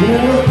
representing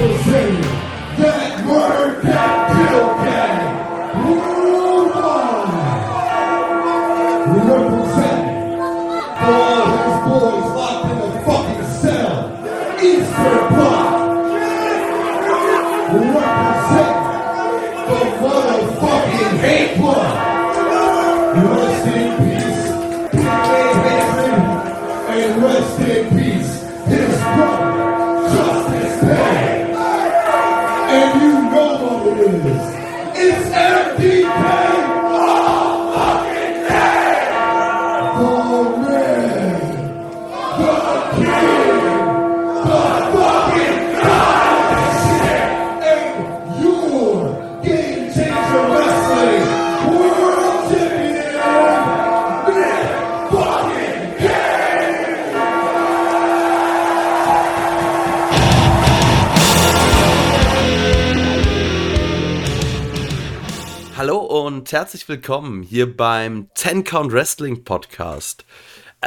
herzlich willkommen hier beim 10 Count Wrestling Podcast.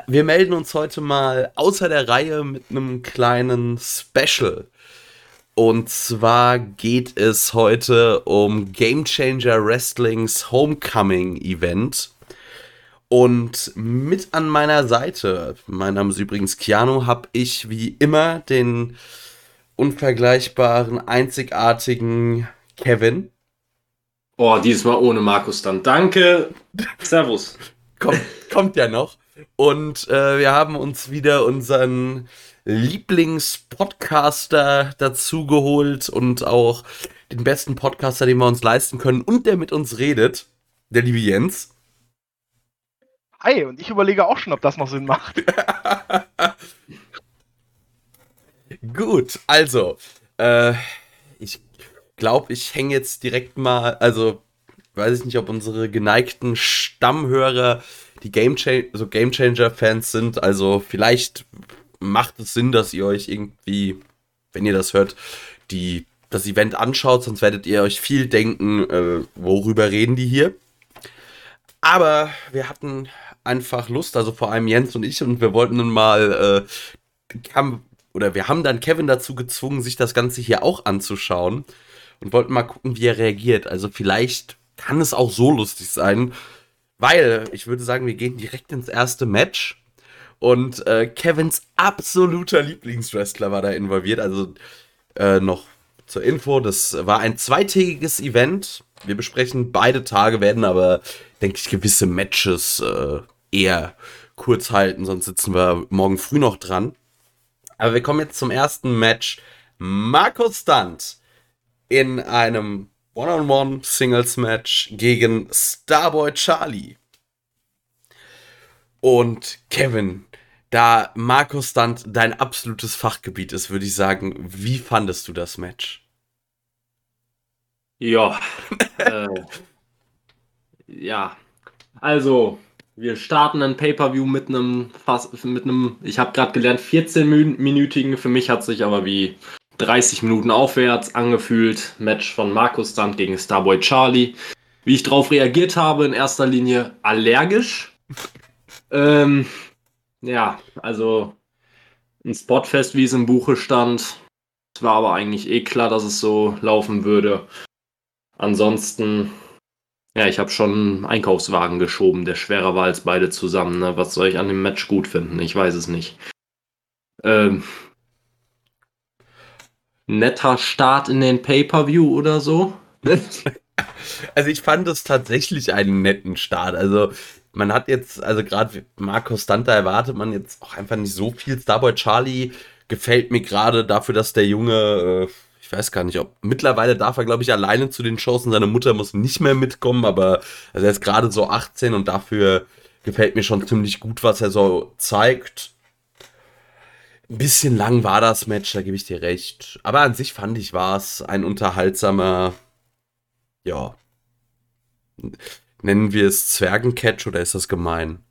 Wir melden uns heute mal außer der Reihe mit einem kleinen Special. Und zwar geht es heute um Game Changer Wrestlings Homecoming Event. Und mit an meiner Seite, mein Name ist übrigens Keanu, habe ich wie immer den unvergleichbaren, einzigartigen Kevin. Oh, dieses Mal ohne Markus dann. Danke. Servus. kommt, kommt ja noch. Und äh, wir haben uns wieder unseren Lieblingspodcaster dazu geholt und auch den besten Podcaster, den wir uns leisten können und der mit uns redet, der liebe Jens. Hi, und ich überlege auch schon, ob das noch Sinn macht. Gut, also, äh, ich glaube, ich hänge jetzt direkt mal, also, weiß ich nicht, ob unsere geneigten Stammhörer die Game, Chan so Game Changer Fans sind, also vielleicht macht es Sinn, dass ihr euch irgendwie, wenn ihr das hört, die, das Event anschaut, sonst werdet ihr euch viel denken, äh, worüber reden die hier. Aber wir hatten einfach Lust, also vor allem Jens und ich, und wir wollten nun mal, äh, haben, oder wir haben dann Kevin dazu gezwungen, sich das Ganze hier auch anzuschauen und wollten mal gucken, wie er reagiert. Also vielleicht kann es auch so lustig sein, weil ich würde sagen, wir gehen direkt ins erste Match und äh, Kevins absoluter Lieblingswrestler war da involviert. Also äh, noch zur Info, das war ein zweitägiges Event. Wir besprechen beide Tage, werden aber, denke ich, gewisse Matches äh, eher kurz halten, sonst sitzen wir morgen früh noch dran. Aber wir kommen jetzt zum ersten Match. Markus Stunt in einem One-on-One-Singles-Match gegen Starboy Charlie. Und Kevin, da Markus Stunt dein absolutes Fachgebiet ist, würde ich sagen, wie fandest du das Match? Ja. äh, ja. Also, wir starten ein Pay-Per-View mit einem mit einem, ich habe gerade gelernt, 14-minütigen. Für mich hat sich aber wie 30 Minuten aufwärts angefühlt. Match von Markus Stunt gegen Starboy Charlie. Wie ich darauf reagiert habe, in erster Linie allergisch. ähm, ja, also ein Spotfest, wie es im Buche stand. Es war aber eigentlich eh klar, dass es so laufen würde. Ansonsten, ja, ich habe schon einen Einkaufswagen geschoben, der schwerer war als beide zusammen. Ne? Was soll ich an dem Match gut finden? Ich weiß es nicht. Ähm, netter Start in den Pay-Per-View oder so. Also ich fand es tatsächlich einen netten Start. Also man hat jetzt, also gerade Markus Danta erwartet man jetzt auch einfach nicht so viel. Starboy Charlie gefällt mir gerade dafür, dass der Junge, äh, ich weiß gar nicht, ob mittlerweile darf er, glaube ich, alleine zu den Shows und seine Mutter muss nicht mehr mitkommen, aber also er ist gerade so 18 und dafür gefällt mir schon ziemlich gut, was er so zeigt. Ein bisschen lang war das Match, da gebe ich dir recht. Aber an sich fand ich, war es ein unterhaltsamer, ja, nennen wir es Zwergencatch oder ist das gemein?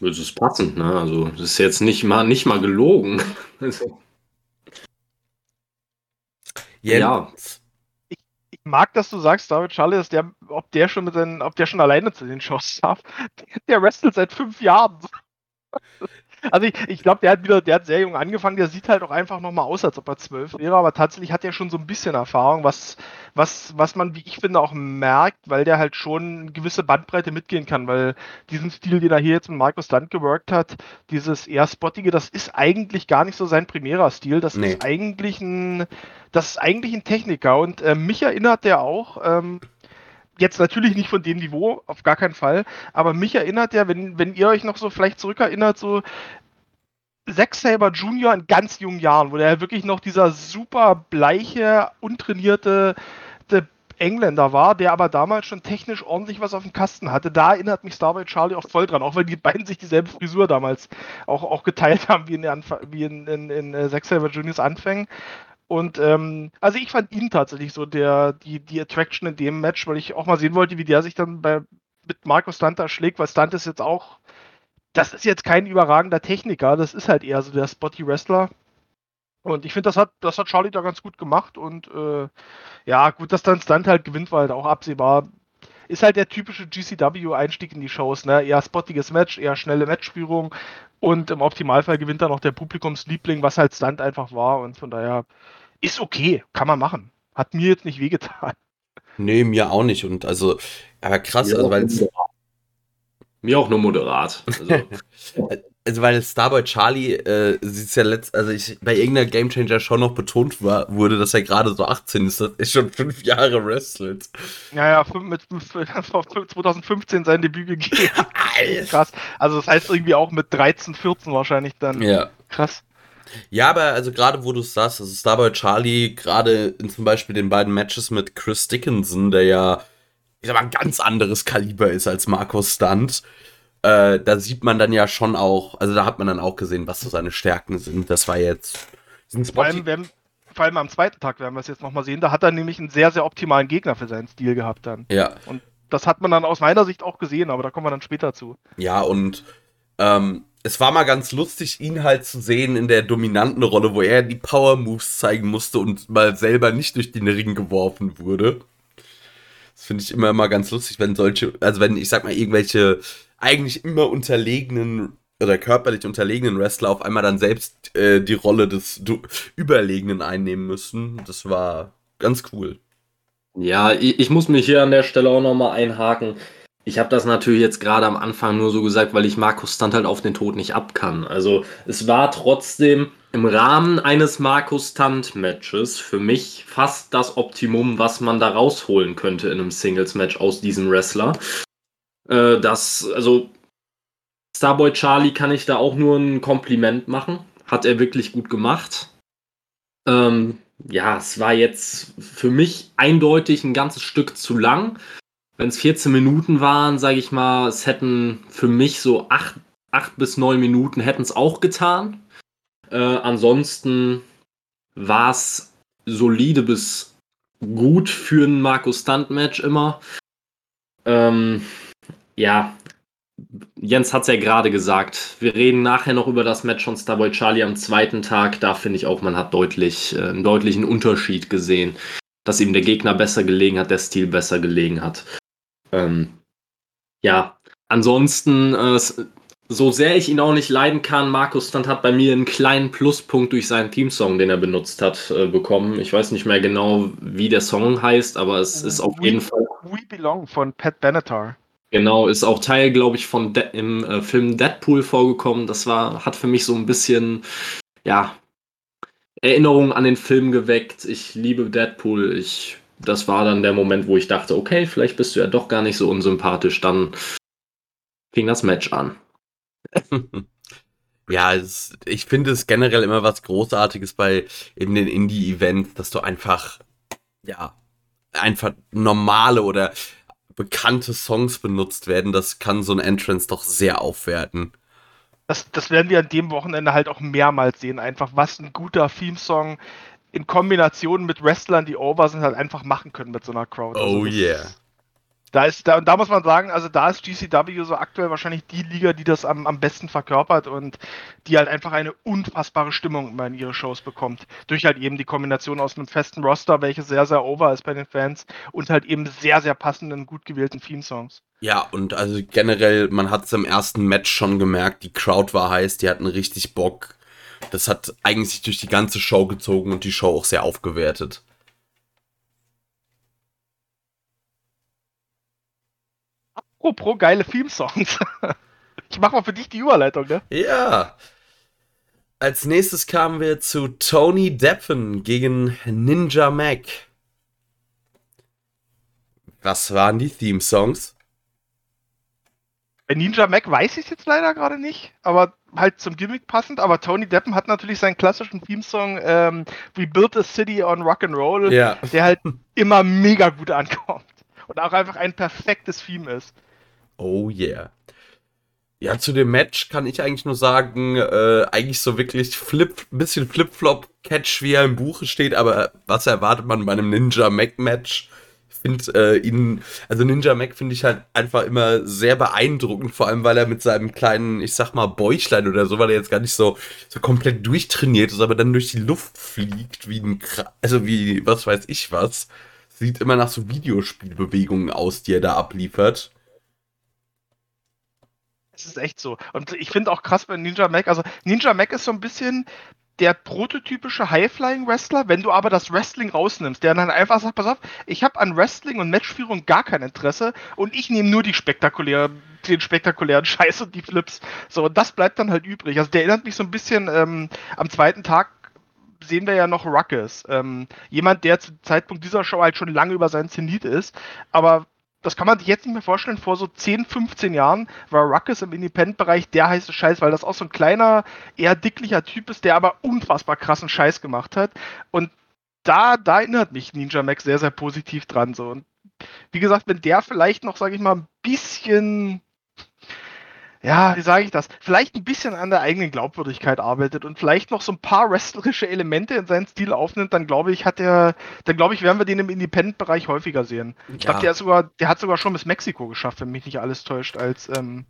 Das ist passend, ne? Also, das ist jetzt nicht mal, nicht mal gelogen. Also, Jens, Ja. Ich mag, dass du sagst, David Charlie, dass der, ob der schon mit seinen, ob der schon alleine zu den Shows darf. Der, der wrestelt seit fünf Jahren. Also ich, ich glaube, der hat wieder, der hat sehr jung angefangen, der sieht halt auch einfach nochmal aus, als ob er zwölf wäre, aber tatsächlich hat er schon so ein bisschen Erfahrung, was, was, was man, wie ich finde, auch merkt, weil der halt schon eine gewisse Bandbreite mitgehen kann, weil diesen Stil, den er hier jetzt mit Markus Land geworkt hat, dieses eher spottige, das ist eigentlich gar nicht so sein primärer Stil, das Nee. ist eigentlich ein, das ist eigentlich ein Techniker und äh, mich erinnert der auch, ähm, jetzt natürlich nicht von dem Niveau, auf gar keinen Fall, aber mich erinnert der, wenn, wenn ihr euch noch so vielleicht zurückerinnert, so Zack Saber Jr. in ganz jungen Jahren, wo der wirklich noch dieser super bleiche, untrainierte der Engländer war, der aber damals schon technisch ordentlich was auf dem Kasten hatte. Da erinnert mich Starboy Charlie auch voll dran, auch weil die beiden sich dieselbe Frisur damals auch, auch geteilt haben, wie in, Anf wie in, in, in äh, Saber Jr.'s Anfängen. Und ähm, also ich fand ihn tatsächlich so der, die, die Attraction in dem Match, weil ich auch mal sehen wollte, wie der sich dann bei, mit Markus Stunt da schlägt, weil Stunt ist jetzt auch, das ist jetzt kein überragender Techniker, das ist halt eher so der Spotty Wrestler. Und ich finde, das hat, das hat Charlie da ganz gut gemacht und äh, ja, gut, dass dann Stunt halt gewinnt, war halt auch absehbar. Ist halt der typische GCW-Einstieg in die Shows, ne? Eher spottiges Match, eher schnelle Matchführung und im Optimalfall gewinnt dann noch der Publikumsliebling, was halt Stunt einfach war und von daher ist okay, kann man machen. Hat mir jetzt nicht wehgetan. Nee, mir auch nicht. Und also, aber krass, Mir also weil es. Mir auch nur moderat. Also, Also weil Starboy Charlie äh, sieht's ja letzt, also ich bei irgendeiner Game Changer schon noch betont war, wurde, dass er gerade so 18 ist, dass er schon fünf Jahre wrestelt. Ja, ja, fünf- mit, mit 2015 sein Debüt gegeben. Krass. Also das heißt irgendwie auch mit 13, 14 wahrscheinlich dann. Ja. Krass. Ja, aber also gerade wo du es sagst, also Starboy Charlie, gerade in zum Beispiel den beiden Matches mit Chris Dickinson, der ja, ich sag mal, ein ganz anderes Kaliber ist als Markus Stunt, äh, da sieht man dann ja schon auch, also da hat man dann auch gesehen, was so seine Stärken sind. Das war jetzt. Sind Vor allem, wenn, vor allem am zweiten Tag werden wir es jetzt nochmal sehen. Da hat er nämlich einen sehr, sehr optimalen Gegner für seinen Stil gehabt dann. ja. Das hat man dann aus meiner Sicht auch gesehen, aber da kommen wir dann später zu. Ja, und ähm, es war mal ganz lustig, ihn halt zu sehen in der dominanten Rolle, wo er die Power Moves zeigen musste und mal selber nicht durch den Ring geworfen wurde. Das finde ich immer mal ganz lustig, wenn solche, also wenn ich sag mal irgendwelche eigentlich immer unterlegenen oder körperlich unterlegenen Wrestler auf einmal dann selbst äh, die Rolle des du Überlegenen einnehmen müssen. Das war ganz cool. Ja, ich, ich muss mich hier an der Stelle auch nochmal einhaken. Ich habe das natürlich jetzt gerade am Anfang nur so gesagt, weil ich Markus Stunt halt auf den Tod nicht ab kann. Also es war trotzdem im Rahmen eines Markus Stunt Matches für mich fast das Optimum, was man da rausholen könnte in einem Singles Match aus diesem Wrestler. Äh, das, also Starboy Charlie kann ich da auch nur ein Kompliment machen. Hat er wirklich gut gemacht. Ähm, ja, es war jetzt für mich eindeutig ein ganzes Stück zu lang. Wenn es 14 Minuten waren, sage ich mal, es hätten für mich so 8, 8 bis 9 Minuten hätten es auch getan. Äh, ansonsten war es solide bis gut für ein Markus Stunt Match immer. Ähm, ja, Jens hat es ja gerade gesagt. Wir reden nachher noch über das Match von Starboy Charlie am zweiten Tag. Da finde ich auch, man hat deutlich, äh, einen deutlichen Unterschied gesehen, dass ihm der Gegner besser gelegen hat, der Stil besser gelegen hat. Ähm, ja, ansonsten, äh, so sehr ich ihn auch nicht leiden kann, Markus Stunt hat bei mir einen kleinen Pluspunkt durch seinen Teamsong, den er benutzt hat, äh, bekommen. Ich weiß nicht mehr genau, wie der Song heißt, aber es ist auf jeden Fall We Belong von Pat Benatar. Genau, ist auch Teil, glaube ich, von De im äh, Film Deadpool vorgekommen. Das war, hat für mich so ein bisschen, ja, Erinnerungen an den Film geweckt. Ich liebe Deadpool. Ich, das war dann der Moment, wo ich dachte, okay, vielleicht bist du ja doch gar nicht so unsympathisch. Dann fing das Match an. Ja, es, ich finde es generell immer was Großartiges bei eben den Indie-Events, dass du einfach, ja, einfach normale oder bekannte Songs benutzt werden. Das kann so ein Entrance doch sehr aufwerten. Das, das werden wir an dem Wochenende halt auch mehrmals sehen. Einfach, was ein guter Theme-Song in Kombination mit Wrestlern, die over sind, halt einfach machen können mit so einer Crowd. Oh das yeah. Da ist, da, und da muss man sagen, also da ist GCW so aktuell wahrscheinlich die Liga, die das am, am besten verkörpert und die halt einfach eine unfassbare Stimmung immer in ihre Shows bekommt. Durch halt eben die Kombination aus einem festen Roster, welches sehr, sehr over ist bei den Fans und halt eben sehr, sehr passenden, gut gewählten Theme-Songs. Ja, und also generell, man hat es im ersten Match schon gemerkt, die Crowd war heiß, die hatten richtig Bock. Das hat eigentlich durch die ganze Show gezogen und die Show auch sehr aufgewertet. Apropos geile Theme-Songs. Ich mach mal für dich die Überleitung, ne? Ja. Als nächstes kamen wir zu Tony Deppen gegen Ninja Mac. Was waren die Theme-Songs? Bei Ninja Mac weiß ich es jetzt leider gerade nicht, aber halt zum Gimmick passend. Aber Tony Deppen hat natürlich seinen klassischen Theme-Song ähm, We Built a City on Rock'n'Roll, Ja. der halt immer mega gut ankommt. Und auch einfach ein perfektes Theme ist. Oh yeah. Ja, zu dem Match kann ich eigentlich nur sagen, äh, eigentlich so wirklich Flip, bisschen Flip-Flop-Catch, wie er im Buche steht, aber was erwartet man bei einem Ninja Mac-Match? Ich finde äh, ihn, also Ninja Mac finde ich halt einfach immer sehr beeindruckend, vor allem weil er mit seinem kleinen, ich sag mal, Bäuchlein oder so, weil er jetzt gar nicht so, so komplett durchtrainiert ist, aber dann durch die Luft fliegt, wie ein, also wie, was weiß ich was. Sieht immer nach so Videospielbewegungen aus, die er da abliefert. Es ist echt so. Und ich finde auch krass bei Ninja Mac, also Ninja Mac ist so ein bisschen der prototypische High-Flying-Wrestler, wenn du aber das Wrestling rausnimmst, der dann einfach sagt, pass auf, ich habe an Wrestling und Matchführung gar kein Interesse und ich nehme nur die spektakuläre, den spektakulären Scheiß und die Flips. So, und das bleibt dann halt übrig. Also der erinnert mich so ein bisschen, ähm, am zweiten Tag sehen wir ja noch Ruckus. Ähm, jemand, der zum Zeitpunkt dieser Show halt schon lange über seinen Zenit ist, aber das kann man sich jetzt nicht mehr vorstellen. Vor so 10, 15 Jahren war Ruckus im Independent-Bereich der heiße Scheiß, weil das auch so ein kleiner, eher dicklicher Typ ist, der aber unfassbar krassen Scheiß gemacht hat. Und da, da erinnert mich Ninja Max sehr, sehr positiv dran. So. Und wie gesagt, wenn der vielleicht noch, sage ich mal, ein bisschen ja, wie sage ich das? Vielleicht ein bisschen an der eigenen Glaubwürdigkeit arbeitet und vielleicht noch so ein paar wrestlerische Elemente in seinen Stil aufnimmt, dann glaube ich, hat er, dann glaube ich, werden wir den im Independent-Bereich häufiger sehen. Ich glaube, der, sogar, der hat sogar schon bis Mexiko geschafft, wenn mich nicht alles täuscht, als, ähm,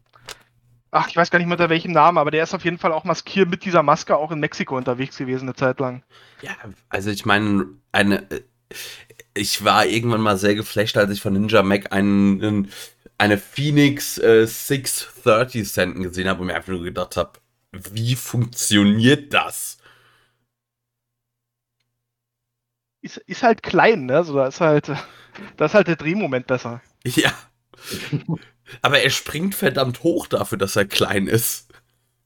ach, ich weiß gar nicht mehr unter welchem Namen, aber der ist auf jeden Fall auch maskiert mit dieser Maske auch in Mexiko unterwegs gewesen, eine Zeit lang. Ja, also ich meine, eine. Ich war irgendwann mal sehr geflasht, als ich von Ninja Mac einen, eine Phoenix äh, 630 Centen gesehen habe und mir einfach nur gedacht habe, wie funktioniert das? Ist, ist halt klein, ne? So, da ist halt, da ist halt der Drehmoment besser. Ja. Aber er springt verdammt hoch dafür, dass er klein ist.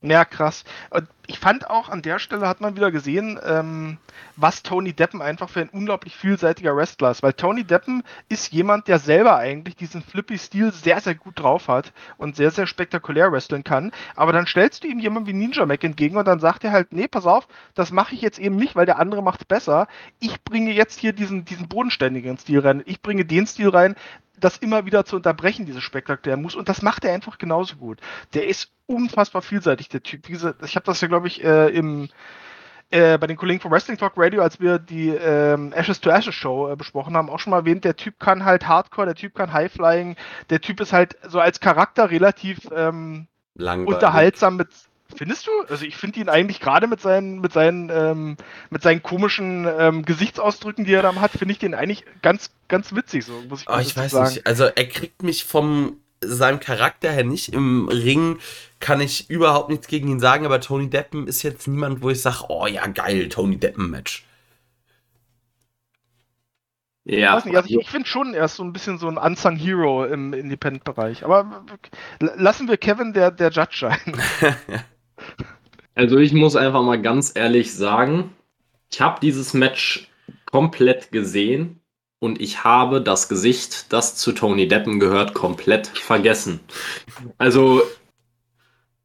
Ja, krass. Und ich fand auch an der Stelle hat man wieder gesehen, ähm, was Tony Deppen einfach für ein unglaublich vielseitiger Wrestler ist. Weil Tony Deppen ist jemand, der selber eigentlich diesen Flippy-Stil sehr, sehr gut drauf hat und sehr, sehr spektakulär wresteln kann. Aber dann stellst du ihm jemanden wie Ninja Mac entgegen und dann sagt er halt, nee, pass auf, das mache ich jetzt eben nicht, weil der andere macht es besser. Ich bringe jetzt hier diesen, diesen bodenständigen Stil rein. Ich bringe den Stil rein, das immer wieder zu unterbrechen, diese spektakulären Moves. Und das macht er einfach genauso gut. Der ist unfassbar vielseitig, der Typ. Gesagt, ich habe das ja, glaube ich, äh, im, äh, bei den Kollegen vom Wrestling Talk Radio, als wir die ähm, Ashes to Ashes Show äh, besprochen haben, auch schon mal erwähnt, der Typ kann halt Hardcore, der Typ kann Highflying, der Typ ist halt so als Charakter relativ ähm, Langweilig. unterhaltsam mit. Findest du? Also ich finde ihn eigentlich gerade mit seinen, mit seinen, ähm, mit seinen komischen ähm, Gesichtsausdrücken, die er da hat, finde ich den eigentlich ganz, ganz witzig, so muss ich, Oh, ich weiß sagen. nicht. Also er kriegt mich vom seinem Charakter her nicht. Im Ring kann ich überhaupt nichts gegen ihn sagen, aber Tony Deppen ist jetzt niemand, wo ich sage, oh ja, geil, Tony Deppen-Match. Ich Ja, weiß nicht, also ich, ich finde schon, er ist so ein bisschen so ein Unsung Hero im Independent-Bereich. Aber lassen wir Kevin der, der Judge sein. Also ich muss einfach mal ganz ehrlich sagen, ich habe dieses Match komplett gesehen und ich habe das Gesicht, das zu Tony Deppen gehört, komplett vergessen. Also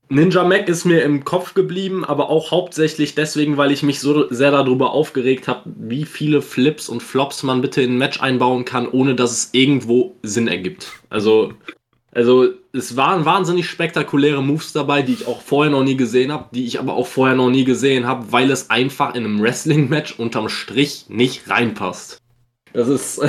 Ninja Mac ist mir im Kopf geblieben, aber auch hauptsächlich deswegen, weil ich mich so sehr darüber aufgeregt habe, wie viele Flips und Flops man bitte in ein Match einbauen kann, ohne dass es irgendwo Sinn ergibt. Also also es waren wahnsinnig spektakuläre Moves dabei, die ich auch vorher noch nie gesehen habe, die ich aber auch vorher noch nie gesehen habe, weil es einfach in einem Wrestling-Match unterm Strich nicht reinpasst. Das ist.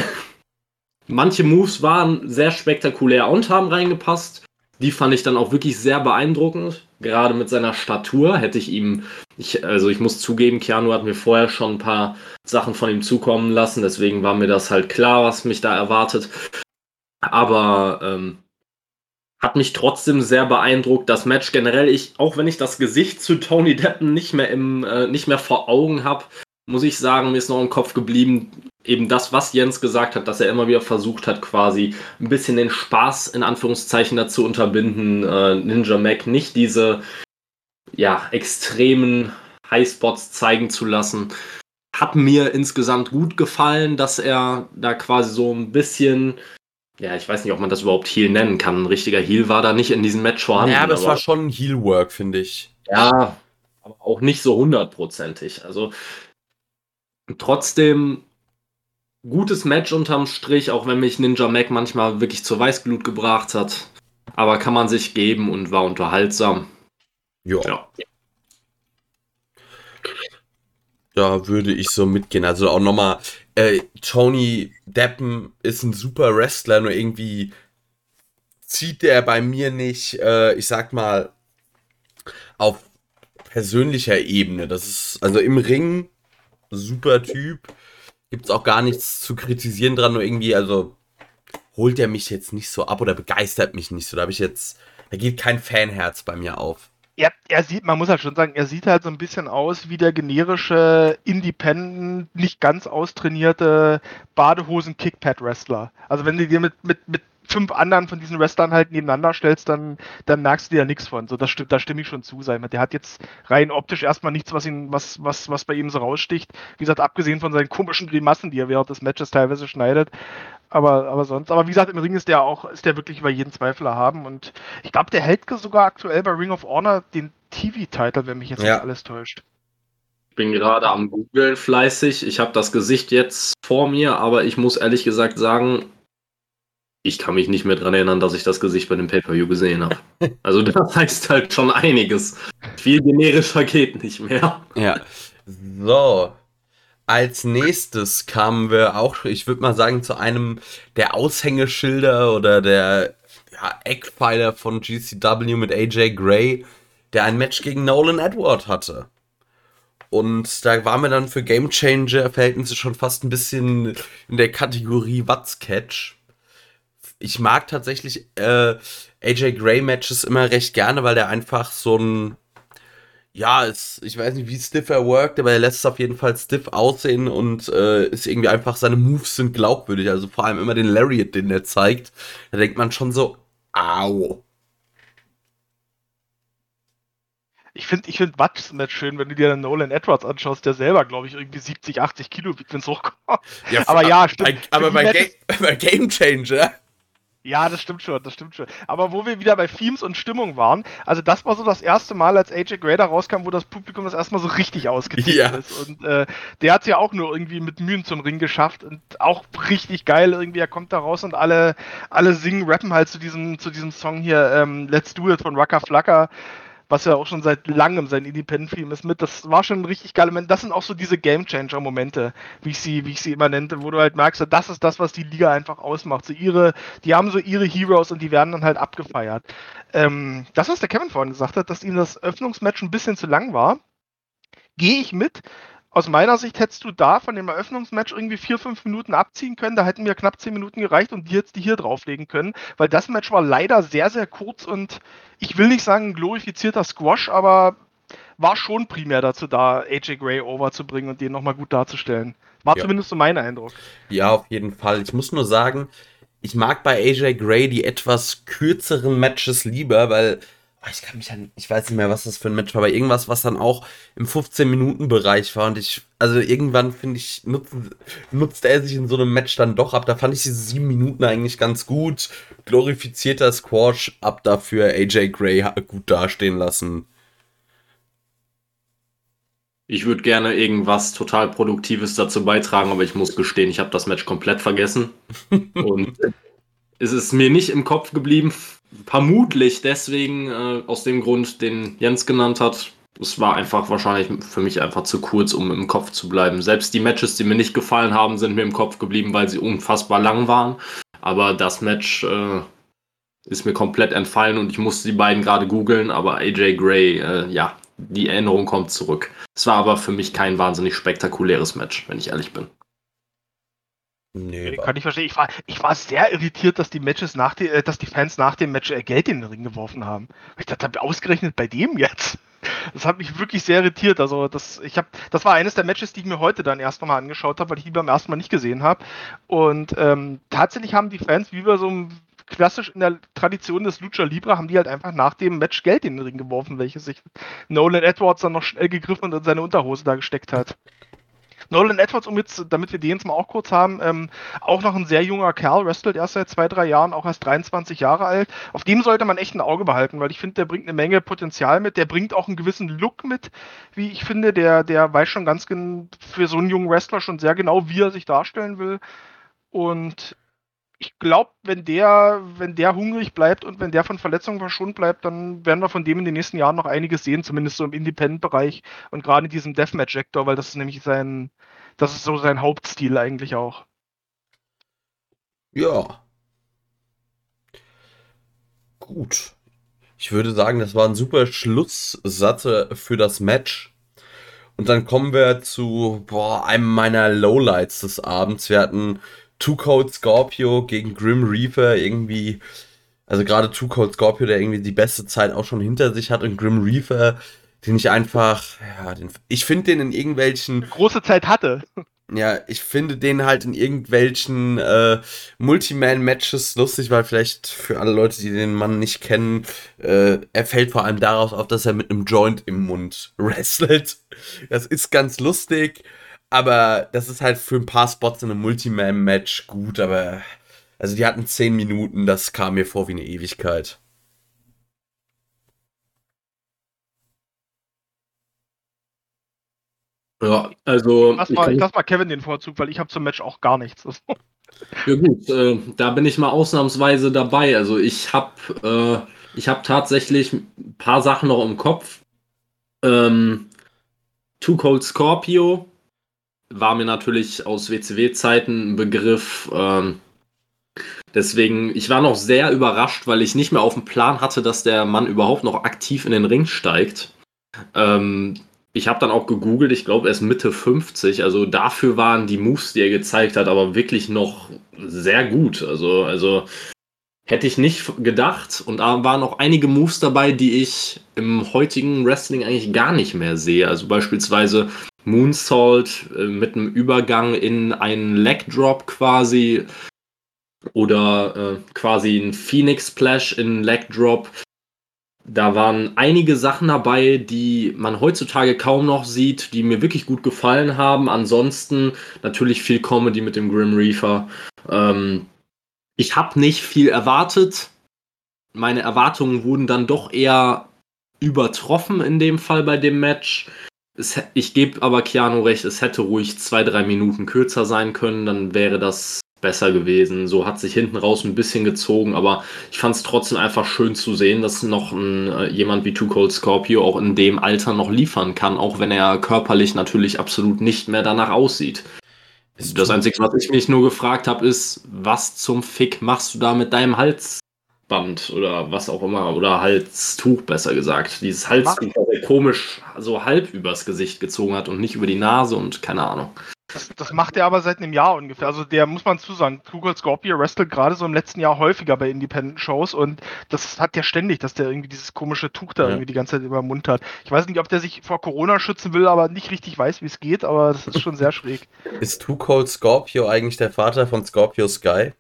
manche Moves waren sehr spektakulär und haben reingepasst. Die fand ich dann auch wirklich sehr beeindruckend. Gerade mit seiner Statur hätte ich ihm, ich, also ich muss zugeben, Keanu hat mir vorher schon ein paar Sachen von ihm zukommen lassen, deswegen war mir das halt klar, was mich da erwartet. Aber ähm, hat mich trotzdem sehr beeindruckt. Das Match generell, ich, auch wenn ich das Gesicht zu Tony Deppen nicht mehr im, äh, nicht mehr vor Augen habe, muss ich sagen, mir ist noch im Kopf geblieben, eben das, was Jens gesagt hat, dass er immer wieder versucht hat, quasi ein bisschen den Spaß in Anführungszeichen dazu unterbinden, äh, Ninja Mac nicht diese ja, extremen Highspots zeigen zu lassen. Hat mir insgesamt gut gefallen, dass er da quasi so ein bisschen ja, ich weiß nicht, ob man das überhaupt Heal nennen kann. Ein richtiger Heal war da nicht in diesem Match vorhanden. Ja, aber es war schon Heal-Work, finde ich. Ja, aber auch nicht so hundertprozentig. Also trotzdem gutes Match unterm Strich, auch wenn mich Ninja Mac manchmal wirklich zur Weißglut gebracht hat. Aber kann man sich geben und war unterhaltsam. Jo. Ja. Da würde ich so mitgehen. Also auch nochmal, äh, Tony Deppen ist ein super Wrestler, nur irgendwie zieht der bei mir nicht, äh, ich sag mal, auf persönlicher Ebene. Das ist, also im Ring, super Typ. Gibt's auch gar nichts zu kritisieren dran, nur irgendwie, also holt er mich jetzt nicht so ab oder begeistert mich nicht so. Da habe ich jetzt, da geht kein Fanherz bei mir auf er, er sieht, man muss halt schon sagen, er sieht halt so ein bisschen aus wie der generische Independent, nicht ganz austrainierte Badehosen-Kickpad-Wrestler. Also wenn du dir mit, mit, mit fünf anderen von diesen Wrestlern halt nebeneinander stellst, dann, dann merkst du dir ja nichts von. So, das stimmt, da stimme ich schon zu, sein. Der hat jetzt rein optisch erstmal nichts, was ihn, was, was, was bei ihm so raussticht. Wie gesagt, abgesehen von seinen komischen Grimassen, die er während des Matches teilweise schneidet. Aber, aber sonst, aber wie gesagt, im Ring ist der auch, ist der wirklich über jeden Zweifel erhaben. Und ich glaube, der hält sogar aktuell bei Ring of Honor den TV-Titel, wenn mich jetzt ja. nicht alles täuscht. Ich bin gerade am Googlen fleißig. Ich habe das Gesicht jetzt vor mir, aber ich muss ehrlich gesagt sagen, ich kann mich nicht mehr daran erinnern, dass ich das Gesicht bei dem Pay-Per-View gesehen habe. Also das heißt halt schon einiges. Viel generischer geht nicht mehr. Ja. So. Als nächstes kamen wir auch, ich würde mal sagen, zu einem der Aushängeschilder oder der ja, Eckpfeiler von GCW mit AJ Gray, der ein Match gegen Nolan Edward hatte. Und da waren wir dann für Game Changer Verhältnisse schon fast ein bisschen in der Kategorie What's Catch ich mag tatsächlich äh, AJ Gray Matches immer recht gerne, weil der einfach so ein ja, ist, ich weiß nicht, wie stiff er worked, aber er lässt es auf jeden Fall stiff aussehen und äh, ist irgendwie einfach, seine Moves sind glaubwürdig. Also vor allem immer den Lariat, den er zeigt. Da denkt man schon so, au. Ich finde ich find Watts Match schön, wenn du dir dann Nolan Edwards anschaust, der selber, glaube ich, irgendwie 70, 80 Kilo wiegt, wenn es hochkommt. Ja, aber ja, stimmt. Aber bei, Ga bei Game Changer ja, das stimmt schon, das stimmt schon. Aber wo wir wieder bei Themes und Stimmung waren, also das war so das erste Mal, als AJ Grader rauskam, wo das Publikum das erstmal so richtig ausgetickt ja. ist. Und äh, der hat es ja auch nur irgendwie mit Mühen zum Ring geschafft und auch richtig geil irgendwie. Er kommt da raus und alle, alle singen, rappen halt zu diesem, zu diesem Song hier, ähm, Let's Do It von Rucker Flacker was ja auch schon seit langem sein Independent-Film ist, mit. Das war schon ein richtig geiler Moment. Das sind auch so diese Game-Changer-Momente, wie ich sie, wie ich sie immer nannte, wo du halt merkst, das ist das, was die Liga einfach ausmacht. So ihre, die haben so ihre Heroes und die werden dann halt abgefeiert. Ähm, das, was der Kevin vorhin gesagt hat, dass ihm das Öffnungsmatch ein bisschen zu lang war, gehe ich mit aus meiner Sicht hättest du da von dem Eröffnungsmatch irgendwie vier, fünf Minuten abziehen können. Da hätten mir knapp zehn Minuten gereicht und die jetzt die hier drauflegen können, weil das Match war leider sehr, sehr kurz und ich will nicht sagen glorifizierter Squash, aber war schon primär dazu da, AJ Gray overzubringen und den nochmal gut darzustellen. War ja. zumindest so mein Eindruck. Ja, auf jeden Fall. Ich muss nur sagen, ich mag bei AJ Gray die etwas kürzeren Matches lieber, weil ich kann mich an, ich weiß nicht mehr, was das für ein Match war, aber irgendwas, was dann auch im 15-Minuten-Bereich war. Und ich, also irgendwann finde ich, nutzt, nutzt er sich in so einem Match dann doch ab. Da fand ich diese sieben Minuten eigentlich ganz gut. Glorifizierter Squash, ab dafür AJ Gray gut dastehen lassen. Ich würde gerne irgendwas total Produktives dazu beitragen, aber ich muss gestehen, ich habe das Match komplett vergessen. Und es ist mir nicht im Kopf geblieben, vermutlich deswegen, äh, aus dem Grund, den Jens genannt hat, es war einfach wahrscheinlich für mich einfach zu kurz, um im Kopf zu bleiben. Selbst die Matches, die mir nicht gefallen haben, sind mir im Kopf geblieben, weil sie unfassbar lang waren. Aber das Match äh, ist mir komplett entfallen und ich musste die beiden gerade googeln, aber AJ Gray, äh, ja, die Erinnerung kommt zurück. Es war aber für mich kein wahnsinnig spektakuläres Match, wenn ich ehrlich bin. Nee, kann ich verstehen. Ich war, ich war sehr irritiert, dass die Matches nach die, äh, dass die Fans nach dem Match äh, Geld in den Ring geworfen haben. Ich dachte, ausgerechnet bei dem jetzt. Das hat mich wirklich sehr irritiert. Also das, ich habe, das war eines der Matches, die ich mir heute dann erst nochmal angeschaut habe, weil ich die beim ersten Mal nicht gesehen habe. Und ähm, tatsächlich haben die Fans, wie wir so klassisch in der Tradition des Lucha Libre, haben die halt einfach nach dem Match Geld in den Ring geworfen, welches sich Nolan Edwards dann noch schnell gegriffen und in seine Unterhose da gesteckt hat. Nolan Edwards, um jetzt, damit wir den jetzt mal auch kurz haben, ähm, auch noch ein sehr junger Kerl, wrestelt erst seit zwei, drei Jahren, auch erst 23 Jahre alt. Auf dem sollte man echt ein Auge behalten, weil ich finde, der bringt eine Menge Potenzial mit, der bringt auch einen gewissen Look mit, wie ich finde, der, der weiß schon ganz für so einen jungen Wrestler schon sehr genau, wie er sich darstellen will. Und ich glaube, wenn der, wenn der hungrig bleibt und wenn der von Verletzungen verschont bleibt, dann werden wir von dem in den nächsten Jahren noch einiges sehen, zumindest so im Independent-Bereich und gerade in diesem Deathmatch-Sektor, weil das ist nämlich sein, das ist so sein Hauptstil eigentlich auch. Ja. Gut. Ich würde sagen, das war ein super Schlusssatz für das Match. Und dann kommen wir zu boah, einem meiner Lowlights des Abends. Wir hatten Two Cold Scorpio gegen Grim Reaper irgendwie, also gerade Two Cold Scorpio, der irgendwie die beste Zeit auch schon hinter sich hat und Grim Reaper, den ich einfach, ja, den, ich finde den in irgendwelchen. Große Zeit hatte. Ja, ich finde den halt in irgendwelchen äh, Multiman-Matches lustig, weil vielleicht für alle Leute, die den Mann nicht kennen, äh, er fällt vor allem daraus auf, dass er mit einem Joint im Mund wrestelt. Das ist ganz lustig. Aber das ist halt für ein paar Spots in einem Multiman-Match gut, aber also die hatten 10 Minuten, das kam mir vor wie eine Ewigkeit. Ja, also. Lass mal, ich lass mal Kevin den Vorzug, weil ich habe zum Match auch gar nichts. ja gut, äh, da bin ich mal ausnahmsweise dabei. Also ich habe äh, ich tatsächlich ein paar Sachen noch im Kopf. Ähm, Too Cold Scorpio war mir natürlich aus WCW-Zeiten ein Begriff. Ähm, deswegen, ich war noch sehr überrascht, weil ich nicht mehr auf dem Plan hatte, dass der Mann überhaupt noch aktiv in den Ring steigt. Ähm, ich habe dann auch gegoogelt, ich glaube, er ist Mitte 50. Also dafür waren die Moves, die er gezeigt hat, aber wirklich noch sehr gut. Also, also hätte ich nicht gedacht. Und da waren auch einige Moves dabei, die ich im heutigen Wrestling eigentlich gar nicht mehr sehe. Also beispielsweise Moonsault äh, mit einem Übergang in einen Leg Drop quasi oder äh, quasi ein Phoenix Splash in Leg Drop. Da waren einige Sachen dabei, die man heutzutage kaum noch sieht, die mir wirklich gut gefallen haben. Ansonsten natürlich viel Comedy mit dem Grim Reaper. Ähm, ich habe nicht viel erwartet. Meine Erwartungen wurden dann doch eher übertroffen in dem Fall bei dem Match. Es, ich gebe aber Keanu recht, es hätte ruhig zwei, drei Minuten kürzer sein können, dann wäre das besser gewesen. So hat sich hinten raus ein bisschen gezogen, aber ich fand es trotzdem einfach schön zu sehen, dass noch ein, äh, jemand wie Too Cold Scorpio auch in dem Alter noch liefern kann, auch wenn er körperlich natürlich absolut nicht mehr danach aussieht. Das Einzige, was ich mich nur gefragt habe, ist, was zum Fick machst du da mit deinem Hals Halsband oder was auch immer, oder Halstuch besser gesagt. Dieses Halstuch, das er komisch so halb übers Gesicht gezogen hat und nicht über die Nase und keine Ahnung. Das, das macht er aber seit einem Jahr ungefähr. Also der muss man zu sagen, Google Scorpio wrestelt gerade so im letzten Jahr häufiger bei Independent-Shows und das hat ja ständig, dass der irgendwie dieses komische Tuch da ja. irgendwie die ganze Zeit über den Mund hat. Ich weiß nicht, ob der sich vor Corona schützen will, aber nicht richtig weiß, wie es geht, aber das ist schon sehr schräg. Ist Too Cold Scorpio eigentlich der Vater von Scorpio Sky?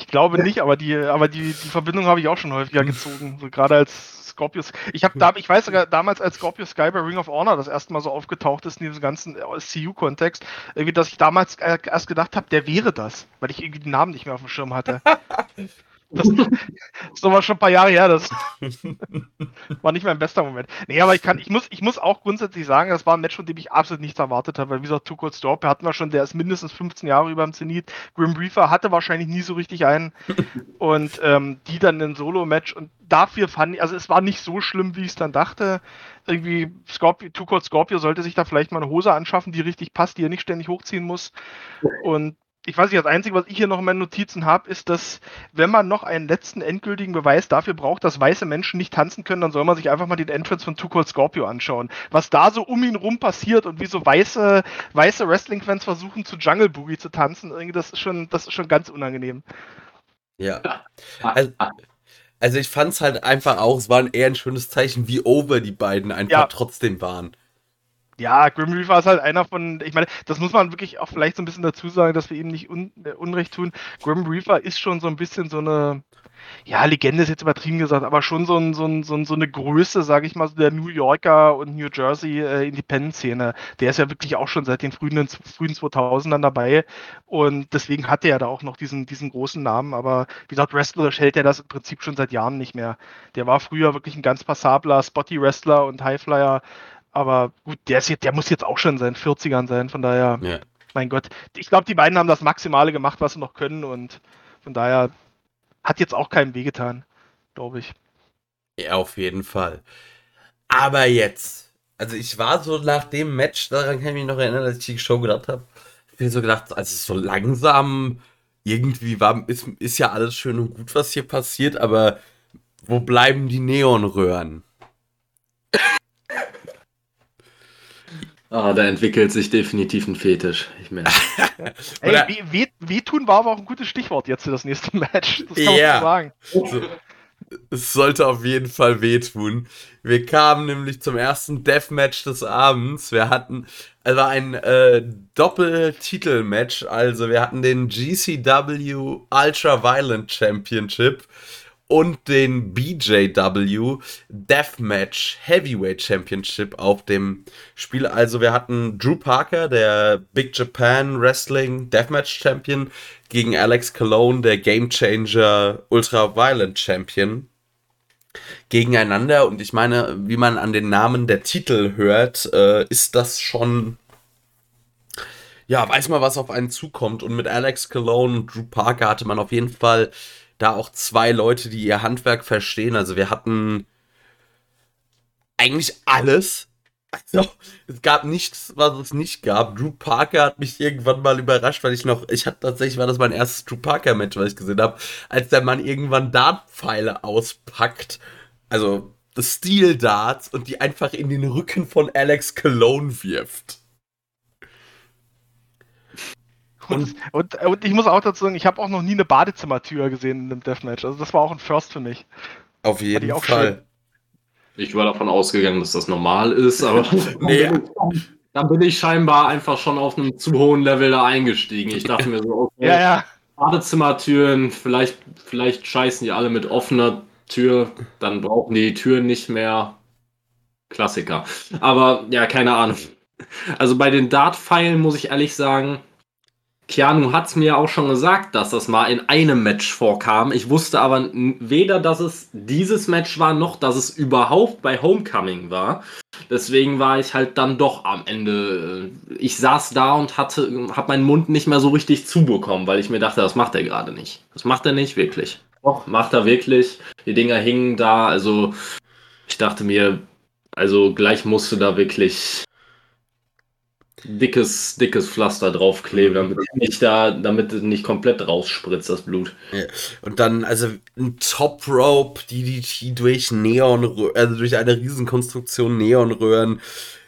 Ich glaube nicht, aber die, aber die, die Verbindung habe ich auch schon häufiger gezogen. So, gerade als Scorpius. Ich habe da, ich weiß sogar damals, als Scorpio Sky bei Ring of Honor das erste Mal so aufgetaucht ist in diesem ganzen CU-Kontext, irgendwie, dass ich damals erst gedacht habe, der wäre das, weil ich irgendwie den Namen nicht mehr auf dem Schirm hatte. Das ist aber schon ein paar Jahre her, das war nicht mein bester Moment. Nee, aber ich kann, ich muss, ich muss auch grundsätzlich sagen, das war ein Match, von dem ich absolut nichts erwartet habe, weil wie gesagt, Too Cold Storp hatten wir schon, der ist mindestens 15 Jahre über dem Zenit. Grim Reaper hatte wahrscheinlich nie so richtig einen und ähm, die dann ein Solo-Match und dafür fand ich, also es war nicht so schlimm, wie ich es dann dachte. Irgendwie Scorpio, Too Cold Scorpio sollte sich da vielleicht mal eine Hose anschaffen, die richtig passt, die er nicht ständig hochziehen muss und ich weiß nicht, das Einzige, was ich hier noch in meinen Notizen habe, ist, dass wenn man noch einen letzten endgültigen Beweis dafür braucht, dass weiße Menschen nicht tanzen können, dann soll man sich einfach mal den Entrance von Too Cold Scorpio anschauen. Was da so um ihn rum passiert und wie so weiße, weiße Wrestling-Fans versuchen, zu Jungle Boogie zu tanzen, irgendwie, das ist schon, das ist schon ganz unangenehm. Ja. Also, also ich fand es halt einfach auch, es war eher ein schönes Zeichen, wie over die beiden einfach Ja. trotzdem waren. Ja, Grim Reaper ist halt einer von, ich meine, das muss man wirklich auch vielleicht so ein bisschen dazu sagen, dass wir ihm nicht un, äh, Unrecht tun. Grim Reaper ist schon so ein bisschen so eine, ja, Legende ist jetzt übertrieben gesagt, aber schon so, ein, so, ein, so, ein, so eine Größe, sage ich mal, so der New Yorker und New Jersey äh, Independent-Szene. Der ist ja wirklich auch schon seit den frühen, frühen 2000ern dabei und deswegen hat er ja da auch noch diesen, diesen großen Namen, aber wie gesagt, wrestlerisch hält er das im Prinzip schon seit Jahren nicht mehr. Der war früher wirklich ein ganz passabler Spotty-Wrestler und Highflyer, aber gut, der, ist jetzt, der muss jetzt auch schon in seinen 40ern sein, von daher, Ja. mein Gott. Ich glaube, die beiden haben das Maximale gemacht, was sie noch können und von daher hat jetzt auch keinem wehgetan, glaube ich. Ja, auf jeden Fall. Aber jetzt, also ich war so nach dem Match, daran kann ich mich noch erinnern, dass ich die Show gedacht habe, ich mir so gedacht, also so langsam irgendwie war, ist, ist ja alles schön und gut, was hier passiert, aber wo bleiben die Neonröhren? Ah, da entwickelt sich definitiv ein Fetisch. Ich merke. Ey, weh, weh, wehtun war aber auch ein gutes Stichwort jetzt für das nächste Match. Das kann Ja. man so sagen. Es sollte auf jeden Fall wehtun. Wir kamen nämlich zum ersten Deathmatch des Abends. Wir hatten, es war ein äh, Doppeltitelmatch. Also wir hatten den GCW Ultra Violent Championship und den BJW Deathmatch Heavyweight Championship auf dem Spiel. Also wir hatten Drew Parker, der Big Japan Wrestling Deathmatch Champion, gegen Alex Cologne, der Game Changer Ultra Violent Champion gegeneinander und ich meine, wie man an den Namen der Titel hört, äh, ist das schon ja, weiß mal, was auf einen zukommt und mit Alex Cologne und Drew Parker hatte man auf jeden Fall da auch zwei Leute, die ihr Handwerk verstehen. Also wir hatten eigentlich alles. Also, es gab nichts, was es nicht gab. Drew Parker hat mich irgendwann mal überrascht, weil ich noch, ich hatte tatsächlich, war das mein erstes Drew Parker-Match, was ich gesehen habe, als der Mann irgendwann Dartpfeile auspackt. Also, Steel Darts und die einfach in den Rücken von Alex Cologne wirft. Und, und, und ich muss auch dazu sagen, ich habe auch noch nie eine Badezimmertür gesehen in einem Deathmatch. Also das war auch ein First für mich. Auf jeden ich Fall. Ich war davon ausgegangen, dass das normal ist, aber Nee. dann bin ich scheinbar einfach schon auf einem zu hohen Level da eingestiegen. Ich dachte mir so, okay, Ja, ja. Badezimmertüren, vielleicht, vielleicht scheißen die alle mit offener Tür, dann brauchen die Türen nicht mehr. Klassiker. Aber ja, keine Ahnung. Also bei den Dart-Pfeilen muss ich ehrlich sagen, Keanu hat es mir auch schon gesagt, dass das mal in einem Match vorkam. Ich wusste aber weder, dass es dieses Match war, noch dass es überhaupt bei Homecoming war. Deswegen war ich halt dann doch am Ende. äh, Ich saß da und hatte, habe meinen Mund nicht mehr so richtig zubekommen, weil ich mir dachte, das macht er gerade nicht. Das macht er nicht wirklich. Doch, macht er wirklich. Die Dinger hingen da. Also ich dachte mir, also gleich musste da wirklich dickes, dickes Pflaster draufkleben, damit nicht da, damit es nicht komplett rausspritzt, das Blut. Und dann, also ein Top Rope, DDT durch Neon, also durch eine Riesenkonstruktion Neonröhren,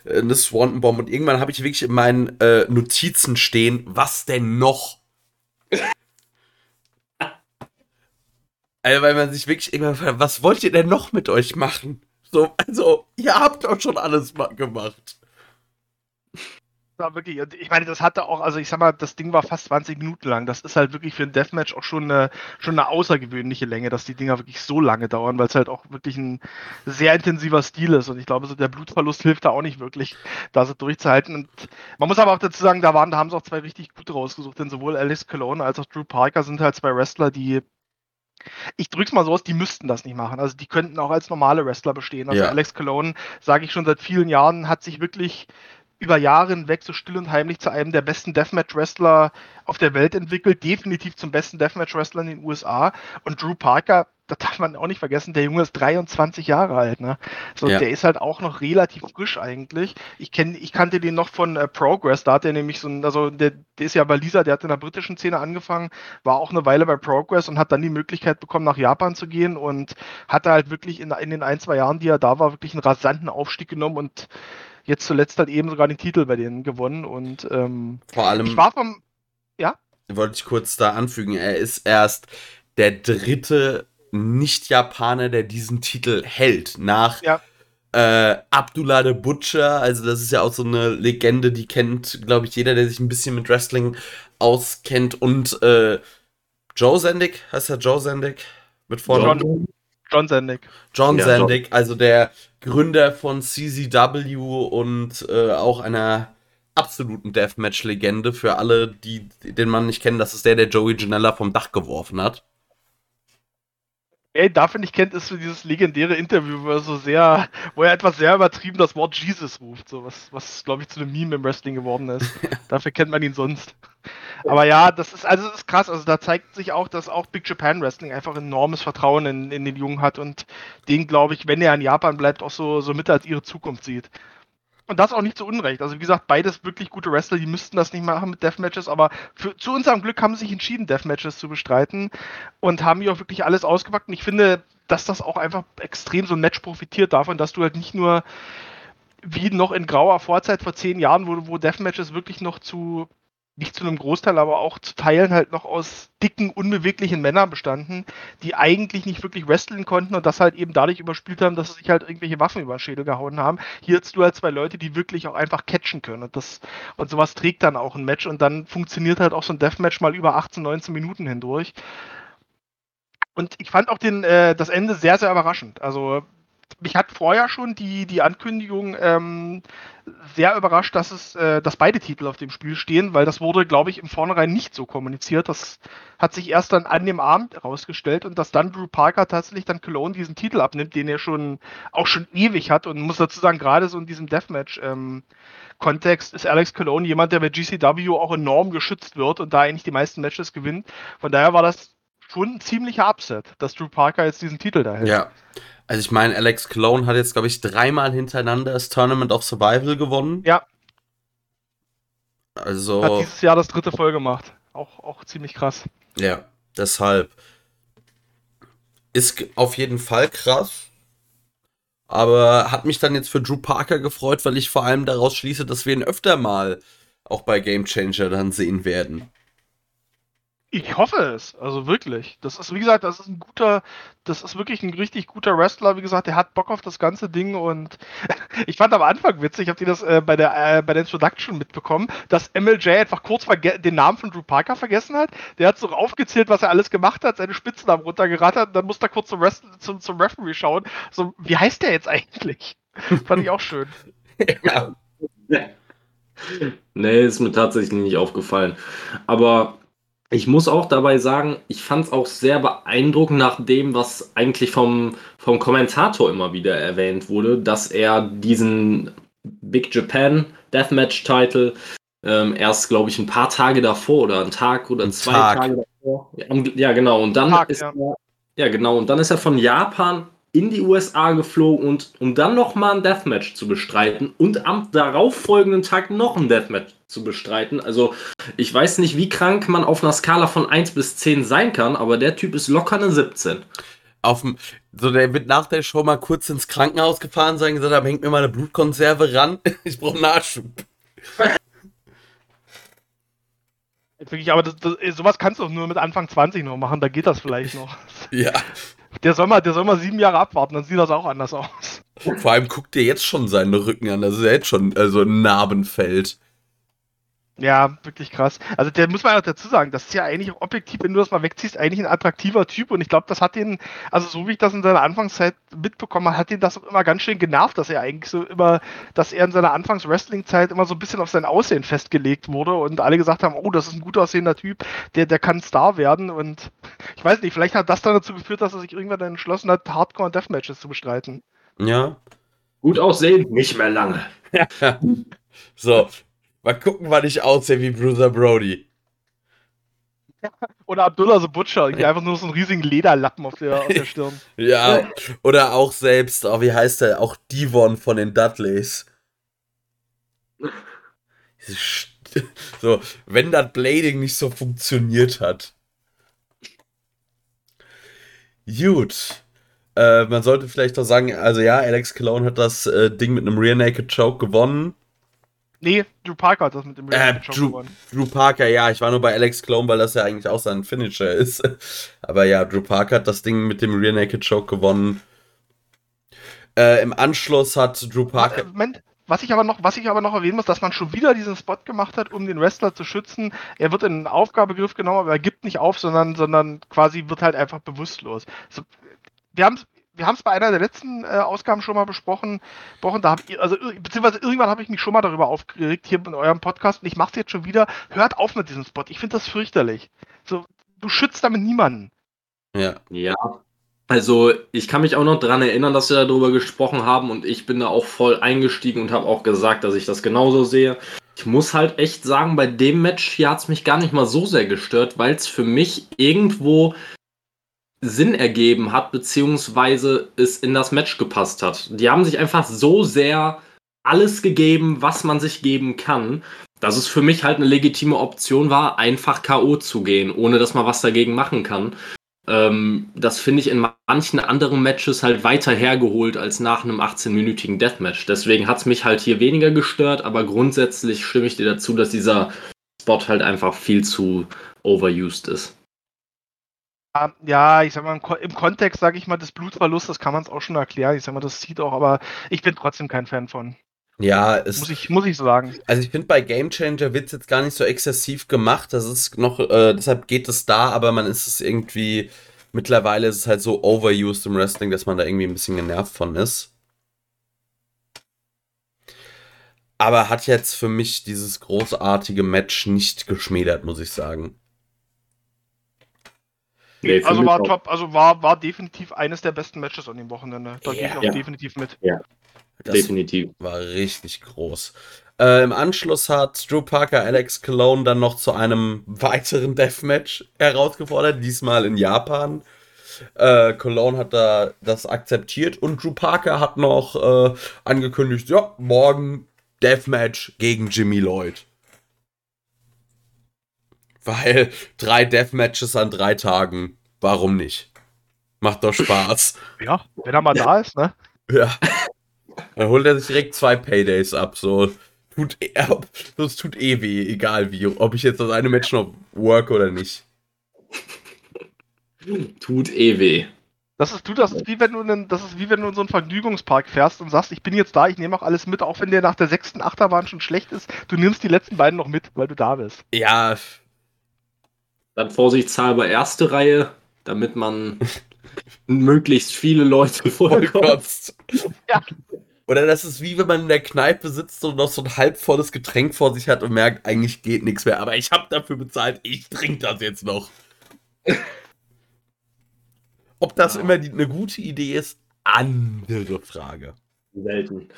äh, eine Swanton Bomb und irgendwann habe ich wirklich in meinen äh, Notizen stehen, was denn noch? also, weil man sich wirklich irgendwann fragt, was wollt ihr denn noch mit euch machen? So, also, ihr habt doch schon alles gemacht. War wirklich, und ich meine, das hatte auch, also ich sag mal, das Ding war fast 20 Minuten lang. Das ist halt wirklich für ein Deathmatch auch schon eine, schon eine außergewöhnliche Länge, dass die Dinger wirklich so lange dauern, weil es halt auch wirklich ein sehr intensiver Stil ist. Und ich glaube, so der Blutverlust hilft da auch nicht wirklich, da so durchzuhalten. Und man muss aber auch dazu sagen, da waren, da haben sie auch zwei richtig gute rausgesucht, denn sowohl Alice Cologne als auch Drew Parker sind halt zwei Wrestler, die ich drück's mal so aus, die müssten das nicht machen. Also die könnten auch als normale Wrestler bestehen. Also Ja. Alex Cologne, sage ich schon seit vielen Jahren, hat sich wirklich über Jahre hinweg so still und heimlich zu einem der besten Deathmatch-Wrestler auf der Welt entwickelt, definitiv zum besten Deathmatch-Wrestler in den USA. Und Drew Parker, das darf man auch nicht vergessen, der Junge ist 23 Jahre alt, ne? So, Ja. der ist halt auch noch relativ frisch eigentlich. Ich kenn, ich kannte den noch von äh, Progress, da hat er nämlich so ein, also der, der ist ja bei Lisa, der hat in der britischen Szene angefangen, war auch eine Weile bei Progress und hat dann die Möglichkeit bekommen, nach Japan zu gehen und hatte halt wirklich in, in den ein, zwei Jahren, die er da war, wirklich einen rasanten Aufstieg genommen und jetzt zuletzt halt eben sogar den Titel bei denen gewonnen. Und ähm, Vor allem. ich war vom. wollte ich kurz da anfügen, er ist erst der dritte Nicht-Japaner, der diesen Titel hält. Nach Ja. äh, Abdullah the Butcher, also das ist ja auch so eine Legende, die kennt, glaube ich, jeder, der sich ein bisschen mit Wrestling auskennt. Und äh, Joe Sendig, heißt er Joe Sendig? Mit Vornamen? John, Sendig. John Ja, Sendig, also der Gründer von CZW und äh, auch einer absoluten Deathmatch-Legende für alle, die den Mann nicht kennen. Das ist der, der Joey Janella vom Dach geworfen hat. Ey, dafür nicht kennt, ist so dieses legendäre Interview, wo er so sehr, wo er etwas sehr übertrieben das Wort Jesus ruft, so was, was glaube ich zu einem Meme im Wrestling geworden ist. dafür kennt man ihn sonst. Aber ja, das ist, also das ist krass, also da zeigt sich auch, dass auch Big Japan Wrestling einfach enormes Vertrauen in, in den Jungen hat und den, glaube ich, wenn er in Japan bleibt, auch so, so mit als ihre Zukunft sieht. Und das auch nicht zu Unrecht. Also wie gesagt, beides wirklich gute Wrestler, die müssten das nicht machen mit Deathmatches, aber für, zu unserem Glück haben sie sich entschieden, Deathmatches zu bestreiten und haben hier auch wirklich alles ausgepackt. Und ich finde, dass das auch einfach extrem so ein Match profitiert davon, dass du halt nicht nur wie noch in grauer Vorzeit vor zehn Jahren, wo, wo Deathmatches wirklich noch zu, nicht zu einem Großteil, aber auch zu Teilen halt noch aus dicken, unbeweglichen Männern bestanden, die eigentlich nicht wirklich wresteln konnten und das halt eben dadurch überspielt haben, dass sie sich halt irgendwelche Waffen über den Schädel gehauen haben. Hier hast du halt zwei Leute, die wirklich auch einfach catchen können und das und sowas trägt dann auch ein Match und dann funktioniert halt auch so ein Deathmatch mal über 18, 19 Minuten hindurch. Und ich fand auch den, äh, das Ende sehr, sehr überraschend. Also mich hat vorher schon die, die Ankündigung ähm, sehr überrascht, dass es, äh, dass beide Titel auf dem Spiel stehen, weil das wurde, glaube ich, im Vornherein nicht so kommuniziert. Das hat sich erst dann an dem Abend herausgestellt und dass dann Drew Parker tatsächlich dann Cologne diesen Titel abnimmt, den er schon auch schon ewig hat und muss dazu sagen, gerade so in diesem Deathmatch ähm, ist Alex Cologne jemand, der bei GCW auch enorm geschützt wird und da eigentlich die meisten Matches gewinnt. Von daher war das schon ein ziemlicher Upset, dass Drew Parker jetzt diesen Titel da hält. Ja. Also ich meine, Alex Cologne hat jetzt, glaube ich, dreimal hintereinander das Tournament of Survival gewonnen. Ja. Also. Hat dieses Jahr das dritte voll gemacht. Auch, auch ziemlich krass. Ja, deshalb. Ist auf jeden Fall krass. Aber hat mich dann jetzt für Drew Parker gefreut, weil ich vor allem daraus schließe, dass wir ihn öfter mal auch bei Game Changer dann sehen werden. Ich hoffe es, also wirklich. Das ist, wie gesagt, das ist ein guter, das ist wirklich ein richtig guter Wrestler. Wie gesagt, der hat Bock auf das ganze Ding und ich fand am Anfang witzig, habt ihr das äh, bei, der, äh, bei der Introduction mitbekommen, dass MLJ einfach kurz den Namen von Drew Parker vergessen hat. Der hat so aufgezählt, was er alles gemacht hat, seine Spitznamen runtergerattert und dann musste er kurz zum, Wrest zum, zum Referee schauen. So, wie heißt der jetzt eigentlich? fand ich auch schön. Ja. Nee, ist mir tatsächlich nicht aufgefallen. Aber ich muss auch dabei sagen, ich fand es auch sehr beeindruckend nach dem, was eigentlich vom, vom Kommentator immer wieder erwähnt wurde, dass er diesen Big Japan Deathmatch-Title ähm, erst, glaube ich, ein paar Tage davor oder einen Tag oder Ein zwei Tag. Tage davor. Ja, Ja, genau. Und dann Tag, ist ja. er, ja, genau. Und dann ist er von Japan in die USA geflogen und um dann nochmal ein Deathmatch zu bestreiten und am darauffolgenden Tag noch ein Deathmatch zu bestreiten. Also ich weiß nicht, wie krank man auf einer Skala von 1 bis 10 sein kann, aber der Typ ist locker eine 17. Auf dem, so der wird nach der Show mal kurz ins Krankenhaus gefahren sein, gesagt, haben, hängt mir mal eine Blutkonserve ran. Ich brauche Nachschub. Wirklich, aber das, das, sowas kannst du auch nur mit Anfang 20 noch machen, da geht das vielleicht noch. Ja. Der soll mal, der soll mal sieben Jahre abwarten, dann sieht das auch anders aus. Vor allem guckt dir jetzt schon seinen Rücken an. Das ist ja jetzt schon also ein Narbenfeld. Ja, wirklich krass. Also der muss man auch dazu sagen, das ist ja eigentlich objektiv, wenn du das mal wegziehst, eigentlich ein attraktiver Typ und ich glaube, das hat ihn, also so wie ich das in seiner Anfangszeit mitbekommen habe, hat ihn das auch immer ganz schön genervt, dass er eigentlich so immer, dass er in seiner Anfangs-Wrestling-Zeit immer so ein bisschen auf sein Aussehen festgelegt wurde und alle gesagt haben, oh, das ist ein gut aussehender Typ, der, der kann Star werden und ich weiß nicht, vielleicht hat das dann dazu geführt, dass er sich irgendwann dann entschlossen hat, Hardcore- und Deathmatches zu bestreiten. Ja. Gut aussehen, nicht mehr lange. So, mal gucken, wann ich aussehe wie Bruiser Brody. Oder Abdullah the Butcher, irgendwie einfach nur so einen riesigen Lederlappen auf der, auf der Stirn. Ja, oder auch selbst, oh, wie heißt der? Auch Devon von den Dudleys. So, wenn das Blading nicht so funktioniert hat. Gut. Äh, man sollte vielleicht auch sagen, also ja, Alex Cologne hat das äh, Ding mit einem Rear Naked Choke gewonnen. Nee, Drew Parker hat das mit dem Äh, Rear Naked Choke Drew, gewonnen. Drew Parker, ja, ich war nur bei Alex Clone, weil das ja eigentlich auch sein Finisher ist. Aber ja, Drew Parker hat das Ding mit dem Rear Naked Choke gewonnen. Äh, Im Anschluss hat Drew Parker. Moment, was ich aber noch, was ich aber noch erwähnen muss, dass man schon wieder diesen Spot gemacht hat, um den Wrestler zu schützen. Er wird in einen Aufgabegriff genommen, aber er gibt nicht auf, sondern, sondern quasi wird halt einfach bewusstlos. So, wir haben es wir haben es bei einer der letzten äh, Ausgaben schon mal besprochen, besprochen da hab ich, also beziehungsweise irgendwann habe ich mich schon mal darüber aufgeregt hier in eurem Podcast und ich mache es jetzt schon wieder. Hört auf mit diesem Spot. Ich finde das fürchterlich. So, du schützt damit niemanden. Ja. Ja. Also, ich kann mich auch noch dran erinnern, dass wir darüber gesprochen haben und ich bin da auch voll eingestiegen und habe auch gesagt, dass ich das genauso sehe. Ich muss halt echt sagen, bei dem Match hier hat es mich gar nicht mal so sehr gestört, weil es für mich irgendwo Sinn ergeben hat, beziehungsweise es in das Match gepasst hat. Die haben sich einfach so sehr alles gegeben, was man sich geben kann, dass es für mich halt eine legitime Option war, einfach K.O. zu gehen, ohne dass man was dagegen machen kann. Ähm, das finde ich in manchen anderen Matches halt weiter hergeholt als nach einem 18-minütigen Deathmatch. Deswegen hat es mich halt hier weniger gestört, aber grundsätzlich stimme ich dir dazu, dass dieser Spot halt einfach viel zu overused ist. Ja, ich sag mal, im, Ko im Kontext, sage ich mal, des Blutverlustes kann man es auch schon erklären. Ich sag mal, das sieht auch, aber ich bin trotzdem kein Fan von. Ja, es, Muss ich, muss ich sagen. also ich finde bei Game Changer wird es jetzt gar nicht so exzessiv gemacht. Das ist noch, äh, deshalb geht es da, aber man ist es irgendwie, mittlerweile ist es halt so overused im Wrestling, dass man da irgendwie ein bisschen genervt von ist. Aber hat jetzt für mich dieses großartige Match nicht geschmälert, muss ich sagen. Nee, Also war auch. top, also war, war definitiv eines der besten Matches an dem Wochenende. Da gehe ich Ja. auch Ja. definitiv mit. Das Definitiv. war richtig groß. Äh, Im Anschluss hat Drew Parker Alex Cologne dann noch zu einem weiteren Deathmatch herausgefordert, diesmal in Japan. Äh, Cologne hat da das akzeptiert und Drew Parker hat noch äh, angekündigt, ja, morgen Deathmatch gegen Jimmy Lloyd. Weil drei Deathmatches an drei Tagen, warum nicht? Macht doch Spaß. Ja, wenn er mal da ist, ne? Ja. Dann holt er sich direkt zwei Paydays ab. So tut eh, das tut eh weh, egal wie, ob ich jetzt das eine Match noch work oder nicht. Tut eh weh. Das ist, du, das ist wie wenn du in, das ist wie wenn du in so einen Vergnügungspark fährst und sagst, ich bin jetzt da, ich nehme auch alles mit, auch wenn der nach der sechsten Achterbahn schon schlecht ist, du nimmst die letzten beiden noch mit, weil du da bist. Ja, Dann vorsichtshalber erste Reihe, damit man möglichst viele Leute vollkotzt. Ja. Oder das ist wie wenn man in der Kneipe sitzt und noch so ein halbvolles Getränk vor sich hat und merkt, eigentlich geht nichts mehr. Aber ich habe dafür bezahlt, ich trinke das jetzt noch. Ob das Ja. immer die, eine gute Idee ist, andere Frage. Selten.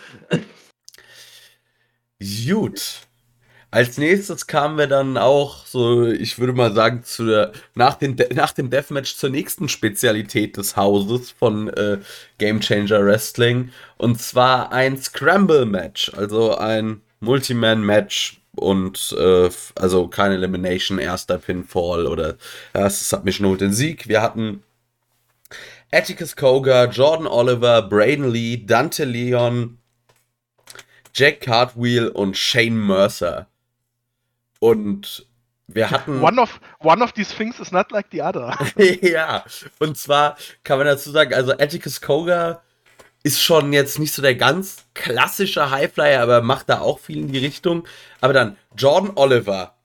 Gut. Als nächstes kamen wir dann auch so, ich würde mal sagen, zu der, nach, den, De- nach dem Deathmatch zur nächsten Spezialität des Hauses von äh, Game Changer Wrestling. Und zwar ein Scramble-Match, also ein Multiman-Match und äh, also keine Elimination, erster Pinfall oder erstes Submission holt den Sieg. Wir hatten Atticus Koga, Jordan Oliver, Braden Lee, Dante Leon, Jack Cartwheel und Shane Mercer. Und wir hatten. One of, one of these things is not like the other. ja, und zwar kann man dazu sagen, also Atticus Koga ist schon jetzt nicht so der ganz klassische Highflyer, aber macht da auch viel in die Richtung. Aber dann Jordan Oliver,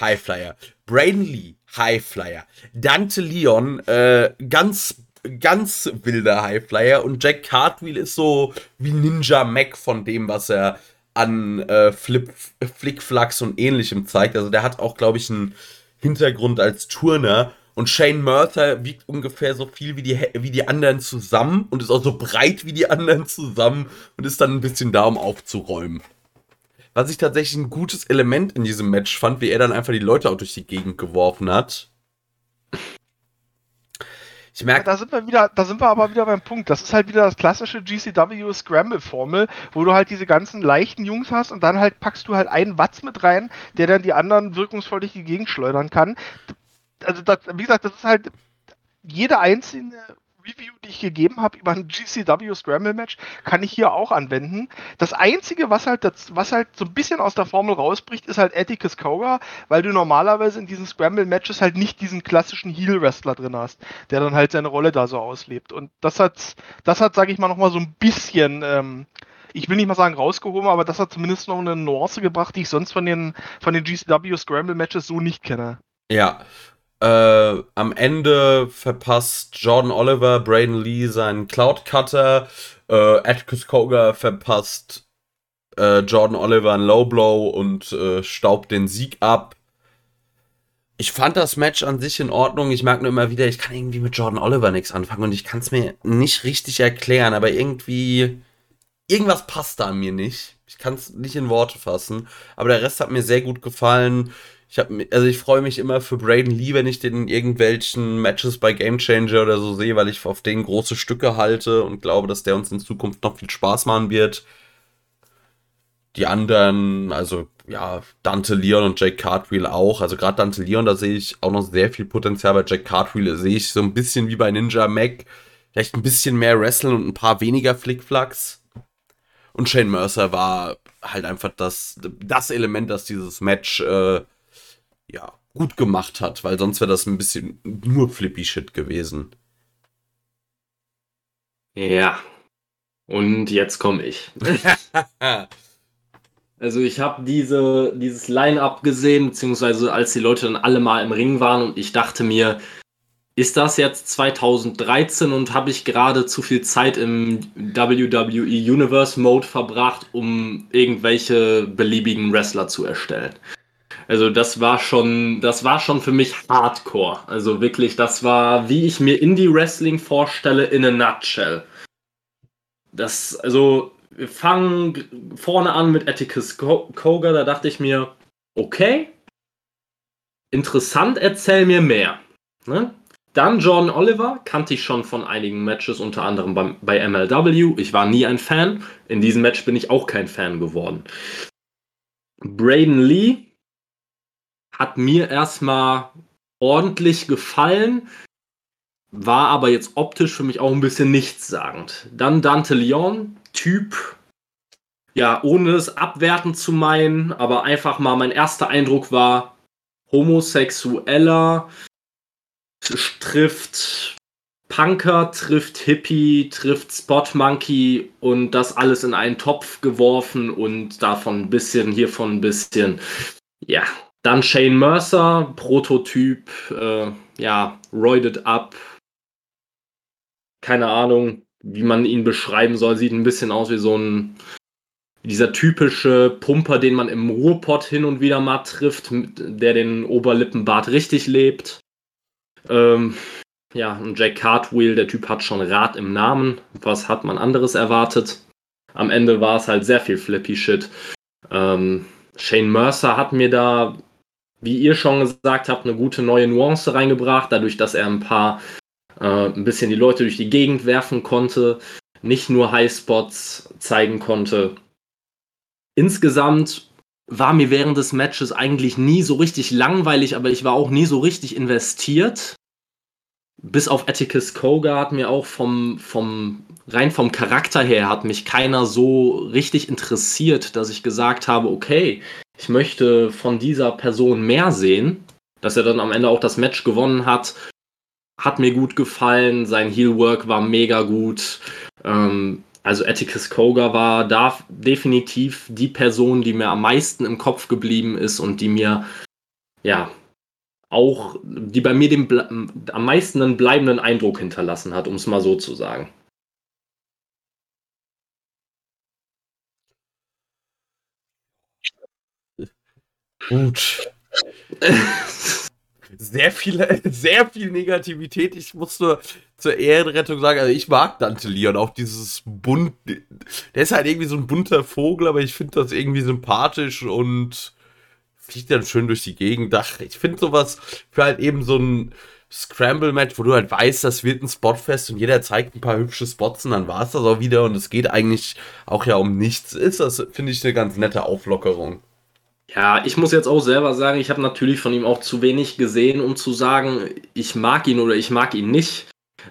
Highflyer. Braden Lee, Highflyer. Dante Leon, äh, ganz, ganz wilder Highflyer. Und Jack Cartwheel ist so wie Ninja Mac von dem, was er an äh, Flip, Flickflacks und ähnlichem zeigt. Also der hat auch, glaube ich, einen Hintergrund als Turner. Und Shane Murther wiegt ungefähr so viel wie die, wie die anderen zusammen und ist auch so breit wie die anderen zusammen und ist dann ein bisschen da, um aufzuräumen. Was ich tatsächlich ein gutes Element in diesem Match fand, wie er dann einfach die Leute auch durch die Gegend geworfen hat. Ich merke, da sind wir wieder, da sind wir aber wieder beim Punkt. Das ist halt wieder das klassische GCW Scramble Formel, wo du halt diese ganzen leichten Jungs hast und dann halt packst du halt einen Watts mit rein, der dann die anderen wirkungsvoll durch die Gegend schleudern kann also das, wie gesagt, das ist halt jede einzelne Review, die ich gegeben habe über ein GCW Scramble Match, kann ich hier auch anwenden. Das einzige, was halt, das, was halt so ein bisschen aus der Formel rausbricht, ist halt Atticus Koga, weil du normalerweise in diesen Scramble Matches halt nicht diesen klassischen Heel Wrestler drin hast, der dann halt seine Rolle da so auslebt. Und das hat, das hat, sage ich mal, noch mal so ein bisschen ähm, ich will nicht mal sagen rausgehoben, aber das hat zumindest noch eine Nuance gebracht, die ich sonst von den, von den GCW Scramble Matches so nicht kenne. Ja, äh, am Ende verpasst Jordan Oliver Braden Lee seinen Cloud Cutter. Äh, Atticus Koga verpasst äh, Jordan Oliver einen Low Blow und äh, staubt den Sieg ab. Ich fand das Match an sich in Ordnung. Ich merke nur immer wieder, ich kann irgendwie mit Jordan Oliver nichts anfangen und ich kann es mir nicht richtig erklären, aber irgendwie. Irgendwas passt da an mir nicht. Ich kann es nicht in Worte fassen. Aber der Rest hat mir sehr gut gefallen. Ich habe, also ich freue mich immer für Braden Lee, wenn ich den in irgendwelchen Matches bei Game Changer oder so sehe, weil ich auf den große Stücke halte und glaube, dass der uns in Zukunft noch viel Spaß machen wird. Die anderen, also ja, Dante Leon und Jake Cartwheel auch. Also gerade Dante Leon, da sehe ich auch noch sehr viel Potenzial. Bei Jake Cartwheel sehe ich so ein bisschen wie bei Ninja Mac. Vielleicht ein bisschen mehr Wrestling und ein paar weniger Flickflacks. Und Shane Mercer war halt einfach das, das Element, das dieses Match äh, ja, gut gemacht hat, weil sonst wäre das ein bisschen nur flippy Shit gewesen. Ja. Und jetzt komme ich. also ich habe diese, dieses Line-up gesehen, beziehungsweise als die Leute dann alle mal im Ring waren und ich dachte mir, ist das jetzt 2013 und habe ich gerade zu viel Zeit im WWE Universe Mode verbracht, um irgendwelche beliebigen Wrestler zu erstellen? Also das war schon, das war schon für mich Hardcore. Also wirklich, das war, wie ich mir Indie-Wrestling vorstelle in a nutshell. Das, also, wir fangen vorne an mit Atticus Koga, da dachte ich mir, okay, interessant, erzähl mir mehr. Ne? Dann John Oliver, kannte ich schon von einigen Matches, unter anderem bei, bei MLW. Ich war nie ein Fan. In diesem Match bin ich auch kein Fan geworden. Braden Lee, hat mir erstmal ordentlich gefallen, war aber jetzt optisch für mich auch ein bisschen nichtssagend. Dann Dante Leon, Typ, ja, ohne es abwertend zu meinen, aber einfach mal mein erster Eindruck war, homosexueller trifft Punker, trifft Hippie, trifft Spot Monkey und das alles in einen Topf geworfen und davon ein bisschen, hiervon ein bisschen. Ja, dann Shane Mercer, Prototyp, äh, ja, roided up. Keine Ahnung, wie man ihn beschreiben soll. Sieht ein bisschen aus wie so ein dieser typische Pumper, den man im Ruhrpott hin und wieder mal trifft, der den Oberlippenbart richtig lebt. Ähm, ja, und Jack Cartwheel, der Typ hat schon Rad im Namen. Was hat man anderes erwartet? Am Ende war es halt sehr viel Flippy Shit. Ähm, Shane Mercer hat mir da wie ihr schon gesagt habt, eine gute neue Nuance reingebracht, dadurch, dass er ein paar, äh, ein bisschen die Leute durch die Gegend werfen konnte, nicht nur Highspots zeigen konnte. Insgesamt war mir während des Matches eigentlich nie so richtig langweilig, aber ich war auch nie so richtig investiert. Bis auf Atticus Koga hat mir auch vom, vom, rein vom Charakter her hat mich keiner so richtig interessiert, dass ich gesagt habe, okay, ich möchte von dieser Person mehr sehen. Dass er dann am Ende auch das Match gewonnen hat, hat mir gut gefallen. Sein Heelwork war mega gut. Ähm, also Atticus Koga war da definitiv die Person, die mir am meisten im Kopf geblieben ist und die mir, ja, auch, die bei mir den am meisten einen bleibenden Eindruck hinterlassen hat, um es mal so zu sagen. Gut. sehr viel, sehr viel Negativität. Ich muss nur zur Ehrenrettung sagen, also ich mag Dante Leon, auch dieses bunt, der ist halt irgendwie so ein bunter Vogel, aber ich finde das irgendwie sympathisch und fliegt dann schön durch die Gegend. Ach, ich finde sowas für halt eben so ein Scramble-Match, wo du halt weißt, das wird ein Spotfest und jeder zeigt ein paar hübsche Spots und dann war es das auch wieder und es geht eigentlich auch ja um nichts. Ist das, finde ich, eine ganz nette Auflockerung. Ja, ich muss jetzt auch selber sagen, ich habe natürlich von ihm auch zu wenig gesehen, um zu sagen, ich mag ihn oder ich mag ihn nicht.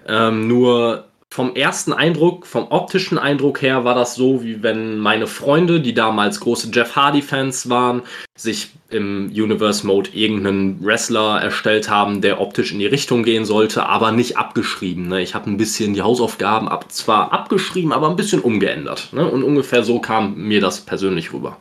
Ähm, nur vom ersten Eindruck, vom optischen Eindruck her war das so, wie wenn meine Freunde, die damals große Jeff Hardy-Fans waren, sich im Universe Mode irgendeinen Wrestler erstellt haben, der optisch in die Richtung gehen sollte, aber nicht abgeschrieben. Ne? Ich habe ein bisschen die Hausaufgaben ab, zwar abgeschrieben, aber ein bisschen umgeändert. Ne? Und ungefähr so kam mir das persönlich rüber.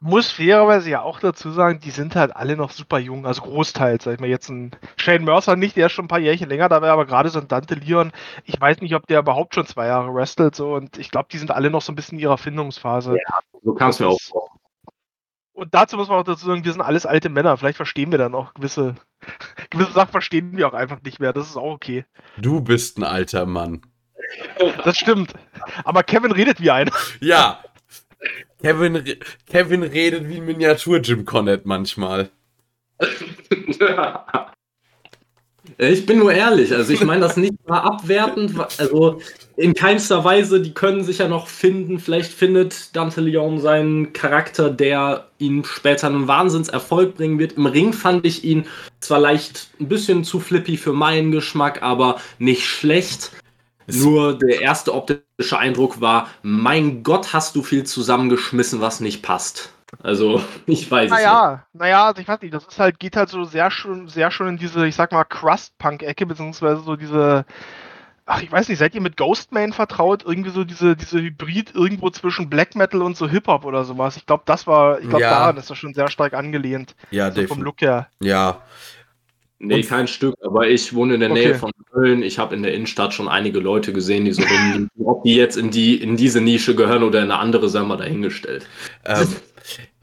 Muss fairerweise ja auch dazu sagen, die sind halt alle noch super jung, also großteils, sag ich mal, jetzt ein Shane Mercer nicht, der ist schon ein paar Jährchen länger dabei, aber gerade so ein Dante Leon, ich weiß nicht, ob der überhaupt schon zwei Jahre wrestelt, so, und ich glaube, die sind alle noch so ein bisschen in ihrer Findungsphase. Ja, so kam es mir auch vor. Und dazu muss man auch dazu sagen, wir sind alles alte Männer, vielleicht verstehen wir dann auch gewisse, gewisse Sachen verstehen wir auch einfach nicht mehr, das ist auch okay. Du bist ein alter Mann. Das stimmt. Aber Kevin redet wie einer. Ja, Kevin, Kevin redet wie ein Miniatur-Jim Cornette manchmal. Ich bin nur ehrlich, also ich meine das nicht mal abwertend, also in keinster Weise, die können sich ja noch finden, vielleicht findet Dante Leon seinen Charakter, der ihn später einen Wahnsinnserfolg bringen wird. Im Ring fand ich ihn zwar leicht ein bisschen zu flippy für meinen Geschmack, aber nicht schlecht. Nur der erste optische Eindruck war, mein Gott, hast du viel zusammengeschmissen, was nicht passt. Also, ich weiß naja, es nicht. Naja, also ich weiß nicht, das ist halt, geht halt so sehr schön, sehr schön in diese, ich sag mal, Crust-Punk-Ecke, beziehungsweise so diese, ach, ich weiß nicht, seid ihr mit Ghostman vertraut? Irgendwie so diese, diese Hybrid irgendwo zwischen Black Metal und so Hip-Hop oder sowas. Ich glaube, das war, ich glaube, ja. daran ist das schon sehr stark angelehnt. Ja, so vom Look her. Ja, Nee, und kein Stück, aber ich wohne in der okay. Nähe von Köln. Ich habe in der Innenstadt schon einige Leute gesehen, die so rumliegen. Ob die jetzt in, die, in diese Nische gehören oder in eine andere, sei mal dahingestellt. Ähm,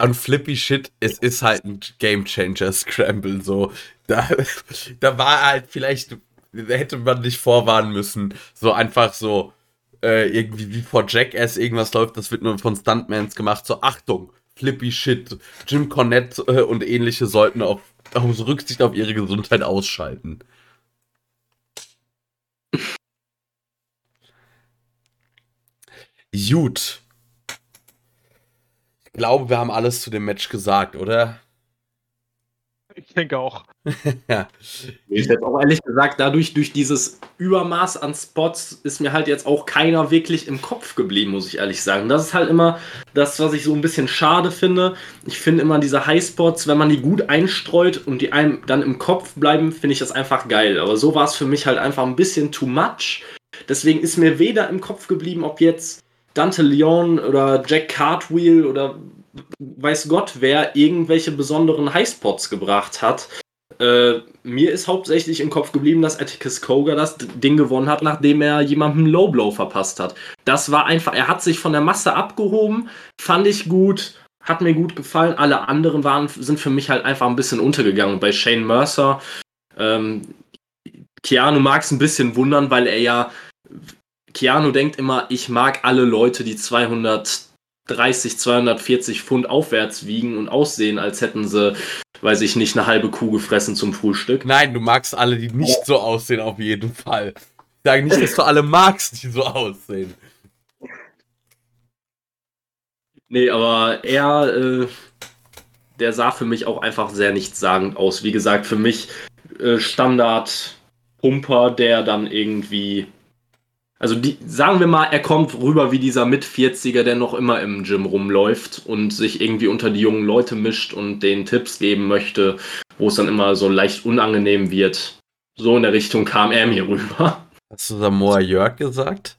und Flippy Shit, es ist halt ein Game Changer Scramble. So. Da, da war halt vielleicht, hätte man nicht vorwarnen müssen. So einfach so, äh, irgendwie wie vor Jackass irgendwas läuft, das wird nur von Stuntmans gemacht. So, Achtung, Flippy Shit, Jim Cornette äh, und ähnliche sollten auch aus Rücksicht auf ihre Gesundheit ausschalten. Gut. Ich glaube, wir haben alles zu dem Match gesagt, oder? Ich denke auch. ja. Ich jetzt auch ehrlich gesagt, dadurch, durch dieses Übermaß an Spots, ist mir halt jetzt auch keiner wirklich im Kopf geblieben, muss ich ehrlich sagen. Das ist halt immer das, was ich so ein bisschen schade finde. Ich finde immer diese Highspots, wenn man die gut einstreut und die einem dann im Kopf bleiben, finde ich das einfach geil. Aber so war es für mich halt einfach ein bisschen too much. Deswegen ist mir weder im Kopf geblieben, ob jetzt Dante Leon oder Jack Cartwheel oder weiß Gott, wer irgendwelche besonderen Highspots gebracht hat. Äh, mir ist hauptsächlich im Kopf geblieben, dass Atticus Koga das Ding gewonnen hat, nachdem er jemandem Low Blow verpasst hat. Das war einfach, er hat sich von der Masse abgehoben, fand ich gut, hat mir gut gefallen. Alle anderen waren, sind für mich halt einfach ein bisschen untergegangen. Bei Shane Mercer, ähm, Keanu mag es ein bisschen wundern, weil er ja, Keanu denkt immer, ich mag alle Leute, die 200 230, 240 Pfund aufwärts wiegen und aussehen, als hätten sie, weiß ich nicht, eine halbe Kuh gefressen zum Frühstück. Nein, du magst alle, die nicht so aussehen, auf jeden Fall. Ich sage nicht, dass du alle magst, die so aussehen. Nee, aber er, äh, der sah für mich auch einfach sehr nichtssagend aus. Wie gesagt, für mich äh, Standard-Pumper, der dann irgendwie also die, sagen wir mal, er kommt rüber wie dieser Mit-40er, der noch immer im Gym rumläuft und sich irgendwie unter die jungen Leute mischt und denen Tipps geben möchte, wo es dann immer so leicht unangenehm wird. So in der Richtung kam er mir rüber. Hast du Samoa Jörg gesagt?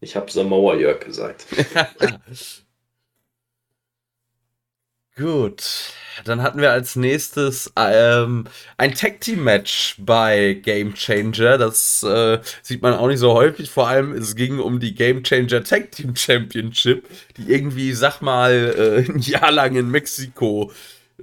Ich habe Samoa Jörg gesagt. Gut, dann hatten wir als nächstes ähm, ein Tag Team Match bei Game Changer. Das äh, sieht man auch nicht so häufig. Vor allem es ging um die Game Changer Tag Team Championship, die irgendwie, sag mal, äh, ein Jahr lang in Mexiko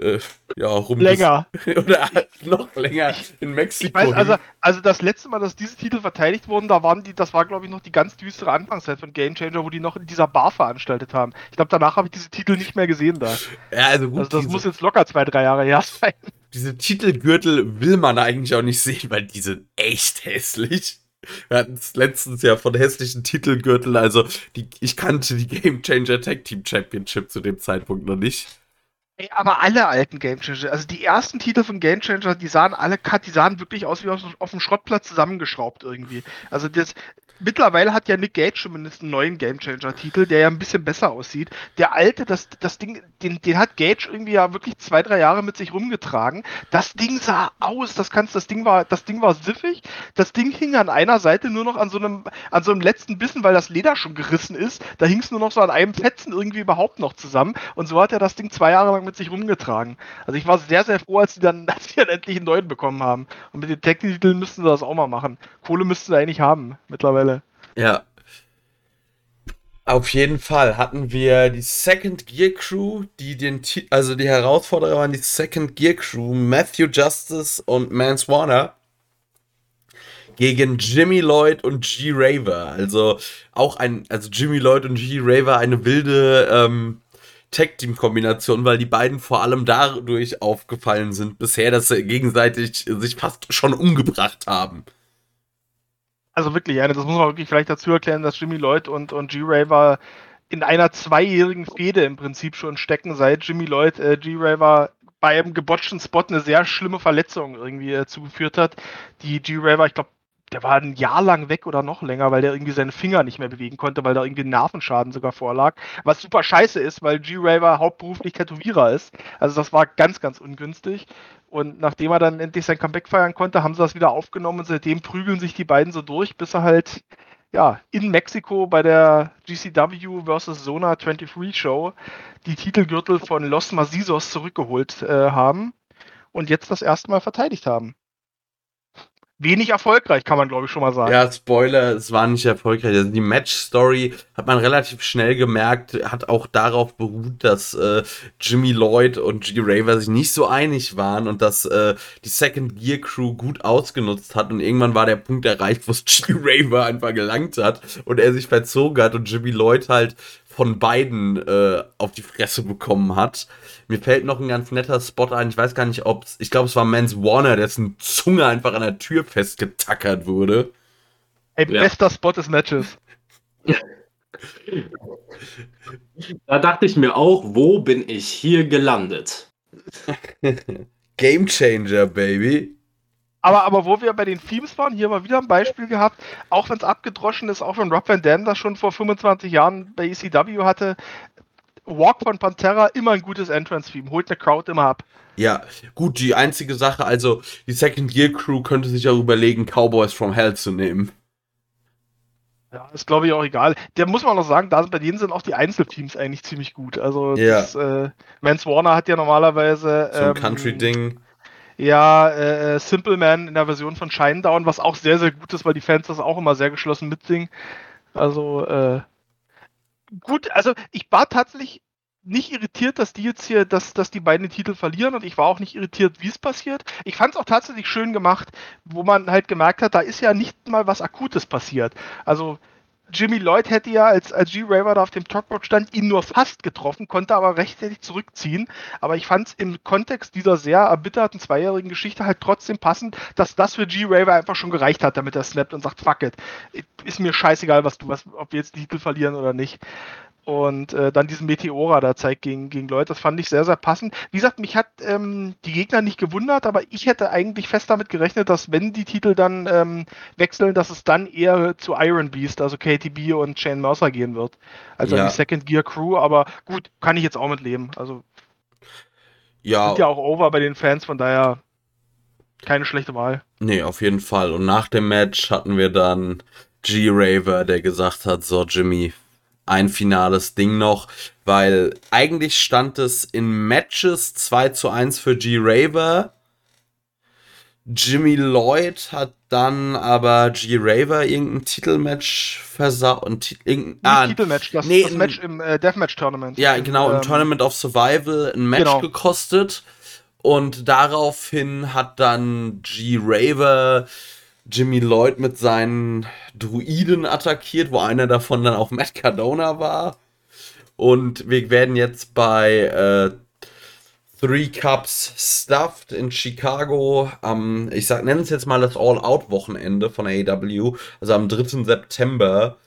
äh, ja, rum Länger. oder noch länger in Mexiko. Ich weiß, also, also das letzte Mal, dass diese Titel verteidigt wurden, da waren die, das war glaube ich noch die ganz düstere Anfangszeit von Game Changer, wo die noch in dieser Bar veranstaltet haben. Ich glaube, danach habe ich diese Titel nicht mehr gesehen da. ja, also gut, Also das diese, muss jetzt locker zwei, drei Jahre her sein. diese Titelgürtel will man eigentlich auch nicht sehen, weil die sind echt hässlich. Wir hatten es letztens ja von hässlichen Titelgürteln, also die, ich kannte die Game Changer Tag Team Championship zu dem Zeitpunkt noch nicht. Aber alle alten Game Changer, also die ersten Titel von Game Changer, die sahen alle cut, die sahen wirklich aus wie auf, auf dem Schrottplatz zusammengeschraubt irgendwie. Also das, mittlerweile hat ja Nick Gage zumindest einen neuen Game Changer Titel, der ja ein bisschen besser aussieht. Der alte, das, das Ding, den, den hat Gage irgendwie ja wirklich zwei, drei Jahre mit sich rumgetragen. Das Ding sah aus, das kannst, das Ding war, das Ding war siffig. Das Ding hing an einer Seite nur noch an so einem, an so einem letzten Bissen, weil das Leder schon gerissen ist. Da hing es nur noch so an einem Fetzen irgendwie überhaupt noch zusammen. Und so hat er das Ding zwei Jahre lang mit sich rumgetragen. Also ich war sehr, sehr froh, als die dann, als die dann endlich einen neuen bekommen haben. Und mit den Tech-Titeln müssten sie das auch mal machen. Kohle müssten sie eigentlich haben, mittlerweile. Ja. Auf jeden Fall hatten wir die Second Gear Crew, die den, Ti- also die Herausforderer waren die Second Gear Crew, Matthew Justice und Mance Warner gegen Jimmy Lloyd und G Raver. Also auch ein, also Jimmy Lloyd und G Raver eine wilde ähm, Tag Team Kombination, weil die beiden vor allem dadurch aufgefallen sind bisher, dass sie gegenseitig sich fast schon umgebracht haben. Also wirklich, ja, das muss man wirklich vielleicht dazu erklären, dass Jimmy Lloyd und, und G-Raver in einer zweijährigen Fehde im Prinzip schon stecken, seit Jimmy Lloyd äh, G-Raver bei einem gebotchten Spot eine sehr schlimme Verletzung irgendwie äh, zugeführt hat. Die G-Raver, ich glaube, der war ein Jahr lang weg oder noch länger, weil der irgendwie seine Finger nicht mehr bewegen konnte, weil da irgendwie ein Nervenschaden sogar vorlag. Was super scheiße ist, weil G-Raver hauptberuflich Tätowierer ist. Also das war ganz, ganz ungünstig. Und nachdem er dann endlich sein Comeback feiern konnte, haben sie das wieder aufgenommen und seitdem prügeln sich die beiden so durch, bis er halt ja, in Mexiko bei der GCW vs. Zona 23 Show die Titelgürtel von Los Mazisos zurückgeholt äh, haben und jetzt das erste Mal verteidigt haben. Wenig erfolgreich, kann man glaube ich schon mal sagen. Ja, Spoiler, es war nicht erfolgreich. Also die Match-Story hat man relativ schnell gemerkt, hat auch darauf beruht, dass äh, Jimmy Lloyd und G. Raver sich nicht so einig waren und dass äh, die Second Gear Crew gut ausgenutzt hat und irgendwann war der Punkt erreicht, wo es G. Raver einfach gelangt hat und er sich verzogen hat und Jimmy Lloyd halt von beiden äh, auf die Fresse bekommen hat. Mir fällt noch ein ganz netter Spot ein. Ich weiß gar nicht, ob ich glaube, es war Mans Warner, dessen Zunge einfach an der Tür festgetackert wurde. Ey, Ja. bester Spot des Matches. Da dachte ich mir auch, wo bin ich hier gelandet? Game Changer, Baby. Aber, aber wo wir bei den Themes waren, hier mal wieder ein Beispiel gehabt, auch wenn es abgedroschen ist, auch wenn Rob Van Dam das schon vor 25 Jahren bei ECW hatte, Walk von Pantera immer ein gutes Entrance-Theme, holt eine Crowd immer ab. Ja, gut, die einzige Sache, also die Second Gear Crew könnte sich auch überlegen, Cowboys from Hell zu nehmen. Ja, ist glaube ich auch egal. Der muss man noch sagen, da, bei denen sind auch die Einzelteams eigentlich ziemlich gut. Also Ja. das, äh, Mance Warner hat ja normalerweise So ein ähm, Country-Ding. Ja, äh, Simple Man in der Version von Shinedown, was auch sehr, sehr gut ist, weil die Fans das auch immer sehr geschlossen mitsingen. Also, äh, gut, also ich war tatsächlich nicht irritiert, dass die jetzt hier, dass, dass die beiden den Titel verlieren und ich war auch nicht irritiert, wie es passiert. Ich fand es auch tatsächlich schön gemacht, wo man halt gemerkt hat, da ist ja nicht mal was Akutes passiert. Also Jimmy Lloyd hätte ja, als, als G-Raver da auf dem Topboard stand, ihn nur fast getroffen, konnte aber rechtzeitig zurückziehen. Aber ich fand es im Kontext dieser sehr erbitterten zweijährigen Geschichte halt trotzdem passend, dass das für G-Raver einfach schon gereicht hat, damit er snappt und sagt, fuck it, ist mir scheißegal, was du, was, ob wir jetzt Titel verlieren oder nicht. Und äh, dann diesen Meteora da zeigt gegen, gegen Leute, das fand ich sehr, sehr passend. Wie gesagt, mich hat ähm, die Gegner nicht gewundert, aber ich hätte eigentlich fest damit gerechnet, dass wenn die Titel dann ähm, wechseln, dass es dann eher zu Iron Beast, also KTB und Shane Mercer gehen wird. Also Ja. die Second Gear Crew, aber gut, kann ich jetzt auch mit leben. Also Ja, sind ja auch over bei den Fans, von daher keine schlechte Wahl. Nee, auf jeden Fall. Und nach dem Match hatten wir dann G-Raver, der gesagt hat, so Jimmy, ein finales Ding noch, weil eigentlich stand es in Matches 2 zu 1 für G-Raver. Jimmy Lloyd hat dann aber G-Raver irgendein Titelmatch versaut und irgendein Ah, Titelmatch, das, nee, das Match im äh, Deathmatch-Tournament. Ja, genau, im Ähm, Tournament of Survival ein Match genau. gekostet. Und daraufhin hat dann G-Raver Jimmy Lloyd mit seinen Druiden attackiert, wo einer davon dann auch Matt Cardona war. Und wir werden jetzt bei äh, Three Cups Stuffed in Chicago am, ich sag, nennen es jetzt mal das All-Out-Wochenende von AEW, also am 3. September,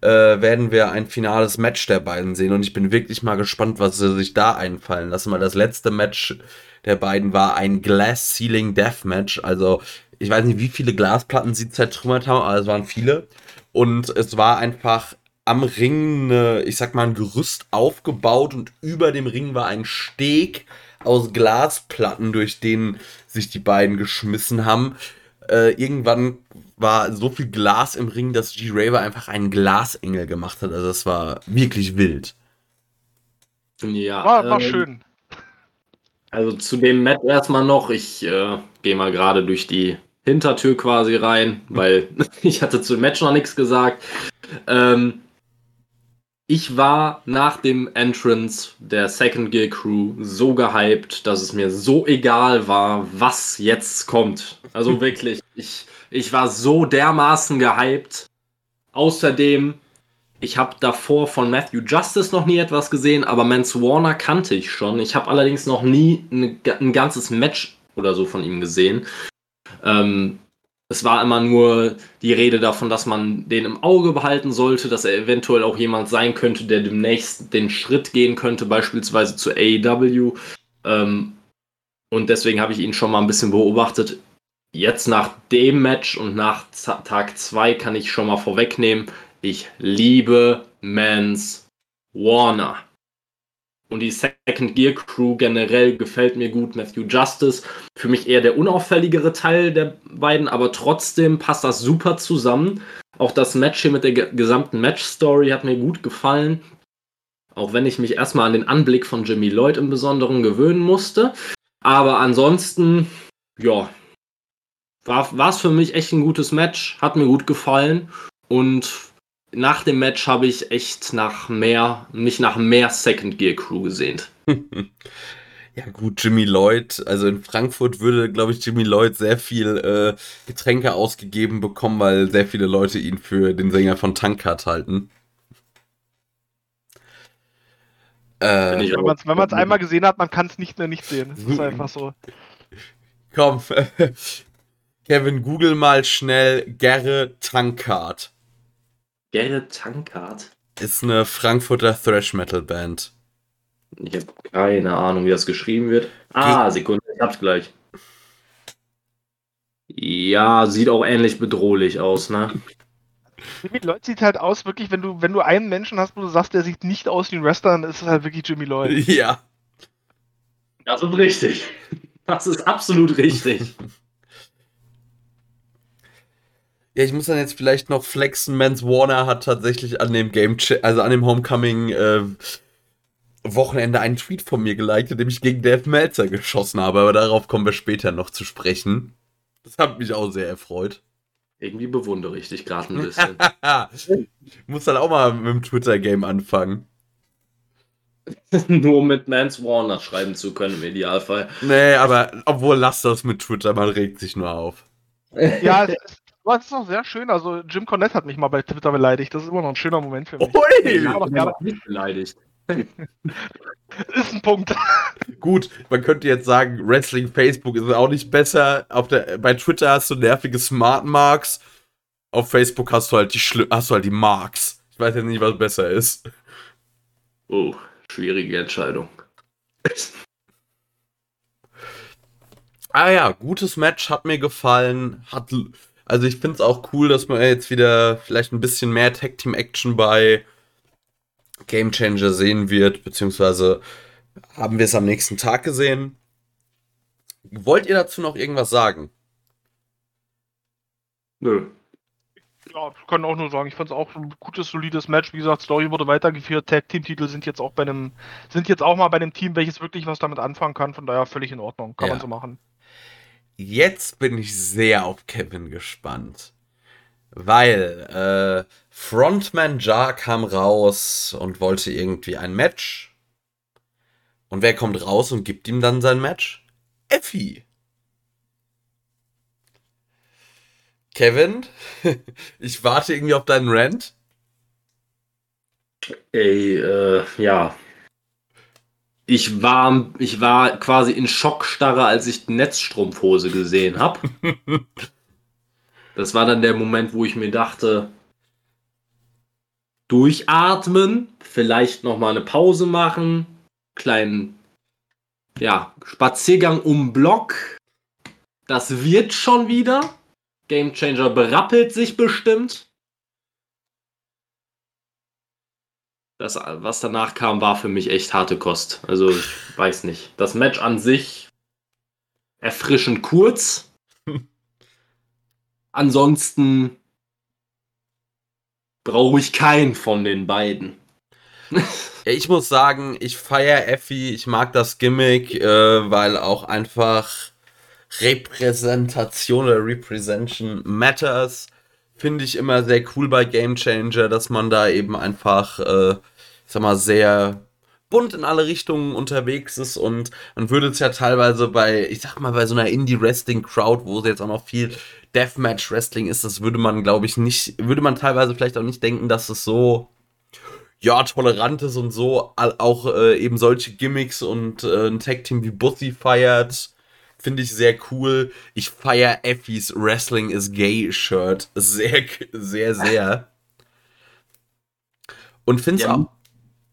äh, werden wir ein finales Match der beiden sehen. Und ich bin wirklich mal gespannt, was sie sich da einfallen lassen, weil das letzte Match der beiden war ein Glass Ceiling Deathmatch. Also, ich weiß nicht, wie viele Glasplatten sie zertrümmert haben, aber es waren viele. Und es war einfach am Ring, eine, ich sag mal, ein Gerüst aufgebaut und über dem Ring war ein Steg aus Glasplatten, durch den sich die beiden geschmissen haben. Äh, irgendwann war so viel Glas im Ring, dass G-Raver einfach einen Glasengel gemacht hat. Also das war wirklich wild. Ja, War, war ähm, schön. Also zu dem Match erstmal noch. Ich äh, gehe mal gerade durch die Hintertür quasi rein, weil ich hatte zu dem Match noch nichts gesagt. Ähm, ich war nach dem Entrance der Second Gear Crew so gehypt, dass es mir so egal war, was jetzt kommt. Also wirklich, ich, ich war so dermaßen gehypt. Außerdem, ich habe davor von Matthew Justice noch nie etwas gesehen, aber Mance Warner kannte ich schon. Ich habe allerdings noch nie eine, ein ganzes Match oder so von ihm gesehen. Ähm, es war immer nur die Rede davon, dass man den im Auge behalten sollte, dass er eventuell auch jemand sein könnte, der demnächst den Schritt gehen könnte, beispielsweise zu AEW. Ähm, und deswegen habe ich ihn schon mal ein bisschen beobachtet. Jetzt nach dem Match und nach Tag 2 kann ich schon mal vorwegnehmen, ich liebe Mans Warner. Und die Second Gear Crew generell gefällt mir gut. Matthew Justice, für mich eher der unauffälligere Teil der beiden, aber trotzdem passt das super zusammen. Auch das Match hier mit der ge- gesamten Match-Story hat mir gut gefallen. Auch wenn ich mich erstmal an den Anblick von Jimmy Lloyd im Besonderen gewöhnen musste. Aber ansonsten, ja, war es für mich echt ein gutes Match. Hat mir gut gefallen. Und nach dem Match habe ich echt nach mehr, mich nach mehr Second Gear Crew gesehnt. Ja gut, Jimmy Lloyd, also in Frankfurt würde, glaube ich, Jimmy Lloyd sehr viel äh, Getränke ausgegeben bekommen, weil sehr viele Leute ihn für den Sänger von Tankard halten. Äh, ich Wenn man es einmal gesehen hat, man kann es nicht mehr nicht sehen. Das ist einfach so. komm, Kevin, google mal schnell Gerre Tankard. Gerrit Tankard? Ist eine Frankfurter Thrash Metal Band. Ich habe keine Ahnung, wie das geschrieben wird. Ah, Sekunde, ich hab's gleich. Ja, sieht auch ähnlich bedrohlich aus, ne? Jimmy Lloyd sieht halt aus, wirklich, wenn du, wenn du einen Menschen hast, wo du sagst, der sieht nicht aus wie ein Wrestler, dann ist es halt wirklich Jimmy Lloyd. Ja. Das ist richtig. Das ist absolut richtig. Ja, ich muss dann jetzt vielleicht noch flexen. Mans Warner hat tatsächlich an dem Game, also an dem Homecoming äh, Wochenende einen Tweet von mir geliked, in dem ich gegen Dave Meltzer geschossen habe, aber darauf kommen wir später noch zu sprechen. Das hat mich auch sehr erfreut. Irgendwie bewundere ich dich gerade ein bisschen. ich muss dann auch mal mit dem Twitter-Game anfangen. Nur mit Mans Warner schreiben zu können im Idealfall. Nee, aber obwohl lass das mit Twitter, man regt sich nur auf. Ja, es ist, aber es ist auch sehr schön. Also, Jim Cornette hat mich mal bei Twitter beleidigt. Das ist immer noch ein schöner Moment für mich. Ui! Aber gerne. nicht beleidigt. Ist ein Punkt. Gut, man könnte jetzt sagen, Wrestling Facebook ist auch nicht besser. Auf der, bei Twitter hast du nervige Smart Marks. Auf Facebook hast du halt die Schli hast du halt die Marks. Ich weiß jetzt nicht, was besser ist. Oh, schwierige Entscheidung. Ah ja, gutes Match, hat mir gefallen. Hat, also ich finde es auch cool, dass man jetzt wieder vielleicht ein bisschen mehr Tag Team Action bei Game Changer sehen wird, beziehungsweise haben wir es am nächsten Tag gesehen. Wollt ihr dazu noch irgendwas sagen? Nö. Ja, ich kann auch nur sagen, ich fand es auch ein gutes, solides Match. Wie gesagt, Story wurde weitergeführt. Tag-Team-Titel sind jetzt auch bei einem, sind jetzt auch mal bei einem Team, welches wirklich was damit anfangen kann. Von daher völlig in Ordnung. Kann Ja. man so machen. Jetzt bin ich sehr auf Kevin gespannt. Weil äh, Frontman Jar kam raus und wollte irgendwie ein Match. Und wer kommt raus und gibt ihm dann sein Match? Effi. Kevin, ich warte irgendwie auf deinen Rant. Ey, äh, ja. Ich war, ich war quasi in Schockstarre, als ich die Netzstrumpfhose gesehen habe. Das war dann der Moment, wo ich mir dachte, durchatmen, vielleicht noch mal eine Pause machen, kleinen ja, Spaziergang um Block. Das wird schon wieder. Gamechanger berappelt sich bestimmt. Das, was danach kam, war für mich echt harte Kost. Also, ich weiß nicht. Das Match an sich erfrischend kurz. Ansonsten brauche ich keinen von den beiden. Ich muss sagen, ich feiere Effi, ich mag das Gimmick, äh, weil auch einfach Repräsentation oder Representation matters. Finde ich immer sehr cool bei Game Changer, dass man da eben einfach, äh, sag mal, sehr bunt in alle Richtungen unterwegs ist und man würde es ja teilweise bei, ich sag mal, bei so einer Indie-Wrestling-Crowd, wo es jetzt auch noch viel Deathmatch-Wrestling ist, das würde man, glaube ich, nicht, würde man teilweise vielleicht auch nicht denken, dass es so ja, tolerant ist und so, auch äh, eben solche Gimmicks und äh, ein Tag-Team wie Bussy feiert, finde ich sehr cool. Ich feier Effis Wrestling is Gay Shirt sehr, sehr, sehr. Und find's Ja. auch.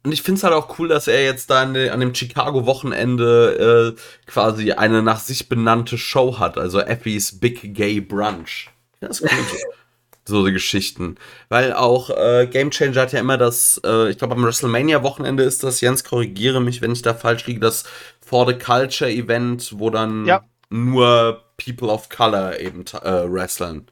Und ich finde es halt auch cool, dass er jetzt da an, de- an dem Chicago-Wochenende äh, quasi eine nach sich benannte Show hat, also Effie's Big Gay Brunch. Das ist cool. so die Geschichten. Weil auch äh, Game Changer hat ja immer das, äh, ich glaube am WrestleMania-Wochenende ist das, Jens, korrigiere mich, wenn ich da falsch liege, das For the Culture Event, wo dann Ja. nur People of Color eben äh, wresteln.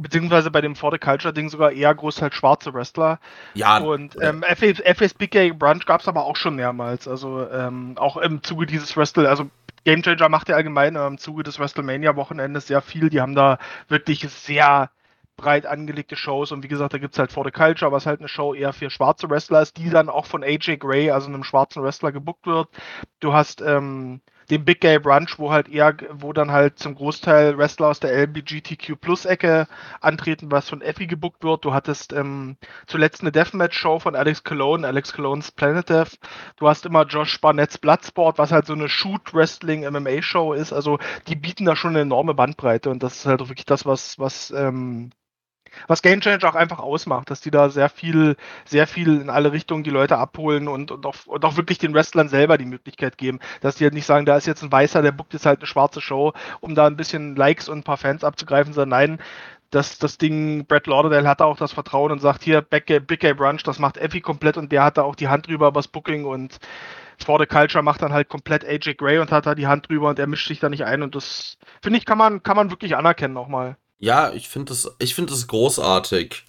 Beziehungsweise bei dem For the Culture Ding sogar eher großteils schwarze Wrestler. Ja, Und ähm, FS, FS Big Gay Brunch gab es aber auch schon mehrmals. Also ähm, auch im Zuge dieses Wrestle, also Game Changer macht ja allgemein äh, im Zuge des WrestleMania-Wochenendes sehr viel. Die haben da wirklich sehr breit angelegte Shows und wie gesagt, da gibt es halt For the Culture, was halt eine Show eher für schwarze Wrestler ist, die dann auch von AJ Gray, also einem schwarzen Wrestler, gebuckt wird. Du hast ähm, den Big Gay Brunch, wo halt eher, wo dann halt zum Großteil Wrestler aus der LBGTQ Plus Ecke antreten, was von Effie gebuckt wird. Du hattest ähm, zuletzt eine Deathmatch-Show von Alex Cologne, Alex Cologne's Planet Death. Du hast immer Josh Barnett's Bloodsport, was halt so eine Shoot-Wrestling-MMA-Show ist. Also die bieten da schon eine enorme Bandbreite und das ist halt wirklich das, was, was, ähm, was Game Changer auch einfach ausmacht, dass die da sehr viel, sehr viel in alle Richtungen die Leute abholen und, und, auch, und auch wirklich den Wrestlern selber die Möglichkeit geben, dass die halt nicht sagen, da ist jetzt ein Weißer, der bookt jetzt halt eine schwarze Show, um da ein bisschen Likes und ein paar Fans abzugreifen, sondern nein, das, das Ding, Brett Lauderdale hat da auch das Vertrauen und sagt, hier, Big Gay, Brunch, das macht Effie komplett und der hat da auch die Hand drüber was Booking und For the Culture macht dann halt komplett AJ Gray und hat da die Hand drüber und er mischt sich da nicht ein und das, finde ich, kann man, kann man wirklich anerkennen nochmal. Ja, ich finde das, ich finde das großartig.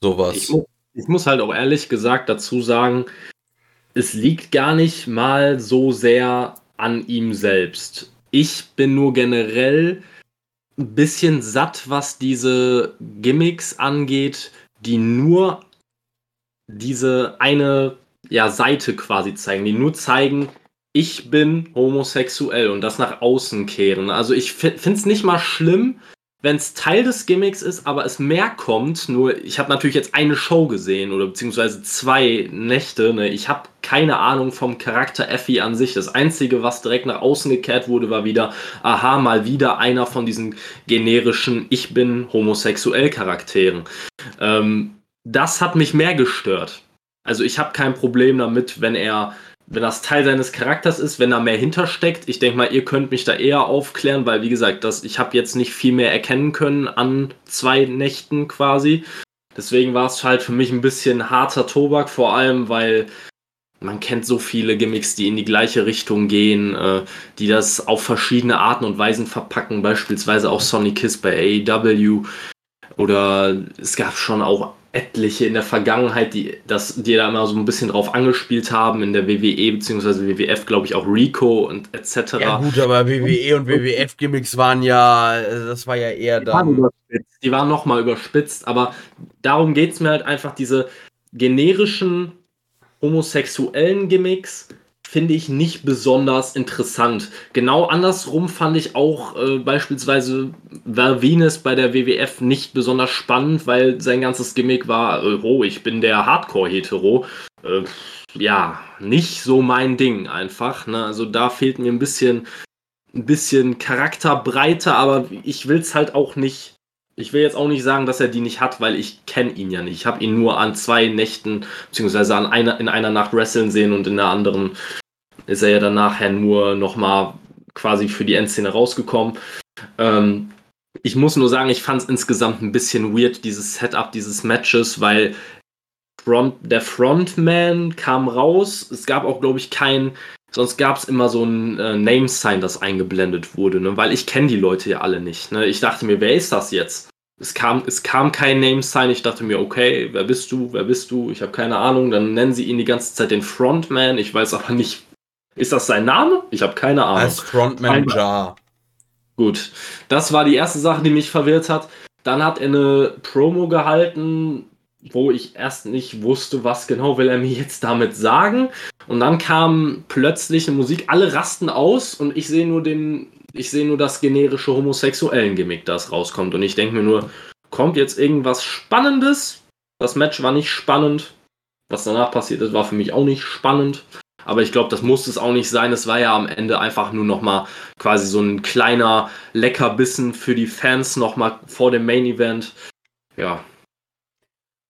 Sowas. Ich, mu ich muss halt auch ehrlich gesagt dazu sagen, es liegt gar nicht mal so sehr an ihm selbst. Ich bin nur generell ein bisschen satt, was diese Gimmicks angeht, die nur diese eine ja, Seite quasi zeigen, die nur zeigen, ich bin homosexuell und das nach außen kehren. Also ich finde es nicht mal schlimm, wenn es Teil des Gimmicks ist, aber es mehr kommt, nur ich habe natürlich jetzt eine Show gesehen oder beziehungsweise zwei Nächte. Ne? Ich habe keine Ahnung vom Charakter Effie an sich. Das Einzige, was direkt nach außen gekehrt wurde, war wieder, aha, mal wieder einer von diesen generischen Ich bin homosexuell Charakteren. Ähm, das hat mich mehr gestört. Also ich habe kein Problem damit, wenn er wenn das Teil seines Charakters ist, wenn da mehr hintersteckt. Ich denke mal, ihr könnt mich da eher aufklären, weil wie gesagt, das, ich habe jetzt nicht viel mehr erkennen können an zwei Nächten quasi. Deswegen war es halt für mich ein bisschen harter Tobak, vor allem weil man kennt so viele Gimmicks, die in die gleiche Richtung gehen, äh, die das auf verschiedene Arten und Weisen verpacken, beispielsweise auch Sonic Kiss bei AEW. Oder es gab schon auch etliche in der Vergangenheit, die, das, die da immer so ein bisschen drauf angespielt haben, in der WWE bzw. WWF, glaube ich, auch Rico und etc. Ja gut, aber WWE und WWF-Gimmicks waren ja, das war ja eher Die waren dann. überspitzt. Die waren nochmal überspitzt, aber darum geht es mir halt einfach, diese generischen homosexuellen Gimmicks finde ich nicht besonders interessant. Genau andersrum fand ich auch äh, beispielsweise Val Venus bei der WWF nicht besonders spannend, weil sein ganzes Gimmick war, äh, oh, ich bin der Hardcore-Hetero. Äh, ja, nicht so mein Ding einfach. Ne? Also da fehlt mir ein bisschen, ein bisschen Charakterbreite, aber ich will es halt auch nicht. Ich will jetzt auch nicht sagen, dass er die nicht hat, weil ich kenne ihn ja nicht. Ich habe ihn nur an zwei Nächten, beziehungsweise an einer, in einer Nacht wresteln sehen und in der anderen ist er ja dann nachher nur nochmal quasi für die Endszene rausgekommen. Ähm, ich muss nur sagen, ich fand es insgesamt ein bisschen weird, dieses Setup dieses Matches, weil Front, der Frontman kam raus. Es gab auch, glaube ich, kein. Sonst gab es immer so ein äh, Name-Sign, das eingeblendet wurde, ne? weil ich kenne die Leute ja alle nicht. Ne? Ich dachte mir, wer ist das jetzt? Es kam, es kam kein Name-Sign. Ich dachte mir, okay, wer bist du? Wer bist du? Ich habe keine Ahnung. Dann nennen sie ihn die ganze Zeit den Frontman. Ich weiß aber nicht, ist das sein Name? Ich habe keine Ahnung. Als Frontman Jar. Gut, das war die erste Sache, die mich verwirrt hat. Dann hat er eine Promo gehalten, wo ich erst nicht wusste, was genau will er mir jetzt damit sagen. Und dann kam plötzlich eine Musik, alle rasten aus und ich sehe nur den, ich sehe nur das generische homosexuellen Gimmick, das rauskommt. Und ich denke mir nur, kommt jetzt irgendwas Spannendes? Das Match war nicht spannend. Was danach passiert ist, war für mich auch nicht spannend. Aber ich glaube, das musste es auch nicht sein. Es war ja am Ende einfach nur noch mal quasi so ein kleiner Leckerbissen für die Fans noch mal vor dem Main Event. Ja.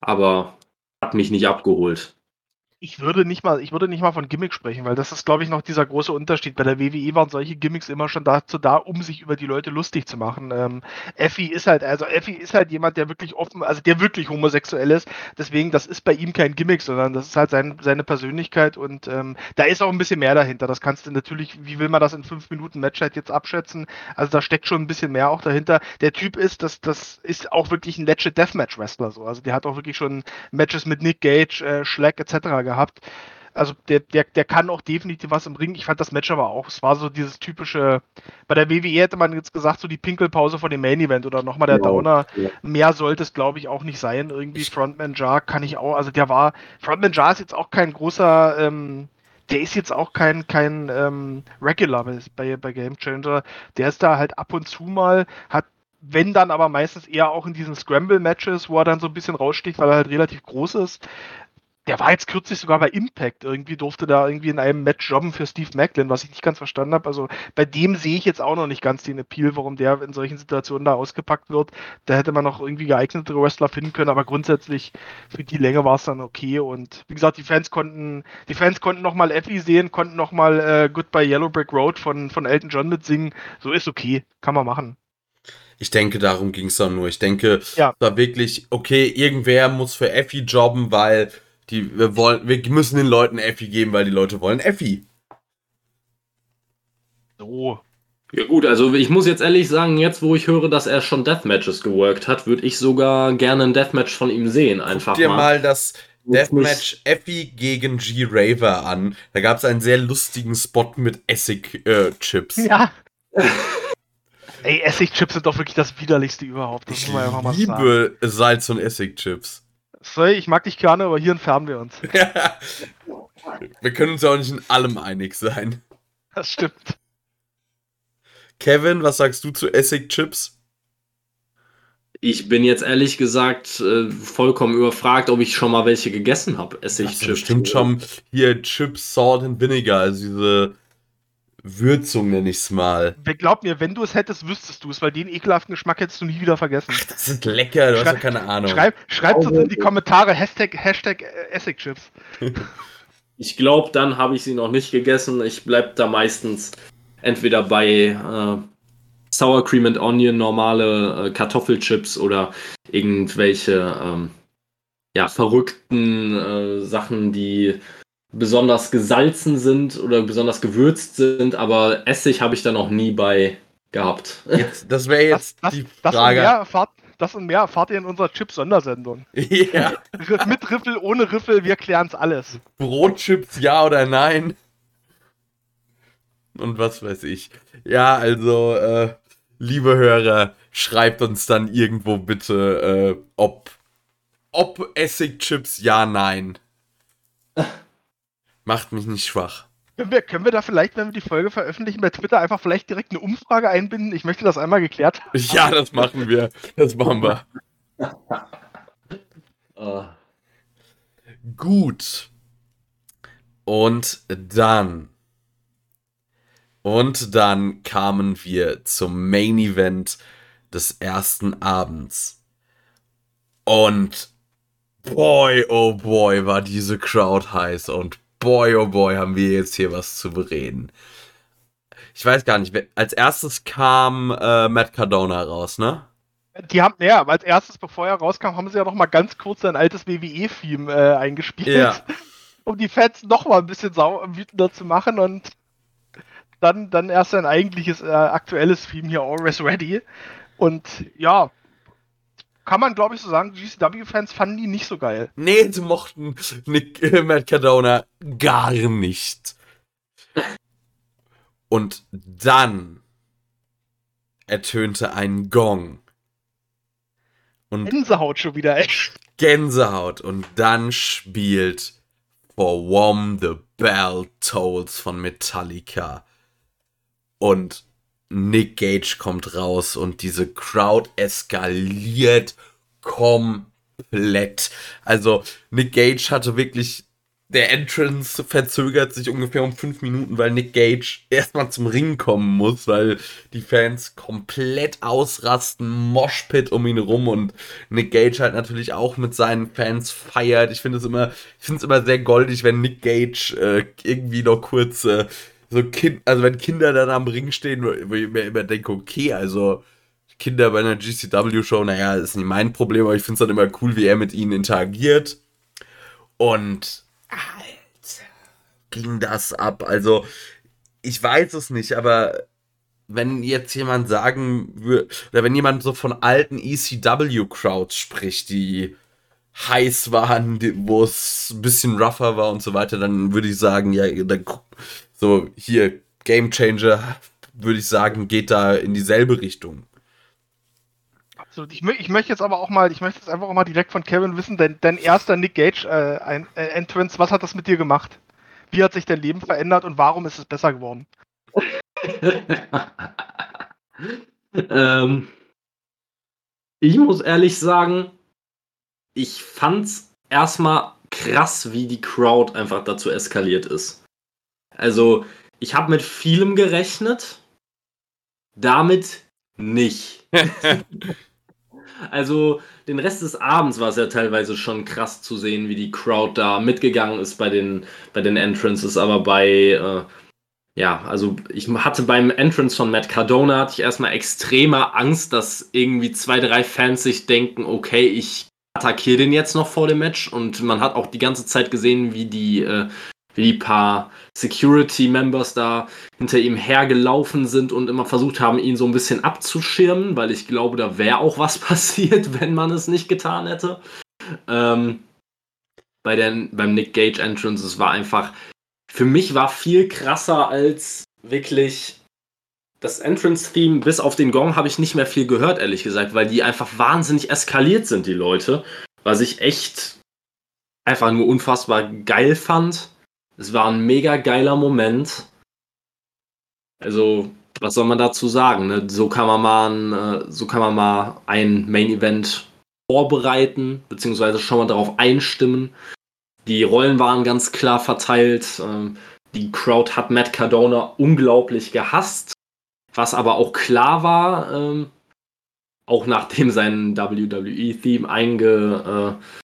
Aber hat mich nicht abgeholt. Ich würde nicht mal, ich würde nicht mal von Gimmick sprechen, weil das ist, glaube ich, noch dieser große Unterschied. Bei der WWE waren solche Gimmicks immer schon dazu da, um sich über die Leute lustig zu machen. Ähm, Effie ist halt, also Effie ist halt jemand, der wirklich offen, also der wirklich homosexuell ist. Deswegen, das ist bei ihm kein Gimmick, sondern das ist halt sein, seine Persönlichkeit und ähm, da ist auch ein bisschen mehr dahinter. Das kannst du natürlich, wie will man das in fünf Minuten Match halt jetzt abschätzen? Also da steckt schon ein bisschen mehr auch dahinter. Der Typ ist, das, das ist auch wirklich ein legit Deathmatch Wrestler so. Also der hat auch wirklich schon Matches mit Nick Gage, äh, Schleck etc. gehabt. Also der, der, der kann auch definitiv was im Ring. Ich fand das Match aber auch. Es war so dieses typische, bei der WWE hätte man jetzt gesagt, so die Pinkelpause vor dem Main Event oder nochmal der Ja, Downer. ja. Mehr sollte es, glaube ich, auch nicht sein. Irgendwie Frontman Jar kann ich auch, also der war, Frontman Jar ist jetzt auch kein großer, ähm, der ist jetzt auch kein, kein ähm, Regular bei, bei, bei Game Changer. Der ist da halt ab und zu mal, hat wenn dann aber meistens eher auch in diesen Scramble-Matches, wo er dann so ein bisschen raussticht, weil er halt relativ groß ist. Der war jetzt kürzlich sogar bei Impact. Irgendwie durfte da irgendwie in einem Match jobben für Steve Macklin, was ich nicht ganz verstanden habe. Also bei dem sehe ich jetzt auch noch nicht ganz den Appeal, warum der in solchen Situationen da ausgepackt wird. Da hätte man noch irgendwie geeignetere Wrestler finden können, aber grundsätzlich für die Länge war es dann okay. Und wie gesagt, die Fans konnten, die Fans konnten nochmal Effie sehen, konnten nochmal äh, Goodbye Yellow Brick Road von, von Elton John mitsingen. So ist okay, kann man machen. Ich denke, darum ging es doch nur. Ich denke, Ja. da wirklich, okay, irgendwer muss für Effi jobben, weil die, wir wollen, wir müssen den Leuten Effi geben, weil die Leute wollen Effi. So. Ja gut, also ich muss jetzt ehrlich sagen, jetzt wo ich höre, dass er schon Deathmatches geworkt hat, würde ich sogar gerne ein Deathmatch von ihm sehen. Einfach Guck dir mal. mal das Deathmatch Effi gegen G. Raver an. Da gab es einen sehr lustigen Spot mit Essig-Chips. Ja. Ey, Essigchips sind doch wirklich das widerlichste überhaupt. Das ich muss man einfach mal sagen. liebe Salz- und Essig-Chips. Sorry, ich mag dich gerne, aber hier entfernen wir uns. wir können uns ja auch nicht in allem einig sein. Das stimmt. Kevin, was sagst du zu Essig-Chips? Ich bin jetzt ehrlich gesagt äh, vollkommen überfragt, ob ich schon mal welche gegessen habe. Bestimmt äh, schon hier Chips, Salt and Vinegar, also diese Würzung nenne ich es mal. Wer glaubt mir, wenn du es hättest, wüsstest du es, weil den ekelhaften Geschmack hättest du nie wieder vergessen. Das ist lecker, du hast Schrei- ja keine Ahnung. Schreib, schreibt uns in die Kommentare Hashtag, Hashtag äh, Essigchips. Ich glaube, dann habe ich sie noch nicht gegessen. Ich bleib da meistens entweder bei äh, Sour Cream and Onion, normale äh, Kartoffelchips oder irgendwelche ähm, ja, verrückten äh, Sachen, die besonders gesalzen sind oder besonders gewürzt sind, aber Essig habe ich da noch nie bei gehabt. Jetzt, das wäre jetzt das, die das, und Frage. mehr erfahrt, das und mehr erfahrt ihr in unserer Chip-Sondersendung. ja. Mit Riffel, ohne Riffel, wir klären's alles. Brotchips, ja oder nein? Und was weiß ich. Ja, also, äh, liebe Hörer, schreibt uns dann irgendwo bitte, äh, ob, ob Essigchips, ja, nein. Macht mich nicht schwach. Können wir, können wir da vielleicht, wenn wir die Folge veröffentlichen, bei Twitter einfach vielleicht direkt eine Umfrage einbinden? Ich möchte das einmal geklärt haben. Ja, das machen wir. Das machen wir. Äh, Gut. Und dann. Und dann kamen wir zum Main Event des ersten Abends. Und boy, oh boy, war diese Crowd heiß. Und boy, oh boy, haben wir jetzt hier was zu bereden. Ich weiß gar nicht, als erstes kam äh, Matt Cardona raus, ne? Die haben, ja, als erstes, bevor er rauskam, haben sie ja noch mal ganz kurz sein altes WWE-Theme äh, eingespielt, Ja. um die Fans noch mal ein bisschen sau wütender zu machen und dann, dann erst sein eigentliches äh, aktuelles Theme hier, Always Ready. Und ja, kann man glaube ich so sagen, GCW-Fans fanden die nicht so geil. Nee, sie mochten Nick, äh, Matt Cardona gar nicht. Und dann ertönte ein Gong. Und Gänsehaut schon wieder, echt. Gänsehaut. Und dann spielt For Whom the Bell Tolls von Metallica. Und Nick Gage kommt raus und diese Crowd eskaliert komplett. Also Nick Gage hatte wirklich, der Entrance verzögert sich ungefähr um fünf Minuten, weil Nick Gage erstmal zum Ring kommen muss, weil die Fans komplett ausrasten, Moshpit um ihn rum und Nick Gage halt natürlich auch mit seinen Fans feiert. Ich finde es immer, ich finde es immer sehr goldig, wenn Nick Gage äh, irgendwie noch kurz äh, so Kind, also wenn Kinder dann am Ring stehen, wo ich mir immer denke, okay, also Kinder bei einer GCW-Show, naja, ist nicht mein Problem, aber ich finde es dann immer cool, wie er mit ihnen interagiert. Und Alter, ging das ab. Also, ich weiß es nicht, aber wenn jetzt jemand sagen würde, oder wenn jemand so von alten ECW-Crowds spricht, die heiß waren, wo es ein bisschen rougher war und so weiter, dann würde ich sagen, ja, dann gu- so hier Game Changer, würde ich sagen, geht da in dieselbe Richtung. Absolut. Ich, ich möchte jetzt aber auch mal, ich möchte jetzt einfach auch mal direkt von Kevin wissen, dein, dein erster Nick Gage äh, ein, äh, Entrance, was hat das mit dir gemacht? Wie hat sich dein Leben verändert und warum ist es besser geworden? ähm, ich muss ehrlich sagen, ich fand's erstmal krass, wie die Crowd einfach dazu eskaliert ist. Also, ich habe mit vielem gerechnet, damit nicht. Also, den Rest des Abends war es ja teilweise schon krass zu sehen, wie die Crowd da mitgegangen ist bei den, bei den Entrances, aber bei, äh, ja, also ich hatte beim Entrance von Matt Cardona hatte ich erstmal extreme Angst, dass irgendwie zwei, drei Fans sich denken, okay, ich attackiere den jetzt noch vor dem Match und man hat auch die ganze Zeit gesehen, wie die, äh, wie die paar Security-Members da hinter ihm hergelaufen sind und immer versucht haben, ihn so ein bisschen abzuschirmen, weil ich glaube, da wäre auch was passiert, wenn man es nicht getan hätte. Ähm, bei den, beim Nick Gage Entrance, es war einfach, für mich war viel krasser als wirklich das Entrance-Theme, bis auf den Gong habe ich nicht mehr viel gehört, ehrlich gesagt, weil die einfach wahnsinnig eskaliert sind, die Leute. Was ich echt einfach nur unfassbar geil fand. Es war ein mega geiler Moment. Also, was soll man dazu sagen? Ne? So kann man mal ein, äh, so kann man mal ein Main Event vorbereiten, beziehungsweise schon mal darauf einstimmen. Die Rollen waren ganz klar verteilt. Ähm, die Crowd hat Matt Cardona unglaublich gehasst, was aber auch klar war, ähm, auch nachdem sein WWE-Theme einge, äh,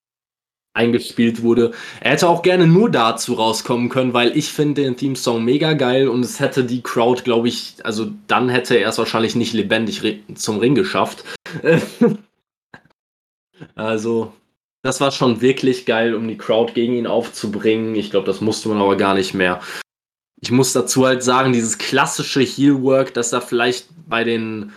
eingespielt wurde. Er hätte auch gerne nur dazu rauskommen können, weil ich finde den Theme-Song mega geil und es hätte die Crowd, glaube ich, also dann hätte er es wahrscheinlich nicht lebendig zum Ring geschafft. also, das war schon wirklich geil, um die Crowd gegen ihn aufzubringen. Ich glaube, das musste man aber gar nicht mehr. Ich muss dazu halt sagen, dieses klassische Heel-Work, das da vielleicht bei den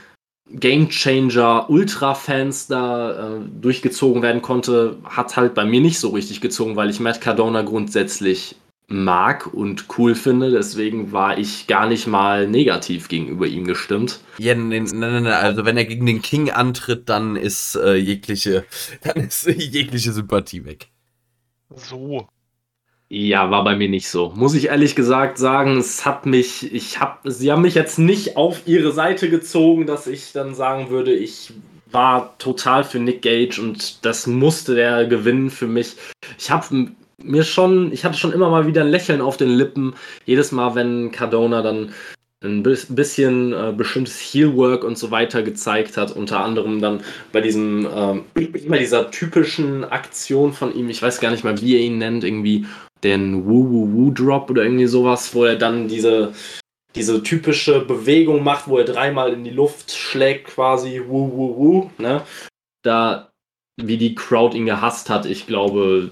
Game Changer Ultra-Fans da äh, durchgezogen werden konnte, hat halt bei mir nicht so richtig gezogen, weil ich Matt Cardona grundsätzlich mag und cool finde. Deswegen war ich gar nicht mal negativ gegenüber ihm gestimmt. Ja, nein, nein, nein, also wenn er gegen den King antritt, dann ist äh, jegliche, dann ist jegliche Sympathie weg. So. Ja, war bei mir nicht so. Muss ich ehrlich gesagt sagen, es hat mich, ich hab, sie haben mich jetzt nicht auf ihre Seite gezogen, dass ich dann sagen würde, ich war total für Nick Gage und das musste der gewinnen für mich. Ich habe mir schon, ich hatte schon immer mal wieder ein Lächeln auf den Lippen, jedes Mal, wenn Cardona dann ein bisschen äh, bestimmtes Heelwork und so weiter gezeigt hat, unter anderem dann bei diesem, ähm, bei dieser typischen Aktion von ihm, ich weiß gar nicht mal, wie er ihn nennt, irgendwie den Woo-Woo-Woo-Drop oder irgendwie sowas, wo er dann diese, diese typische Bewegung macht, wo er dreimal in die Luft schlägt, quasi Woo-Woo-Woo, ne? Da, wie die Crowd ihn gehasst hat, ich glaube,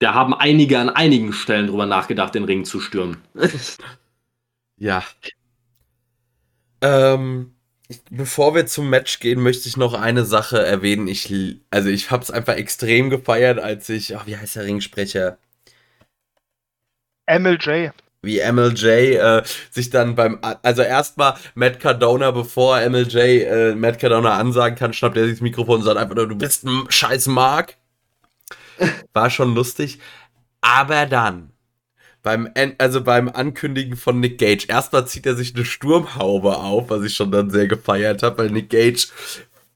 da haben einige an einigen Stellen drüber nachgedacht, den Ring zu stürmen. ja. Ähm, bevor wir zum Match gehen, möchte ich noch eine Sache erwähnen. Ich, also ich habe es einfach extrem gefeiert, als ich, ach, wie heißt der Ringsprecher? MLJ. Wie MLJ äh, sich dann beim, also erstmal Matt Cardona, bevor MLJ äh, Matt Cardona ansagen kann, schnappt er sich das Mikrofon und sagt einfach nur, du bist ein scheiß Mark. War schon lustig. Aber dann, beim, also beim Ankündigen von Nick Gage, erstmal zieht er sich eine Sturmhaube auf, was ich schon dann sehr gefeiert habe, weil Nick Gage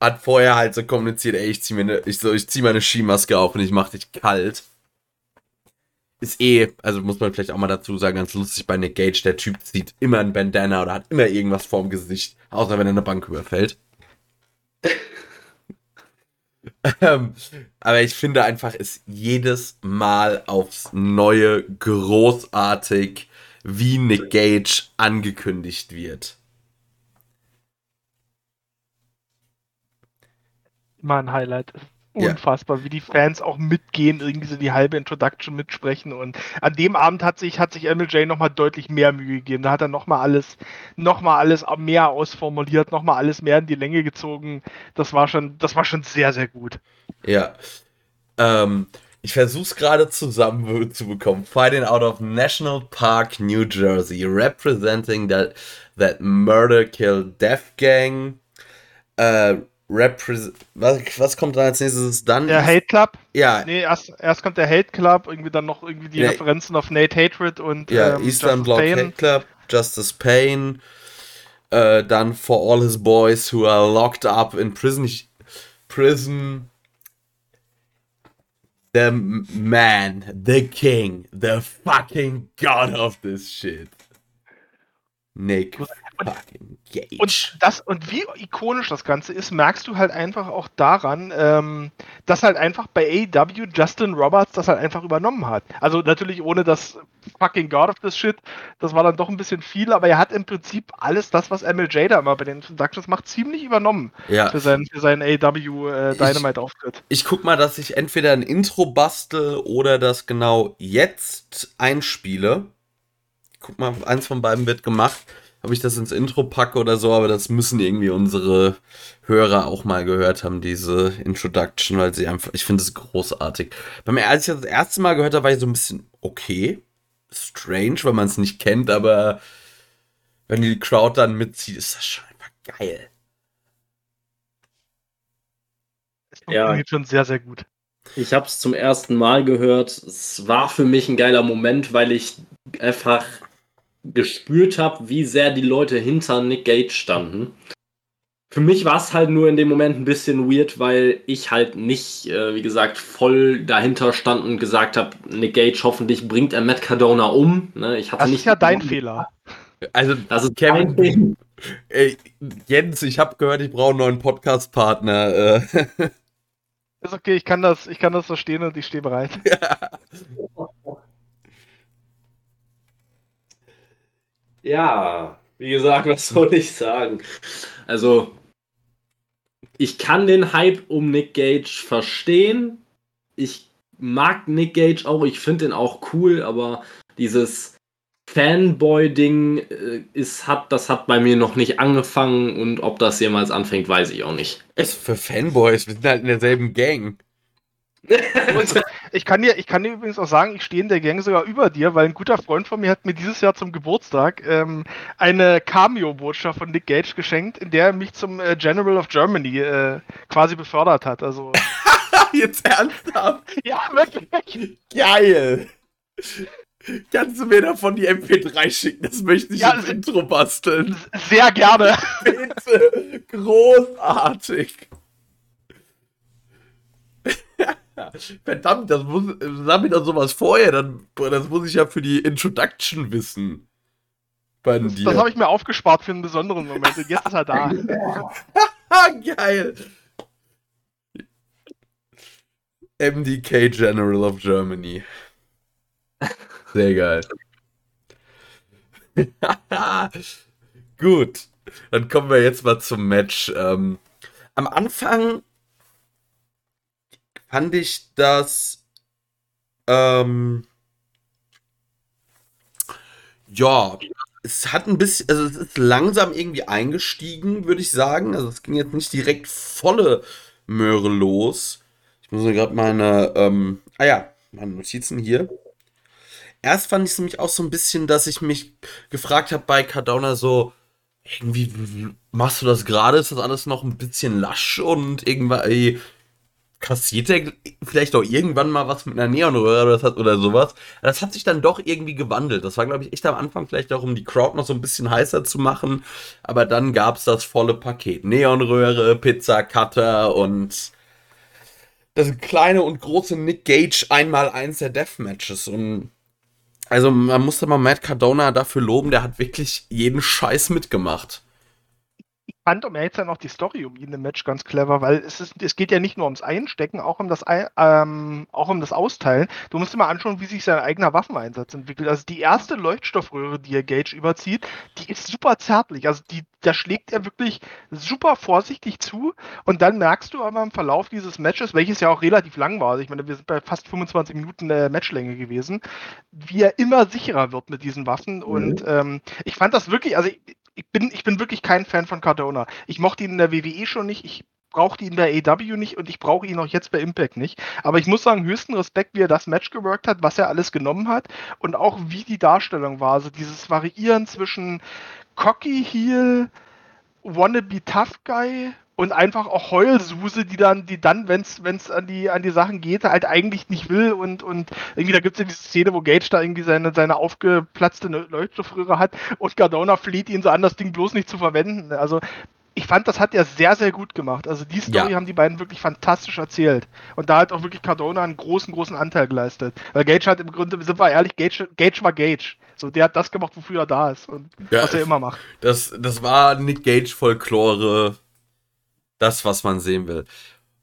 hat vorher halt so kommuniziert, ey, ich zieh mir eine, ich so, ich zieh meine Skimaske auf und ich mach dich kalt ist eh, also muss man vielleicht auch mal dazu sagen, ganz lustig bei Nick Gage, der Typ zieht immer ein Bandana oder hat immer irgendwas vorm Gesicht, außer wenn er eine Bank überfällt. ähm, aber ich finde einfach, ist jedes Mal aufs Neue großartig, wie Nick Gage angekündigt wird. Immer ein Highlight ist unfassbar, ja. wie die Fans auch mitgehen, irgendwie so die halbe Introduction mitsprechen. Und an dem Abend hat sich, hat sich MLJ nochmal deutlich mehr Mühe gegeben. Da hat er nochmal alles, nochmal alles mehr ausformuliert, nochmal alles mehr in die Länge gezogen. Das war schon, das war schon sehr, sehr gut. Ja. Ähm, ich versuche es gerade zusammen zu bekommen. Fighting out of National Park, New Jersey, representing that, that Murder Kill Death Gang. Äh, Repres was, was kommt da als nächstes dann? Der Hate Club? Ja. Nee, erst, erst kommt der Hate Club, irgendwie dann noch irgendwie die ja. Referenzen auf Nate Hatred und ja, ähm, Eastern Block Hate Club, Justice Payne, äh, dann For All His Boys Who Are Locked Up in Prison. Prison. The man, the king, the fucking god of this shit. Nick fucking Gage. Und, das, und wie ikonisch das Ganze ist, merkst du halt einfach auch daran, ähm, dass halt einfach bei AEW Justin Roberts das halt einfach übernommen hat. Also natürlich ohne das fucking God of this Shit, das war dann doch ein bisschen viel, aber er hat im Prinzip alles das, was MLJ da immer bei den Introductions macht, ziemlich übernommen ja. für seinen, für seinen AEW äh, Dynamite-Auftritt. Ich, ich guck mal, dass ich entweder ein Intro bastel oder das genau jetzt einspiele guck mal, eins von beiden wird gemacht. Ob ich das ins Intro packe oder so, aber das müssen irgendwie unsere Hörer auch mal gehört haben, diese Introduction, weil sie einfach, ich finde es großartig. Beim, als ich das, das erste Mal gehört habe, war ich so ein bisschen okay. Strange, weil man es nicht kennt, aber wenn die Crowd dann mitzieht, ist das schon einfach geil. Es funktioniert ja. schon sehr, sehr gut. Ich habe es zum ersten Mal gehört. Es war für mich ein geiler Moment, weil ich einfach gespürt habe, wie sehr die Leute hinter Nick Gage standen. Für mich war es halt nur in dem Moment ein bisschen weird, weil ich halt nicht, äh, wie gesagt, voll dahinter stand und gesagt habe, Nick Gage hoffentlich bringt er Matt Cardona um. Ne? Ich hatte das nicht ist ja dein Fehler. Also, das ist Kevin. Ey, Jens, ich habe gehört, ich brauche einen neuen Podcast-Partner. Äh. Ist okay, ich kann das, ich kann das verstehen und ich stehe bereit. Ja. Ja, wie gesagt, was soll ich sagen? Also, ich kann den Hype um Nick Gage verstehen. Ich mag Nick Gage auch, ich finde den auch cool, aber dieses Fanboy-Ding äh, ist, hat, das hat bei mir noch nicht angefangen und ob das jemals anfängt, weiß ich auch nicht. Es ist für Fanboys, wir sind halt in derselben Gang. Ich kann dir, ich kann dir übrigens auch sagen, ich stehe in der Gang sogar über dir, weil ein guter Freund von mir hat mir dieses Jahr zum Geburtstag ähm, eine Cameo-Botschaft von Nick Gage geschenkt, in der er mich zum äh, General of Germany äh, quasi befördert hat. Also Jetzt ernsthaft? ja, wirklich. Geil! Kannst du mir davon die MP3 schicken? Das möchte ich Ja, ins Intro basteln. Sehr gerne. Bitte! Großartig! Verdammt, das muss, sag mir doch sowas vorher, dann, das muss ich ja für die Introduction wissen. Bei Das, das habe ich mir aufgespart für einen besonderen Moment und jetzt ist er da. Geil! MDK General of Germany. Sehr geil. Gut, dann kommen wir jetzt mal zum Match. Ähm, am Anfang fand ich das ähm, ja, es hat ein bisschen, also es ist langsam irgendwie eingestiegen, würde ich sagen. Also es ging jetzt nicht direkt volle Möhre los. Ich muss mir gerade meine, ähm, ah ja, meine Notizen hier. Erst fand ich es nämlich auch so ein bisschen, dass ich mich gefragt habe bei Cardona so, irgendwie machst du das gerade? Ist das alles noch ein bisschen lasch und irgendwie kassiert er vielleicht auch irgendwann mal was mit einer Neonröhre oder, das oder sowas. Das hat sich dann doch irgendwie gewandelt. Das war, glaube ich, echt am Anfang vielleicht auch, um die Crowd noch so ein bisschen heißer zu machen. Aber dann gab es das volle Paket. Neonröhre, Pizza, Cutter und das kleine und große Nick Gage einmal eins der Deathmatches. Und also man musste mal Matt Cardona dafür loben, der hat wirklich jeden Scheiß mitgemacht. Fand um zu sein auch die Story um ihn im Match ganz clever, weil es, ist, es geht ja nicht nur ums Einstecken, auch um das, Ei- ähm, auch um das Austeilen. Du musst dir mal anschauen, wie sich sein eigener Waffeneinsatz entwickelt. Also die erste Leuchtstoffröhre, die er Gage überzieht, die ist super zärtlich. Also die, da schlägt er wirklich super vorsichtig zu und dann merkst du aber im Verlauf dieses Matches, welches ja auch relativ lang war, also ich meine, wir sind bei fast 25 Minuten äh, Matchlänge gewesen, wie er immer sicherer wird mit diesen Waffen und ähm, ich fand das wirklich, also ich, bin, ich bin wirklich kein Fan von Cardona. Ich mochte ihn in der WWE schon nicht, ich brauchte ihn der AW nicht und ich brauche ihn auch jetzt bei Impact nicht. Aber ich muss sagen, höchsten Respekt, wie er das Match geworkt hat, was er alles genommen hat und auch wie die Darstellung war. Also dieses Variieren zwischen Cocky Heel, Wannabe Tough Guy und einfach auch Heulsuse, die dann, die dann, wenn es an die, an die Sachen geht, halt eigentlich nicht will und, und irgendwie, da gibt es ja diese Szene, wo Gage da irgendwie seine, seine aufgeplatzte Leuchtstoffröhre hat und Cardona fleht ihn so an, das Ding bloß nicht zu verwenden. Also ich fand, das hat er sehr, sehr gut gemacht. Also die Story Ja. haben die beiden wirklich fantastisch erzählt. Und da hat auch wirklich Cardona einen großen, großen Anteil geleistet. Weil Gage hat im Grunde, sind wir ehrlich, Gage, Gage war Gage. So, der hat das gemacht, wofür er da ist und Ja. was er immer macht. Das, das war Nick Gage Folklore. Das, was man sehen will.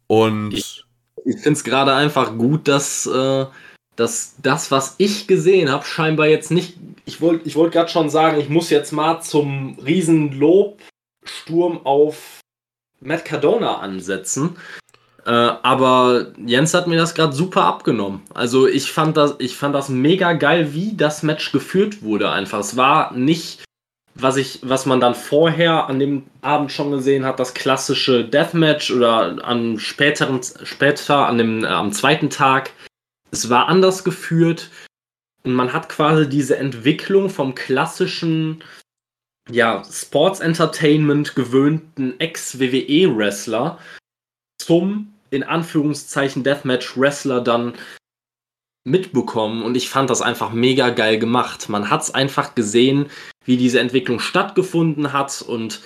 Und Ich finde es gerade einfach gut, dass, äh, dass das, was ich gesehen habe, scheinbar jetzt nicht. Ich wollte ich wollt gerade schon sagen, ich muss jetzt mal zum Riesenlobsturm auf Matt Cardona ansetzen. Äh, aber Jens hat mir das gerade super abgenommen. Also ich fand das, ich fand das mega geil, wie das Match geführt wurde. Einfach. Es war nicht, was ich, was man dann vorher an dem Abend schon gesehen hat, das klassische Deathmatch oder am späteren, später an dem, äh, am zweiten Tag. Es war anders geführt und man hat quasi diese Entwicklung vom klassischen ja, Sports Entertainment gewöhnten Ex-WWE-Wrestler zum in Anführungszeichen Deathmatch-Wrestler dann mitbekommen und ich fand das einfach mega geil gemacht. Man hat es einfach gesehen, wie diese Entwicklung stattgefunden hat und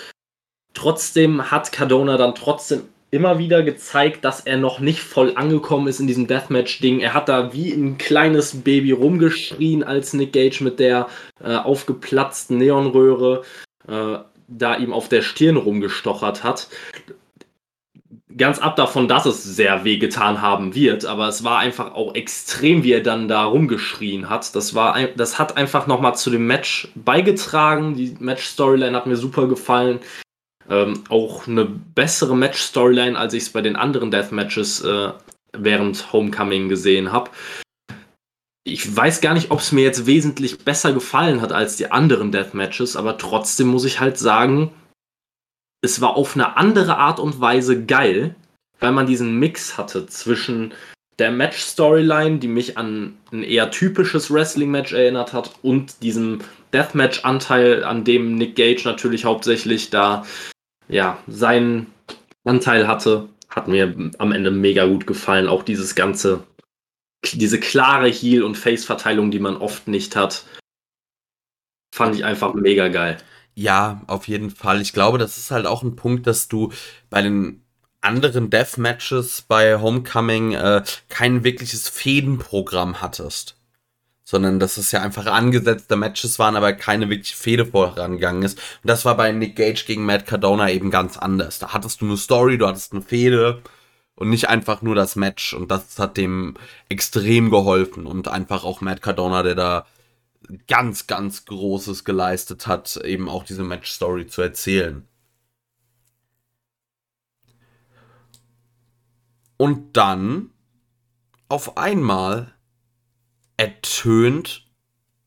trotzdem hat Cardona dann trotzdem immer wieder gezeigt, dass er noch nicht voll angekommen ist in diesem Deathmatch-Ding. Er hat da wie ein kleines Baby rumgeschrien, als Nick Gage mit der äh, aufgeplatzten Neonröhre äh, da ihm auf der Stirn rumgestochert hat. Ganz ab davon, dass es sehr wehgetan haben wird, aber es war einfach auch extrem, wie er dann da rumgeschrien hat. Das, war das hat einfach nochmal zu dem Match beigetragen. Die Match-Storyline hat mir super gefallen. Ähm, auch eine bessere Match-Storyline, als ich es bei den anderen Deathmatches äh, während Homecoming gesehen habe. Ich weiß gar nicht, ob es mir jetzt wesentlich besser gefallen hat als die anderen Deathmatches, aber trotzdem muss ich halt sagen, es war auf eine andere Art und Weise geil, weil man diesen Mix hatte zwischen der Match-Storyline, die mich an ein eher typisches Wrestling-Match erinnert hat, und diesem Deathmatch-Anteil, an dem Nick Gage natürlich hauptsächlich da ja seinen Anteil hatte, hat mir am Ende mega gut gefallen. Auch dieses ganze, diese klare Heel- und Face-Verteilung, die man oft nicht hat, fand ich einfach mega geil. Ja, auf jeden Fall. Ich glaube, das ist halt auch ein Punkt, dass du bei den anderen Deathmatches bei Homecoming äh, kein wirkliches Fädenprogramm hattest. Sondern dass es ja einfach angesetzte Matches waren, aber keine wirkliche Fehde vorangegangen ist. Und das war bei Nick Gage gegen Matt Cardona eben ganz anders. Da hattest du eine Story, du hattest eine Fehde und nicht einfach nur das Match. Und das hat dem extrem geholfen. Und einfach auch Matt Cardona, der da ganz, ganz Großes geleistet hat, eben auch diese Match-Story zu erzählen. Und dann auf einmal ertönt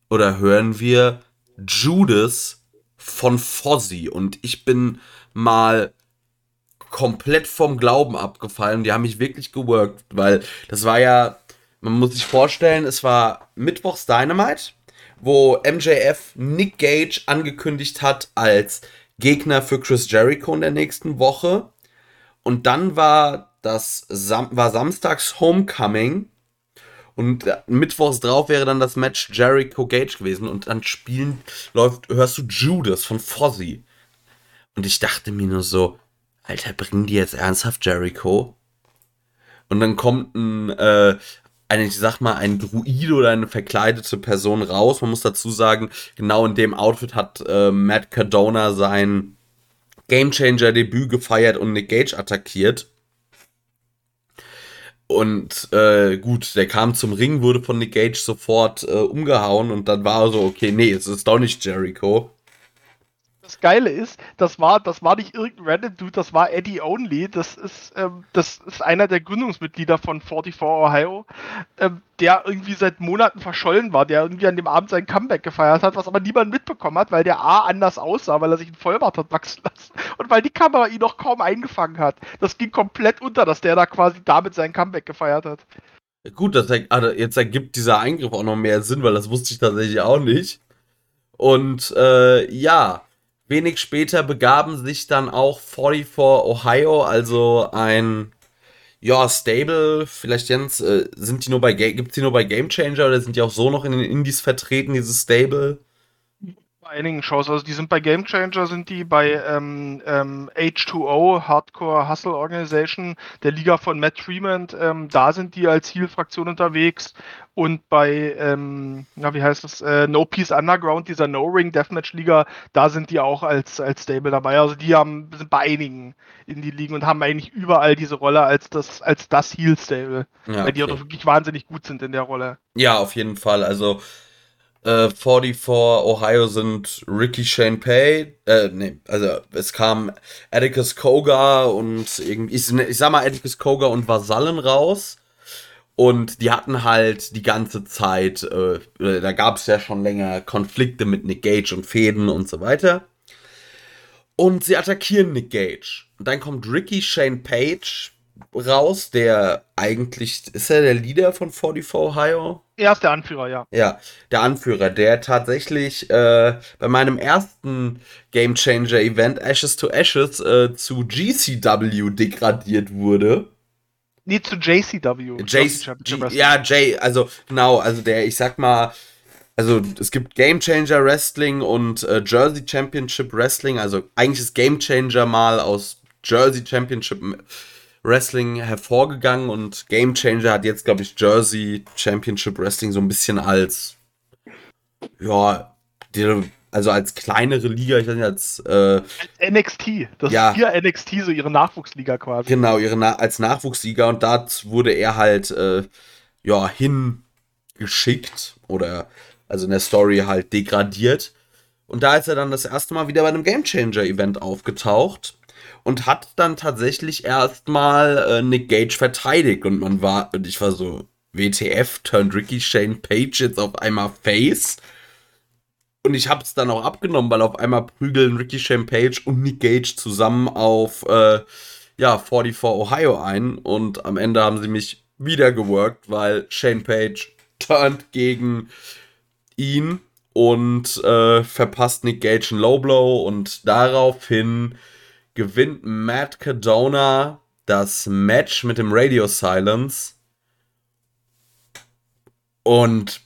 oder hören wir Judas von Fozzy und ich bin mal komplett vom Glauben abgefallen. Die haben mich wirklich geworkt, weil das war ja, man muss sich vorstellen, es war Mittwochs Dynamite, wo MJF Nick Gage angekündigt hat als Gegner für Chris Jericho in der nächsten Woche. Und dann war das Sam war samstags Homecoming. Und mittwochs drauf wäre dann das Match Jericho Gage gewesen. Und dann spielen läuft hörst du Judas von Fozzy. Und ich dachte mir nur so Alter bringen die jetzt ernsthaft Jericho? Und dann kommt ein äh, eine, ich sag mal, ein Druide oder eine verkleidete Person raus. Man muss dazu sagen, genau in dem Outfit hat äh, Matt Cardona sein Gamechanger-Debüt gefeiert und Nick Gage attackiert. Und äh, gut, der kam zum Ring, wurde von Nick Gage sofort äh, umgehauen und dann war er so, okay, nee, es ist doch nicht Jericho. Das Geile ist, das war, das war nicht irgendein random Dude, das war Eddie Only. Das ist, ähm, das ist einer der Gründungsmitglieder von 44 Ohio, ähm, der irgendwie seit Monaten verschollen war, der irgendwie an dem Abend sein Comeback gefeiert hat, was aber niemand mitbekommen hat, weil der A anders aussah, weil er sich einen Vollbart hat wachsen lassen und weil die Kamera ihn noch kaum eingefangen hat. Das ging komplett unter, dass der da quasi damit sein Comeback gefeiert hat. Gut, das also jetzt ergibt dieser Eingriff auch noch mehr Sinn, weil das wusste ich tatsächlich auch nicht. Und äh, ja, Wenig später begaben sich dann auch 44 Ohio, also ein ja, Stable, vielleicht Jens, äh, sind die nur bei gibt's die nur bei Game Changer oder sind die auch so noch in den Indies vertreten, dieses Stable? Einigen Shows, also die sind bei Game Changer, sind die bei ähm, ähm, H2O, Hardcore Hustle Organization, der Liga von Matt Fremont, ähm, da sind die als Heal-Fraktion unterwegs und bei, ähm, na, wie heißt das, äh, No Peace Underground, dieser No-Ring Deathmatch-Liga, da sind die auch als, als Stable dabei. Also die haben, sind bei einigen in die Ligen und haben eigentlich überall diese Rolle als das, als das Heal-Stable. Ja, weil die auch wirklich wahnsinnig gut sind in der Rolle. Ja, auf jeden Fall. Also äh, 44 Ohio sind Ricky Shane Pay, äh, nee, also es kam Atticus Koga und irgendwie, ich, sag mal Atticus Koga und Vasallen raus. Und die hatten halt die ganze Zeit, äh, äh, da gab es ja schon länger Konflikte mit Nick Gage und Fäden und so weiter. Und sie attackieren Nick Gage. Und dann kommt Ricky Shane Page raus, der eigentlich, ist er der Leader von 44 Ohio? Er ist der Anführer, ja. Ja, der Anführer, der tatsächlich äh, bei meinem ersten Game Changer Event Ashes to Ashes äh, zu GCW degradiert wurde. Nee, zu JCW. J Wrestling. ja, Jay, also genau, also der, ich sag mal, also es gibt Game Changer Wrestling und äh, Jersey Championship Wrestling, also eigentlich ist Game Changer mal aus Jersey Championship Wrestling hervorgegangen und Game Changer hat jetzt, glaube ich, Jersey Championship Wrestling so ein bisschen als, ja, die, also als kleinere Liga, ich weiß nicht, als, äh, NXT. Das Ja. ist hier NXT, so ihre Nachwuchsliga quasi. Genau, ihre Na als Nachwuchssieger und da wurde er halt äh, ja hingeschickt oder also in der Story halt degradiert. Und da ist er dann das erste Mal wieder bei einem Game Changer Event aufgetaucht und hat dann tatsächlich erstmal äh, Nick Gage verteidigt und man war, und ich war so, WTF, turned Ricky Shane Page jetzt auf einmal Face. Und ich habe es dann auch abgenommen, weil auf einmal prügeln Ricky Shane Page und Nick Gage zusammen auf äh, ja, 44 Ohio ein. Und am Ende haben sie mich wieder geworkt, weil Shane Page turnt gegen ihn und äh, verpasst Nick Gage einen Low Blow und daraufhin gewinnt Matt Cadona das Match mit dem Radio Silence. Und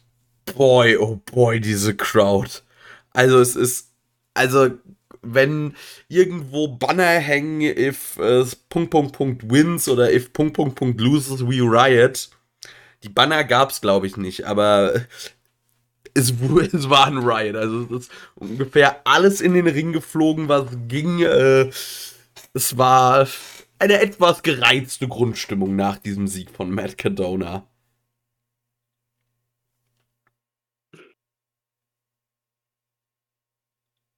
boy, oh boy, diese Crowd. Also es ist, also wenn irgendwo Banner hängen, if uh, Punkt, Punkt, Punkt wins oder if Punkt, Punkt, Punkt loses, we riot. Die Banner gab's, glaube ich, nicht, aber es, es, war ein Riot. Also es ist ungefähr alles in den Ring geflogen, was ging. Äh, es war eine etwas gereizte Grundstimmung nach diesem Sieg von Matt Cadona.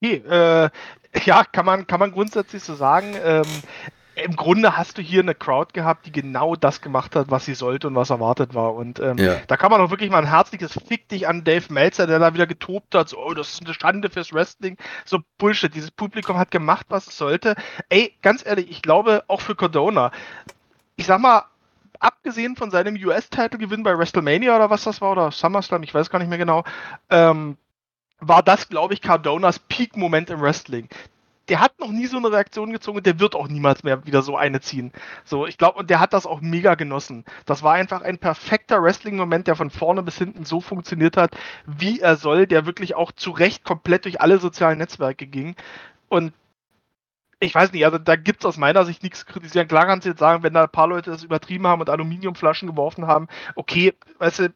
Okay, äh, ja, kann man, kann man grundsätzlich so sagen. Ähm, im Grunde hast du hier eine Crowd gehabt, die genau das gemacht hat, was sie sollte und was erwartet war. Und ähm, ja. da kann man auch wirklich mal ein herzliches Fick dich an Dave Meltzer, der da wieder getobt hat, so, oh, das ist eine Schande fürs Wrestling. So Bullshit. Dieses Publikum hat gemacht, was es sollte. Ey, ganz ehrlich, ich glaube auch für Cardona, ich sag mal, abgesehen von seinem US-Title-Gewinn bei WrestleMania oder was das war, oder SummerSlam, ich weiß gar nicht mehr genau, ähm, war das, glaube ich, Cardonas Peak-Moment im Wrestling der hat noch nie so eine Reaktion gezogen und der wird auch niemals mehr wieder so eine ziehen. So, ich glaube, und der hat das auch mega genossen. Das war einfach ein perfekter Wrestling-Moment, der von vorne bis hinten so funktioniert hat, wie er soll, der wirklich auch zu Recht komplett durch alle sozialen Netzwerke ging. Und ich weiß nicht, also da gibt es aus meiner Sicht nichts zu kritisieren. Klar kannst du jetzt sagen, wenn da ein paar Leute das übertrieben haben und Aluminiumflaschen geworfen haben, okay, weißt du,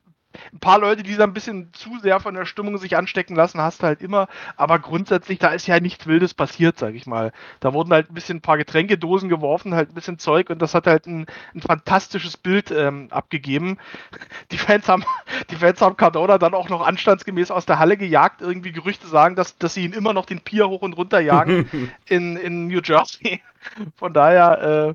ein paar Leute, die da ein bisschen zu sehr von der Stimmung sich anstecken lassen, hast du halt immer. Aber grundsätzlich, da ist ja nichts Wildes passiert, sag ich mal. Da wurden halt ein bisschen ein paar Getränkedosen geworfen, halt ein bisschen Zeug und das hat halt ein, ein fantastisches Bild ähm, abgegeben. Die Fans haben, die Fans haben Cardona dann auch noch anstandsgemäß aus der Halle gejagt. Irgendwie Gerüchte sagen, dass, dass sie ihn immer noch den Pier hoch und runter jagen in, in New Jersey. Von daher, äh,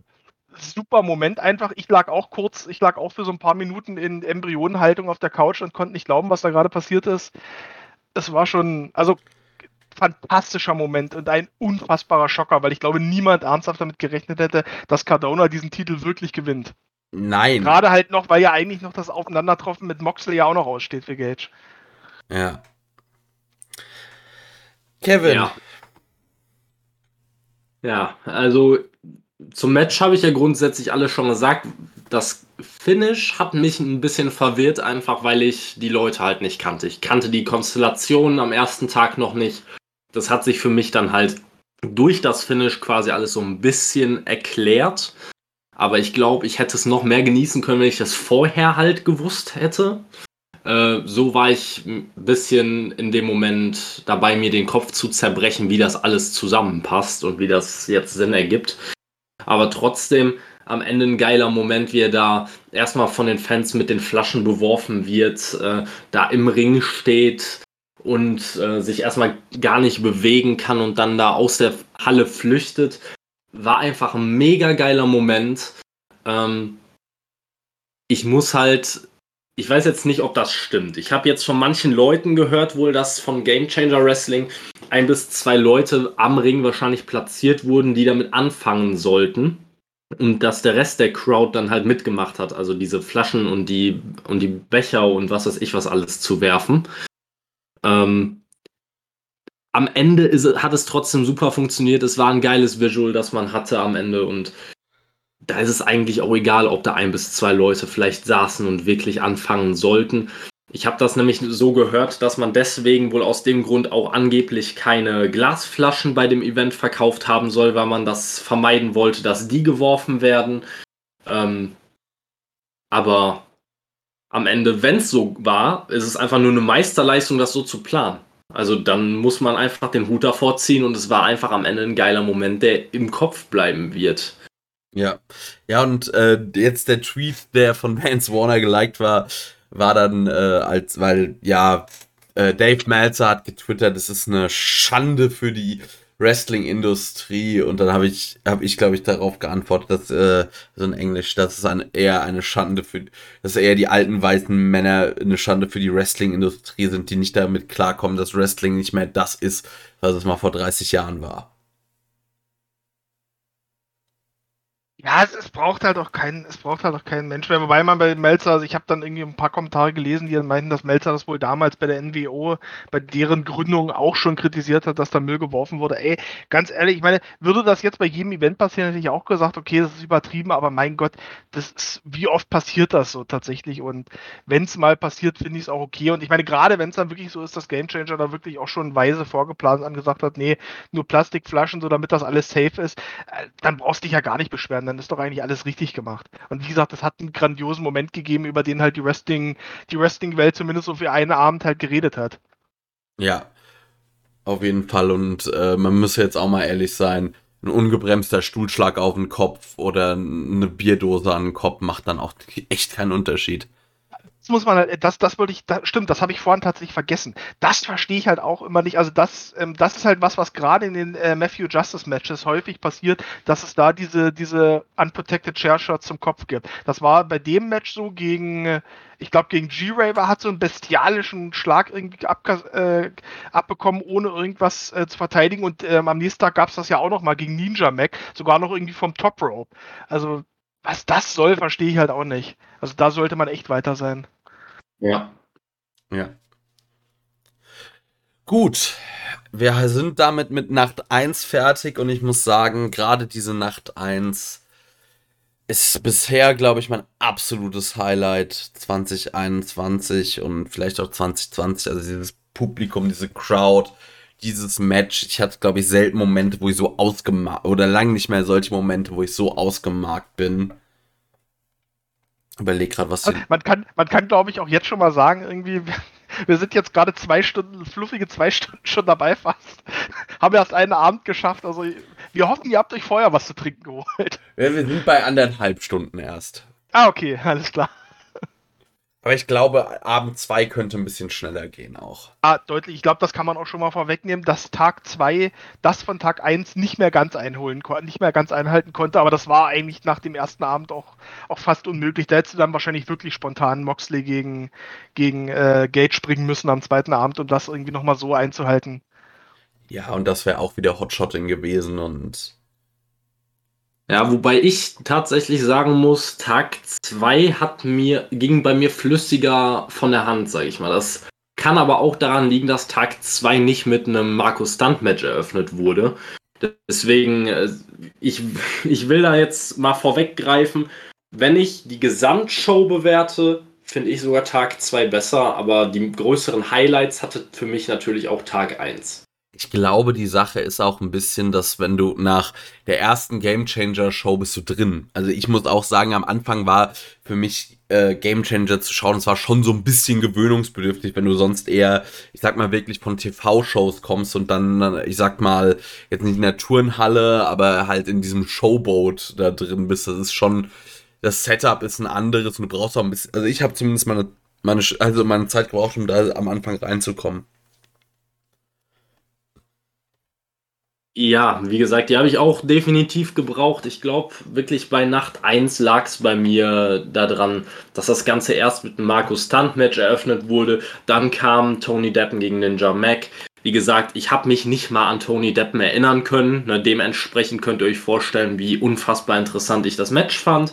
super Moment einfach. Ich lag auch kurz, ich lag auch für so ein paar Minuten in Embryonenhaltung auf der Couch und konnte nicht glauben, was da gerade passiert ist. Es war schon, also fantastischer Moment und ein unfassbarer Schocker, weil ich glaube, niemand ernsthaft damit gerechnet hätte, dass Cardona diesen Titel wirklich gewinnt. Nein. Gerade halt noch, weil ja eigentlich noch das Aufeinandertreffen mit Moxley ja auch noch aussteht für Gage. Ja. Kevin. Ja. Ja, also zum Match habe ich ja grundsätzlich alles schon gesagt. Das Finish hat mich ein bisschen verwirrt, einfach weil ich die Leute halt nicht kannte. Ich kannte die Konstellationen am ersten Tag noch nicht. Das hat sich für mich dann halt durch das Finish quasi alles so ein bisschen erklärt. Aber ich glaube, ich hätte es noch mehr genießen können, wenn ich das vorher halt gewusst hätte. Äh, so war ich ein bisschen in dem Moment dabei, mir den Kopf zu zerbrechen, wie das alles zusammenpasst und wie das jetzt Sinn ergibt aber trotzdem am Ende ein geiler Moment, wie er da erstmal von den Fans mit den Flaschen beworfen wird, äh, da im Ring steht und äh, sich erstmal gar nicht bewegen kann und dann da aus der Halle flüchtet. War einfach ein mega geiler Moment. Ähm, ich muss halt, ich weiß jetzt nicht, ob das stimmt. Ich habe jetzt von manchen Leuten gehört, wohl, dass von Game Changer Wrestling ein bis zwei Leute am Ring wahrscheinlich platziert wurden, die damit anfangen sollten. Und dass der Rest der Crowd dann halt mitgemacht hat, also diese Flaschen und die, und die Becher und was weiß ich was alles zu werfen. Ähm, am Ende ist, hat es trotzdem super funktioniert. Es war ein geiles Visual, das man hatte am Ende und da ist es eigentlich auch egal, ob da ein bis zwei Leute vielleicht saßen und wirklich anfangen sollten. Ich habe das nämlich so gehört, dass man deswegen wohl aus dem Grund auch angeblich keine Glasflaschen bei dem Event verkauft haben soll, weil man das vermeiden wollte, dass die geworfen werden. Ähm, aber am Ende, wenn es so war, ist es einfach nur eine Meisterleistung, das so zu planen. Also dann muss man einfach den Hut davor ziehen und es war einfach am Ende ein geiler Moment, der im Kopf bleiben wird. Ja, ja und äh, jetzt der Tweet, der von Vance Warner geliked war, war dann äh, als, weil ja, äh, Dave Meltzer hat getwittert, es ist eine Schande für die Wrestling-Industrie und dann habe ich, habe ich glaube ich darauf geantwortet, dass äh, so in Englisch, dass es ein, eher eine Schande für, dass eher die alten weißen Männer eine Schande für die Wrestling-Industrie sind, die nicht damit klarkommen, dass Wrestling nicht mehr das ist, was es mal vor 30 Jahren war. Ja, es, es, braucht halt auch keinen, es braucht halt auch keinen Mensch mehr. Wobei man bei Melzer, also ich habe dann irgendwie ein paar Kommentare gelesen, die dann meinten, dass Melzer das wohl damals bei der NWO, bei deren Gründung auch schon kritisiert hat, dass da Müll geworfen wurde. Ey, ganz ehrlich, ich meine, würde das jetzt bei jedem Event passieren, hätte ich auch gesagt, okay, das ist übertrieben, aber mein Gott, das ist, wie oft passiert das so tatsächlich? Und wenn es mal passiert, finde ich es auch okay. Und ich meine, gerade wenn es dann wirklich so ist, dass Gamechanger da wirklich auch schon weise vorgeplant angesagt hat, nee, nur Plastikflaschen, so damit das alles safe ist, äh, dann brauchst du dich ja gar nicht beschweren dann ist doch eigentlich alles richtig gemacht. Und wie gesagt, es hat einen grandiosen Moment gegeben, über den halt die Wrestling, die Wrestling-Welt zumindest so für einen Abend halt geredet hat. Ja, auf jeden Fall. Und äh, man muss jetzt auch mal ehrlich sein, ein ungebremster Stuhlschlag auf den Kopf oder eine Bierdose an den Kopf macht dann auch echt keinen Unterschied das muss man halt, das, das wollte ich, das, stimmt, das habe ich vorhin tatsächlich vergessen. Das verstehe ich halt auch immer nicht. Also das, ähm, das ist halt was, was gerade in den äh, Matthew Justice Matches häufig passiert, dass es da diese, diese unprotected Chair Shots zum Kopf gibt. Das war bei dem Match so gegen, äh, ich glaube gegen G-Raver hat so einen bestialischen Schlag irgendwie äh, abbekommen, ohne irgendwas äh, zu verteidigen. Und ähm, am nächsten Tag gab es das ja auch noch mal gegen Ninja Mac, sogar noch irgendwie vom Top Rope. Also was das soll, verstehe ich halt auch nicht. Also da sollte man echt weiter sein. Ja. Ja. Gut. Wir sind damit mit Nacht 1 fertig und ich muss sagen, gerade diese Nacht 1 ist bisher, glaube ich, mein absolutes Highlight 2021 und vielleicht auch 2020. Also dieses Publikum, diese Crowd, dieses Match. Ich hatte, glaube ich, selten Momente, wo ich so ausgemarkt oder lang nicht mehr solche Momente, wo ich so ausgemarkt bin. Überleg gerade, was. Also man kann, man kann, glaube ich, auch jetzt schon mal sagen, irgendwie, wir sind jetzt gerade zwei Stunden, fluffige zwei Stunden schon dabei fast. Haben erst einen Abend geschafft. Also wir hoffen, ihr habt euch vorher was zu trinken geholt. Ja, wir sind bei anderthalb Stunden erst. Ah, okay, alles klar. Aber ich glaube, Abend 2 könnte ein bisschen schneller gehen auch. Ah, deutlich. Ich glaube, das kann man auch schon mal vorwegnehmen, dass Tag 2 das von Tag 1 nicht mehr ganz einholen konnte, nicht mehr ganz einhalten konnte, aber das war eigentlich nach dem ersten Abend auch, auch fast unmöglich. Da hättest du dann wahrscheinlich wirklich spontan Moxley gegen, gegen äh, Gage springen müssen am zweiten Abend, um das irgendwie nochmal so einzuhalten. Ja, und das wäre auch wieder Hotshotting gewesen und ja, wobei ich tatsächlich sagen muss, Tag 2 hat mir, ging bei mir flüssiger von der Hand, sage ich mal. Das kann aber auch daran liegen, dass Tag 2 nicht mit einem Markus Stunt Match eröffnet wurde. Deswegen, äh, ich, ich will da jetzt mal vorweggreifen. Wenn ich die Gesamtshow bewerte, finde ich sogar Tag 2 besser, aber die größeren Highlights hatte für mich natürlich auch Tag 1 ich glaube, die Sache ist auch ein bisschen, dass wenn du nach der ersten Game Changer Show bist du drin. Also ich muss auch sagen, am Anfang war für mich äh, Game Changer zu schauen, es war schon so ein bisschen gewöhnungsbedürftig, wenn du sonst eher, ich sag mal, wirklich von TV-Shows kommst und dann, ich sag mal, jetzt nicht in der Turnhalle, aber halt in diesem Showboat da drin bist. Das ist schon, das Setup ist ein anderes und du brauchst auch ein bisschen, also ich habe zumindest meine, meine, also meine Zeit gebraucht, um da am Anfang reinzukommen. Ja, wie gesagt, die habe ich auch definitiv gebraucht. Ich glaube, wirklich bei Nacht 1 lag es bei mir daran, dass das Ganze erst mit einem Markus Stunt-Match eröffnet wurde. Dann kam Tony Deppen gegen Ninja Mac. Wie gesagt, ich habe mich nicht mal an Tony Deppen erinnern können. Ne, dementsprechend könnt ihr euch vorstellen, wie unfassbar interessant ich das Match fand.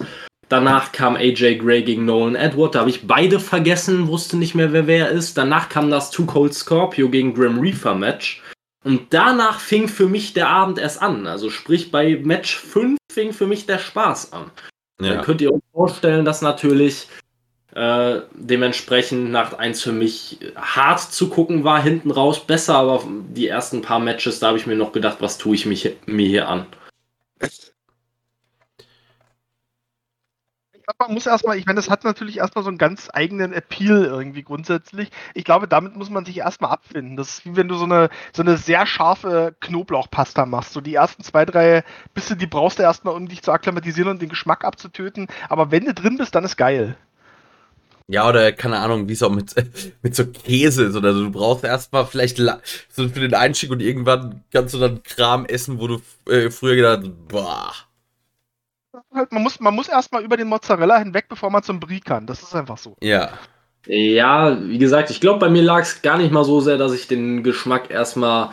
Danach kam AJ Gray gegen Nolan Edward. Da habe ich beide vergessen, wusste nicht mehr, wer wer ist. Danach kam das Two Cold Scorpio gegen Grim Reaper Match. Und danach fing für mich der Abend erst an. Also sprich, bei Match 5 fing für mich der Spaß an. Ja. Dann könnt ihr euch vorstellen, dass natürlich äh, dementsprechend Nacht 1 für mich hart zu gucken war, hinten raus besser, aber die ersten paar Matches, da habe ich mir noch gedacht, was tue ich mich, mir hier an. Glaube, man muss erstmal, ich meine, das hat natürlich erstmal so einen ganz eigenen Appeal irgendwie grundsätzlich. Ich glaube, damit muss man sich erstmal abfinden. Das ist wie wenn du so eine, so eine sehr scharfe Knoblauchpasta machst. So die ersten zwei, drei Bisse, die brauchst du erstmal, um dich zu akklimatisieren und den Geschmack abzutöten. Aber wenn du drin bist, dann ist geil. Ja, oder keine Ahnung, wie es auch mit, mit so Käse ist oder. Du brauchst erstmal vielleicht so für den Einstieg und irgendwann kannst du dann Kram essen, wo du äh, früher gedacht hast, boah. Halt, man muss, man muss erstmal über den Mozzarella hinweg, bevor man zum Brie kann. Das ist einfach so. Ja. Ja, wie gesagt, ich glaube, bei mir lag es gar nicht mal so sehr, dass ich den Geschmack erstmal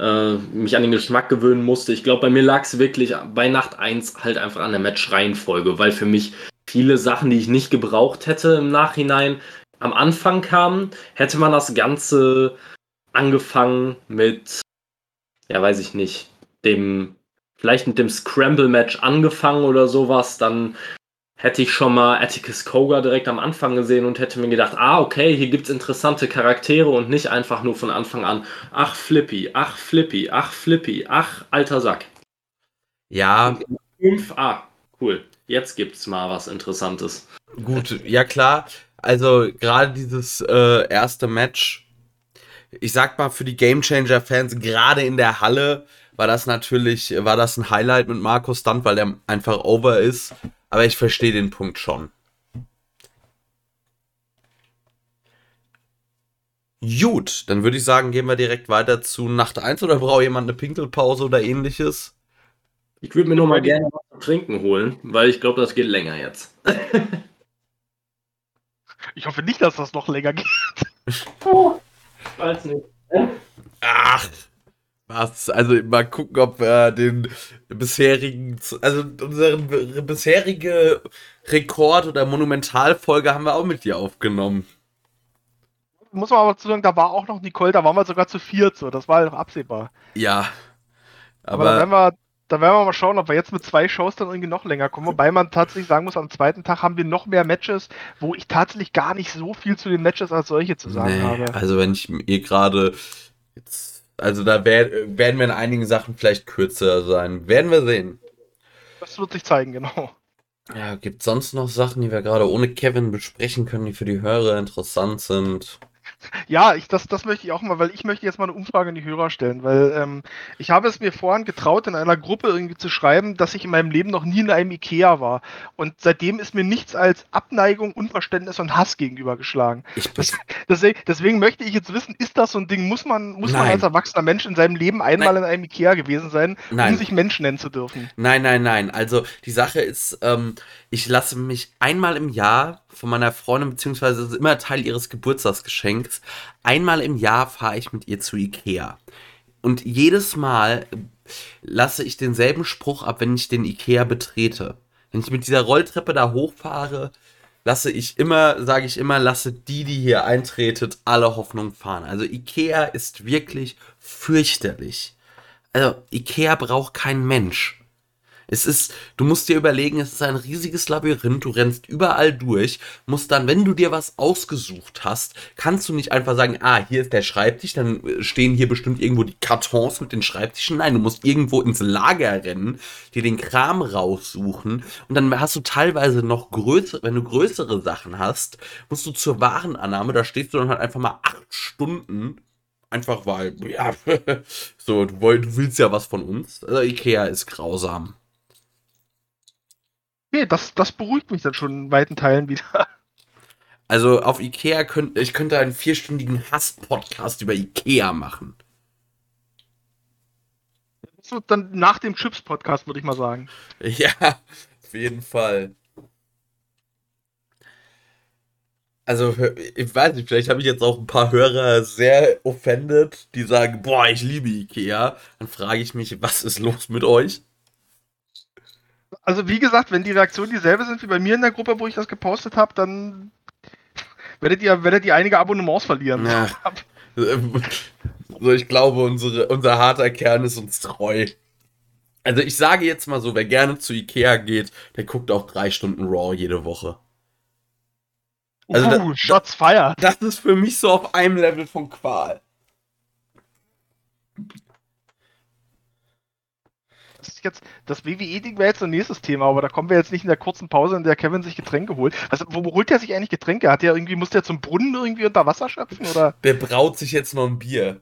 äh, mich an den Geschmack gewöhnen musste. Ich glaube, bei mir lag es wirklich bei Nacht 1 halt einfach an der Match-Reihenfolge, weil für mich viele Sachen, die ich nicht gebraucht hätte im Nachhinein, am Anfang kamen. Hätte man das Ganze angefangen mit, ja, weiß ich nicht, dem, vielleicht mit dem Scramble-Match angefangen oder sowas, dann hätte ich schon mal Atticus Koga direkt am Anfang gesehen und hätte mir gedacht, ah, okay, hier gibt's interessante Charaktere und nicht einfach nur von Anfang an, ach Flippy, ach Flippy, ach Flippy, ach alter Sack. Ja, 5, ah, cool. Jetzt gibt's mal was Interessantes. gut, ja klar. Also gerade dieses äh, erste Match, ich sag mal für die Gamechanger-Fans, gerade in der Halle, war das natürlich, war das ein Highlight mit Markus Stunt, weil der einfach over ist. Aber ich verstehe den Punkt schon. Gut, dann würde ich sagen, gehen wir direkt weiter zu Nacht 1 oder braucht jemand eine Pinkelpause oder ähnliches? Ich würde mir noch mal gerne was zu trinken holen, weil ich glaube, das geht länger jetzt. Ich hoffe nicht, dass das noch länger geht. Weiß nicht. Ach, was? Also mal gucken, ob wir den bisherigen, also unseren b- bisherige Rekord oder Monumentalfolge haben wir auch mit dir aufgenommen. Muss man aber zu sagen, da war auch noch Nicole, da waren wir sogar zu viert, so. Das war halt noch absehbar. Ja. Aber, da, werden wir, da werden wir mal schauen, ob wir jetzt mit zwei Shows dann irgendwie noch länger kommen. Wobei man tatsächlich sagen muss, am zweiten Tag haben wir noch mehr Matches, wo ich tatsächlich gar nicht so viel zu den Matches als solche zu sagen Nee, habe. also wenn ich mir gerade jetzt, also da wär, werden wir in einigen Sachen vielleicht kürzer sein. Werden wir sehen. Das wird sich zeigen, genau. Ja, gibt sonst noch Sachen, die wir gerade ohne Kevin besprechen können, die für die Hörer interessant sind? Ja, ich, das, das möchte ich auch mal, weil ich möchte jetzt mal eine Umfrage an die Hörer stellen, weil ähm, ich habe es mir vorhin getraut, in einer Gruppe irgendwie zu schreiben, dass ich in meinem Leben noch nie in einem Ikea war. Und seitdem ist mir nichts als Abneigung, Unverständnis und Hass gegenübergeschlagen. Das, deswegen, deswegen möchte ich jetzt wissen, ist das so ein Ding, muss man, muss man Nein. als erwachsener Mensch in seinem Leben einmal in einem Ikea gewesen sein, Nein. um sich Mensch nennen zu dürfen? Nein, nein, nein. Also die Sache ist, ähm, ich lasse mich einmal im Jahr von meiner Freundin, beziehungsweise ist immer Teil ihres Geburtstagsgeschenks, einmal im Jahr fahre ich mit ihr zu Ikea. Und jedes Mal lasse ich denselben Spruch ab, wenn ich den Ikea betrete. Wenn ich mit dieser Rolltreppe da hochfahre, lasse ich immer, sage ich immer, lasse die, die hier eintretet, alle Hoffnung fahren. Also Ikea ist wirklich fürchterlich. Also Ikea braucht kein Mensch. Es ist, du musst dir überlegen, es ist ein riesiges Labyrinth, du rennst überall durch, musst dann, wenn du dir was ausgesucht hast, kannst du nicht einfach sagen, ah, hier ist der Schreibtisch, dann äh, stehen hier bestimmt irgendwo die Kartons mit den Schreibtischen. Nein, du musst irgendwo ins Lager rennen, dir den Kram raussuchen und dann hast du teilweise noch größere, wenn du größere Sachen hast, musst du zur Warenannahme, da stehst du dann halt einfach mal acht Stunden Einfach weil, ja, so, du, willst ja was von uns. Also Ikea ist grausam. Nee, das, das beruhigt mich dann schon in weiten Teilen wieder. Also auf Ikea könnte, ich könnte einen vierstündigen Hass-Podcast über Ikea machen. Wird dann nach dem Chips-Podcast, würde ich mal sagen. Ja, auf jeden Fall. Also, ich weiß nicht, vielleicht habe ich jetzt auch ein paar Hörer sehr offended, die sagen, boah, ich liebe Ikea. Dann frage ich mich, was ist los mit euch? Also wie gesagt, wenn die Reaktionen dieselbe sind wie bei mir in der Gruppe, wo ich das gepostet habe, dann werdet ihr, werdet ihr einige Abonnements verlieren. Ja. So, ich glaube, unsere, unser harter Kern ist uns treu. Also ich sage jetzt mal so, wer gerne zu Ikea geht, der guckt auch drei Stunden Raw jede Woche. Also uh, Shots fired. Das ist für mich so auf einem Level von Qual. Ist jetzt, das WWE-Ding wäre jetzt ein nächstes Thema, aber da kommen wir jetzt nicht in der kurzen Pause, in der Kevin sich Getränke holt. Also, wo holt er sich eigentlich Getränke? Hat der irgendwie, muss der zum Brunnen irgendwie unter Wasser schöpfen? Oder Der braut sich jetzt noch ein Bier.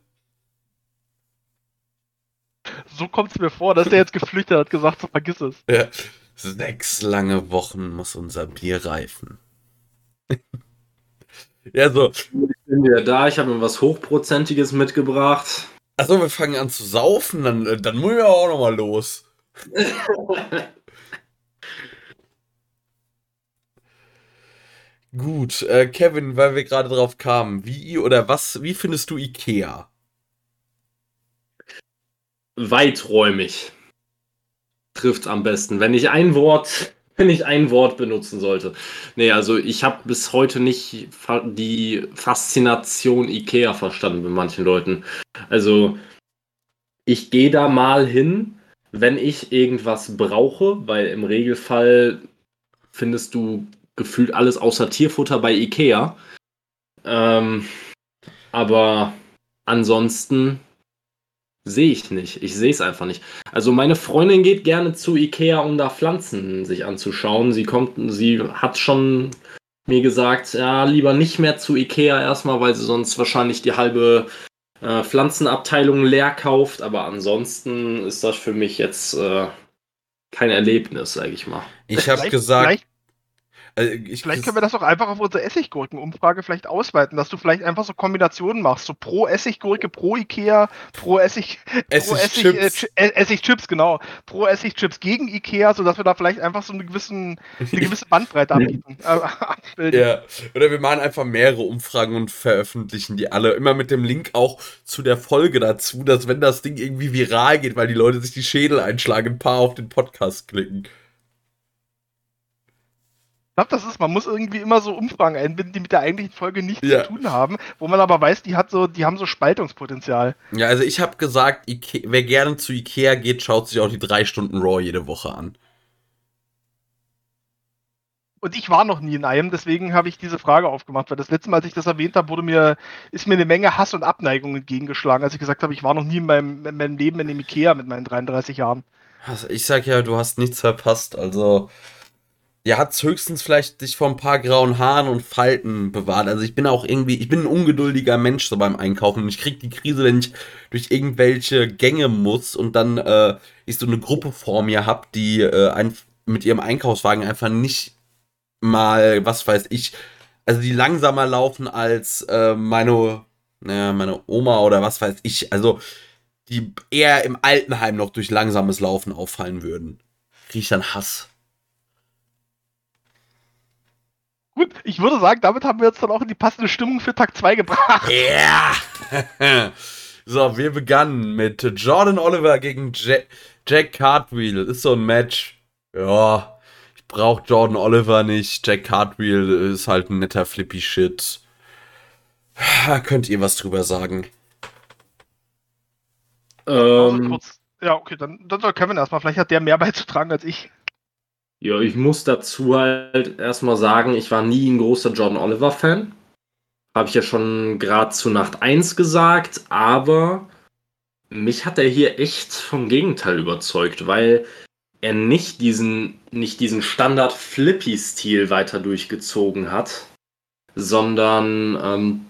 so kommt es mir vor, dass der jetzt geflüchtet hat, gesagt, so vergiss es. Ja. Sechs lange Wochen muss unser Bier reifen. Ja, so. Ich bin wieder da, ich habe mir was Hochprozentiges mitgebracht. Achso, wir fangen an zu saufen, dann, dann muss ich auch nochmal los. Gut, äh, Kevin, weil wir gerade drauf kamen, wie oder was, wie findest du Ikea? Weiträumig. Trifft's am besten. Wenn ich ein Wort, wenn ich ein Wort benutzen sollte. Nee, also ich habe bis heute nicht fa- die Faszination Ikea verstanden bei manchen Leuten. Also ich gehe da mal hin, wenn ich irgendwas brauche, weil im Regelfall findest du gefühlt alles außer Tierfutter bei Ikea. Ähm, aber ansonsten sehe ich nicht. Ich sehe es einfach nicht. Also meine Freundin geht gerne zu Ikea, um da Pflanzen sich anzuschauen. Sie kommt, sie hat schon mir gesagt, ja, lieber nicht mehr zu Ikea erstmal, weil sie sonst wahrscheinlich die halbe äh, Pflanzenabteilung leer kauft. Aber ansonsten ist das für mich jetzt äh, kein Erlebnis, sage ich mal. Ich habe Vielleicht- gesagt, Vielleicht, äh, ich, vielleicht können wir das auch einfach auf unsere Essiggurkenumfrage vielleicht ausweiten, dass du vielleicht einfach so Kombinationen machst. So pro Essiggurke, pro Ikea, pro Essig, pro Essig, äh, Essigchips. Chi- äh, Essigchips, genau. Pro Essigchips gegen Ikea, sodass wir da vielleicht einfach so eine, gewissen, eine gewisse Bandbreite. Äh, abbilden. Ja, oder wir machen einfach mehrere Umfragen und veröffentlichen die alle. Immer mit dem Link auch zu der Folge dazu, dass wenn das Ding irgendwie viral geht, weil die Leute sich die Schädel einschlagen, ein paar auf den Podcast klicken. Glaube, das ist, man muss irgendwie immer so Umfragen einbinden, die mit der eigentlichen Folge nichts Ja. zu tun haben, wo man aber weiß, die hat so, die haben so Spaltungspotenzial. Ja, also ich habe gesagt, Ike wer gerne zu Ikea geht, schaut sich auch die drei Stunden Raw jede Woche an. Und ich war noch nie in einem, deswegen habe ich diese Frage aufgemacht, weil das letzte Mal, als ich das erwähnt habe, wurde mir, ist mir eine Menge Hass und Abneigung entgegengeschlagen, als ich gesagt habe, ich war noch nie in meinem, in meinem Leben in dem Ikea mit meinen 33 Jahren. Also ich sag ja, du hast nichts verpasst. Also, ja, hat's höchstens vielleicht dich vor ein paar grauen Haaren und Falten bewahrt. Also ich bin auch irgendwie, ich bin ein ungeduldiger Mensch so beim Einkaufen und ich krieg die Krise, wenn ich durch irgendwelche Gänge muss und dann äh, ich so eine Gruppe vor mir hab, die äh, ein, mit ihrem Einkaufswagen einfach nicht mal, was weiß ich, also die langsamer laufen als äh, meine, naja, meine Oma oder was weiß ich. Also die eher im Altenheim noch durch langsames Laufen auffallen würden. Krieg ich dann Hass. Gut, ich würde sagen, damit haben wir jetzt dann auch in die passende Stimmung für Tag 2 gebracht. Ja! so, wir begannen mit Jordan Oliver gegen Jack, Jack Cartwheel. Ist so ein Match. Ja, ich brauch Jordan Oliver nicht. Jack Cartwheel ist halt ein netter Flippy Shit. Könnt ihr was drüber sagen? Also Ähm, kurz, ja, okay, dann, dann soll Kevin erstmal. Vielleicht hat der mehr beizutragen als ich. Ja, ich muss dazu halt erstmal sagen, ich war nie ein großer Jordan Oliver-Fan. Habe ich ja schon gerade zu Nacht 1 gesagt, aber mich hat er hier echt vom Gegenteil überzeugt, weil er nicht diesen, nicht diesen Standard-Flippy-Stil weiter durchgezogen hat, sondern ähm,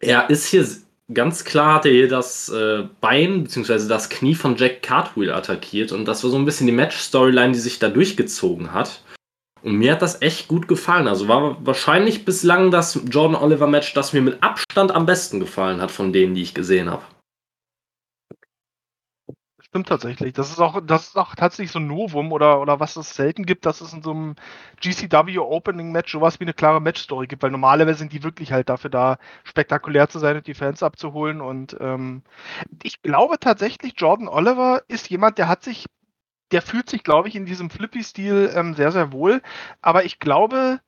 er ist hier ganz klar, hat er hier das äh, Bein bzw. das Knie von Jack Cartwheel attackiert und das war so ein bisschen die Match-Storyline, die sich da durchgezogen hat. Und mir hat das echt gut gefallen. Also war wahrscheinlich bislang das Jordan Oliver Match, das mir mit Abstand am besten gefallen hat von denen, die ich gesehen habe. Stimmt tatsächlich. Das ist auch, das ist auch tatsächlich so ein Novum oder, oder was es selten gibt, dass es in so einem GCW Opening Match sowas wie eine klare Matchstory gibt, weil normalerweise sind die wirklich halt dafür da, spektakulär zu sein und die Fans abzuholen. Und ähm, ich glaube tatsächlich, Jordan Oliver ist jemand, der hat sich, der fühlt sich, glaube ich, in diesem Flippy-Stil ähm, sehr, sehr wohl. Aber ich glaube,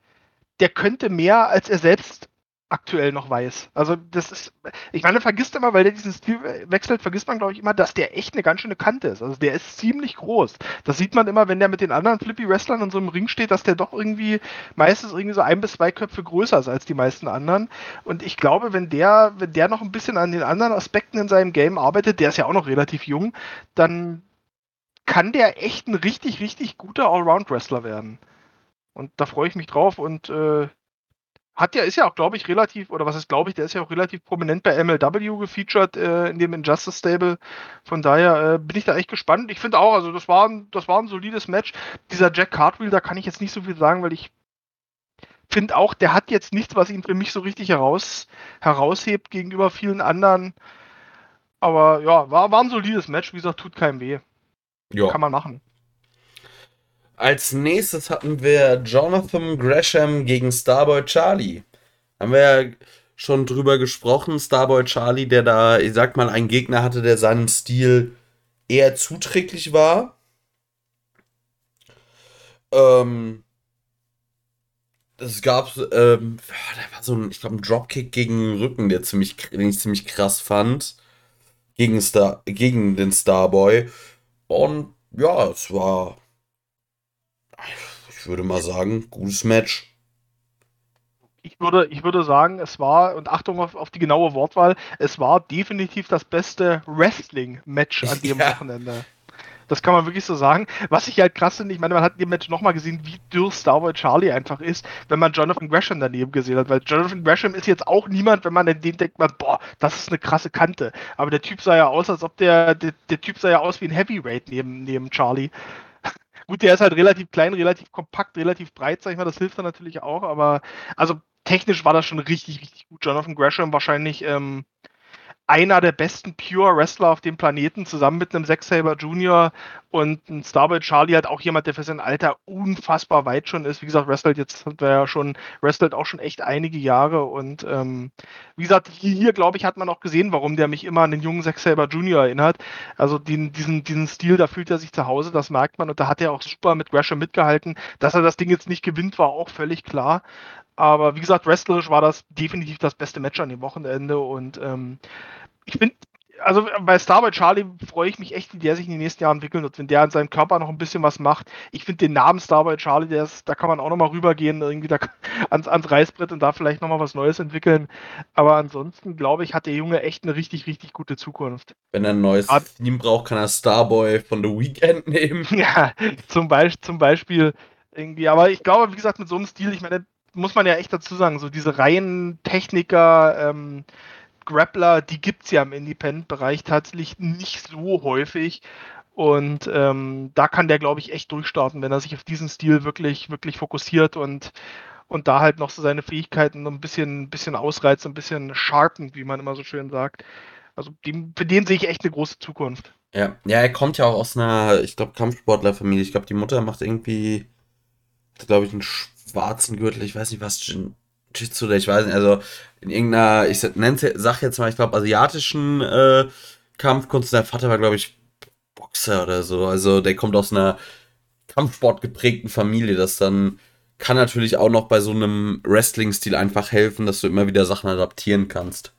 der könnte mehr, als er selbst aktuell noch weiß. Also das ist, ich meine, vergisst immer, weil der diesen Stil wechselt, vergisst man, glaube ich, immer, dass der echt eine ganz schöne Kante ist. Also der ist ziemlich groß. Das sieht man immer, wenn der mit den anderen Flippy-Wrestlern in so einem Ring steht, dass der doch irgendwie meistens irgendwie so ein bis zwei Köpfe größer ist als die meisten anderen. Und ich glaube, wenn der, wenn der noch ein bisschen an den anderen Aspekten in seinem Game arbeitet, der ist ja auch noch relativ jung, dann kann der echt ein richtig, richtig guter Allround-Wrestler werden. Und da freue ich mich drauf und äh, hat ja, ist ja auch, glaube ich, relativ, oder was ist, glaube ich, der ist ja auch relativ prominent bei MLW gefeatured äh, in dem Injustice Stable. Von daher äh, bin ich da echt gespannt. Ich finde auch, also das war, ein, das war ein solides Match. Dieser Jack Cartwheel, da kann ich jetzt nicht so viel sagen, weil ich finde auch, der hat jetzt nichts, was ihn für mich so richtig heraus, heraushebt gegenüber vielen anderen. Aber ja, war, war ein solides Match. Wie gesagt, tut keinem weh. Ja. Kann man machen. Als nächstes hatten wir Jonathan Gresham gegen Starboy Charlie. Haben wir ja schon drüber gesprochen. Starboy Charlie, der da, ich sag mal, einen Gegner hatte, der seinem Stil eher zuträglich war. Ähm, es gab, ähm, da war so ein, ich glaube, ein Dropkick gegen den Rücken, der ziemlich, den ich ziemlich krass fand. Gegen, Star, gegen den Starboy. Und ja, es war, ich würde mal sagen, gutes Match. Ich würde, ich würde sagen, es war, und Achtung auf, auf die genaue Wortwahl, es war definitiv das beste Wrestling-Match an dem Ja. Wochenende. Das kann man wirklich so sagen. Was ich halt krass finde, ich meine, man hat in dem Match nochmal gesehen, wie dürr Starboy Charlie einfach ist, wenn man Jonathan Gresham daneben gesehen hat. Weil Jonathan Gresham ist jetzt auch niemand, wenn man an den denkt, man, boah, das ist eine krasse Kante. Aber der Typ sah ja aus, als ob der, der, der Typ sah ja aus wie ein Heavyweight neben, neben Charlie. Gut, der ist halt relativ klein, relativ kompakt, relativ breit, sag ich mal, das hilft dann natürlich auch, aber also technisch war das schon richtig, richtig gut. Jonathan Gresham wahrscheinlich ähm, einer der besten Pure Wrestler auf dem Planeten, zusammen mit einem Zack Saber Jr. und ein Starboy Charlie halt auch jemand, der für sein Alter unfassbar weit schon ist. Wie gesagt, wrestelt jetzt hat er ja schon, wrestelt auch schon echt einige Jahre und ähm, wie gesagt, hier, hier glaube ich, hat man auch gesehen, warum der mich immer an den jungen Zack Saber Jr. erinnert. Also den, diesen, diesen Stil, da fühlt er sich zu Hause, das merkt man und da hat er auch super mit Gresham mitgehalten. Dass er das Ding jetzt nicht gewinnt, war auch völlig klar. Aber wie gesagt, wrestlerisch war das definitiv das beste Match an dem Wochenende und ähm, ich finde, also bei Starboy Charlie freue ich mich echt, wie der sich in den nächsten Jahren entwickeln wird, wenn der an seinem Körper noch ein bisschen was macht. Ich finde den Namen Starboy Charlie, der ist, da kann man auch nochmal rübergehen, irgendwie da, ans, ans Reißbrett und da vielleicht nochmal was Neues entwickeln. Aber ansonsten glaube ich, hat der Junge echt eine richtig, richtig gute Zukunft. Wenn er ein neues Ab- Theme braucht, kann er Starboy von The Weeknd nehmen. Ja, zum, Beisp zum Beispiel irgendwie. Aber ich glaube, wie gesagt, mit so einem Stil, ich meine, muss man ja echt dazu sagen, so diese reinen Techniker, ähm, Grappler, die gibt es ja im Independent-Bereich tatsächlich nicht so häufig. Und ähm, da kann der, glaube ich, echt durchstarten, wenn er sich auf diesen Stil wirklich, wirklich fokussiert und, und da halt noch so seine Fähigkeiten ein bisschen, ein bisschen ausreizt, ein bisschen sharpen, wie man immer so schön sagt. Also dem, für den sehe ich echt eine große Zukunft. Ja, ja, er kommt ja auch aus einer, ich glaube, Kampfsportlerfamilie. Ich glaube, die Mutter macht irgendwie, glaube ich, einen schwarzen Gürtel. Ich weiß nicht, was Jitsu oder ich weiß nicht. Also in irgendeiner, ich nenne sag jetzt mal, ich glaube, asiatischen äh, Kampfkunst. Der Vater war, glaube ich, Boxer oder so. Also der kommt aus einer Kampfsport geprägten Familie. Das dann kann natürlich auch noch bei so einem Wrestling-Stil einfach helfen, dass du immer wieder Sachen adaptieren kannst.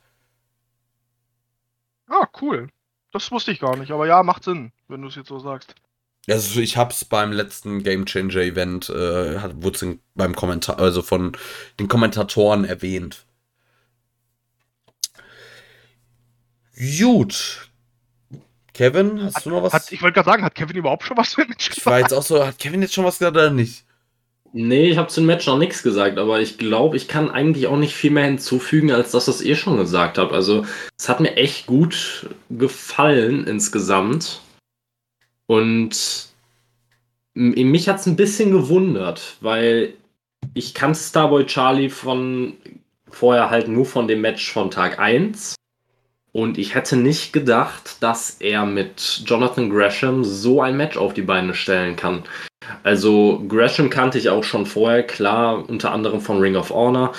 Ah, cool. Das wusste ich gar nicht, aber ja, macht Sinn, wenn du es jetzt so sagst. Also ich hab's beim letzten Game Changer Event, äh, hat, wurde es beim Kommentar, also von den Kommentatoren erwähnt. Gut. Kevin, hast du noch was? Hat, ich wollte gerade sagen, hat Kevin überhaupt schon was für mich ich war jetzt auch so, hat Kevin jetzt schon was gesagt oder nicht? Nee, ich habe zum Match noch nichts gesagt, aber ich glaube, ich kann eigentlich auch nicht viel mehr hinzufügen, als dass das ihr schon gesagt habt. Also, es hat mir echt gut gefallen insgesamt. Und mich hat es ein bisschen gewundert, weil ich kannte Starboy Charlie von vorher halt nur von dem Match von Tag 1. Und ich hätte nicht gedacht, dass er mit Jonathan Gresham so ein Match auf die Beine stellen kann. Also Gresham kannte ich auch schon vorher, klar, unter anderem von Ring of Honor.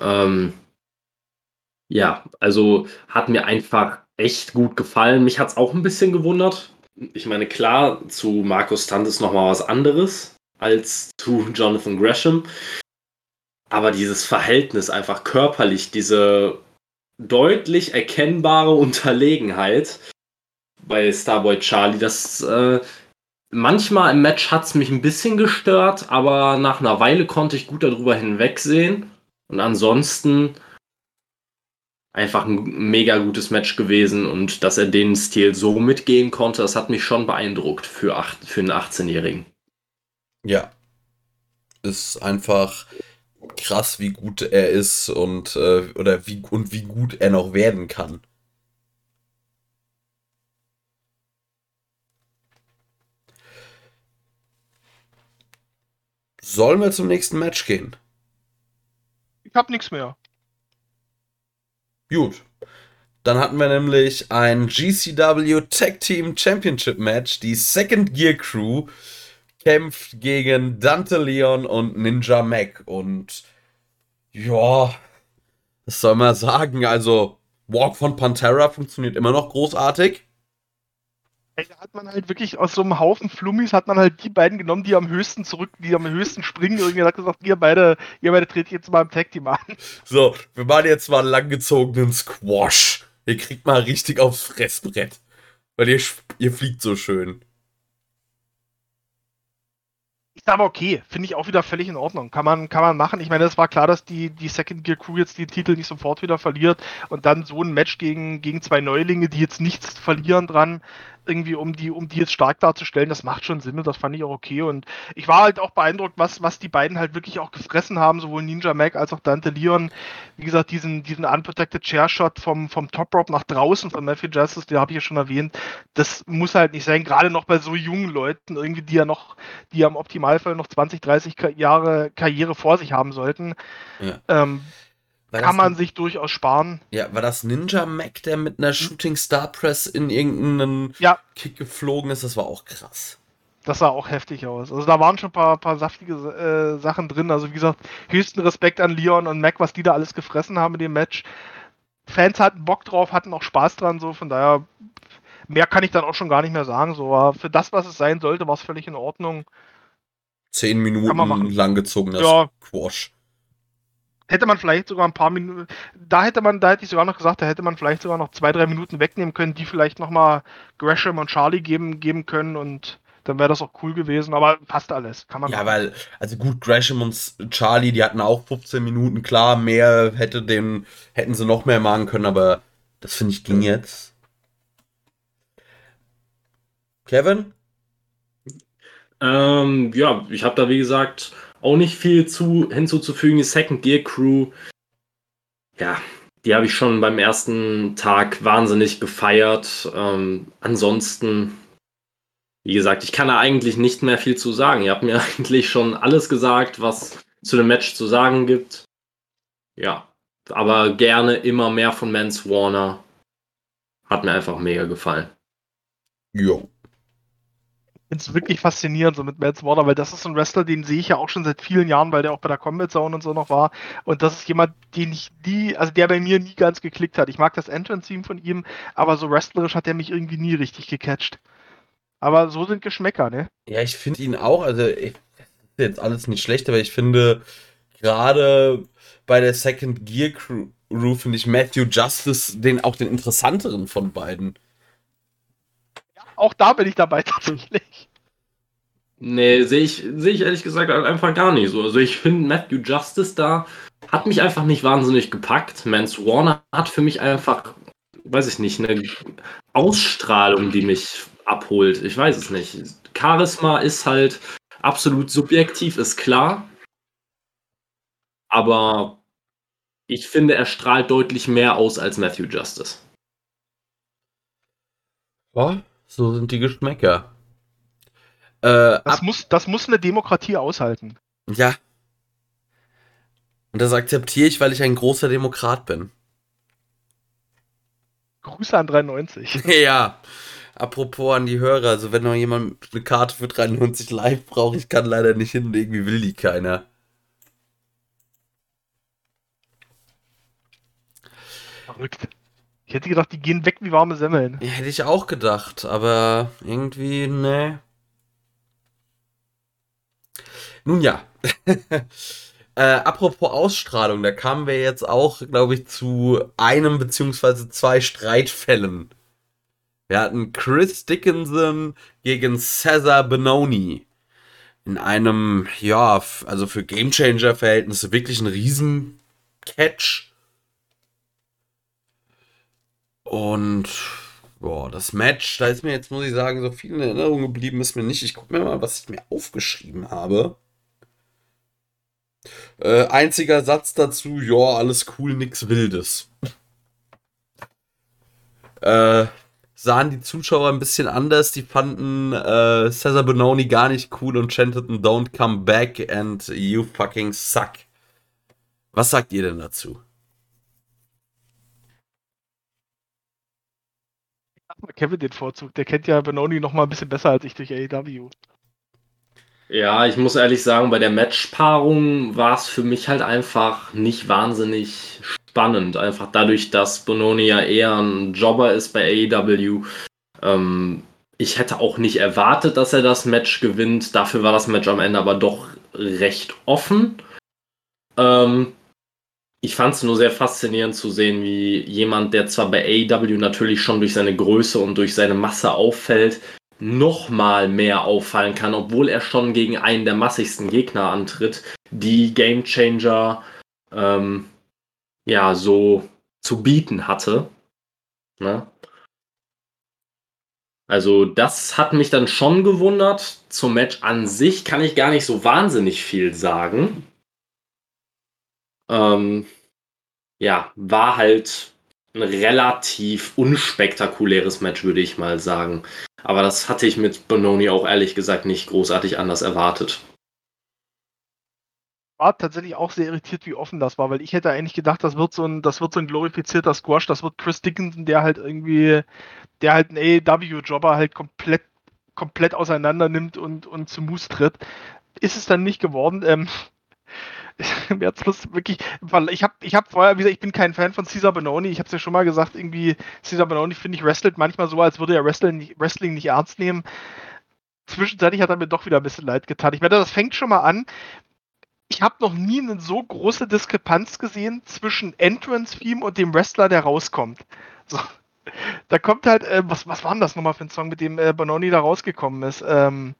Ähm, ja, also hat mir einfach echt gut gefallen. Mich hat es auch ein bisschen gewundert. Ich meine, klar, zu Markus Stunt ist nochmal was anderes als zu Jonathan Gresham. Aber dieses Verhältnis einfach körperlich, diese deutlich erkennbare Unterlegenheit bei Starboy Charlie, das äh, manchmal im Match hat es mich ein bisschen gestört, aber nach einer Weile konnte ich gut darüber hinwegsehen. Und ansonsten einfach ein mega gutes Match gewesen und dass er den Stil so mitgehen konnte, das hat mich schon beeindruckt für, acht, für einen 18-Jährigen. Ja. Ist einfach krass, wie gut er ist und äh, oder wie und wie gut er noch werden kann. Sollen wir zum nächsten Match gehen? Ich hab nichts mehr. Gut. Dann hatten wir nämlich ein GCW Tag Team Championship Match. Die Second Gear Crew kämpft gegen Dante Leon und Ninja Mac. Und ja, was soll man sagen? Also, Walk von Pantera funktioniert immer noch großartig. Ey, da hat man halt wirklich aus so einem Haufen Flummis hat man halt die beiden genommen, die am höchsten zurück, die am höchsten springen. Irgendwie hat gesagt, ihr beide, ihr beide tretet jetzt mal im Tag Team an. So, wir machen jetzt mal einen langgezogenen Squash. Ihr kriegt mal richtig aufs Fressbrett. Weil ihr, ihr fliegt so schön. Ist aber okay, finde ich auch wieder völlig in Ordnung. Kann man, kann man machen. Ich meine, es war klar, dass die, die Second Gear Crew jetzt den Titel nicht sofort wieder verliert und dann so ein Match gegen, gegen zwei Neulinge, die jetzt nichts verlieren dran, irgendwie um die, um die jetzt stark darzustellen, das macht schon Sinn und das fand ich auch okay. Und ich war halt auch beeindruckt, was, was die beiden halt wirklich auch gefressen haben, sowohl Ninja Mac als auch Dante Leon. Wie gesagt, diesen, diesen Unprotected Chair Shot vom, vom Top Rope nach draußen von Matthew Justice, den habe ich ja schon erwähnt. Das muss halt nicht sein, gerade noch bei so jungen Leuten, irgendwie, die ja noch, die ja im Optimalfall noch 20, 30 Jahre Karriere vor sich haben sollten. Ja. Ähm, kann man sich durchaus sparen. Ja, war das Ninja Mac, der mit einer hm. Shooting Star Press in irgendeinen ja. Kick geflogen ist? Das war auch krass. Das sah auch heftig aus. Also da waren schon ein paar, paar saftige äh, Sachen drin. Also wie gesagt, höchsten Respekt an Leon und Mac, was die da alles gefressen haben in dem Match. Fans hatten Bock drauf, hatten auch Spaß dran, so von daher mehr kann ich dann auch schon gar nicht mehr sagen. So, aber für das, was es sein sollte, war es völlig in Ordnung. Zehn Minuten langgezogenes ja. Quash hätte man vielleicht sogar ein paar Minuten, da hätte man, da hätte ich sogar noch gesagt, da hätte man vielleicht sogar noch zwei, drei Minuten wegnehmen können, die vielleicht nochmal Gresham und Charlie geben, geben können und dann wäre das auch cool gewesen, aber passt alles. Kann man ja, machen. weil, also gut, Gresham und Charlie, die hatten auch 15 Minuten, klar, mehr hätte dem, hätten sie noch mehr machen können, aber das finde ich ging jetzt. Kevin? Ähm, ja, ich habe da wie gesagt auch nicht viel zu, hinzuzufügen. Die Second Gear Crew, ja, die habe ich schon beim ersten Tag wahnsinnig gefeiert. Ähm, ansonsten, wie gesagt, ich kann da eigentlich nicht mehr viel zu sagen. Ihr habt mir eigentlich schon alles gesagt, was zu dem Match zu sagen gibt. Ja, aber gerne immer mehr von Mans Warner. Hat mir einfach mega gefallen. Jo finde es wirklich faszinierend, so mit Mads Warner, weil das ist ein Wrestler, den sehe ich ja auch schon seit vielen Jahren, weil der auch bei der Combat Zone und so noch war. Und das ist jemand, den ich nie, also der bei mir nie ganz geklickt hat. Ich mag das Entrance-Team von ihm, aber so wrestlerisch hat er mich irgendwie nie richtig gecatcht. Aber so sind Geschmäcker, ne? Ja, ich finde ihn auch, also ich, jetzt alles nicht schlecht, aber ich finde gerade bei der Second Gear Crew finde ich Matthew Justice den auch den interessanteren von beiden auch da bin ich dabei tatsächlich. Nee, sehe ich, seh ich ehrlich gesagt einfach gar nicht so. Also ich finde Matthew Justice da hat mich einfach nicht wahnsinnig gepackt. Mans Warner hat für mich einfach, weiß ich nicht, eine Ausstrahlung, die mich abholt. Ich weiß es nicht. Charisma ist halt absolut subjektiv, ist klar. Aber ich finde, er strahlt deutlich mehr aus als Matthew Justice. Ja, so sind die Geschmäcker. Äh, das, muss, das muss eine Demokratie aushalten. Ja. Und das akzeptiere ich, weil ich ein großer Demokrat bin. Grüße an 93. ja. Apropos an die Hörer, also wenn noch jemand eine Karte für 93 live braucht, ich kann leider nicht hin und irgendwie will die keiner. Verrückt. Ich hätte gedacht, die gehen weg wie warme Semmeln. Ja, hätte ich auch gedacht, aber irgendwie, ne. Nun ja. äh, apropos Ausstrahlung, da kamen wir jetzt auch, glaube ich, zu einem beziehungsweise zwei Streitfällen. Wir hatten Chris Dickinson gegen Cesar Benoni. In einem, ja, also für Gamechanger-Verhältnisse wirklich ein Riesen-Catch. Und boah, das Match, da ist mir jetzt, muss ich sagen, so viel in Erinnerung geblieben ist mir nicht. Ich gucke mir mal, was ich mir aufgeschrieben habe. Äh, einziger Satz dazu, ja, alles cool, nix Wildes. äh, sahen die Zuschauer ein bisschen anders. Die fanden äh, Cesar Bononi gar nicht cool und chanteten Don't come back and you fucking suck. Was sagt ihr denn dazu? Kevin den Vorzug. Der kennt ja Benoni noch mal ein bisschen besser als ich durch AEW. Ja, ich muss ehrlich sagen, bei der Matchpaarung war es für mich halt einfach nicht wahnsinnig spannend. Einfach dadurch, dass Bononi ja eher ein Jobber ist bei AEW. Ähm, ich hätte auch nicht erwartet, dass er das Match gewinnt. Dafür war das Match am Ende aber doch recht offen. Ähm, ich fand es nur sehr faszinierend zu sehen, wie jemand, der zwar bei AEW natürlich schon durch seine Größe und durch seine Masse auffällt, noch mal mehr auffallen kann, obwohl er schon gegen einen der massigsten Gegner antritt, die Game Changer ähm, ja so zu bieten hatte. Ne? Also das hat mich dann schon gewundert. Zum Match an sich kann ich gar nicht so wahnsinnig viel sagen. Ähm, ja, war halt ein relativ unspektakuläres Match, würde ich mal sagen. Aber das hatte ich mit Bononi auch ehrlich gesagt nicht großartig anders erwartet. War tatsächlich auch sehr irritiert, wie offen das war, weil ich hätte eigentlich gedacht, das wird so ein, das wird so ein glorifizierter Squash, das wird Chris Dickinson, der halt irgendwie, der halt einen AEW-Jobber halt komplett, komplett auseinander nimmt und, und zu Moose tritt. Ist es dann nicht geworden. Ähm, hat's Lust, wirklich, ich habe ich hab vorher, wie gesagt, ich bin kein Fan von Caesar Benoni, ich habe es ja schon mal gesagt, irgendwie, Caesar Benoni, finde ich, wrestelt manchmal so, als würde er Wrestling nicht, Wrestling nicht ernst nehmen. Zwischenzeitlich hat er mir doch wieder ein bisschen leid getan. Ich meine, das fängt schon mal an. Ich habe noch nie eine so große Diskrepanz gesehen zwischen Entrance-Theme und dem Wrestler, der rauskommt. So. Da kommt halt, äh, was, was war denn das nochmal für ein Song, mit dem äh, Bononi da rausgekommen ist? Ähm,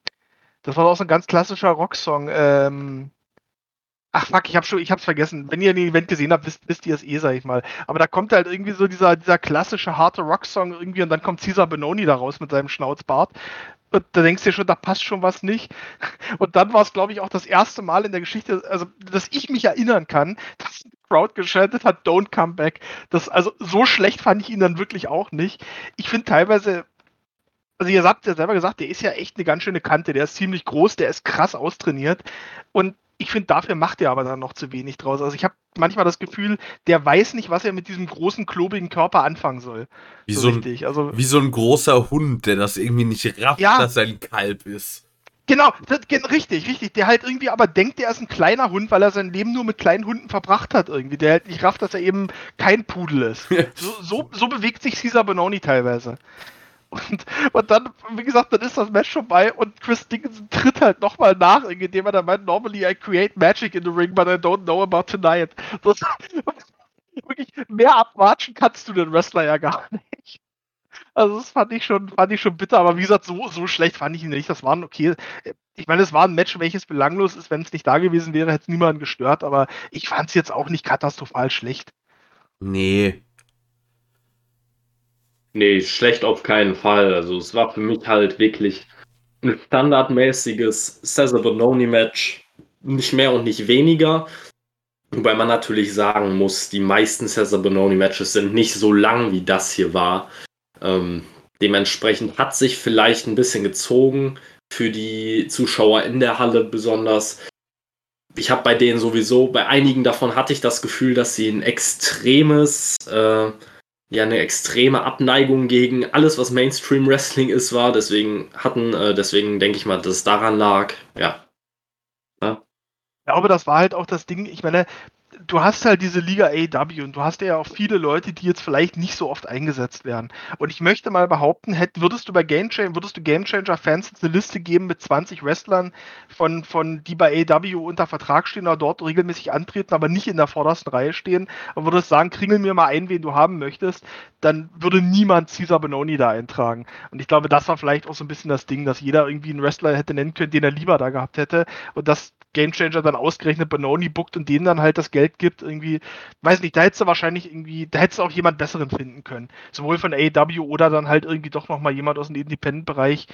das war auch so ein ganz klassischer Rocksong. Ähm, Ach fuck, ich habe schon, ich hab's vergessen. Wenn ihr den Event gesehen habt, wisst, wisst ihr es eh, sag ich mal. Aber da kommt halt irgendwie so dieser, dieser klassische harte Rock-Song irgendwie und dann kommt Caesar Benoni da raus mit seinem Schnauzbart. Und da denkst du dir schon, da passt schon was nicht. Und dann war es, glaube ich, auch das erste Mal in der Geschichte, also dass ich mich erinnern kann, dass die Crowd geschaltet hat, Don't Come Back. Das, also so schlecht fand ich ihn dann wirklich auch nicht. Ich finde teilweise, also ihr habt ja selber gesagt, der ist ja echt eine ganz schöne Kante, der ist ziemlich groß, der ist krass austrainiert. Und ich finde, dafür macht er aber dann noch zu wenig draus. Also ich habe manchmal das Gefühl, der weiß nicht, was er mit diesem großen, klobigen Körper anfangen soll. Wie so, ein, also, wie so ein großer Hund, der das irgendwie nicht rafft, ja, dass er ein Kalb ist. Genau, das, richtig, richtig. Der halt irgendwie aber denkt, er ist ein kleiner Hund, weil er sein Leben nur mit kleinen Hunden verbracht hat irgendwie. Der halt nicht rafft, dass er eben kein Pudel ist. so, so, so bewegt sich Caesar Benoni teilweise. Und, und dann, wie gesagt, dann ist das Match vorbei und Chris Dickinson tritt halt nochmal nach, indem er dann meint, normally I create magic in the ring, but I don't know about tonight. Das, wirklich, mehr abwatschen kannst du den Wrestler ja gar nicht. Also das fand ich schon, fand ich schon bitter, aber wie gesagt, so, so schlecht fand ich ihn nicht. Das war ein okay. Ich meine, es war ein Match, welches belanglos ist. Wenn es nicht da gewesen wäre, hätte es niemanden gestört, aber ich fand es jetzt auch nicht katastrophal schlecht. Nee, Nee, schlecht auf keinen Fall. Also es war für mich halt wirklich ein standardmäßiges Cesar Bononi Match. Nicht mehr und nicht weniger. Wobei man natürlich sagen muss, die meisten Cesar Bononi Matches sind nicht so lang wie das hier war. Ähm, dementsprechend hat sich vielleicht ein bisschen gezogen für die Zuschauer in der Halle besonders. Ich habe bei denen sowieso, bei einigen davon hatte ich das Gefühl, dass sie ein extremes äh, ja eine extreme Abneigung gegen alles, was Mainstream Wrestling ist, war. Deswegen hatten, äh, deswegen denke ich mal, dass es daran lag. Ja. ja. Ich glaube, das war halt auch das Ding. Ich meine, du hast halt diese Liga AW und du hast ja auch viele Leute, die jetzt vielleicht nicht so oft eingesetzt werden. Und ich möchte mal behaupten, hätt, würdest du bei Game Changer, würdest du Game Changer Fans eine Liste geben mit 20 Wrestlern, von, von die bei AW unter Vertrag stehen oder dort regelmäßig antreten, aber nicht in der vordersten Reihe stehen, und würdest sagen, kringel mir mal ein, wen du haben möchtest, dann würde niemand Caesar Benoni da eintragen. Und ich glaube, das war vielleicht auch so ein bisschen das Ding, dass jeder irgendwie einen Wrestler hätte nennen können, den er lieber da gehabt hätte. Und das Gamechanger dann ausgerechnet Benoni buckt und denen dann halt das Geld gibt, irgendwie, weiß nicht, da hättest du wahrscheinlich irgendwie, da hättest du auch jemand besseren finden können. Sowohl von AEW oder dann halt irgendwie doch nochmal jemand aus dem Independent-Bereich,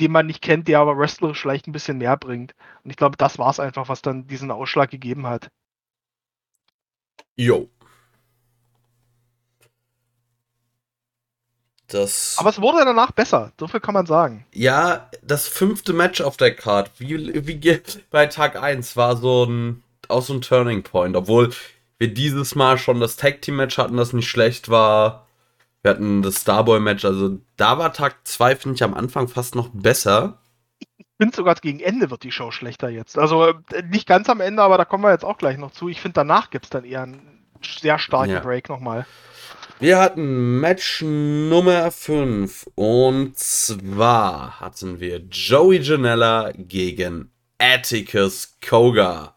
den man nicht kennt, der aber wrestlerisch vielleicht ein bisschen mehr bringt. Und ich glaube, das war es einfach, was dann diesen Ausschlag gegeben hat. Jo. Das Aber es wurde danach besser, so viel kann man sagen. Ja, das fünfte Match auf der Card, wie, wie bei Tag 1, war so ein auch so ein Turning Point, obwohl wir dieses Mal schon das Tag Team Match hatten, das nicht schlecht war. Wir hatten das Starboy Match, also da war Tag 2, finde ich, am Anfang fast noch besser. Ich finde sogar gegen Ende wird die Show schlechter jetzt. Also äh, nicht ganz am Ende, aber da kommen wir jetzt auch gleich noch zu. Ich finde, danach gibt es dann eher einen sehr starken Ja. Break nochmal. Wir hatten Match Nummer 5 und zwar hatten wir Joey Janella gegen Atticus Koga.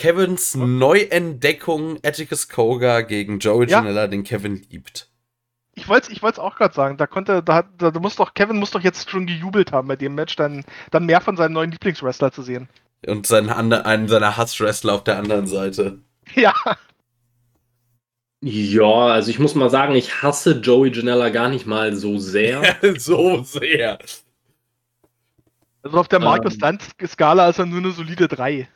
Kevins Neuentdeckung Atticus Koga gegen Joey Ja. Janella, den Kevin liebt. Ich wollte es auch gerade sagen, da konnte, da, hat- da, da muss doch, Kevin muss doch jetzt schon gejubelt haben bei dem Match, dann, dann mehr von seinem neuen Lieblingswrestler zu sehen. Und sein, ander- einen seiner Hasswrestler auf der anderen Seite. Ja, Ja, also ich muss mal sagen, ich hasse Joey Janella gar nicht mal so sehr. so sehr. also auf der Markus Ähm. Stunt-Skala ist er nur eine solide 3.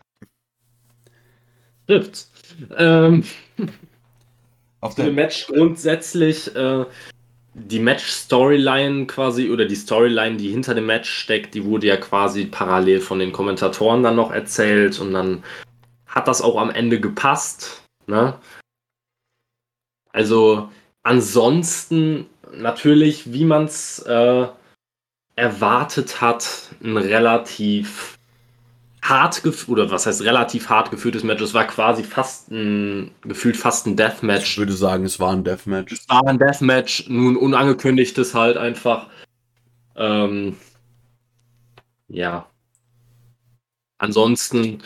Trifft's. Ähm, Auf Für Match grundsätzlich äh, die Match-Storyline quasi oder die Storyline, die hinter dem Match steckt, die wurde ja quasi parallel von den Kommentatoren dann noch erzählt und dann hat das auch am Ende gepasst. Ne? Also ansonsten natürlich, wie man es äh, erwartet hat, ein relativ hart oder was heißt relativ hart geführtes Match. Es war quasi fast ein gefühlt fast ein Ich Deathmatch. würde sagen, es war ein Deathmatch. Es war ein Deathmatch, nun unangekündigtes halt einfach. Ähm, ja. Ansonsten,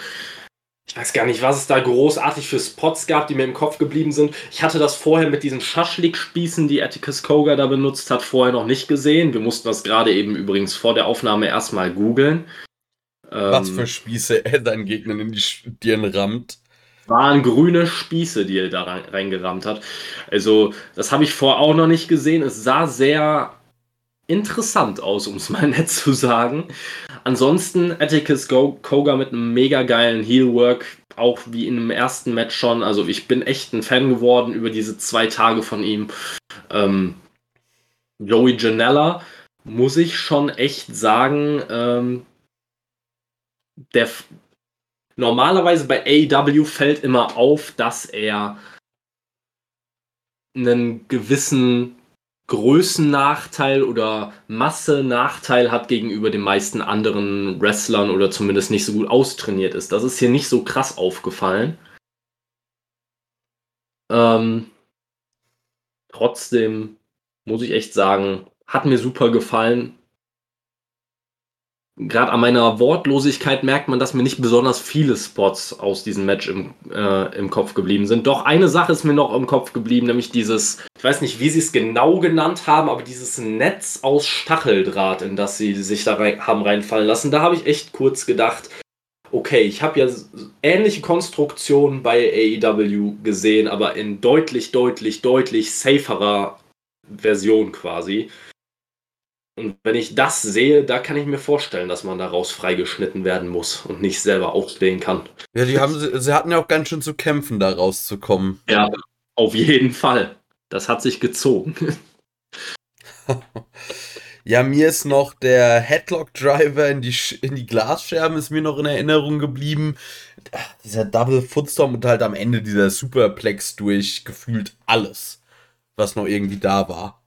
ich weiß gar nicht, was es da großartig für Spots gab, die mir im Kopf geblieben sind. Ich hatte das vorher mit diesen Schaschlik-Spießen, die Atticus Koga da benutzt hat, vorher noch nicht gesehen. Wir mussten das gerade eben übrigens vor der Aufnahme erstmal googeln. Was Ähm, für Spieße er seinen Gegnern in die Stirn rammt. waren grüne Spieße, die er da rein, reingerammt hat. Also, das habe ich vorher auch noch nicht gesehen. Es sah sehr interessant aus, um es mal nett zu sagen. Ansonsten Atticus Koga mit einem mega geilen Heelwork, auch wie in dem ersten Match schon. Also, ich bin echt ein Fan geworden über diese zwei Tage von ihm. Ähm, Joey Janella, muss ich schon echt sagen, ähm, der normalerweise bei AEW fällt immer auf, dass er einen gewissen Größennachteil oder Masse-Nachteil hat gegenüber den meisten anderen Wrestlern oder zumindest nicht so gut austrainiert ist. Das ist hier nicht so krass aufgefallen. Ähm, trotzdem muss ich echt sagen, hat mir super gefallen. Gerade an meiner Wortlosigkeit merkt man, dass mir nicht besonders viele Spots aus diesem Match im, äh, im Kopf geblieben sind. Doch eine Sache ist mir noch im Kopf geblieben, nämlich dieses, ich weiß nicht, wie sie es genau genannt haben, aber dieses Netz aus Stacheldraht, in das sie sich da rein, haben reinfallen lassen. Da habe ich echt kurz gedacht, okay, ich habe ja ähnliche Konstruktionen bei AEW gesehen, aber in deutlich, deutlich, deutlich saferer Version quasi. Und wenn ich das sehe, da kann ich mir vorstellen, dass man daraus freigeschnitten werden muss und nicht selber aufstehen kann. Ja, die haben, sie hatten ja auch ganz schön zu kämpfen, da rauszukommen. Ja, auf jeden Fall. Das hat sich gezogen. Ja, mir ist noch der Headlock Driver in die, in die Glasscherben ist mir noch in Erinnerung geblieben. Ah, Dieser Double Footstorm und halt am Ende dieser Superplex durch gefühlt alles, was noch irgendwie da war.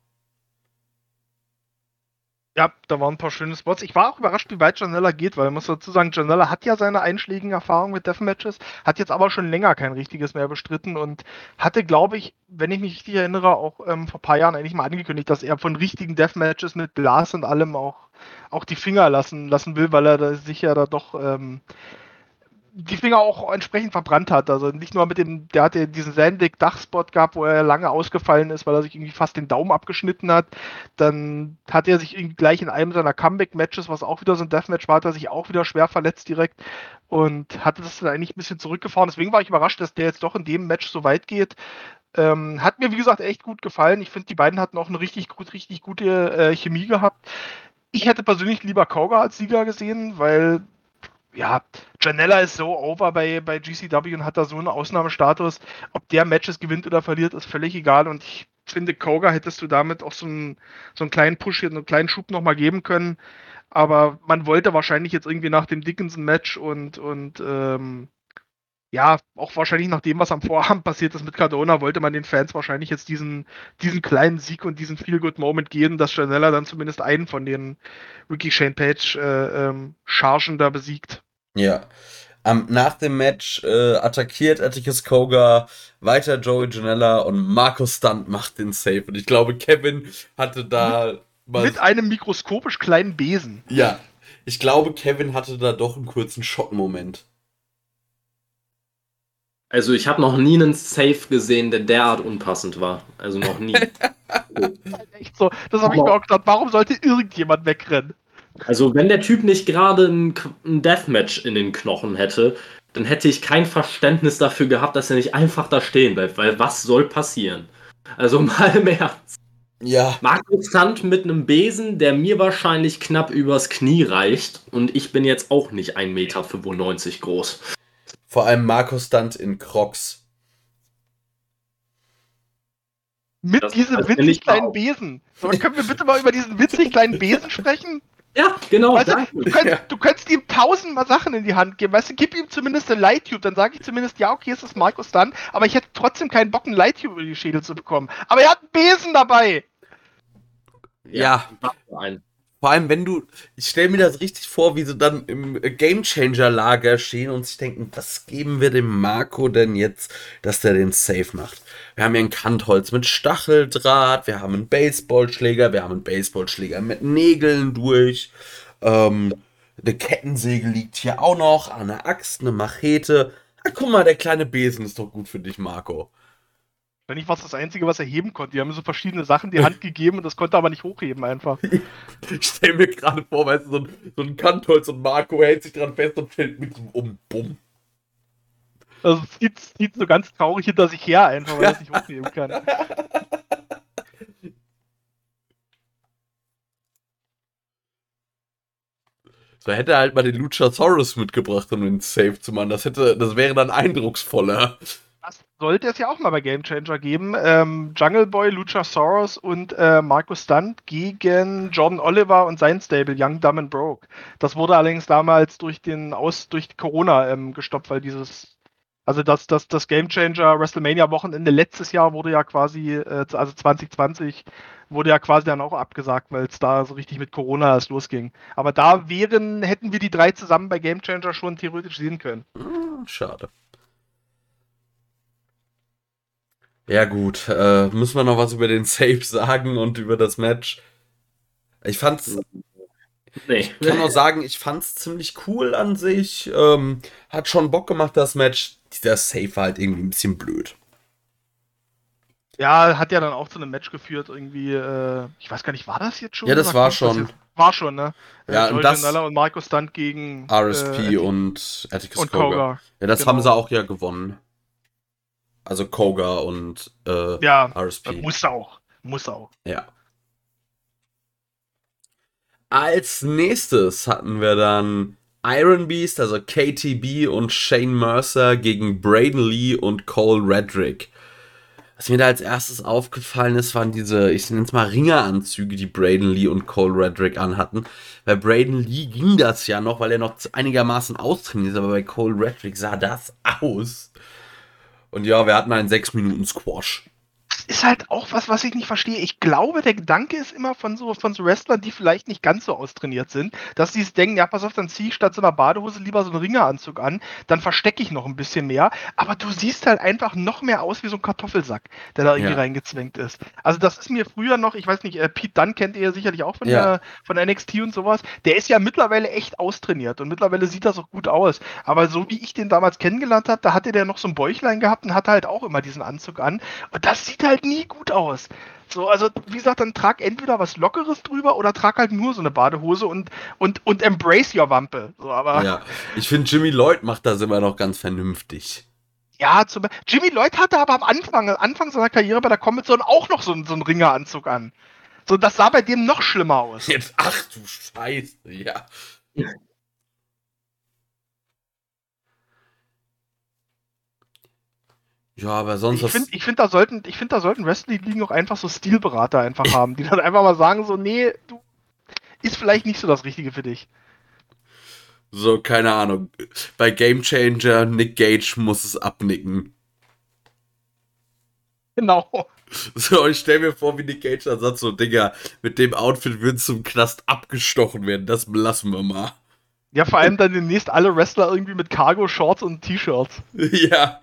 Ja, da waren ein paar schöne Spots. Ich war auch überrascht, wie weit Janella geht, weil man muss dazu sagen, Janella hat ja seine einschlägigen Erfahrungen mit Deathmatches, hat jetzt aber schon länger kein richtiges mehr bestritten und hatte, glaube ich, wenn ich mich richtig erinnere, auch ähm, vor ein paar Jahren eigentlich mal angekündigt, dass er von richtigen Deathmatches mit Glas und allem auch, auch die Finger lassen, lassen will, weil er sich ja da doch ähm, die Finger auch entsprechend verbrannt hat. Also nicht nur mit dem, der hatte diesen Sandig-Dachspot gehabt, wo er lange ausgefallen ist, weil er sich irgendwie fast den Daumen abgeschnitten hat. Dann hat er sich gleich in einem seiner Comeback-Matches, was auch wieder so ein Deathmatch war, hat er sich auch wieder schwer verletzt direkt und hatte das dann eigentlich ein bisschen zurückgefahren. Deswegen war ich überrascht, dass der jetzt doch in dem Match so weit geht. Ähm, hat mir, wie gesagt, echt gut gefallen. Ich finde, die beiden hatten auch eine richtig, gut, richtig gute äh, Chemie gehabt. Ich hätte persönlich lieber Koga als Sieger gesehen, weil ja, Janella ist so over bei, bei GCW und hat da so einen Ausnahmestatus. Ob der Matches gewinnt oder verliert, ist völlig egal. Und ich finde, Koga hättest du damit auch so einen, so einen kleinen Push, hier, einen kleinen Schub nochmal geben können. Aber man wollte wahrscheinlich jetzt irgendwie nach dem Dickinson-Match und, und ähm, ja, auch wahrscheinlich nach dem, was am Vorabend passiert ist mit Cardona, wollte man den Fans wahrscheinlich jetzt diesen, diesen kleinen Sieg und diesen Feel-Good-Moment geben, dass Janella dann zumindest einen von den Ricky Shane Page äh, ähm, Chargen da besiegt. Ja. Um, nach dem Match äh, attackiert Atticus Koga weiter Joey Janella und Markus Stunt macht den Save. Und ich glaube, Kevin hatte da. Mit, mit einem mikroskopisch kleinen Besen. Ja. Ich glaube, Kevin hatte da doch einen kurzen Schockmoment. Also ich habe noch nie einen Save gesehen, der derart unpassend war. Also noch nie. Echt so. Das habe ich mir auch gedacht. Warum sollte irgendjemand wegrennen? Also wenn der Typ nicht gerade ein, ein Deathmatch in den Knochen hätte, dann hätte ich kein Verständnis dafür gehabt, dass er nicht einfach da stehen bleibt. Weil was soll passieren? Also mal im Ernst. Ja. Markus Sand mit einem Besen, der mir wahrscheinlich knapp übers Knie reicht. Und ich bin jetzt auch nicht 1,95 Meter groß. Vor allem Markus Stunt in Crocs. Mit das diesem winzig kleinen Besen. So, können wir bitte mal über diesen winzig kleinen Besen sprechen? Ja, genau. Weißt du, du, könntest, ja. du, könntest, ihm tausendmal Sachen in die Hand geben. Weißt du, gib ihm zumindest eine Lighttube, dann sage ich zumindest, ja, okay, es ist Markus Stunt, aber ich hätte trotzdem keinen Bock, einen Lighttube über die Schädel zu bekommen. Aber er hat einen Besen dabei. Ja. ja. Vor allem, wenn du, ich stelle mir das richtig vor, wie sie dann im Gamechanger-Lager stehen und sich denken, was geben wir dem Marco denn jetzt, dass der den Safe macht? Wir haben hier ein Kantholz mit Stacheldraht, wir haben einen Baseballschläger, wir haben einen Baseballschläger mit Nägeln durch, ähm, eine Kettensäge liegt hier auch noch, eine Axt, eine Machete. Ah, guck mal, der kleine Besen ist doch gut für dich, Marco. Wenn nicht, war es das Einzige, was er heben konnte. Die haben so verschiedene Sachen die Hand gegeben und das konnte er aber nicht hochheben einfach. Ich stelle mir gerade vor, weißt du, so ein, so ein Kantholz und Marco hält sich dran fest und fällt mit ihm um. Bumm. Also zieht, zieht so ganz traurig hinter sich her einfach, weil er es nicht hochheben kann. So hätte er halt mal den Luchasaurus mitgebracht, um den Safe zu machen. Das hätte, das wäre dann eindrucksvoller sollte es ja auch mal bei Game Changer geben. Ähm, Jungle Boy, Luchasaurus und äh, Markus Stunt gegen Jordan Oliver und sein Stable, Young, Dumb and Broke. Das wurde allerdings damals durch den Aus, durch Corona ähm, gestoppt, weil dieses, also das, das, das Game Changer WrestleMania Wochenende letztes Jahr wurde ja quasi, äh, also 2020, wurde ja quasi dann auch abgesagt, weil es da so richtig mit Corona erst losging. Aber da wären, hätten wir die drei zusammen bei Game Changer schon theoretisch sehen können. Hm, schade. Ja, gut. Äh, müssen wir noch was über den Save sagen und über das Match? Ich fand's. Nee. Ich kann auch sagen, ich fand's ziemlich cool an sich. Ähm, hat schon Bock gemacht, das Match. Dieser Save war halt irgendwie ein bisschen blöd. Ja, hat ja dann auch zu einem Match geführt, irgendwie, äh, ich weiß gar nicht, war das jetzt schon? Ja, das war schon. Das war schon, ne? Ja, äh, und das und Marco Stunt gegen RSP äh, und Atticus und Koga. Koga. Ja, das genau. haben sie auch ja gewonnen. Also Koga und äh, ja, RSP. Muss auch. Muss auch. Ja. Als nächstes hatten wir dann Iron Beast, also KTB und Shane Mercer gegen Braden Lee und Cole Redrick. Was mir da als erstes aufgefallen ist, waren diese, ich nenne es mal Ringeranzüge, die Braden Lee und Cole Redrick anhatten. Bei Braden Lee ging das ja noch, weil er noch einigermaßen austrainiert ist, aber bei Cole Redrick sah das aus und ja, wir hatten einen 6 Minuten Squash ist halt auch was, was ich nicht verstehe. Ich glaube, der Gedanke ist immer von so, von so Wrestlern, die vielleicht nicht ganz so austrainiert sind, dass sie denken, ja, pass auf, dann ziehe ich statt so einer Badehose lieber so einen Ringeranzug an, dann verstecke ich noch ein bisschen mehr. Aber du siehst halt einfach noch mehr aus wie so ein Kartoffelsack, der da irgendwie ja. reingezwängt ist. Also das ist mir früher noch, ich weiß nicht, äh, Pete Dunn kennt ihr sicherlich auch von, ja. der, von NXT und sowas. Der ist ja mittlerweile echt austrainiert und mittlerweile sieht das auch gut aus. Aber so wie ich den damals kennengelernt habe, da hatte der noch so ein Bäuchlein gehabt und hatte halt auch immer diesen Anzug an. Und das sieht halt nie gut aus. So, also wie gesagt, dann trag entweder was Lockeres drüber oder trag halt nur so eine Badehose und, und, und embrace your Wampe. So, aber ja, ich finde Jimmy Lloyd macht das immer noch ganz vernünftig. Ja, zum, Jimmy Lloyd hatte aber am Anfang, Anfang seiner Karriere bei der Comic Zone auch noch so, so einen Ringeranzug an. So, das sah bei dem noch schlimmer aus. Jetzt, ach du Scheiße, ja. Ja, aber sonst. Ich finde, ich find, da sollten, ich finde, da sollten Wrestling-Ligen auch einfach so Stilberater einfach haben, die dann einfach mal sagen, so, nee, du ist vielleicht nicht so das Richtige für dich. So, keine Ahnung. Bei Game Changer, Nick Gage muss es abnicken. Genau. So, ich stell mir vor, wie Nick Gage dann sagt, so, Digga, mit dem Outfit würden zum Knast abgestochen werden. Das lassen wir mal. Ja, vor allem dann demnächst alle Wrestler irgendwie mit Cargo-Shorts und T-Shirts. ja.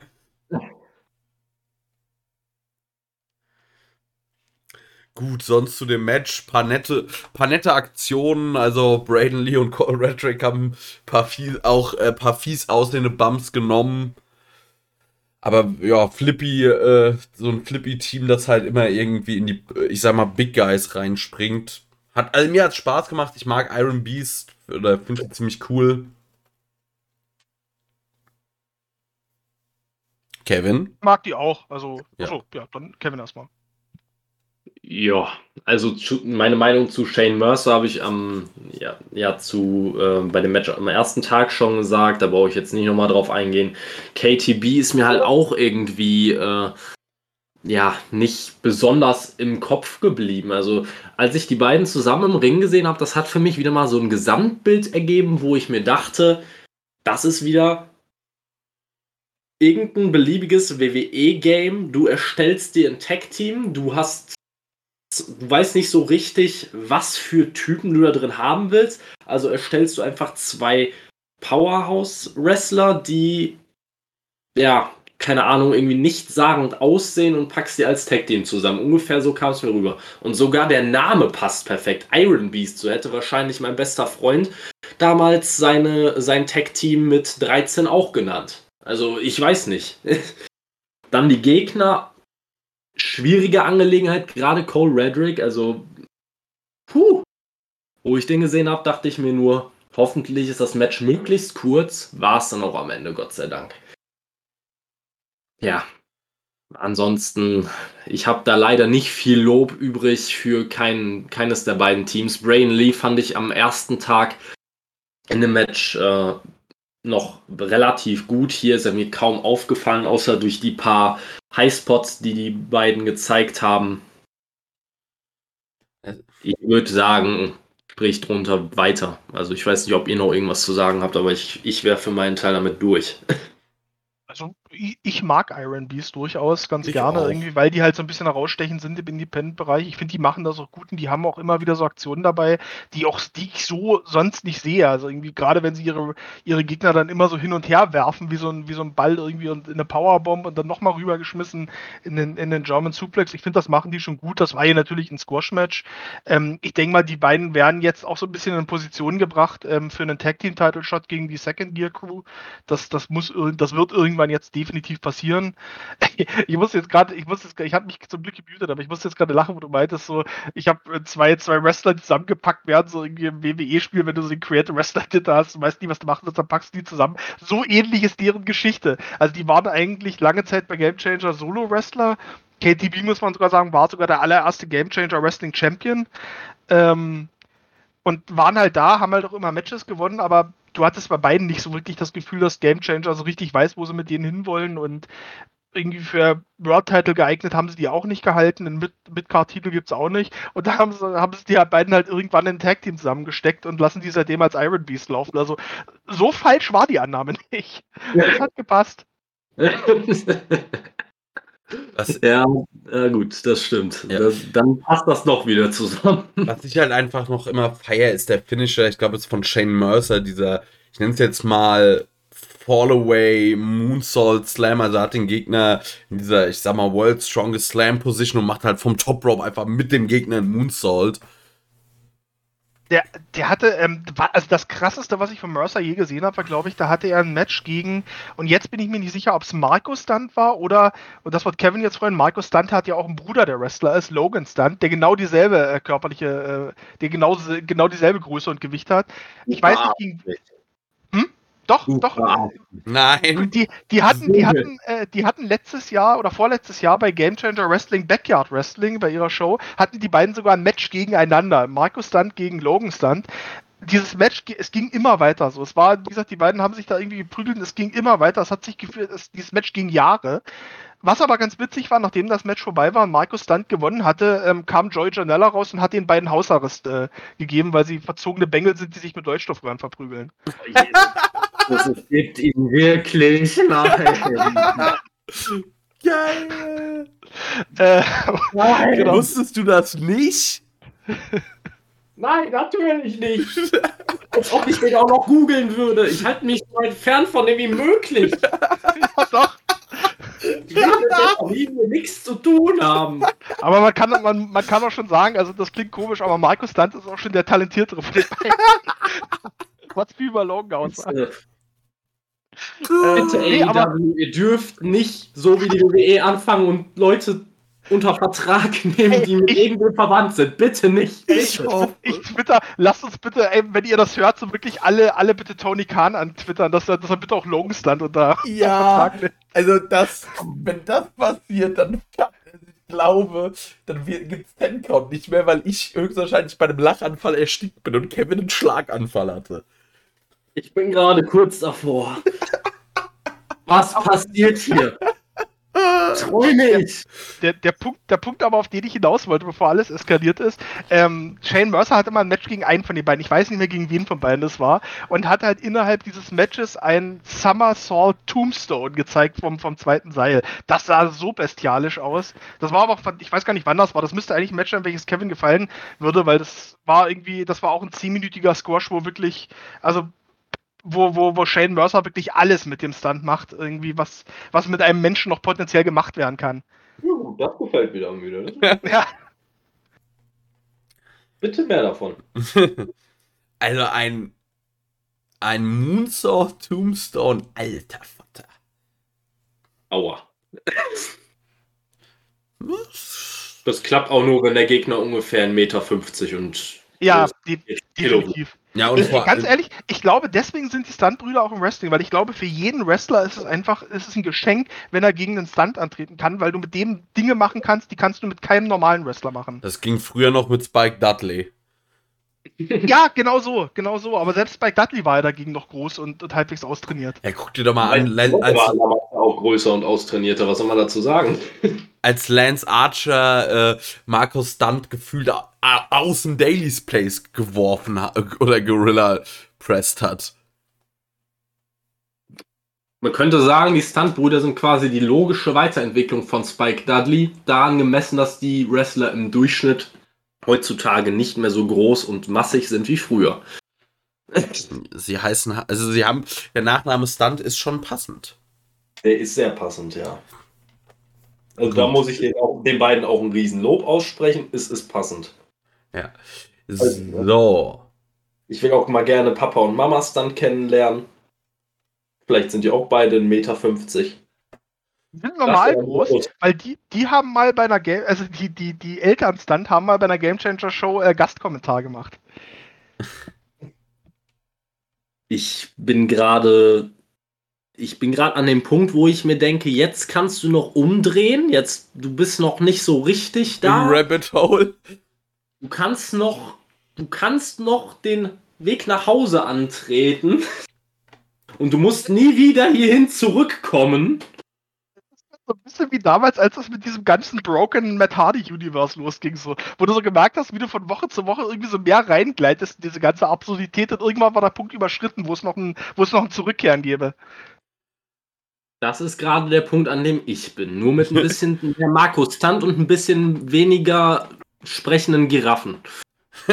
Gut, sonst zu dem Match, paar nette, paar nette Aktionen, also Braden Lee und Cole Redrick haben paar fies, auch äh, paar fies aussehende Bumps genommen. Aber ja, Flippy, äh, so ein Flippy-Team, das halt immer irgendwie in die, ich sag mal, Big Guys reinspringt. Hat, also mir hat Spaß gemacht. Ich mag Iron Beast oder finde ich ziemlich cool. Kevin? Mag die auch. Also, Ja. achso, ja, dann Kevin erstmal. Ja, also zu, meine Meinung zu Shane Mercer habe ich am, ja, ja zu, äh, bei dem Match am ersten Tag schon gesagt, da brauche ich jetzt nicht nochmal drauf eingehen. KTB ist mir halt auch irgendwie, äh, ja, nicht besonders im Kopf geblieben. Also, als ich die beiden zusammen im Ring gesehen habe, das hat für mich wieder mal so ein Gesamtbild ergeben, wo ich mir dachte, das ist wieder irgendein beliebiges WWE-Game. Du erstellst dir ein Tag-Team, du hast du weißt nicht so richtig, was für Typen du da drin haben willst. Also erstellst du einfach zwei Powerhouse-Wrestler, die, ja, keine Ahnung, irgendwie nichtssagend aussehen und packst die als Tag-Team zusammen. Ungefähr so kam es mir rüber. Und sogar der Name passt perfekt. Iron Beast, so hätte wahrscheinlich mein bester Freund damals seine, sein Tag-Team mit 13 auch genannt. Also ich weiß nicht. Dann die Gegner, schwierige Angelegenheit, gerade Cole Redrick, also puh, wo ich den gesehen habe, dachte ich mir nur, hoffentlich ist das Match möglichst kurz, war es dann auch am Ende, Gott sei Dank. Ja, ansonsten, ich habe da leider nicht viel Lob übrig für kein, keines der beiden Teams. Brain Lee fand ich am ersten Tag in dem Match äh, noch relativ gut. Hier ist er mir kaum aufgefallen, außer durch die paar Highspots, die die beiden gezeigt haben. Ich würde sagen, sprich drunter weiter. Also ich weiß nicht, ob ihr noch irgendwas zu sagen habt, aber ich, ich wäre für meinen Teil damit durch. Also, ich, mag Iron Beast durchaus ganz Ich gerne, auch. irgendwie, weil die halt so ein bisschen herausstechen sind im Independent-Bereich. Ich finde, die machen das auch gut und die haben auch immer wieder so Aktionen dabei, die auch, die ich so sonst nicht sehe. Also irgendwie, gerade wenn sie ihre, ihre Gegner dann immer so hin und her werfen, wie so ein, wie so ein Ball irgendwie und in eine Powerbomb und dann nochmal rübergeschmissen in den, in den German Suplex. Ich finde, das machen die schon gut. Das war hier natürlich ein Squash-Match. Ähm, ich denke mal, die beiden werden jetzt auch so ein bisschen in Position gebracht ähm, für einen Tag-Team-Title-Shot gegen die Second Gear Crew. Das, das muss, das wird irgendwann jetzt definitiv passieren. Ich muss jetzt gerade, ich muss jetzt, ich habe mich zum Glück gemutet, aber ich muss jetzt gerade lachen, wo du meintest, so, ich habe zwei, zwei Wrestler, zusammengepackt werden, so irgendwie im WWE-Spiel, wenn du so den Creative Wrestler hinter hast, du weißt nie, was du machen sollst, dann packst du die zusammen. So ähnlich ist deren Geschichte. Also die waren eigentlich lange Zeit bei Game Changer Solo-Wrestler. KTB, muss man sogar sagen, war sogar der allererste Game Changer Wrestling Champion. Ähm, und waren halt da, haben halt auch immer Matches gewonnen, aber du hattest bei beiden nicht so wirklich das Gefühl, dass Game Changer so richtig weiß, wo sie mit denen hinwollen und irgendwie für World Title geeignet haben sie die auch nicht gehalten, einen Mid- Mid-Card-Titel gibt es auch nicht und da haben sie, haben sie die halt beiden halt irgendwann in ein Tag-Team zusammengesteckt und lassen die seitdem als Iron Beast laufen. Also so falsch war die Annahme nicht. Das hat gepasst. Was, ja, äh, gut, das stimmt. Ja. Das, dann passt das doch wieder zusammen. was ich halt einfach noch immer feier, ist der Finisher. Ich glaube, es ist von Shane Mercer, dieser, ich nenne es jetzt mal Fallaway Moonsault Slam. Also hat den Gegner in dieser, ich sag mal, World Strongest Slam Position und macht halt vom Top Rope einfach mit dem Gegner einen Moonsault. Der, der hatte, ähm, also das krasseste, was ich von Mercer je gesehen habe, war, glaube ich, da hatte er ein Match gegen, und jetzt bin ich mir nicht sicher, ob es Marco Stunt war oder, und das wird Kevin jetzt freuen, Marco Stunt hat ja auch einen Bruder, der Wrestler ist, Logan Stunt, der genau dieselbe äh, körperliche, äh, der genau, genau dieselbe Größe und Gewicht hat. Ich weiß nicht, gegen, doch, doch, Nein. die, die hatten, die hatten, äh, die hatten letztes Jahr oder vorletztes Jahr bei Game Changer Wrestling Backyard Wrestling bei ihrer Show hatten die beiden sogar ein Match gegeneinander. Marco Stunt gegen Logan Stunt. dieses Match, es ging immer weiter. So, es war, wie gesagt, die beiden haben sich da irgendwie geprügelt und es ging immer weiter. Es hat sich gefühlt, es, dieses Match ging Jahre. Was aber ganz witzig war, nachdem das Match vorbei war und Markus Stunt gewonnen hatte, ähm, kam Joey Janella raus und hat den beiden Hausarrest äh, gegeben, weil sie verzogene Bengel sind, die sich mit Leuchtstoffröhren verprügeln. Das gibt ihm wirklich nein. Geil! Äh, Nein, Genau. Wusstest du das nicht? nein, natürlich nicht. Als ob ich den auch noch googeln würde. Ich halte mich so weit fern von dem wie möglich. ja, doch. Ich will mit der Familie nichts zu tun haben. Aber man kann, man, man kann auch schon sagen, also das klingt komisch, aber Markus Stunt ist auch schon der talentiertere von den beiden. Was viel über Logan aussah. Bitte, Äh, nee, aber AEW, ihr dürft nicht so wie die WWE anfangen und Leute unter Vertrag nehmen, die mit irgendwem verwandt sind. Bitte nicht. Ich Bitte. hoffe. ich twitter, lasst uns bitte, ey, wenn ihr das hört, so wirklich alle, alle bitte Tony Khan antwittern, dass er, dass er bitte auch Logan Stunt unter Ja, Vertrag nimmt. also das, wenn das passiert, dann ich glaube, dann gibt es Ten Count nicht mehr, weil ich höchstwahrscheinlich bei einem Lachanfall erstickt bin und Kevin einen Schlaganfall hatte. Ich bin gerade kurz davor. Was passiert hier? Träume ich. Der, der, Punkt, der Punkt aber, auf den ich hinaus wollte, bevor alles eskaliert ist, ähm, Shane Mercer hatte mal ein Match gegen einen von den beiden, ich weiß nicht mehr gegen wen von beiden das war, und hat halt innerhalb dieses Matches ein Somersault Tombstone gezeigt vom, vom zweiten Seil. Das sah so bestialisch aus. Das war aber auch, ich weiß gar nicht wann das war, das müsste eigentlich ein Match sein, welches Kevin gefallen würde, weil das war irgendwie, das war auch ein 10-minütiger Squash, wo wirklich, also wo, wo, wo Shane Mercer wirklich alles mit dem Stunt macht, irgendwie, was, was mit einem Menschen noch potenziell gemacht werden kann. Das gefällt mir dann wieder. Ja. Bitte mehr davon. Also ein, ein Moonsault Tombstone, alter Vater. Aua. Das klappt auch nur, wenn der Gegner ungefähr 1,50 Meter und Ja, die, Kilo. definitiv. Ja, und vor ganz ehrlich, ich glaube, deswegen sind die Stuntbrüder auch im Wrestling, weil ich glaube, für jeden Wrestler ist es einfach, ist es ein Geschenk, wenn er gegen einen Stunt antreten kann, weil du mit dem Dinge machen kannst, die kannst du mit keinem normalen Wrestler machen. das ging früher noch mit Spike Dudley. Ja, genau so, genau so. Aber selbst bei Dudley war er dagegen noch groß und, und halbwegs austrainiert. Ja, guck dir doch mal an, Lan- Bruder als, war auch größer und austrainierter. Was soll man dazu sagen? als Lance Archer äh, Markus Stunt gefühlt aus dem Daily's Place geworfen hat oder Gorilla pressed hat. Man könnte sagen, die Stuntbrüder sind quasi die logische Weiterentwicklung von Spike Dudley, daran gemessen, dass die Wrestler im Durchschnitt heutzutage nicht mehr so groß und massig sind wie früher. Sie heißen, also sie haben, der Nachname Stunt ist schon passend. Der ist sehr passend, ja. Also da muss ich den, auch, den beiden auch ein Riesenlob aussprechen. Es ist passend. Ja. So. Ich will auch mal gerne Papa und Mama Stunt kennenlernen. Vielleicht sind die auch beide 1,50 Meter. Die sind normal groß. Weil die, die haben mal bei einer Game, also die, die, die Eltern Stunt haben mal bei einer Game Changer Show äh, Gastkommentar gemacht. Ich bin gerade. Ich bin gerade an dem Punkt, wo ich mir denke, jetzt kannst du noch umdrehen. Jetzt, du bist noch nicht so richtig da. Im Rabbit Hole. Du kannst noch, du kannst noch den Weg nach Hause antreten. Und du musst nie wieder hierhin zurückkommen. So ein bisschen wie damals, als es mit diesem ganzen Broken Matt Hardy Universe losging, so, wo du so gemerkt hast, wie du von Woche zu Woche irgendwie so mehr reingleitest in diese ganze Absurdität und irgendwann war der Punkt überschritten, wo es noch ein, wo es noch ein Zurückkehren gäbe. Das ist gerade der Punkt, an dem ich bin. Nur mit ein bisschen mehr Markus Stunt und ein bisschen weniger sprechenden Giraffen.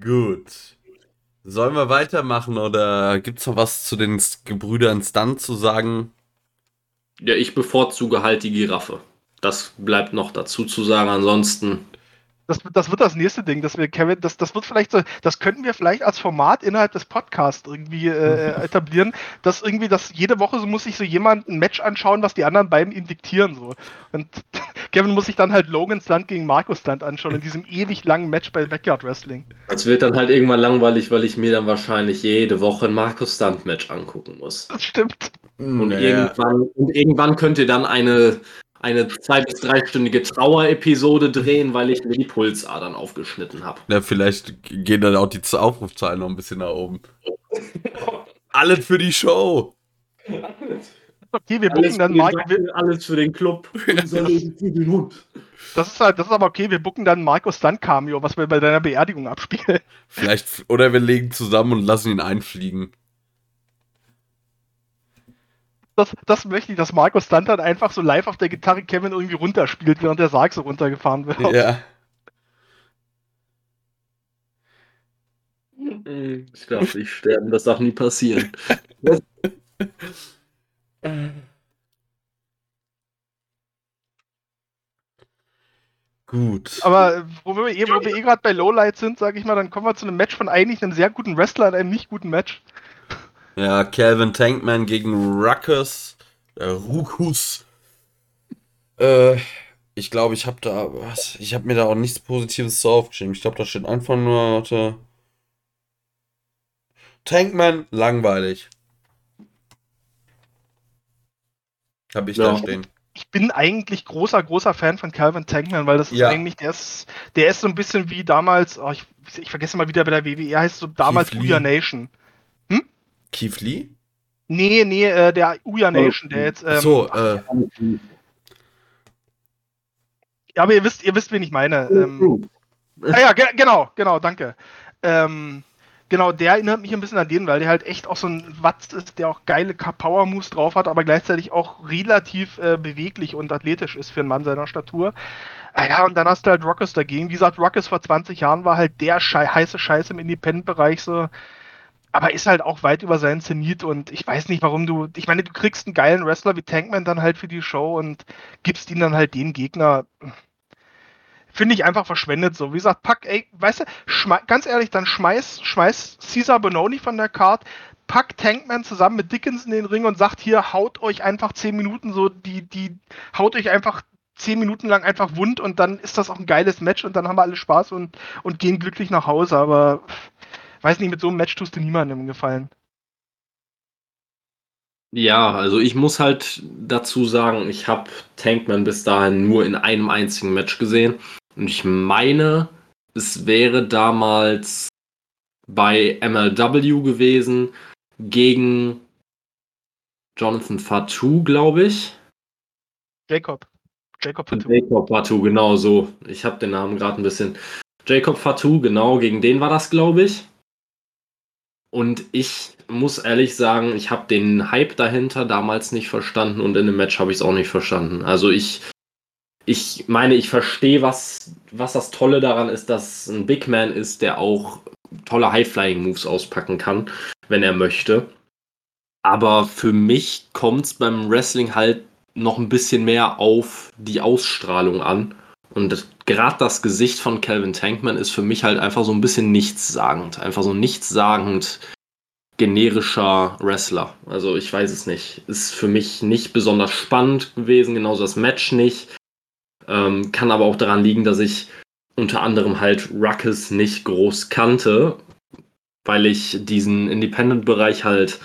Gut. Sollen wir weitermachen oder gibt's noch was zu den Gebrüdern Stunt zu sagen? Ja, ich bevorzuge halt die Giraffe. Das bleibt noch dazu zu sagen. Ansonsten, Das, das wird das nächste Ding, dass wir Kevin, das, das wird vielleicht so, das könnten wir vielleicht als Format innerhalb des Podcasts irgendwie äh, etablieren, dass irgendwie, dass jede Woche so muss sich so jemand ein Match anschauen, was die anderen beiden ihm diktieren so. Und Kevin muss sich dann halt Logan's Land gegen Markus Land anschauen in diesem ewig langen Match bei Backyard Wrestling. es wird dann halt irgendwann langweilig, weil ich mir dann wahrscheinlich jede Woche ein Markus Stunt Match angucken muss. Das stimmt. Und, Nee. irgendwann, und irgendwann könnt ihr dann eine eine zwei- bis dreistündige Trauerepisode drehen, weil ich mir die Pulsadern aufgeschnitten habe. Ja, vielleicht gehen dann auch die Aufrufzahlen noch ein bisschen nach oben. Alles für die Show. Okay, wir bucken dann den, Dackel, alles für den Club. Unser Leben für den Hund. das ist halt, das ist aber okay, wir bucken dann Markus Stunt Cameo, was wir bei deiner Beerdigung abspielen. Vielleicht, oder wir legen zusammen und lassen ihn einfliegen. Das, das möchte ich, dass Markus Stunt dann einfach so live auf der Gitarre Kevin irgendwie runterspielt, während der Sarg so runtergefahren wird. Ja. Ich darf nicht sterben, das darf nie passieren. Gut. Aber äh, wo wir eh, wo wir eh gerade bei Lowlight sind, sage ich mal, dann kommen wir zu einem Match von eigentlich einem sehr guten Wrestler und einem nicht guten Match. Ja, Calvin Tankman gegen Ruckus. Äh, Rukus. Äh, ich glaube, ich habe da was. Ich habe mir da auch nichts Positives zu aufgeschrieben. Ich glaube, da steht einfach nur. Warte. Tankman, langweilig. Habe ich Ja. da stehen. Ich bin eigentlich großer, großer Fan von Calvin Tankman, weil das ist Ja. eigentlich, der ist, der ist so ein bisschen wie damals, oh, ich, ich vergesse mal wieder bei der WWE, heißt so damals Keith Nation. Keith Lee? Nee, nee, äh, der Ouya Nation, der jetzt, ähm, so, äh, ja, aber ihr wisst, ihr wisst, wen ich meine. Ähm, Ja, ja, ge genau, genau, danke. Ähm, genau, der erinnert mich ein bisschen an den, weil der halt echt auch so ein Watz ist, der auch geile Ka- Power-Moves drauf hat, aber gleichzeitig auch relativ äh, beweglich und athletisch ist für einen Mann seiner Statur. Ah ja, und dann hast du halt Rockers dagegen. Wie gesagt, Rockers vor 20 Jahren war halt der Schei heiße Scheiß im Independent-Bereich so. Aber ist halt auch weit über seinen Zenit und ich weiß nicht, warum du. Ich meine, du kriegst einen geilen Wrestler wie Tankman dann halt für die Show und gibst ihm dann halt den Gegner finde ich einfach verschwendet so. Wie gesagt, pack, ey, weißt du, ganz ehrlich, dann schmeiß, schmeiß Caesar Bononi von der Card, pack Tankman zusammen mit Dickinson in den Ring und sagt hier, haut euch einfach 10 Minuten so, die, die, haut euch einfach 10 Minuten lang einfach wund und dann ist das auch ein geiles Match und dann haben wir alle Spaß und, und gehen glücklich nach Hause, aber weiß nicht, mit so einem Match tust du niemandem gefallen. Ja, also ich muss halt dazu sagen, ich habe Tankman bis dahin nur in einem einzigen Match gesehen. Und ich meine, es wäre damals bei MLW gewesen gegen Jonathan Fatou, glaube ich. Jacob. Jacob Fatou. Jacob Fatou, genau so. Ich habe den Namen gerade ein bisschen. Jacob Fatou, genau, gegen den war das, glaube ich. Und ich muss ehrlich sagen, ich habe den Hype dahinter damals nicht verstanden und in dem Match habe ich es auch nicht verstanden. Also ich, ich meine, ich verstehe, was, was das Tolle daran ist, dass ein Big Man ist, der auch tolle High-Flying-Moves auspacken kann, wenn er möchte. Aber für mich kommt es beim Wrestling halt noch ein bisschen mehr auf die Ausstrahlung an. Und gerade das Gesicht von Calvin Tankman ist für mich halt einfach so ein bisschen nichtssagend. Einfach so nichtssagend generischer Wrestler. Also ich weiß es nicht. Ist für mich nicht besonders spannend gewesen, genauso das Match nicht. Ähm, kann aber auch daran liegen, dass ich unter anderem halt Ruckus nicht groß kannte, weil ich diesen Independent-Bereich halt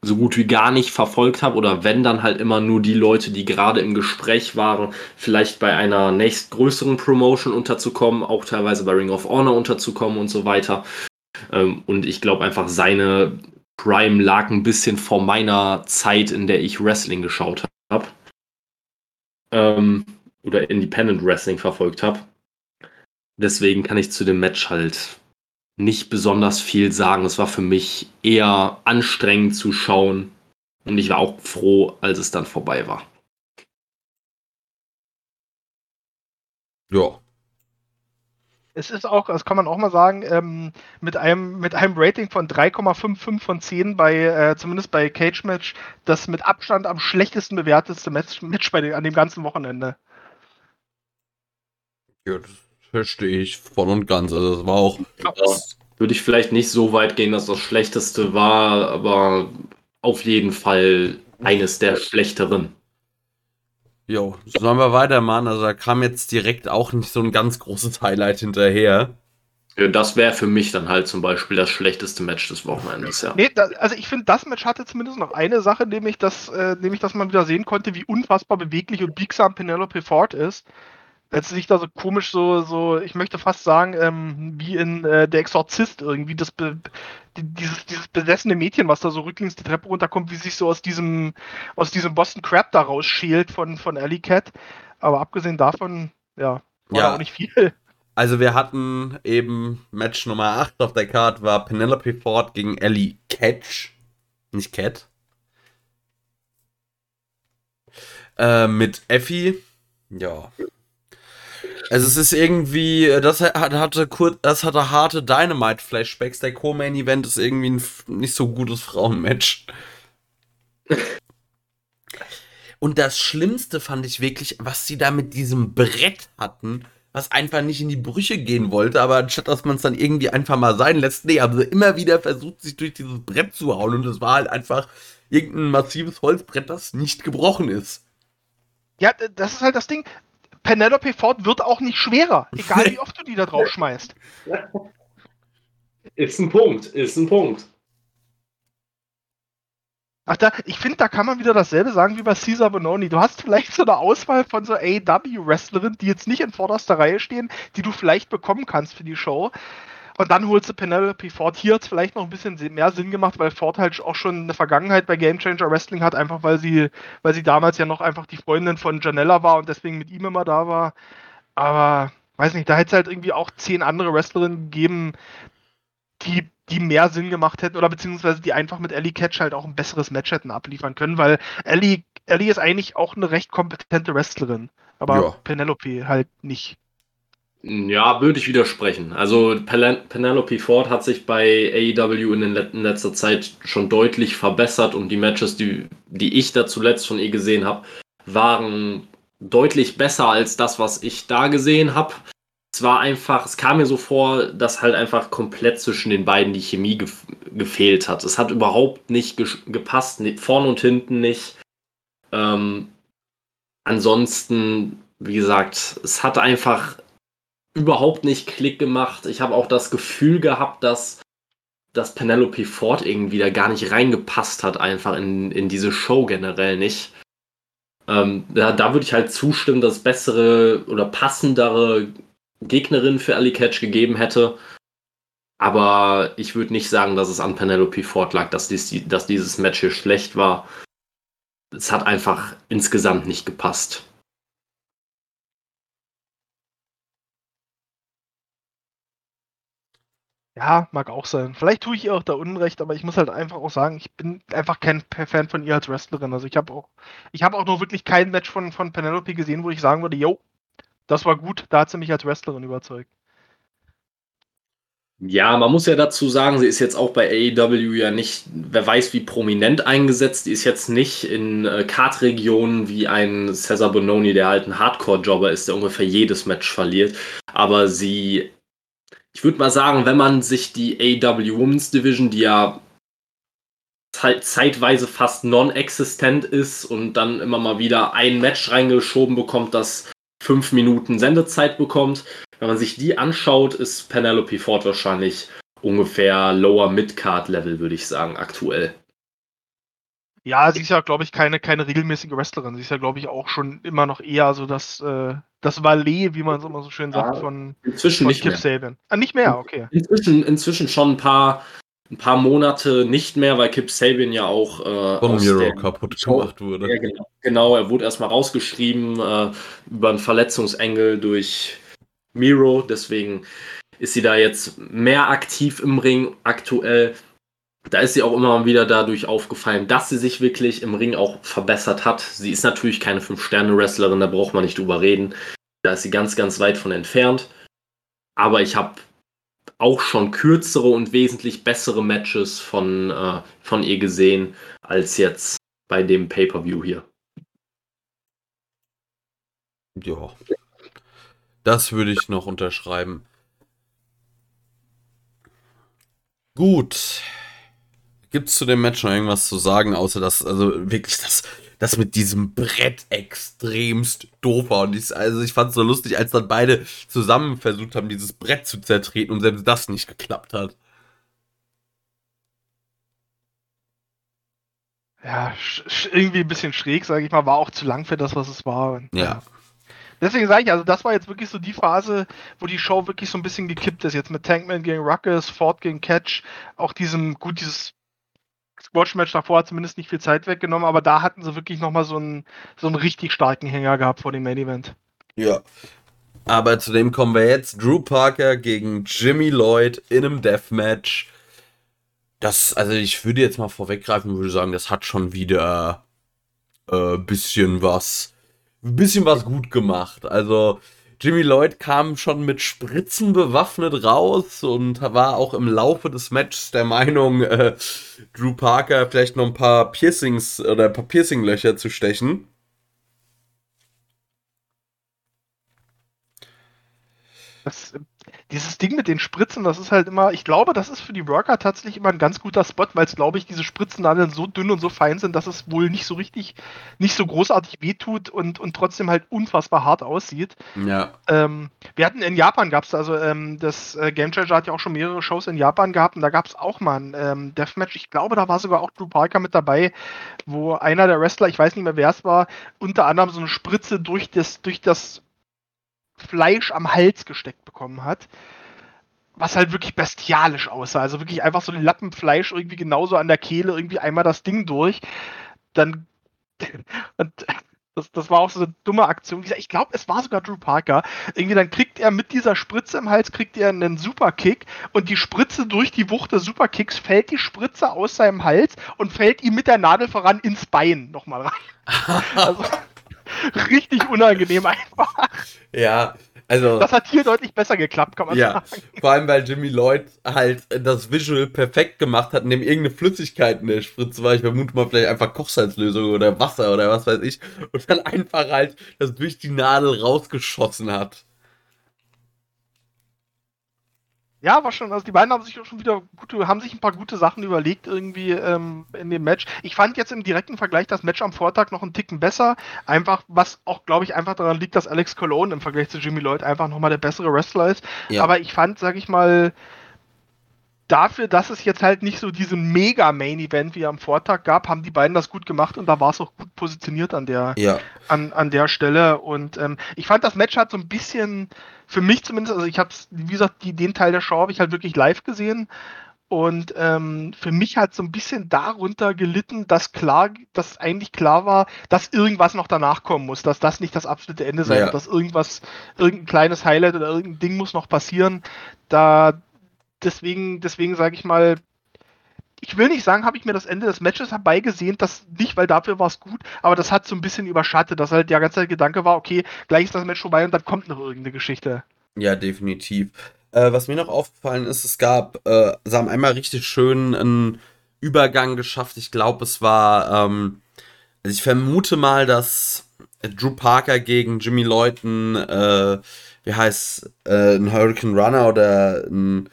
so gut wie gar nicht verfolgt habe oder wenn dann halt immer nur die Leute, die gerade im Gespräch waren, vielleicht bei einer nächstgrößeren Promotion unterzukommen, auch teilweise bei Ring of Honor unterzukommen und so weiter. Ähm, und ich glaube einfach, seine Prime lag ein bisschen vor meiner Zeit, in der ich Wrestling geschaut habe. Ähm, oder Independent Wrestling verfolgt habe. Deswegen kann ich zu dem Match halt nicht besonders viel sagen. Es war für mich eher anstrengend zu schauen. Und ich war auch froh, als es dann vorbei war. ja. Es ist auch, das kann man auch mal sagen, ähm, mit, einem, mit einem Rating von 3,55 von 10 bei, äh, zumindest bei Cage Match, das mit Abstand am schlechtesten bewerteste Match, Match bei den, an dem ganzen Wochenende. ja. Das verstehe ich voll und ganz. Also, das war auch. Würde ich vielleicht nicht so weit gehen, dass das Schlechteste war, aber auf jeden Fall eines der schlechteren. Jo, sollen wir weitermachen? Also da kam jetzt direkt auch nicht so ein ganz großes Highlight hinterher. Ja, das wäre für mich dann halt zum Beispiel das schlechteste Match des Wochenendes, ja. Nee, da, also ich finde, das Match hatte zumindest noch eine Sache, nämlich dass, äh, nämlich, dass man wieder sehen konnte, wie unfassbar beweglich und biegsam Penelope Ford ist. Als sich da so komisch so, so, ich möchte fast sagen, ähm, wie in äh, Der Exorzist irgendwie, das be, die, dieses, dieses besessene Mädchen, was da so rücklings die Treppe runterkommt, wie sich so aus diesem, aus diesem Boston Crab da rausschält von, von Alley Cat. Aber abgesehen davon, ja, war Ja. da auch nicht viel. Also wir hatten eben Match Nummer 8 auf der Card war Penelope Ford gegen Ellie Catch. Nicht Cat. Äh, mit Effie. Ja. Also es ist irgendwie, das hat- hatte kurz, das hatte harte Dynamite-Flashbacks. Der Co-Main-Event ist irgendwie ein nicht so gutes Frauenmatch. Und das Schlimmste fand ich wirklich, was sie da mit diesem Brett hatten, was einfach nicht in die Brüche gehen wollte, aber anstatt dass man es dann irgendwie einfach mal sein lässt, nee, haben sie immer wieder versucht, sich durch dieses Brett zu hauen und es war halt einfach irgendein massives Holzbrett, das nicht gebrochen ist. Ja, das ist halt das Ding. Penelope Ford wird auch nicht schwerer, egal wie oft du die da drauf schmeißt. Ist ein Punkt, ist ein Punkt. Ach, da, ich finde, da kann man wieder dasselbe sagen wie bei Caesar Bononi. Du hast vielleicht so eine Auswahl von so AEW-Wrestlerinnen, die jetzt nicht in vorderster Reihe stehen, die du vielleicht bekommen kannst für die Show. Und dann holst du Penelope Ford. Hier hat es vielleicht noch ein bisschen mehr Sinn gemacht, weil Ford halt auch schon eine Vergangenheit bei Game Changer Wrestling hat, einfach weil sie, weil sie damals ja noch einfach die Freundin von Janella war und deswegen mit ihm immer da war. Aber weiß nicht, da hätte es halt irgendwie auch zehn andere Wrestlerinnen gegeben, die, die mehr Sinn gemacht hätten oder beziehungsweise die einfach mit Ellie Catch halt auch ein besseres Match hätten abliefern können, weil Ellie, Ellie ist eigentlich auch eine recht kompetente Wrestlerin, aber Ja. Penelope halt nicht. Ja, würde ich widersprechen. Also Penelope Ford hat sich bei AEW in, let in letzter Zeit schon deutlich verbessert und die Matches, die, die ich da zuletzt von ihr gesehen habe, waren deutlich besser als das, was ich da gesehen habe. Es war einfach, es kam mir so vor, dass halt einfach komplett zwischen den beiden die Chemie gef gefehlt hat. Es hat überhaupt nicht ges- gepasst, ni- vorne und hinten nicht. Ähm, ansonsten, wie gesagt, es hat einfach überhaupt nicht Klick gemacht. Ich habe auch das Gefühl gehabt, dass, dass Penelope Ford irgendwie da gar nicht reingepasst hat, einfach in, in diese Show generell nicht. Ähm, da, da würde ich halt zustimmen, dass es bessere oder passendere Gegnerin für Ali Catch gegeben hätte. Aber ich würde nicht sagen, dass es an Penelope Ford lag, dass, dies, dass dieses Match hier schlecht war. Es hat einfach insgesamt nicht gepasst. Ja, mag auch sein. Vielleicht tue ich ihr auch da Unrecht, aber ich muss halt einfach auch sagen, ich bin einfach kein Fan von ihr als Wrestlerin. Also ich habe auch, ich habe auch noch wirklich kein Match von, von Penelope gesehen, wo ich sagen würde, yo, das war gut, da hat sie mich als Wrestlerin überzeugt. Ja, man muss ja dazu sagen, sie ist jetzt auch bei AEW ja nicht, wer weiß wie prominent eingesetzt. Die ist jetzt nicht in äh, Kartregionen wie ein Cesar Bononi, der halt ein Hardcore-Jobber ist, der ungefähr jedes Match verliert. Aber sie, ich würde mal sagen, wenn man sich die AEW Women's Division, die ja zeit- zeitweise fast non-existent ist und dann immer mal wieder ein Match reingeschoben bekommt, das fünf Minuten Sendezeit bekommt, wenn man sich die anschaut, ist Penelope Ford wahrscheinlich ungefähr Lower Mid-Card Level, würde ich sagen, aktuell. Ja, sie ist ja, glaube ich, keine, keine regelmäßige Wrestlerin. Sie ist ja, glaube ich, auch schon immer noch eher so das, äh, das Valet, wie man es immer so schön sagt, Ja, von, Inzwischen von nicht Kip mehr. Sabian. Ah, nicht mehr, okay. Inzwischen, inzwischen schon ein paar, ein paar Monate nicht mehr, weil Kip Sabian ja auch äh, Von Miro kaputt Show- gemacht wurde. Ja, genau. genau, er wurde erstmal rausgeschrieben äh, über einen Verletzungsengel durch Miro, deswegen ist sie da jetzt mehr aktiv im Ring aktuell. Da ist sie auch immer wieder dadurch aufgefallen, dass sie sich wirklich im Ring auch verbessert hat. Sie ist natürlich keine Fünf-Sterne-Wrestlerin, da braucht man nicht drüber reden. Da ist sie ganz, ganz weit von entfernt. Aber ich habe auch schon kürzere und wesentlich bessere Matches von, äh, von ihr gesehen, als jetzt bei dem Pay-Per-View hier. Ja. Das würde ich noch unterschreiben. Gut. Gibt es zu dem Match noch irgendwas zu sagen, außer dass, also wirklich, das, das mit diesem Brett extremst doof war. Und ich, also ich fand es so lustig, als dann beide zusammen versucht haben, dieses Brett zu zertreten und selbst das nicht geklappt hat. Ja, irgendwie ein bisschen schräg, sage ich mal, war auch zu lang für das, was es war. Und, ja. Deswegen sage ich, also das war jetzt wirklich so die Phase, wo die Show wirklich so ein bisschen gekippt ist. Jetzt mit Tankman gegen Ruckus, Ford gegen Catch, auch diesem, gut, dieses Squash-Match davor hat zumindest nicht viel Zeit weggenommen, aber da hatten sie wirklich nochmal so einen, so einen richtig starken Hänger gehabt vor dem Main-Event. Ja. Aber zu dem kommen wir jetzt. Drew Parker gegen Jimmy Lloyd in einem Deathmatch. Das, also ich würde jetzt mal vorweggreifen, würde sagen, das hat schon wieder äh, bisschen was, bisschen was gut gemacht. Also Jimmy Lloyd kam schon mit Spritzen bewaffnet raus und war auch im Laufe des Matches der Meinung, äh, Drew Parker vielleicht noch ein paar Piercings oder ein paar Piercinglöcher zu stechen. Das dieses Ding mit den Spritzen, das ist halt immer, ich glaube, das ist für die Worker tatsächlich immer ein ganz guter Spot, weil es, glaube ich, diese Spritzen dann so dünn und so fein sind, dass es wohl nicht so richtig, nicht so großartig wehtut und, und trotzdem halt unfassbar hart aussieht. Ja. Ähm, wir hatten in Japan gab es, also ähm, das äh, Game Changer hat ja auch schon mehrere Shows in Japan gehabt und da gab es auch mal ein ähm, Deathmatch. Ich glaube, da war sogar auch Drew Parker mit dabei, wo einer der Wrestler, ich weiß nicht mehr wer es war, unter anderem so eine Spritze durch das, durch das Fleisch am Hals gesteckt bekommen hat. Was halt wirklich bestialisch aussah. Also wirklich einfach so ein Lappenfleisch irgendwie genauso an der Kehle, irgendwie einmal das Ding durch. Dann. Und das, das war auch so eine dumme Aktion. Ich glaube, es war sogar Drew Parker. Irgendwie dann kriegt er mit dieser Spritze im Hals, kriegt er einen Superkick und die Spritze durch die Wucht des Superkicks fällt die Spritze aus seinem Hals und fällt ihm mit der Nadel voran ins Bein nochmal rein. also, richtig unangenehm einfach. Ja, also. Das hat hier deutlich besser geklappt, kann man ja, sagen. Vor allem, weil Jimmy Lloyd halt das Visual perfekt gemacht hat, indem irgendeine Flüssigkeit in der Spritze war. Ich vermute mal vielleicht einfach Kochsalzlösung oder Wasser oder was weiß ich. Und dann einfach halt das durch die Nadel rausgeschossen hat. Ja, war schon, also die beiden haben sich schon wieder gute, haben sich ein paar gute Sachen überlegt irgendwie ähm, in dem Match. Ich fand jetzt im direkten Vergleich das Match am Vortag noch einen Ticken besser. Einfach, was auch, glaube ich, einfach daran liegt, dass Alex Cologne im Vergleich zu Jimmy Lloyd einfach nochmal der bessere Wrestler ist. Ja. Aber ich fand, sag ich mal, dafür, dass es jetzt halt nicht so diesen Mega-Main-Event wie am Vortag gab, haben die beiden das gut gemacht und da war es auch gut positioniert an der, ja. an, an der Stelle. Und ähm, ich fand, das Match hat so ein bisschen für mich zumindest, also ich habe wie gesagt, die, den Teil der Show habe ich halt wirklich live gesehen. Und ähm, für mich hat so ein bisschen darunter gelitten, dass klar, dass eigentlich klar war, dass irgendwas noch danach kommen muss, dass das nicht das absolute Ende sein ja. dass irgendwas, irgendein kleines Highlight oder irgendein Ding muss noch passieren. Da deswegen, deswegen sage ich mal, ich will nicht sagen, habe ich mir das Ende des Matches herbeigesehnt, das nicht, weil dafür war es gut, aber das hat so ein bisschen überschattet, dass halt der ganze Gedanke war, okay, gleich ist das Match vorbei und dann kommt noch irgendeine Geschichte. Ja, definitiv. Äh, was mir noch aufgefallen ist, es gab, äh, sie haben einmal richtig schön einen Übergang geschafft. Ich glaube, es war, ähm, also ich vermute mal, dass Drew Parker gegen Jimmy Lloyd äh, wie heißt, äh, ein Hurricane Runner oder ein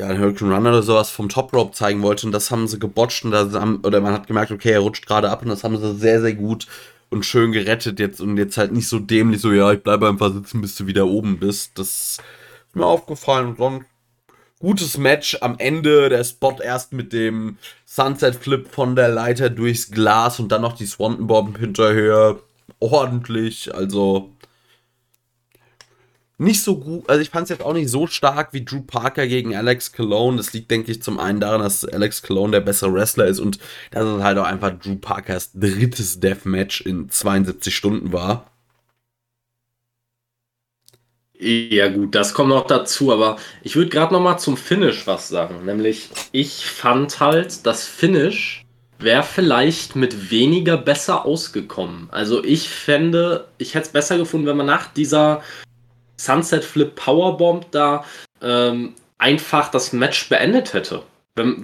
ja, ein Hurricane Run oder sowas vom Top Rope zeigen wollte und das haben sie gebotcht und da haben, oder man hat gemerkt, okay, er rutscht gerade ab und das haben sie sehr, sehr gut und schön gerettet jetzt und jetzt halt nicht so dämlich, so ja, ich bleibe einfach sitzen, bis du wieder oben bist. Das ist mir aufgefallen und dann gutes Match am Ende, der Spot erst mit dem Sunset Flip von der Leiter durchs Glas und dann noch die Swanton Bomb hinterher. Ordentlich, also nicht so gut, also ich fand es jetzt auch nicht so stark wie Drew Parker gegen Alex Cologne. Das liegt, denke ich, zum einen daran, dass Alex Cologne der bessere Wrestler ist und dass es halt auch einfach Drew Parkers drittes Deathmatch in 72 Stunden war. Ja gut, das kommt noch dazu, aber ich würde gerade noch mal zum Finish was sagen. Nämlich, ich fand halt, das Finish wäre vielleicht mit weniger besser ausgekommen. Also ich fände, ich hätte es besser gefunden, wenn man nach dieser Sunset Flip Powerbomb da ähm, einfach das Match beendet hätte.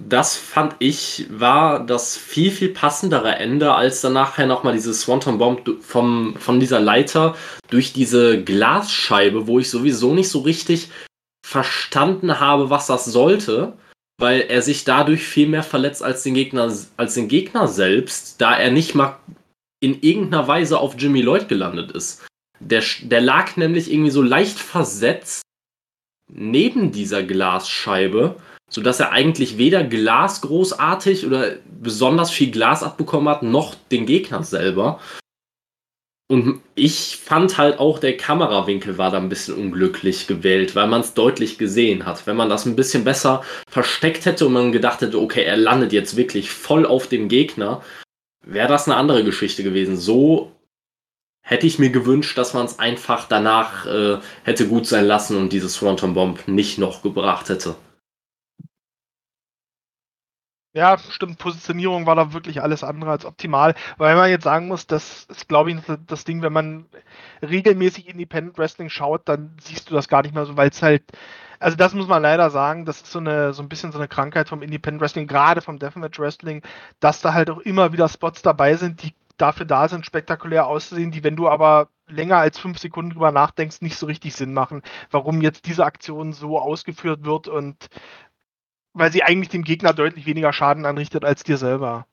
Das fand ich, war das viel, viel passendere Ende, als dann nachher nochmal diese Swanton Bomb vom, von dieser Leiter durch diese Glasscheibe, wo ich sowieso nicht so richtig verstanden habe, was das sollte, weil er sich dadurch viel mehr verletzt als den Gegner, als den Gegner selbst, da er nicht mal in irgendeiner Weise auf Jimmy Lloyd gelandet ist. Der, der lag nämlich irgendwie so leicht versetzt neben dieser Glasscheibe, sodass er eigentlich weder Glas großartig oder besonders viel Glas abbekommen hat, noch den Gegner selber. Und ich fand halt auch, der Kamerawinkel war da ein bisschen unglücklich gewählt, weil man es deutlich gesehen hat. Wenn man das ein bisschen besser versteckt hätte und man gedacht hätte, okay, er landet jetzt wirklich voll auf dem Gegner, wäre das eine andere Geschichte gewesen. So hätte ich mir gewünscht, dass man es einfach danach äh, hätte gut sein lassen und dieses Fronton Bomb nicht noch gebracht hätte. Ja, stimmt. Positionierung war da wirklich alles andere als optimal. Weil man jetzt sagen muss, das ist, glaube ich, das Ding, wenn man regelmäßig Independent Wrestling schaut, dann siehst du das gar nicht mehr so, weil es halt, also das muss man leider sagen, das ist so eine, so ein bisschen so eine Krankheit vom Independent Wrestling, gerade vom Deathmatch Wrestling, dass da halt auch immer wieder Spots dabei sind, die dafür da sind, spektakulär auszusehen, die, wenn du aber länger als fünf Sekunden drüber nachdenkst, nicht so richtig Sinn machen, warum jetzt diese Aktion so ausgeführt wird und weil sie eigentlich dem Gegner deutlich weniger Schaden anrichtet als dir selber.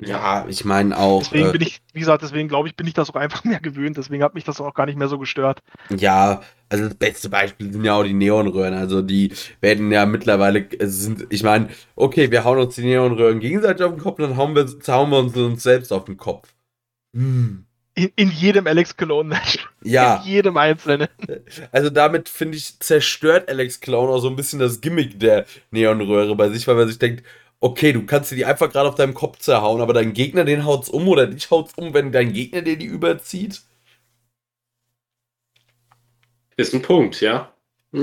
Ja, ich meine auch. Deswegen äh, bin ich, wie gesagt, deswegen glaube ich, bin ich das auch einfach mehr gewöhnt. Deswegen hat mich das auch gar nicht mehr so gestört. Ja, also das beste Beispiel sind ja auch die Neonröhren. Also die werden ja mittlerweile, es sind, ich meine, okay, wir hauen uns die Neonröhren gegenseitig auf den Kopf, dann hauen wir, hauen wir uns, uns selbst auf den Kopf. Hm. In, in jedem Alex Cologne Match. Ja. In jedem einzelnen. Also damit finde ich, zerstört Alex Clown auch so ein bisschen das Gimmick der Neonröhre bei sich, weil man sich denkt, okay, du kannst dir die einfach gerade auf deinem Kopf zerhauen, aber dein Gegner, den haut's um oder dich haut's um, wenn dein Gegner dir die überzieht. Ist ein Punkt, ja.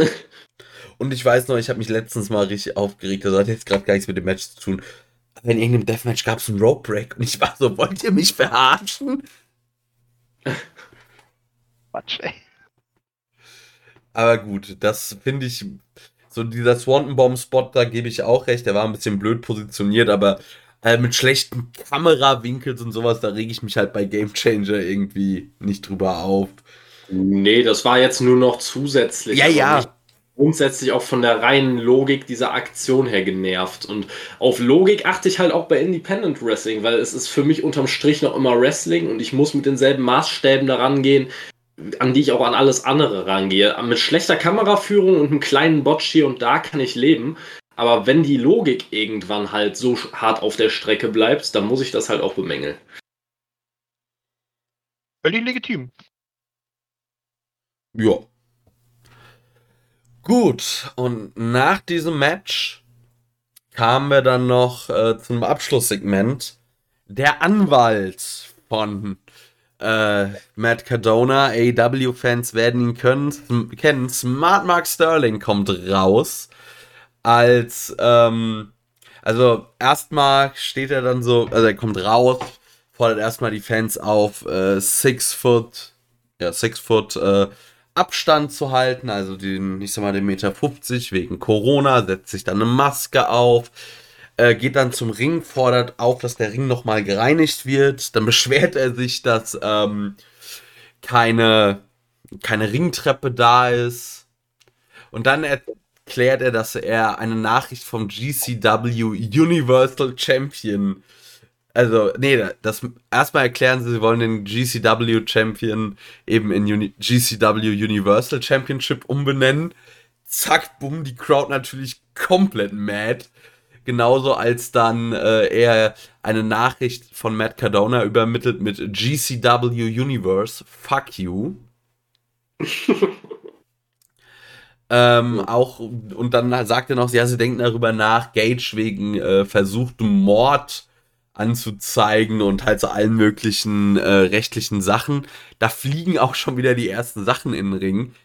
Und ich weiß noch, ich habe mich letztens mal richtig aufgeregt, das hat jetzt gerade gar nichts mit dem Match zu tun. Aber in irgendeinem Deathmatch gab es einen Rope Break und ich war so, wollt ihr mich verarschen? Quatsch, ey. Aber gut, das finde ich, so dieser Swanton Bomb Spot, da gebe ich auch recht, der war ein bisschen blöd positioniert, aber äh, mit schlechten Kamerawinkels und sowas, da rege ich mich halt bei Game Changer irgendwie nicht drüber auf. Nee, das war jetzt nur noch zusätzlich. Ja, ja. Grundsätzlich auch von der reinen Logik dieser Aktion her genervt. Und auf Logik achte ich halt auch bei Independent Wrestling, weil es ist für mich unterm Strich noch immer Wrestling und ich muss mit denselben Maßstäben daran gehen, an die ich auch an alles andere rangehe. Mit schlechter Kameraführung und einem kleinen Botch hier und da kann ich leben. Aber wenn die Logik irgendwann halt so hart auf der Strecke bleibt, dann muss ich das halt auch bemängeln. Völlig legitim. Ja. Gut, und nach diesem Match kamen wir dann noch äh, zum Abschlusssegment. Der Anwalt von äh, Matt Cardona, AEW-Fans werden ihn können, kennen. Smart Mark Sterling kommt raus. Als, ähm, also erstmal steht er dann so, also er kommt raus, fordert erstmal die Fans auf, äh, Six Foot, ja, Six Foot, äh, Abstand zu halten, also den, ich sag mal, den Meter 50 wegen Corona, setzt sich dann eine Maske auf, äh, geht dann zum Ring, fordert auf, dass der Ring nochmal gereinigt wird. Dann beschwert er sich, dass ähm, keine, keine Ringtreppe da ist. Und dann erklärt er, dass er eine Nachricht vom GCW Universal Champion also, nee, das erstmal erklären sie, sie wollen den GCW Champion eben in Uni GCW Universal Championship umbenennen. Zack, bumm, die Crowd natürlich komplett mad. Genauso als dann äh, er eine Nachricht von Matt Cardona übermittelt mit GCW Universe, fuck you. ähm, auch, und dann sagt er noch, ja, sie denken darüber nach, Gage wegen äh, versuchtem Mord anzuzeigen und halt so allen möglichen äh, rechtlichen Sachen. Da fliegen auch schon wieder die ersten Sachen in den Ring. Und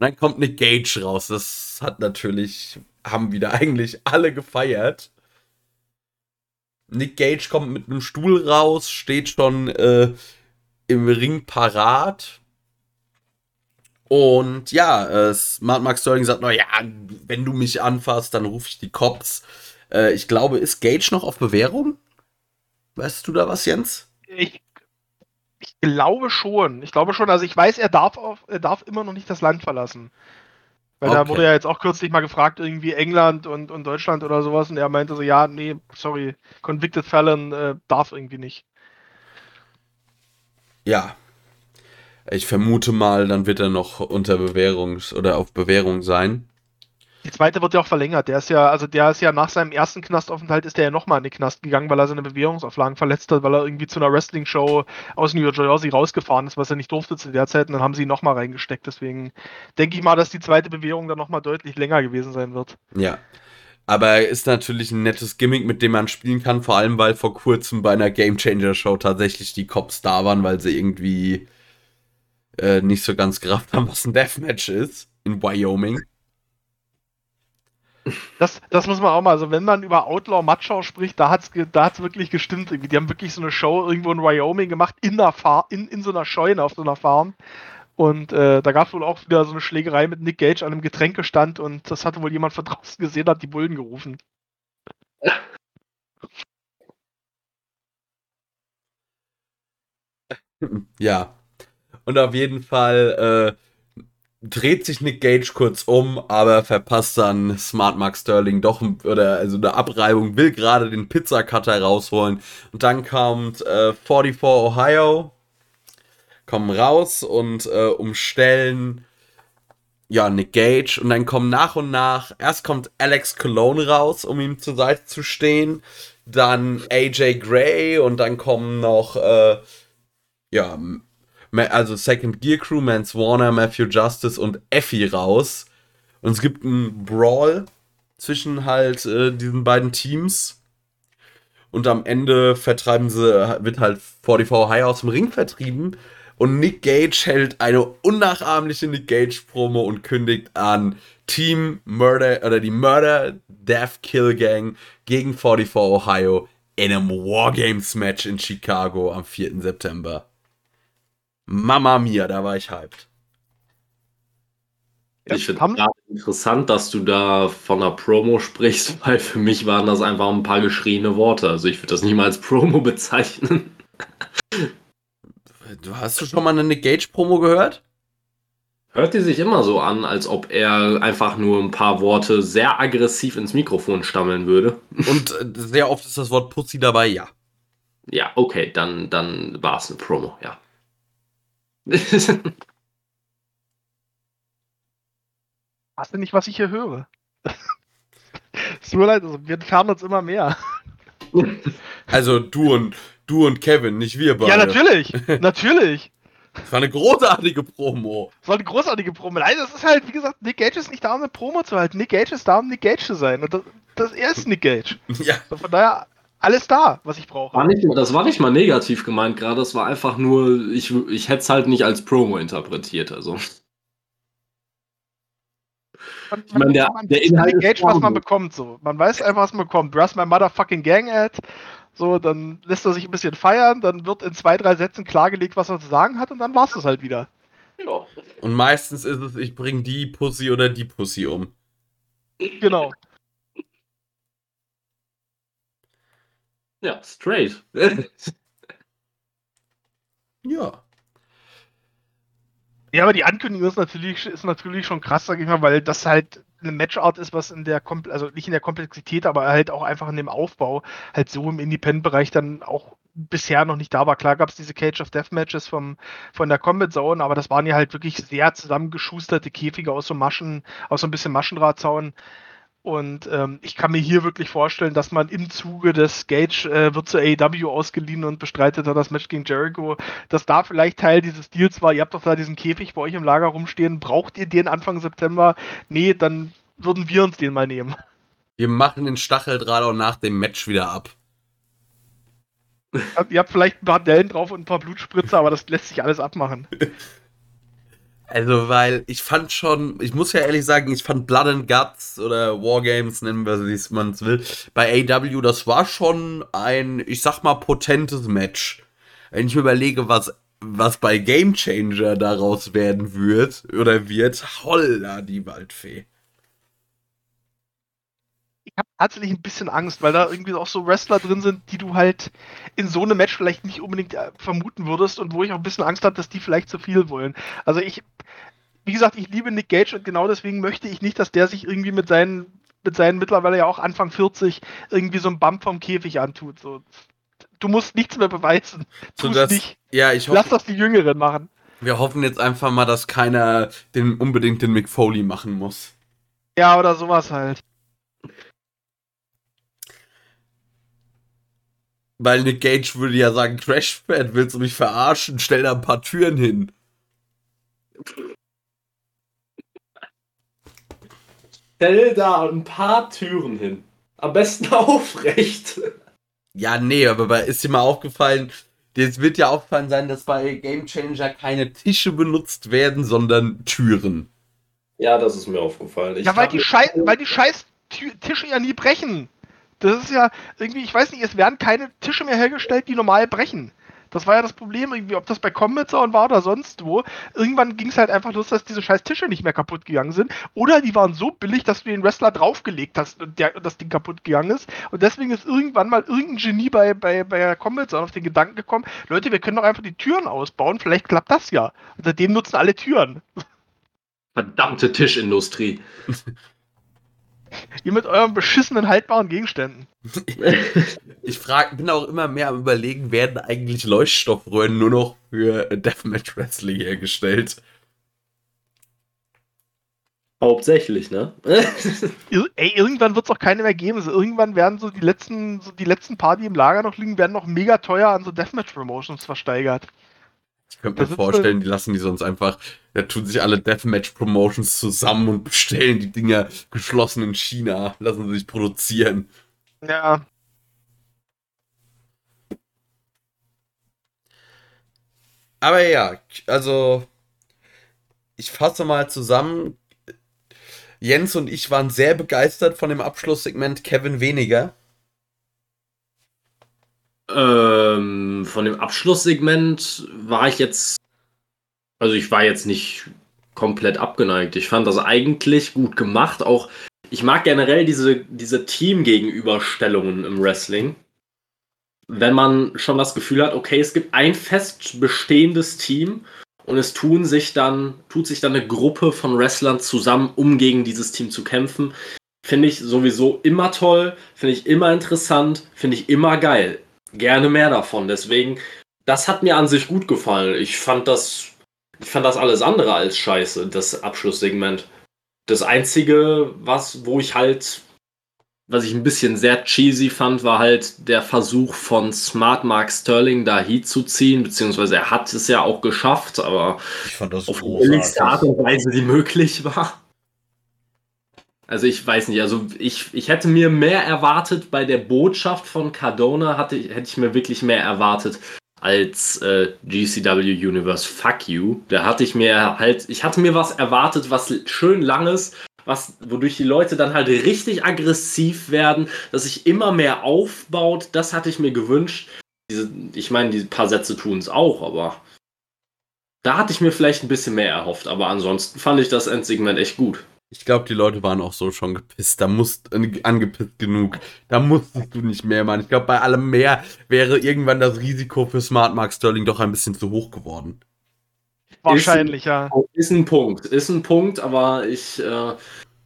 dann kommt Nick Gage raus. Das hat natürlich, haben wieder eigentlich alle gefeiert. Nick Gage kommt mit einem Stuhl raus, steht schon äh, im Ring parat. Und ja, äh, Smart Mark Sterling sagt, naja, wenn du mich anfasst, dann rufe ich die Cops. Äh, ich glaube, ist Gage noch auf Bewährung? Weißt du da was, Jens? Ich, ich glaube schon. Ich glaube schon. Also ich weiß, er darf, auf, er darf immer noch nicht das Land verlassen. Weil da Okay. wurde ja jetzt auch kürzlich mal gefragt, irgendwie England und, und Deutschland oder sowas. Und er meinte so, ja, nee, sorry, Convicted Felon äh, darf irgendwie nicht. ja, ich vermute mal, dann wird er noch unter Bewährungs- oder auf Bewährung sein. Die zweite wird ja auch verlängert. Der ist ja, also der ist ja nach seinem ersten Knastaufenthalt ist der ja nochmal in den Knast gegangen, weil er seine Bewährungsauflagen verletzt hat, weil er irgendwie zu einer Wrestling-Show aus New Jersey rausgefahren ist, was er nicht durfte zu der Zeit. Und dann haben sie ihn nochmal reingesteckt. Deswegen denke ich mal, dass die zweite Bewährung dann nochmal deutlich länger gewesen sein wird. Ja. Aber er ist natürlich ein nettes Gimmick, mit dem man spielen kann, vor allem weil vor kurzem bei einer Game Changer Show tatsächlich die Cops da waren, weil sie irgendwie äh, nicht so ganz gerafft haben, was ein Deathmatch ist in Wyoming. Das, das muss man auch mal, also wenn man über Outlaw Matschau spricht, da hat es da hat's wirklich gestimmt. Irgendwie. Die haben wirklich so eine Show irgendwo in Wyoming gemacht, in, einer Far in, in so einer Scheune auf so einer Farm. Und äh, da gab es wohl auch wieder so eine Schlägerei mit Nick Gage an einem Getränkestand und das hatte wohl jemand von draußen gesehen, hat die Bullen gerufen. Ja. Und auf jeden Fall äh, dreht sich Nick Gage kurz um, aber verpasst dann Smart Mark Sterling doch oder also eine Abreibung, will gerade den Pizzacutter rausholen. Und dann kommt äh, 44 Ohio, kommen raus und äh, umstellen ja, Nick Gage und dann kommen nach und nach, erst kommt Alex Cologne raus, um ihm zur Seite zu stehen, dann AJ Gray und dann kommen noch, äh, ja, also Second Gear Crew, Mance Warner, Matthew Justice und Effie raus. Und es gibt einen Brawl zwischen halt äh, diesen beiden Teams. Und am Ende vertreiben sie, wird halt 44 High aus dem Ring vertrieben. Und Nick Gage hält eine unnachahmliche Nick Gage Promo und kündigt an Team Murder oder die Murder Death Kill Gang gegen 44 Ohio in einem Wargames Match in Chicago am 4. September. Mama mia, da war ich hyped. Ja, ich finde es interessant, dass du da von einer Promo sprichst, weil für mich waren das einfach ein paar geschriene Worte. Also ich würde das nicht mal als Promo bezeichnen. Du hast du schon mal eine Nick Gage Promo gehört? Hört die sich immer so an, als ob er einfach nur ein paar Worte sehr aggressiv ins Mikrofon stammeln würde. Und äh, sehr oft ist das Wort Pussy dabei, ja. Ja, okay, dann, dann war es eine Promo, ja. Hast du nicht, was ich hier höre? Es tut mir leid, also wir entfernen uns immer mehr. Also du und du und Kevin, nicht wir beide. Ja, natürlich. natürlich. Das war eine großartige Promo. Das war eine großartige Promo. Nein, das ist halt, wie gesagt, Nick Gage ist nicht da, um eine Promo zu halten. Nick Gage ist da, um Nick Gage zu sein. Und das, das er ist Nick Gage. Ja. Von daher alles da, was ich brauche. War nicht, das war nicht mal negativ gemeint gerade, das war einfach nur, ich, ich hätte es halt nicht als Promo interpretiert. Also. Man, ich meine, der, der Inhalt Gage, was man bekommt. So. Man weiß einfach, was man bekommt. Brass my motherfucking gang ad. So, dann lässt er sich ein bisschen feiern, dann wird in zwei, drei Sätzen klargelegt, was er zu sagen hat und dann war es das halt wieder. Und meistens ist es, ich bringe die Pussy oder die Pussy um. Genau. Ja, straight. ja. Ja, aber die Ankündigung ist natürlich, ist natürlich schon krass, sag ich mal, weil das halt eine Matchart ist, was in der, Kom also nicht in der Komplexität, aber halt auch einfach in dem Aufbau halt so im Independent-Bereich dann auch bisher noch nicht da war. Klar gab es diese Cage of Death Matches vom, von der Combat Zone, aber das waren ja halt wirklich sehr zusammengeschusterte Käfige aus so Maschen, aus so ein bisschen Maschendrahtzaun. Und ähm, ich kann mir hier wirklich vorstellen, dass man im Zuge des Gage äh, wird zur AEW ausgeliehen und bestreitet hat das Match gegen Jericho, dass da vielleicht Teil dieses Deals war, ihr habt doch da diesen Käfig bei euch im Lager rumstehen, braucht ihr den Anfang September? Nee, dann würden wir uns den mal nehmen. Wir machen den Stacheldraht auch nach dem Match wieder ab. Ihr habt vielleicht ein paar Dellen drauf und ein paar Blutspritzer, aber das lässt sich alles abmachen. Also, weil ich fand schon, ich muss ja ehrlich sagen, ich fand Blood and Guts oder Wargames, nennen wir es, wie man es will, bei AW, das war schon ein, ich sag mal, potentes Match. Wenn ich mir überlege, was, was bei Game Changer daraus werden wird, oder wird, holla, die Waldfee ich habe tatsächlich ein bisschen Angst, weil da irgendwie auch so Wrestler drin sind, die du halt in so einem Match vielleicht nicht unbedingt äh, vermuten würdest und wo ich auch ein bisschen Angst habe, dass die vielleicht zu viel wollen. Also ich, wie gesagt, ich liebe Nick Gage und genau deswegen möchte ich nicht, dass der sich irgendwie mit seinen, mit seinen mittlerweile ja auch Anfang 40 irgendwie so ein Bump vom Käfig antut. So, du musst nichts mehr beweisen. So Tu's dass, nicht. ja, ich Lass hoffe, das die Jüngeren machen. wir hoffen jetzt einfach mal, dass keiner den, unbedingt den Mick Foley machen muss. Ja, oder sowas halt. Weil Nick Gage würde ja sagen, Crashpad, willst du mich verarschen? Stell da ein paar Türen hin. Stell da ein paar Türen hin. Am besten aufrecht. Ja, nee, aber bei- ist dir mal aufgefallen, es wird ja aufgefallen sein, dass bei Game Changer keine Tische benutzt werden, sondern Türen. Ja, das ist mir aufgefallen. Ich ja, weil die, Schei weil die scheiß Tische ja nie brechen. Das ist ja irgendwie, ich weiß nicht, es werden keine Tische mehr hergestellt, die normal brechen. Das war ja das Problem, irgendwie, ob das bei Combat Zone war oder sonst wo. Irgendwann ging es halt einfach los, dass diese scheiß Tische nicht mehr kaputt gegangen sind. Oder die waren so billig, dass du den Wrestler draufgelegt hast und der, das Ding kaputt gegangen ist. Und deswegen ist irgendwann mal irgendein Genie bei, bei, bei Combat Zone auf den Gedanken gekommen, Leute, wir können doch einfach die Türen ausbauen, vielleicht klappt das ja. Und seitdem nutzen alle Türen. Verdammte Tischindustrie. Ihr mit euren beschissenen haltbaren Gegenständen. Ich frag, bin auch immer mehr am überlegen, werden eigentlich Leuchtstoffröhren nur noch für Deathmatch Wrestling hergestellt? Hauptsächlich, ne? Ir ey, irgendwann wird es auch keine mehr geben. Also irgendwann werden so die letzten, so die letzten paar, die im Lager noch liegen, werden noch mega teuer an so Deathmatch-Promotions versteigert. Ich könnte mir vorstellen, die lassen die sonst einfach, da tun sich alle Deathmatch Promotions zusammen und bestellen die Dinger geschlossen in China, lassen sie sich produzieren. Ja. Aber ja, also ich fasse mal zusammen. Jens und ich waren sehr begeistert von dem Abschlusssegment Kevin weniger. Ähm, von dem Abschlusssegment war ich jetzt, also ich war jetzt nicht komplett abgeneigt. Ich fand das eigentlich gut gemacht. Auch ich mag generell diese, diese Team-Gegenüberstellungen im Wrestling. Wenn man schon das Gefühl hat, okay, es gibt ein fest bestehendes Team und es tun sich dann, tut sich dann eine Gruppe von Wrestlern zusammen, um gegen dieses Team zu kämpfen. Finde ich sowieso immer toll, finde ich immer interessant, finde ich immer geil gerne mehr davon. Deswegen, das hat mir an sich gut gefallen. Ich fand das, ich fand das alles andere als scheiße, das Abschlusssegment. Das einzige, was, wo ich halt, was ich ein bisschen sehr cheesy fand, war halt der Versuch von Smart Mark Sterling da Heat zu ziehen, beziehungsweise er hat es ja auch geschafft, aber Ich fand das auf die billigste Art und Weise, die möglich war. Also ich weiß nicht, also ich, ich hätte mir mehr erwartet bei der Botschaft von Cardona, hatte, hätte ich mir wirklich mehr erwartet als äh, GCW Universe Fuck You. Da hatte ich mir halt, ich hatte mir was erwartet, was schön langes, was, wodurch die Leute dann halt richtig aggressiv werden, dass sich immer mehr aufbaut. Das hatte ich mir gewünscht. Diese, ich meine, die paar Sätze tun es auch, aber da hatte ich mir vielleicht ein bisschen mehr erhofft, aber ansonsten fand ich das Endsegment echt gut. Ich glaube, die Leute waren auch so schon gepisst. Da musst äh, angepisst genug. Da musstest du nicht mehr machen. Ich glaube, bei allem mehr wäre irgendwann das Risiko für Smart Mark Sterling doch ein bisschen zu hoch geworden. Wahrscheinlich, ja. Ist ein Punkt, ist ein Punkt, aber ich, äh,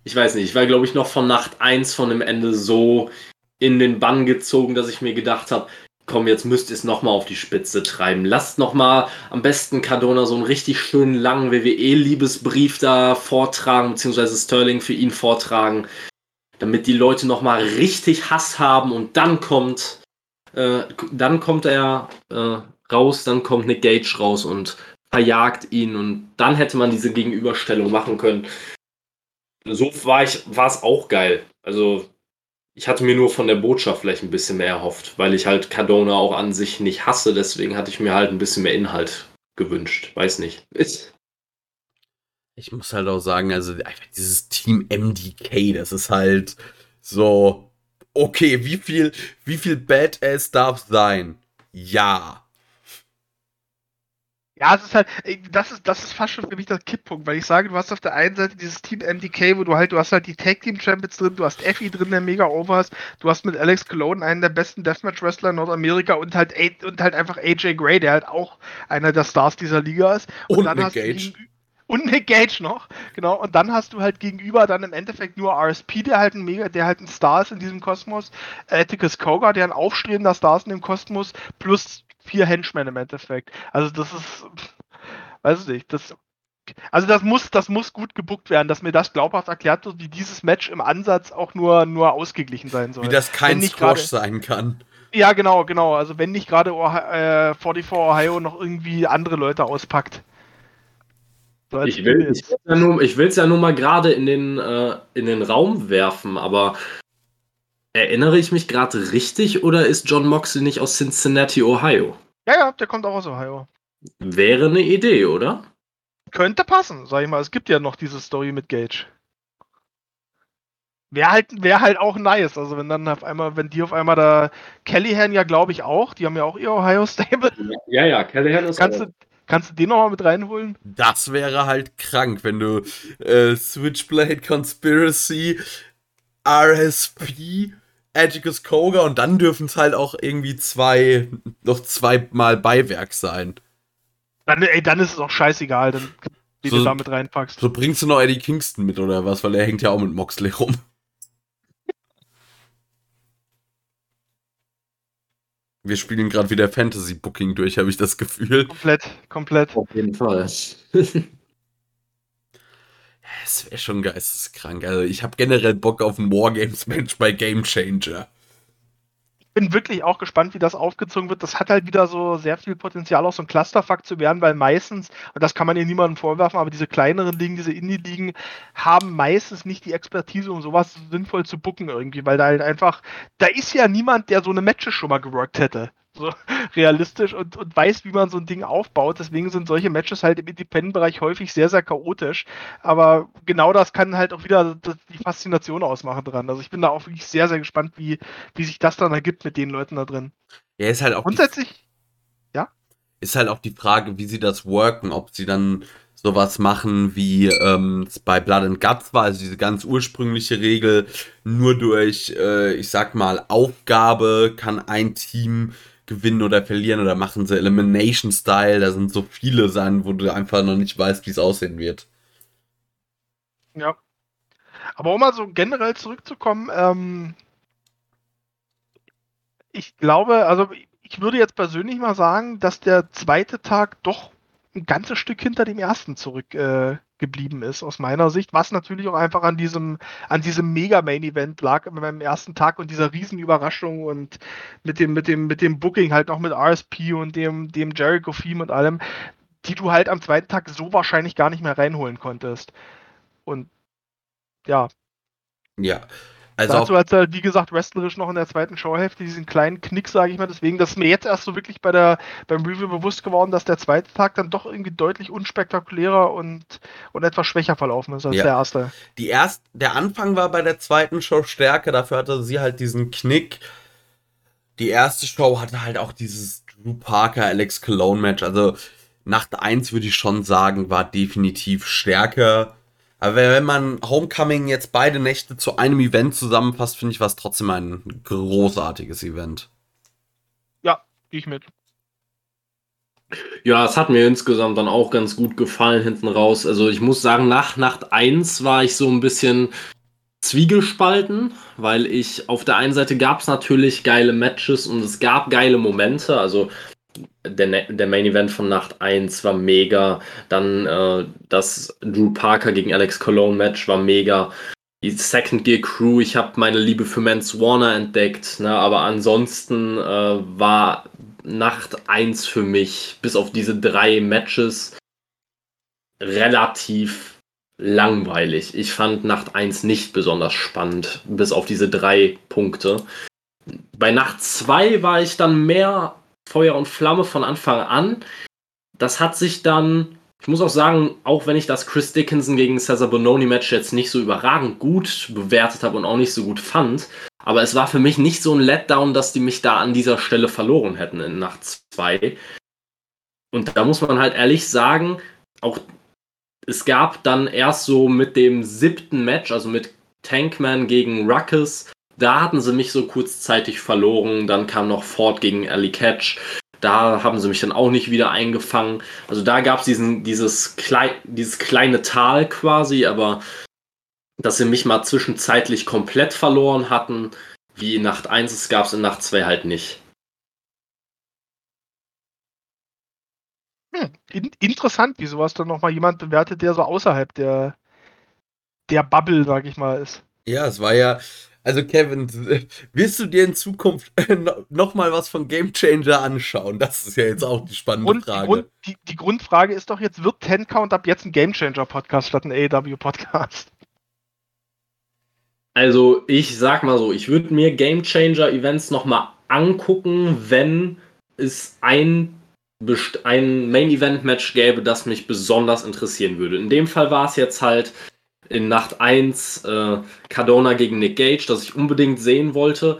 ich weiß nicht, ich war, glaube ich, noch von Nacht 1 von dem Ende so in den Bann gezogen, dass ich mir gedacht habe, komm, jetzt müsst ihr es nochmal auf die Spitze treiben. Lasst nochmal am besten Cardona so einen richtig schönen langen WWE-Liebesbrief da vortragen, beziehungsweise Sterling für ihn vortragen, damit die Leute nochmal richtig Hass haben und dann kommt, äh, dann kommt er äh, raus, dann kommt Nick Gage raus und verjagt ihn und dann hätte man diese Gegenüberstellung machen können. So war ich, war es auch geil. Also ich hatte mir nur von der Botschaft vielleicht ein bisschen mehr erhofft, weil ich halt Cardona auch an sich nicht hasse, deswegen hatte ich mir halt ein bisschen mehr Inhalt gewünscht. Weiß nicht. Ist, Ich muss halt auch sagen, also dieses Team MDK, das ist halt so, okay, wie viel, wie viel Badass darf sein? Ja. Ja, es ist halt, ey, das ist, das ist fast schon für mich der Kipppunkt, weil ich sage, du hast auf der einen Seite dieses Team MDK, wo du halt, du hast halt die Tag Team Champions drin, du hast Effie drin, der mega over ist, du hast mit Alex Cologne einen der besten Deathmatch Wrestler in Nordamerika und halt, und halt einfach AJ Gray, der halt auch einer der Stars dieser Liga ist. Und dann Nick hast du Gage. und Nick Gage noch, genau. Und dann hast du halt gegenüber dann im Endeffekt nur RSP, der halt ein mega, der halt ein Star ist in diesem Kosmos, Atticus Koga, der ein aufstrebender Star ist in dem Kosmos, plus vier Henchmen im Endeffekt. Also das ist, weiß ich nicht, das also das muss, das muss gut gebuckt werden, dass mir das glaubhaft erklärt wird, wie dieses Match im Ansatz auch nur, nur ausgeglichen sein soll. Wie das kein nicht Squash gerade- sein kann. Ja, genau, genau. Also wenn nicht gerade äh, 44 Ohio noch irgendwie andere Leute auspackt. So Ich will es ja, nur- ich will's ja nur mal gerade in, den, äh, in den Raum werfen, aber erinnere ich mich gerade richtig oder ist John Moxley nicht aus Cincinnati, Ohio? Ja, ja, der kommt auch aus Ohio. Wäre eine Idee, oder? Könnte passen, sag ich mal. Es gibt ja noch diese Story mit Gage. Wäre halt, wär halt auch nice. Also wenn dann auf einmal, wenn die auf einmal da Callahan ja glaube ich auch, die haben ja auch ihr Ohio Stable. Ja, ja, Callahan ist Kannst du, kannst du den nochmal mit reinholen? Das wäre halt krank, wenn du äh, Switchblade Conspiracy, RSP, Atticus Koga und dann dürfen es halt auch irgendwie zwei, noch zweimal Beiwerk sein. Dann, ey, dann ist es auch scheißegal, dann, wie So- du da mit reinpackst. So bringst du noch Eddie Kingston mit oder was, weil er hängt ja auch mit Moxley rum. Wir spielen gerade wieder Fantasy Booking durch, habe ich das Gefühl. Komplett, komplett. Auf jeden Fall. Es wäre schon geisteskrank. Also ich habe generell Bock auf ein Wargames-Match bei Game Changer. bin wirklich auch gespannt, wie das aufgezogen wird. Das hat halt wieder so sehr viel Potenzial, auch so ein Clusterfuck zu werden, weil meistens, und das kann man hier niemandem vorwerfen, aber diese kleineren Ligen, diese Indie-Ligen, haben meistens nicht die Expertise, um sowas sinnvoll zu booken irgendwie, weil da halt einfach, da ist ja niemand, der so eine Matches schon mal geworkt hätte. So realistisch und, und weiß, wie man so ein Ding aufbaut. Deswegen sind solche Matches halt im Independent-Bereich häufig sehr, sehr chaotisch. Aber genau das kann halt auch wieder die Faszination ausmachen dran. Also ich bin da auch wirklich sehr, sehr gespannt, wie, wie sich das dann ergibt mit den Leuten da drin. Ja, ist halt auch Grundsätzlich, ist halt auch die Frage, wie sie das worken, ob sie dann sowas machen, wie ähm, es bei Blood and Guts war, also diese ganz ursprüngliche Regel, nur durch, äh, ich sag mal, Aufgabe kann ein Team gewinnen oder verlieren oder machen sie Elimination Style, da sind so viele Sachen, wo du einfach noch nicht weißt, wie es aussehen wird. ja. Aber um mal so generell zurückzukommen, ähm, ich glaube, also ich würde jetzt persönlich mal sagen, dass der zweite Tag doch ein ganzes Stück hinter dem ersten zurück äh, ist, aus meiner Sicht, was natürlich auch einfach an diesem, an diesem Mega-Main-Event lag beim ersten Tag und dieser Riesenüberraschung und mit dem, mit dem, mit dem Booking halt noch mit RSP und dem, dem Jericho-Theme und allem, die du halt am zweiten Tag so wahrscheinlich gar nicht mehr reinholen konntest. Und ja, Ja. Also dazu hat halt, wie gesagt, wrestlerisch noch in der zweiten Showhälfte diesen kleinen Knick, sage ich mal. Deswegen, das ist mir jetzt erst so wirklich bei der, beim Review bewusst geworden, dass der zweite Tag dann doch irgendwie deutlich unspektakulärer und, und etwas schwächer verlaufen ist als Ja. der erste. die erst, der Anfang war bei der zweiten Show stärker, dafür hatte sie halt diesen Knick. Die erste Show hatte halt auch dieses Drew Parker, Alex Cologne Match. Also Nacht 1 würde ich schon sagen, war definitiv stärker. Aber wenn man Homecoming jetzt beide Nächte zu einem Event zusammenfasst, finde ich, war es trotzdem ein großartiges Event. Ja, gehe ich mit. Ja, es hat mir insgesamt dann auch ganz gut gefallen hinten raus. Also ich muss sagen, nach Nacht 1 war ich so ein bisschen zwiegespalten, weil ich auf der einen Seite gab es natürlich geile Matches und es gab geile Momente. Also der, Ne- der Main Event von Nacht 1 war mega. Dann äh, das Drew Parker gegen Alex Cologne Match war mega. Die Second Gear Crew, ich habe meine Liebe für Mance Warner entdeckt, ne, aber ansonsten äh, war Nacht 1 für mich, bis auf diese drei Matches, relativ langweilig. Ich fand Nacht 1 nicht besonders spannend, bis auf diese drei Punkte. Bei Nacht 2 war ich dann mehr Feuer und Flamme von Anfang an. Das hat sich dann, ich muss auch sagen, auch wenn ich das Chris Dickinson gegen Cesar Bononi Match jetzt nicht so überragend gut bewertet habe und auch nicht so gut fand, aber es war für mich nicht so ein Letdown, dass die mich da an dieser Stelle verloren hätten in Nacht 2. Und da muss man halt ehrlich sagen, auch es gab dann erst so mit dem siebten Match, also mit Tankman gegen Ruckus, da hatten sie mich so kurzzeitig verloren. Dann kam noch Ford gegen Ali Catch. Da haben sie mich dann auch nicht wieder eingefangen. Also da gab es dieses, klei dieses kleine Tal quasi, aber dass sie mich mal zwischenzeitlich komplett verloren hatten, wie in Nacht 1, das gab es in Nacht 2 halt nicht. Hm, in, interessant, wie sowas dann nochmal jemand bewertet, der so außerhalb der, der Bubble, sag ich mal, ist. Ja, es war ja, also Kevin, wirst du dir in Zukunft nochmal was von Game Changer anschauen? Das ist ja jetzt auch die spannende Grund, Frage. Die, Grund, die, die, Grundfrage ist doch jetzt, wird Ten Count ab jetzt ein Game Changer Podcast statt ein AEW Podcast? Also ich sag mal so, ich würde mir Game Changer Events nochmal angucken, wenn es ein ein Main Event Match gäbe, das mich besonders interessieren würde. In dem Fall war es jetzt halt in Nacht 1 äh, Cardona gegen Nick Gage, das ich unbedingt sehen wollte.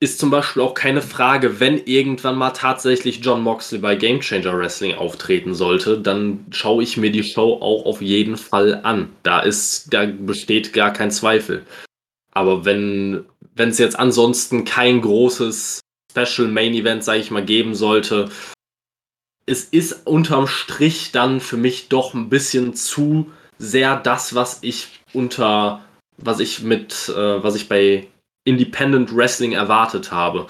Ist zum Beispiel auch keine Frage, wenn irgendwann mal tatsächlich John Moxley bei Game Changer Wrestling auftreten sollte, dann schaue ich mir die Show auch auf jeden Fall an. Da ist, da besteht gar kein Zweifel. Aber wenn wenn es jetzt ansonsten kein großes Special Main Event, sage ich mal, geben sollte, es ist unterm Strich dann für mich doch ein bisschen zu sehr das, was ich unter, was ich mit, äh, was ich bei Independent Wrestling erwartet habe.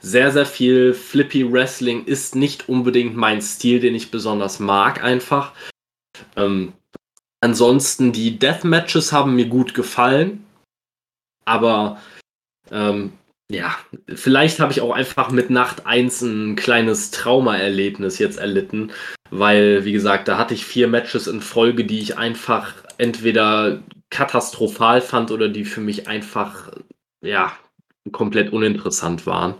Sehr, sehr viel Flippy Wrestling ist nicht unbedingt mein Stil, den ich besonders mag, einfach. Ähm, ansonsten, die Deathmatches haben mir gut gefallen, aber ähm, ja, vielleicht habe ich auch einfach mit Nacht 1 ein kleines Traumaerlebnis jetzt erlitten, weil, wie gesagt, da hatte ich vier Matches in Folge, die ich einfach entweder katastrophal fand oder die für mich einfach, ja, komplett uninteressant waren.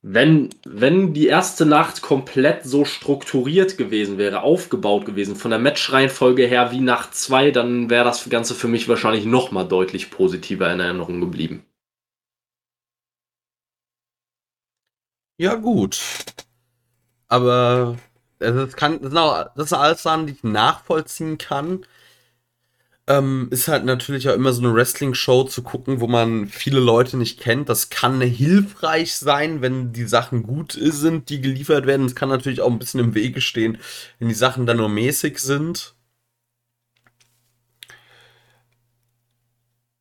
Wenn, wenn die erste Nacht komplett so strukturiert gewesen wäre, aufgebaut gewesen, von der Matchreihenfolge her wie Nacht 2, dann wäre das Ganze für mich wahrscheinlich nochmal deutlich positiver in Erinnerung geblieben. Ja, gut. Aber das, kann, das, sind auch, das sind alles Sachen, die ich nachvollziehen kann. Ähm, ist halt natürlich auch immer so eine Wrestling-Show zu gucken, wo man viele Leute nicht kennt. Das kann hilfreich sein, wenn die Sachen gut sind, die geliefert werden. Es kann natürlich auch ein bisschen im Wege stehen, wenn die Sachen dann nur mäßig sind.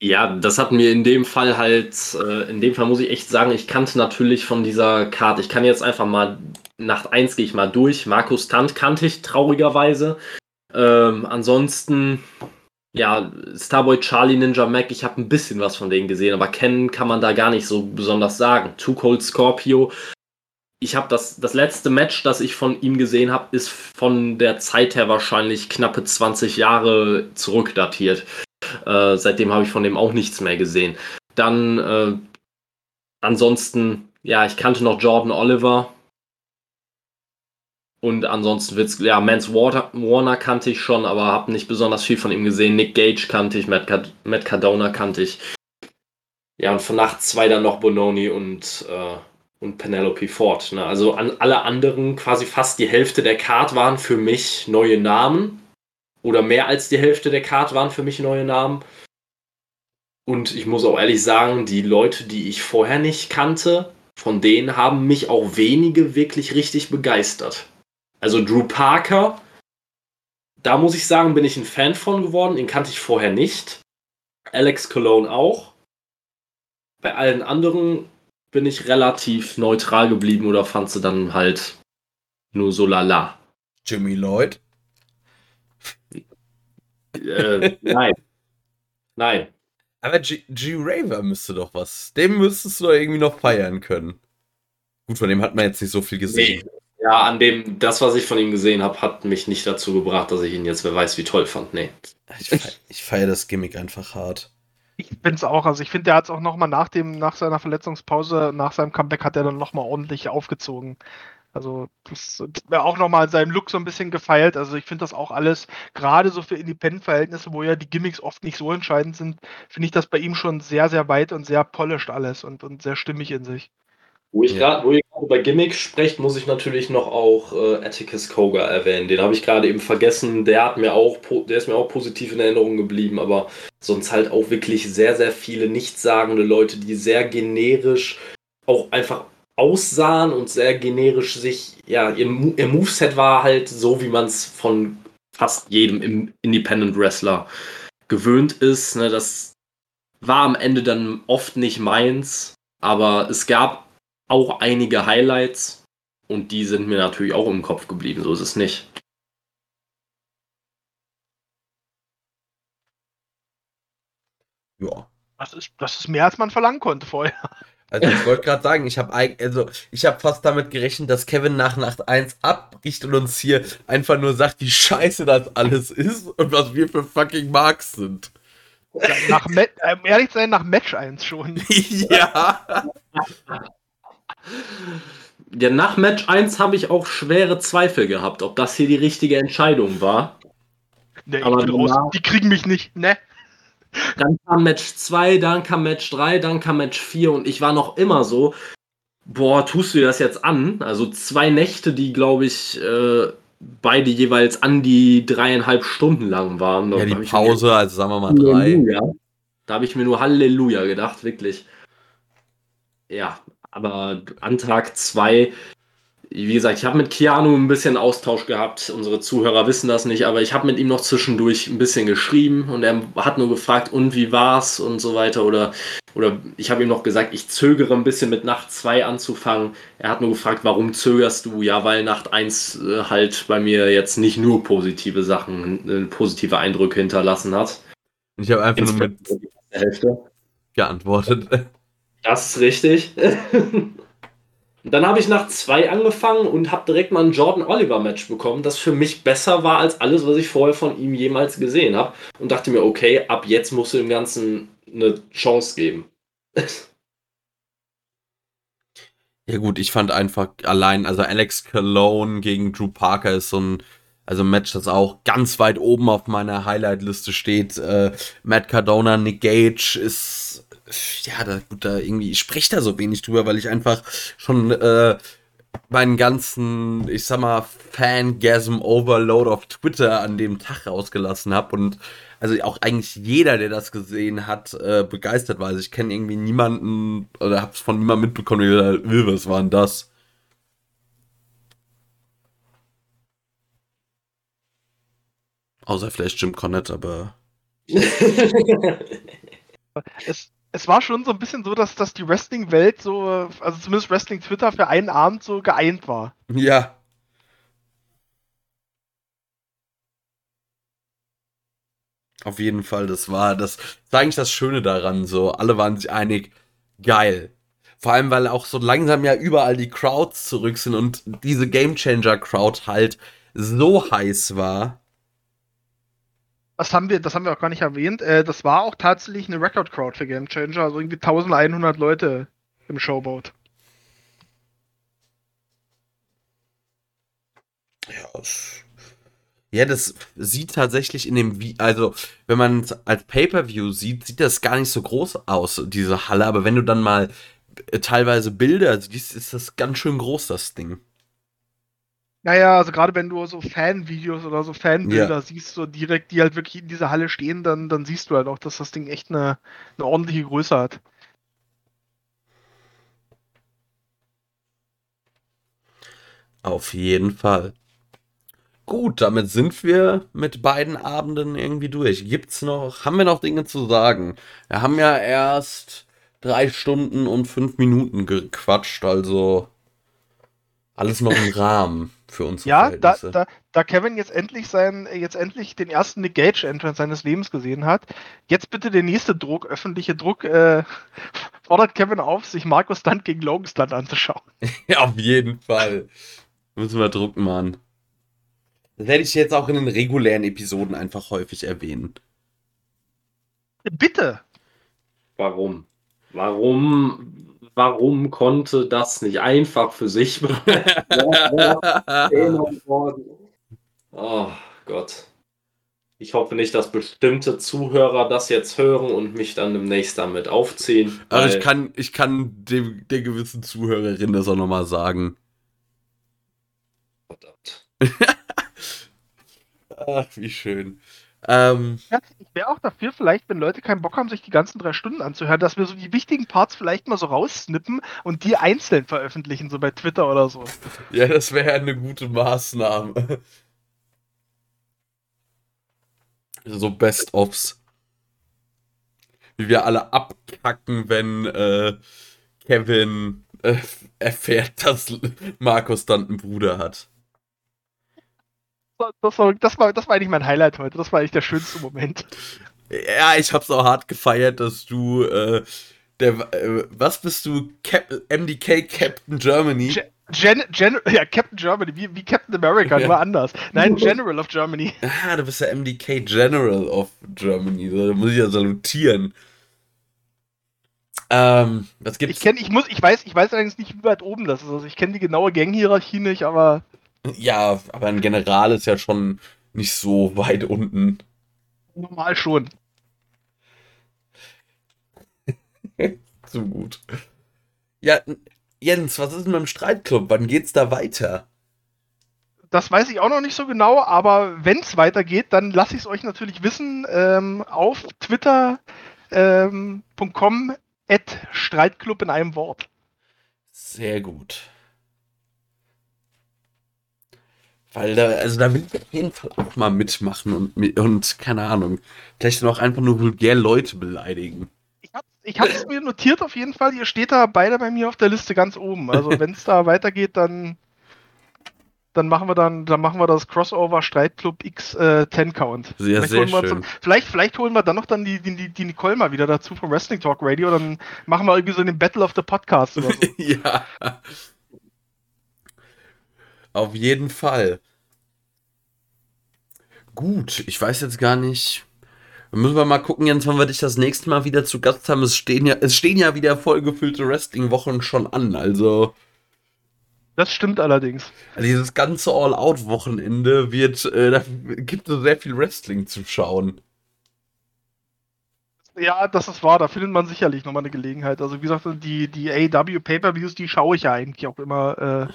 Ja, das hat mir in dem Fall halt, äh, in dem Fall muss ich echt sagen, ich kannte natürlich von dieser Karte, ich kann jetzt einfach mal, Nacht 1 gehe ich mal durch. Markus Tant kannte ich traurigerweise. Ähm, ansonsten, ja, Starboy Charlie Ninja Mac, ich habe ein bisschen was von denen gesehen, aber kennen kann man da gar nicht so besonders sagen. Too Cold Scorpio, ich habe das, das letzte Match, das ich von ihm gesehen habe, ist von der Zeit her wahrscheinlich knappe 20 Jahre zurückdatiert. Äh, seitdem habe ich von dem auch nichts mehr gesehen. Dann äh, ansonsten, ja, ich kannte noch Jordan Oliver. Und ansonsten wird's, ja, Mans Warner kannte ich schon, aber habe nicht besonders viel von ihm gesehen. Nick Gage kannte ich, Matt, Card Matt Cardona kannte ich. Ja, und von Nacht zwei dann noch Bononi und, äh, und Penelope Ford. Ne? Also an alle anderen, quasi fast die Hälfte der Card waren für mich neue Namen oder mehr als die Hälfte der Card waren für mich neue Namen. Und ich muss auch ehrlich sagen, die Leute, die ich vorher nicht kannte, von denen haben mich auch wenige wirklich richtig begeistert. Also Drew Parker, da muss ich sagen, bin ich ein Fan von geworden. Den kannte ich vorher nicht. Alex Cologne auch. Bei allen anderen bin ich relativ neutral geblieben oder fand sie dann halt nur so lala. Jimmy Lloyd? Äh, nein. Nein. Aber G, G. Raver müsste doch was. Dem müsstest du doch irgendwie noch feiern können. Gut, von dem hat man jetzt nicht so viel gesehen. Nee. Ja, an dem, das, was ich von ihm gesehen habe, hat mich nicht dazu gebracht, dass ich ihn jetzt, wer weiß, wie toll fand. Nee. Ich feiere feier das Gimmick einfach hart. Ich bin es auch. Also ich finde, der hat es auch nochmal nach dem, nach seiner Verletzungspause, nach seinem Comeback hat er dann nochmal ordentlich aufgezogen. Also das wäre auch nochmal seinem Look so ein bisschen gefeilt. Also ich finde das auch alles, gerade so für Independent-Verhältnisse, wo ja die Gimmicks oft nicht so entscheidend sind, finde ich das bei ihm schon sehr, sehr weit und sehr polished alles und, und sehr stimmig in sich. Wo ich ja. gerade über Gimmicks sprecht, muss ich natürlich noch auch äh, Atticus Koga erwähnen. Den habe ich gerade eben vergessen. Der hat mir auch, der ist mir auch positiv in Erinnerung geblieben, aber sonst halt auch wirklich sehr, sehr viele nichtssagende Leute, die sehr generisch auch einfach aussahen und sehr generisch sich, ja, ihr, Mo- ihr Moveset war halt so, wie man es von fast jedem im Independent Wrestler gewöhnt ist. Ne? Das war am Ende dann oft nicht meins, aber es gab auch einige Highlights und die sind mir natürlich auch im Kopf geblieben, so ist es nicht. Ja. Das ist, das ist mehr, als man verlangen konnte vorher. Also ich wollte gerade sagen, ich habe also ich habe fast damit gerechnet, dass Kevin nach Nacht 1 abbricht und uns hier einfach nur sagt, wie scheiße das alles ist und was wir für fucking Marks sind. Ja, nach Ma um ehrlich zu sein, nach Match 1 schon. ja. Ja, nach Match 1 habe ich auch schwere Zweifel gehabt, ob das hier die richtige Entscheidung war. Nee, Aber ich bin raus. danach- Die kriegen mich nicht, ne? Dann kam Match 2, dann kam Match 3, dann kam Match 4 und ich war noch immer so, boah, tust du dir das jetzt an? Also zwei Nächte, die, glaube ich, äh, beide jeweils an die dreieinhalb Stunden lang waren. Ja, die Pause, also sagen wir mal drei. Halleluja. Da habe ich mir nur Halleluja gedacht, wirklich. Ja, aber an Tag 2, wie gesagt, ich habe mit Keanu ein bisschen Austausch gehabt. Unsere Zuhörer wissen das nicht, aber ich habe mit ihm noch zwischendurch ein bisschen geschrieben und er hat nur gefragt, und wie war's und so weiter. Oder, oder ich habe ihm noch gesagt, ich zögere ein bisschen mit Nacht 2 anzufangen. Er hat nur gefragt, warum zögerst du? Ja, weil Nacht 1 äh, halt bei mir jetzt nicht nur positive Sachen, äh, positive Eindrücke hinterlassen hat. Ich habe einfach nur mit erste Hälfte. geantwortet. Das ist richtig. Und Dann habe ich nach zwei angefangen und habe direkt mal ein Jordan Oliver Match bekommen, das für mich besser war als alles, was ich vorher von ihm jemals gesehen habe. Und dachte mir, okay, ab jetzt musst du dem Ganzen eine Chance geben. Ja gut, ich fand einfach allein, also Alex Cologne gegen Drew Parker ist so ein, also ein Match, das auch ganz weit oben auf meiner Highlight-Liste steht. Äh, Matt Cardona, Nick Gage ist, ja, da, gut, da irgendwie, ich spreche da so wenig drüber, weil ich einfach schon äh, meinen ganzen, ich sag mal, Fangasm Overload auf Twitter an dem Tag rausgelassen habe und also auch eigentlich jeder, der das gesehen hat, äh, begeistert war. Also ich kenne irgendwie niemanden oder hab's von niemandem mitbekommen, der gesagt "Äh, was war denn das? Außer vielleicht Jim Cornette, aber Es, es war schon so ein bisschen so, dass, dass die Wrestling-Welt so, also zumindest Wrestling-Twitter für einen Abend so geeint war. ja. Auf jeden Fall, das war das, das war eigentlich das Schöne daran, so alle waren sich einig, geil. Vor allem, weil auch so langsam ja überall die Crowds zurück sind und diese Game Changer Crowd halt so heiß war. Das haben wir, das haben wir auch gar nicht erwähnt. Äh, das war auch tatsächlich eine Record-Crowd für Game Changer, also irgendwie 1100 Leute im Showboat. Ja, ja, das sieht tatsächlich in dem, Vi- also wenn man es als Pay-per-View sieht, sieht das gar nicht so groß aus, diese Halle. Aber wenn du dann mal äh, teilweise Bilder siehst, ist das ganz schön groß, das Ding. Naja, also gerade wenn du so Fanvideos oder so Fanbilder Ja. siehst, so direkt, die halt wirklich in dieser Halle stehen, dann, dann siehst du halt auch, dass das Ding echt eine, eine ordentliche Größe hat. Auf jeden Fall. Gut, damit sind wir mit beiden Abenden irgendwie durch. Gibt's noch, haben wir noch Dinge zu sagen? Wir haben ja erst drei Stunden und fünf Minuten gequatscht, also alles noch im Rahmen für uns. Ja, da, da, da Kevin jetzt endlich sein, jetzt endlich den ersten Nick Gage Entrance seines Lebens gesehen hat, jetzt bitte der nächste Druck, öffentliche Druck, äh, fordert Kevin auf, sich Markus Stunt gegen Logan Stunt anzuschauen. Ja, auf jeden Fall. Müssen wir drucken, Mann. Das werde ich jetzt auch in den regulären Episoden einfach häufig erwähnen. Bitte! Warum? Warum? Warum konnte das nicht einfach für sich oh Gott. Ich hoffe nicht, dass bestimmte Zuhörer das jetzt hören und mich dann demnächst damit aufziehen. Aber weil- ich kann, ich kann dem, der gewissen Zuhörerin das auch nochmal sagen. Verdammt. Ach, wie schön. Ähm, Ja, ich wäre auch dafür, vielleicht, wenn Leute keinen Bock haben, sich die ganzen drei Stunden anzuhören, dass wir so die wichtigen Parts vielleicht mal so raussnippen und die einzeln veröffentlichen, so bei Twitter oder so. ja, das wäre eine gute Maßnahme. So Best-ofs. Wie wir alle abkacken, wenn äh, Kevin äh, erfährt, dass Markus dann einen Bruder hat. Das war, das, war, das war eigentlich mein Highlight heute. Das war eigentlich der schönste Moment. Ja, ich hab's auch hart gefeiert, dass du, äh, der, äh, was bist du? Cap MDK Captain Germany? Ge- Gen, Gen, ja, Captain Germany, wie, wie Captain America, Ja. nur anders. Nein, General of Germany. ah, du bist der MDK General of Germany. So, Da muss ich ja salutieren. Ähm, was Ich gibt's? kenne, ich muss, ich weiß, ich weiß allerdings nicht, wie weit oben das ist. Also ich kenne die genaue Ganghierarchie nicht, aber Ja, aber ein General ist ja schon nicht so weit unten. normal schon. So gut. Ja, Jens, was ist denn mit dem Streitclub? Wann geht's da weiter? Das weiß ich auch noch nicht so genau, aber wenn es weitergeht, dann lasse ich es euch natürlich wissen ähm, auf twitter.com ähm, at Streitclub in einem Wort. Sehr gut. Weil da, also da will ich auf jeden Fall auch mal mitmachen und, und keine Ahnung, vielleicht dann auch einfach nur vulgär Leute beleidigen. Ich habe ich hab's mir notiert auf jeden Fall. Ihr steht da beide bei mir auf der Liste ganz oben. Also wenn es da weitergeht, dann dann machen wir dann, dann machen wir das Crossover Streitclub X äh, 10 Count. Sehr, Vielleicht sehr holen wir schön. Zum, vielleicht, vielleicht holen wir dann noch dann die, die, die Nicole mal wieder dazu vom Wrestling Talk Radio. Dann machen wir irgendwie so den Battle of the Podcast oder so. ja. Auf jeden Fall. Gut, ich weiß jetzt gar nicht. Müssen wir mal gucken, Jens, wann wir dich das nächste Mal wieder zu Gast haben. Es stehen ja, es stehen ja wieder vollgefüllte Wrestling-Wochen schon an. Also, Das stimmt allerdings. dieses ganze All-Out-Wochenende wird, äh, da gibt es sehr viel Wrestling zu schauen. Ja, das ist wahr. Da findet man sicherlich nochmal eine Gelegenheit. Also wie gesagt, die, die AW Pay-Per-Views, die schaue ich ja eigentlich auch immer äh,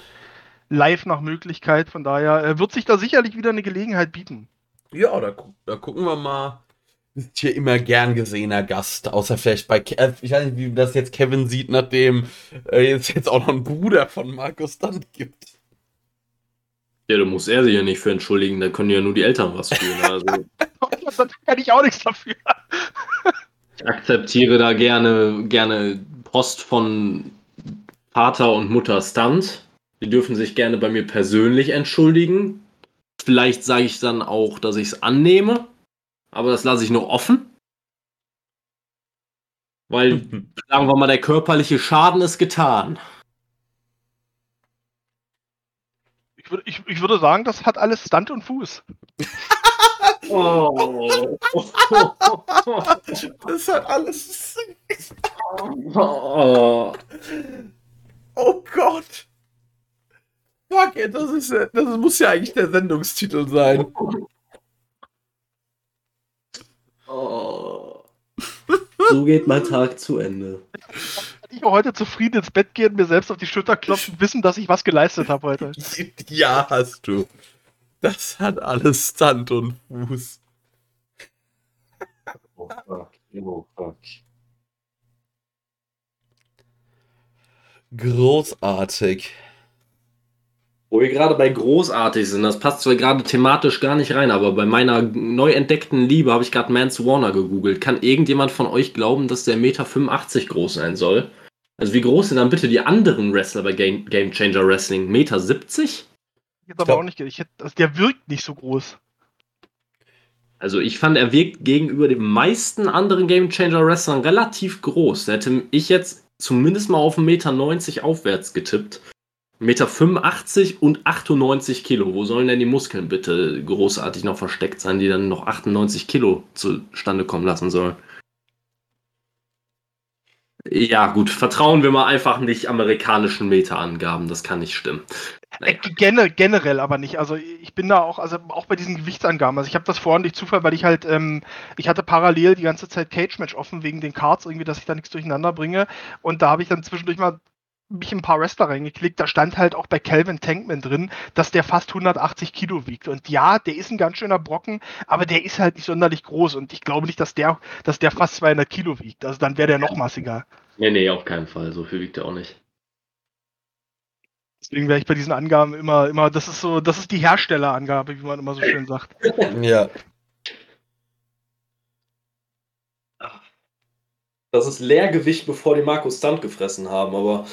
live nach Möglichkeit. Von daher äh, wird sich da sicherlich wieder eine Gelegenheit bieten. Ja, da, gu- da gucken wir mal. Ist hier immer gern gesehener Gast, außer vielleicht bei, Ke äh, ich weiß nicht, wie das jetzt Kevin sieht, nachdem äh, es jetzt auch noch einen Bruder von Markus dann gibt. Ja, da muss er sich ja nicht für entschuldigen, da können ja nur die Eltern was tun. Also da kann ich auch nichts dafür. ich akzeptiere da gerne, gerne Post von Vater und Mutter Stunt. Die dürfen sich gerne bei mir persönlich entschuldigen. Vielleicht sage ich dann auch, dass ich es annehme, aber das lasse ich nur offen. Weil, sagen wir mal, der körperliche Schaden ist getan. Ich, würd, ich, ich würde sagen, das hat alles Stand und Fuß. Oh. Das hat alles. oh. Oh Gott! Fuck, ey, das ist ja- das muss ja eigentlich der Sendungstitel sein. Oh. So geht mein Tag zu Ende. Kann ich auch heute zufrieden ins Bett gehen, mir selbst auf die Schulter klopfen, wissen, dass ich was geleistet habe heute. Ja, hast du. Das hat alles Stand und Fuß. Oh fuck. Oh fuck. Großartig. Wo wir gerade bei großartig sind, das passt zwar gerade thematisch gar nicht rein, aber bei meiner neu entdeckten Liebe habe ich gerade Mance Warner gegoogelt. Kann irgendjemand von euch glauben, dass der Meter 85 groß sein soll? Also wie groß sind dann bitte die anderen Wrestler bei Game, Game Changer Wrestling? Meter 70? Jetzt aber auch nicht. Ich hätte, also der wirkt nicht so groß. Also ich fand, er wirkt gegenüber den meisten anderen Game Changer Wrestlern relativ groß. Da hätte ich jetzt zumindest mal auf 1,90 Meter aufwärts getippt. 1,85 Meter und 98 Kilo. Wo sollen denn die Muskeln bitte großartig noch versteckt sein, die dann noch 98 Kilo zustande kommen lassen sollen? Ja, gut, vertrauen wir mal einfach nicht amerikanischen Meterangaben, das kann nicht stimmen. Äh, Gener generell aber nicht. Also ich bin da auch, also auch bei diesen Gewichtsangaben. Also ich habe das vorhin durch Zufall, weil ich halt, ähm, ich hatte parallel die ganze Zeit Cage Match offen wegen den Cards irgendwie, dass ich da nichts durcheinander bringe. Und da habe ich dann zwischendurch mal mich ein paar Wrestler reingeklickt, da stand halt auch bei Calvin Tankman drin, dass der fast 180 Kilo wiegt. Und ja, der ist ein ganz schöner Brocken, aber der ist halt nicht sonderlich groß. Und ich glaube nicht, dass der, dass der fast 200 Kilo wiegt. Also dann wäre der noch massiger. Nee, nee, auf keinen Fall. So viel wiegt er auch nicht. Deswegen wäre ich bei diesen Angaben immer, immer, das ist so, das ist die Herstellerangabe, wie man immer so schön sagt. Ja. Das ist Leergewicht, bevor die Markus Stunt gefressen haben, aber.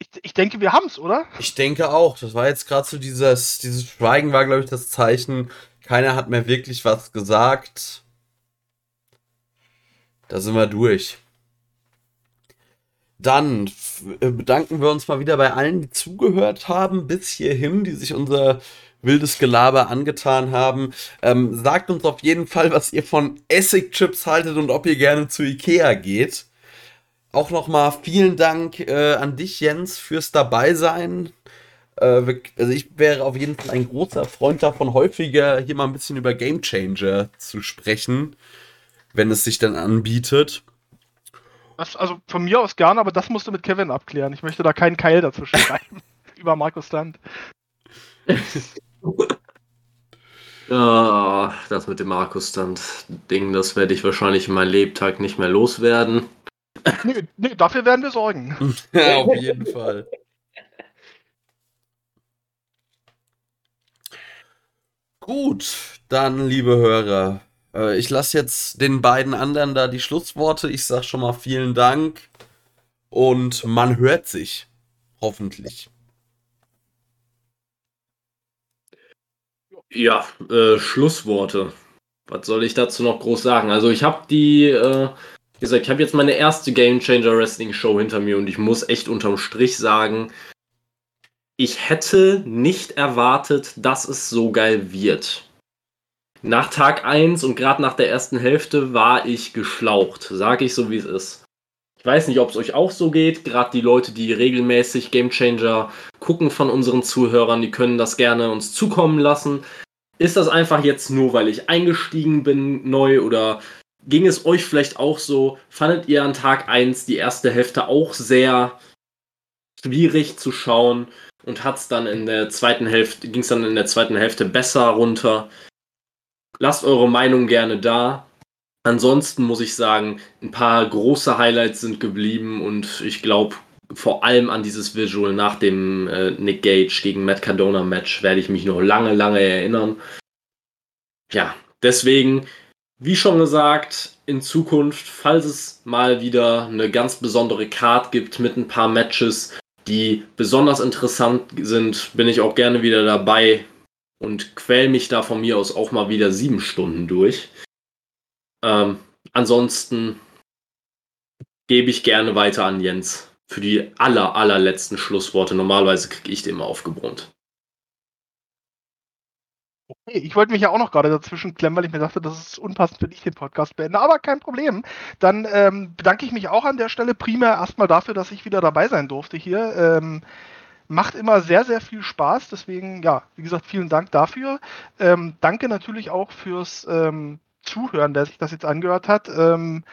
Ich, ich denke, wir haben es, oder? Ich denke auch. Das war jetzt gerade so dieses, dieses Schweigen war, glaube ich, das Zeichen. Keiner hat mehr wirklich was gesagt. Da sind wir durch. Dann äh, bedanken wir uns mal wieder bei allen, die zugehört haben bis hierhin, die sich unser wildes Gelaber angetan haben. Ähm, sagt uns auf jeden Fall, was ihr von Essig-Chips haltet und ob ihr gerne zu Ikea geht. Auch nochmal vielen Dank äh, an dich, Jens, fürs Dabeisein. Äh, also ich wäre auf jeden Fall ein großer Freund davon, häufiger hier mal ein bisschen über Game Changer zu sprechen, wenn es sich dann anbietet. Das, also von mir aus gerne, aber das musst du mit Kevin abklären. Ich möchte da keinen Keil dazwischen schreiben. Über Markus Land. Ah, das mit dem Markus Stunt-Ding, das werde ich wahrscheinlich in meinem Lebtag nicht mehr loswerden. Nee, nee, dafür werden wir sorgen. Ja, auf jeden Fall. Gut, dann, liebe Hörer, äh, ich lasse jetzt den beiden anderen da die Schlussworte. Ich sag schon mal vielen Dank und man hört sich. Hoffentlich. Ja, äh, Schlussworte. Was soll ich dazu noch groß sagen? Also ich habe die, äh, wie gesagt, ich habe jetzt meine erste Game Changer Wrestling Show hinter mir und ich muss echt unterm Strich sagen, ich hätte nicht erwartet, dass es so geil wird. Nach Tag 1 und gerade nach der ersten Hälfte war ich geschlaucht, sage ich so wie es ist. Ich weiß nicht, ob es euch auch so geht, gerade die Leute, die regelmäßig Game Changer gucken von unseren Zuhörern, die können das gerne uns zukommen lassen. Ist das einfach jetzt nur, weil ich eingestiegen bin neu oder ging es euch vielleicht auch so? Fandet ihr an Tag 1 die erste Hälfte auch sehr schwierig zu schauen und hat's dann in der zweiten Hälfte, ging es dann in der zweiten Hälfte besser runter? Lasst eure Meinung gerne da. Ansonsten muss ich sagen, ein paar große Highlights sind geblieben und ich glaube, vor allem an dieses Visual nach dem äh, Nick Gage gegen Matt Cardona Match werde ich mich noch lange, lange erinnern. Ja, deswegen, wie schon gesagt, in Zukunft, falls es mal wieder eine ganz besondere Card gibt mit ein paar Matches, die besonders interessant sind, bin ich auch gerne wieder dabei und quäl mich da von mir aus auch mal wieder sieben Stunden durch. Ähm, ansonsten gebe ich gerne weiter an Jens für die aller, allerletzten Schlussworte. Normalerweise kriege ich die immer aufgebrummt. Okay, ich wollte mich ja auch noch gerade dazwischen klemmen, weil ich mir dachte, das ist unpassend, wenn ich den Podcast beende. Aber kein Problem. Dann ähm, bedanke ich mich auch an der Stelle primär erstmal dafür, dass ich wieder dabei sein durfte hier. Ähm, macht immer sehr, sehr viel Spaß. Deswegen, ja, wie gesagt, vielen Dank dafür. Ähm, danke natürlich auch fürs ähm, Zuhören, der sich das jetzt angehört hat. Ähm,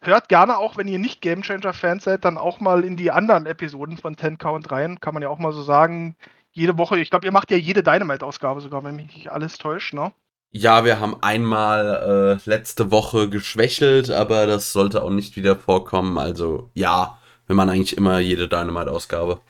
hört gerne auch, wenn ihr nicht Game Changer Fans seid, dann auch mal in die anderen Episoden von 10 Count rein. Kann man ja auch mal so sagen. Jede Woche, ich glaube, ihr macht ja jede Dynamite-Ausgabe sogar, wenn mich nicht alles täuscht, ne? Ja, wir haben einmal äh, letzte Woche geschwächelt, aber das sollte auch nicht wieder vorkommen. Also ja, wir machen eigentlich immer jede Dynamite-Ausgabe.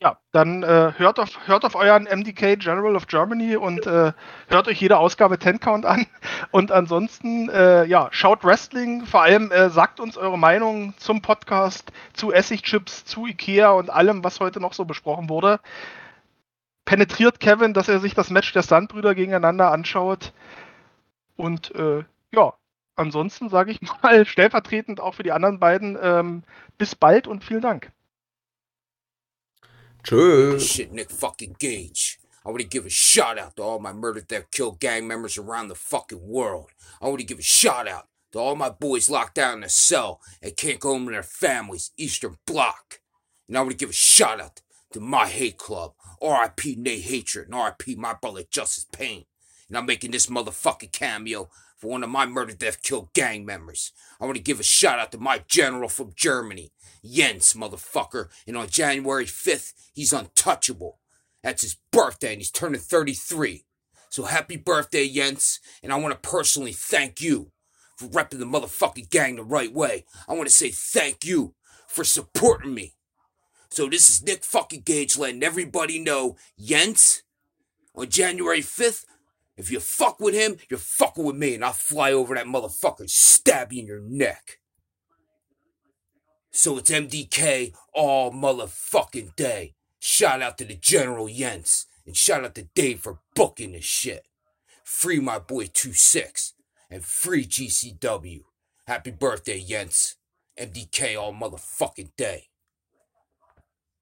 Ja, dann äh, hört, auf, hört auf euren MDK General of Germany und äh, hört euch jede Ausgabe 10 Count an. Und ansonsten, äh, ja, schaut Wrestling. Vor allem äh, sagt uns eure Meinung zum Podcast, zu Essigchips, zu Ikea und allem, was heute noch so besprochen wurde. Penetriert Kevin, dass er sich das Match der Sandbrüder gegeneinander anschaut. Und äh, ja, ansonsten sage ich mal stellvertretend auch für die anderen beiden ähm, bis bald und vielen Dank. Tschö. Shit, Nick fucking Gage. I want to give a shout out to all my murder, theft, killed gang members around the fucking world. I want to give a shout out to all my boys locked down in a cell and can't go home to their families, Eastern Bloc. And I want to give a shout out to my hate club. R.I.P. Nate Hatred and R.I.P. my brother Justice Payne. And I'm making this motherfucking cameo for one of my murder, death, kill gang members. I want to give a shout out to my general from Germany, Jens, motherfucker. And on January 5th, he's untouchable. That's his birthday, and he's turning 33. So happy birthday, Jens. And I want to personally thank you for repping the motherfucking gang the right way. I want to say thank you for supporting me. So this is Nick fucking Gage letting everybody know, Jens, on January 5th, if you fuck with him, you're fucking with me, and I'll fly over that motherfucker and stab you in your neck. So it's MDK all motherfucking day. Shout out to the General Jens, and shout out to Dave for booking this shit. Free my boy 2-6, and free GCW. Happy birthday, Jens. MDK all motherfucking day.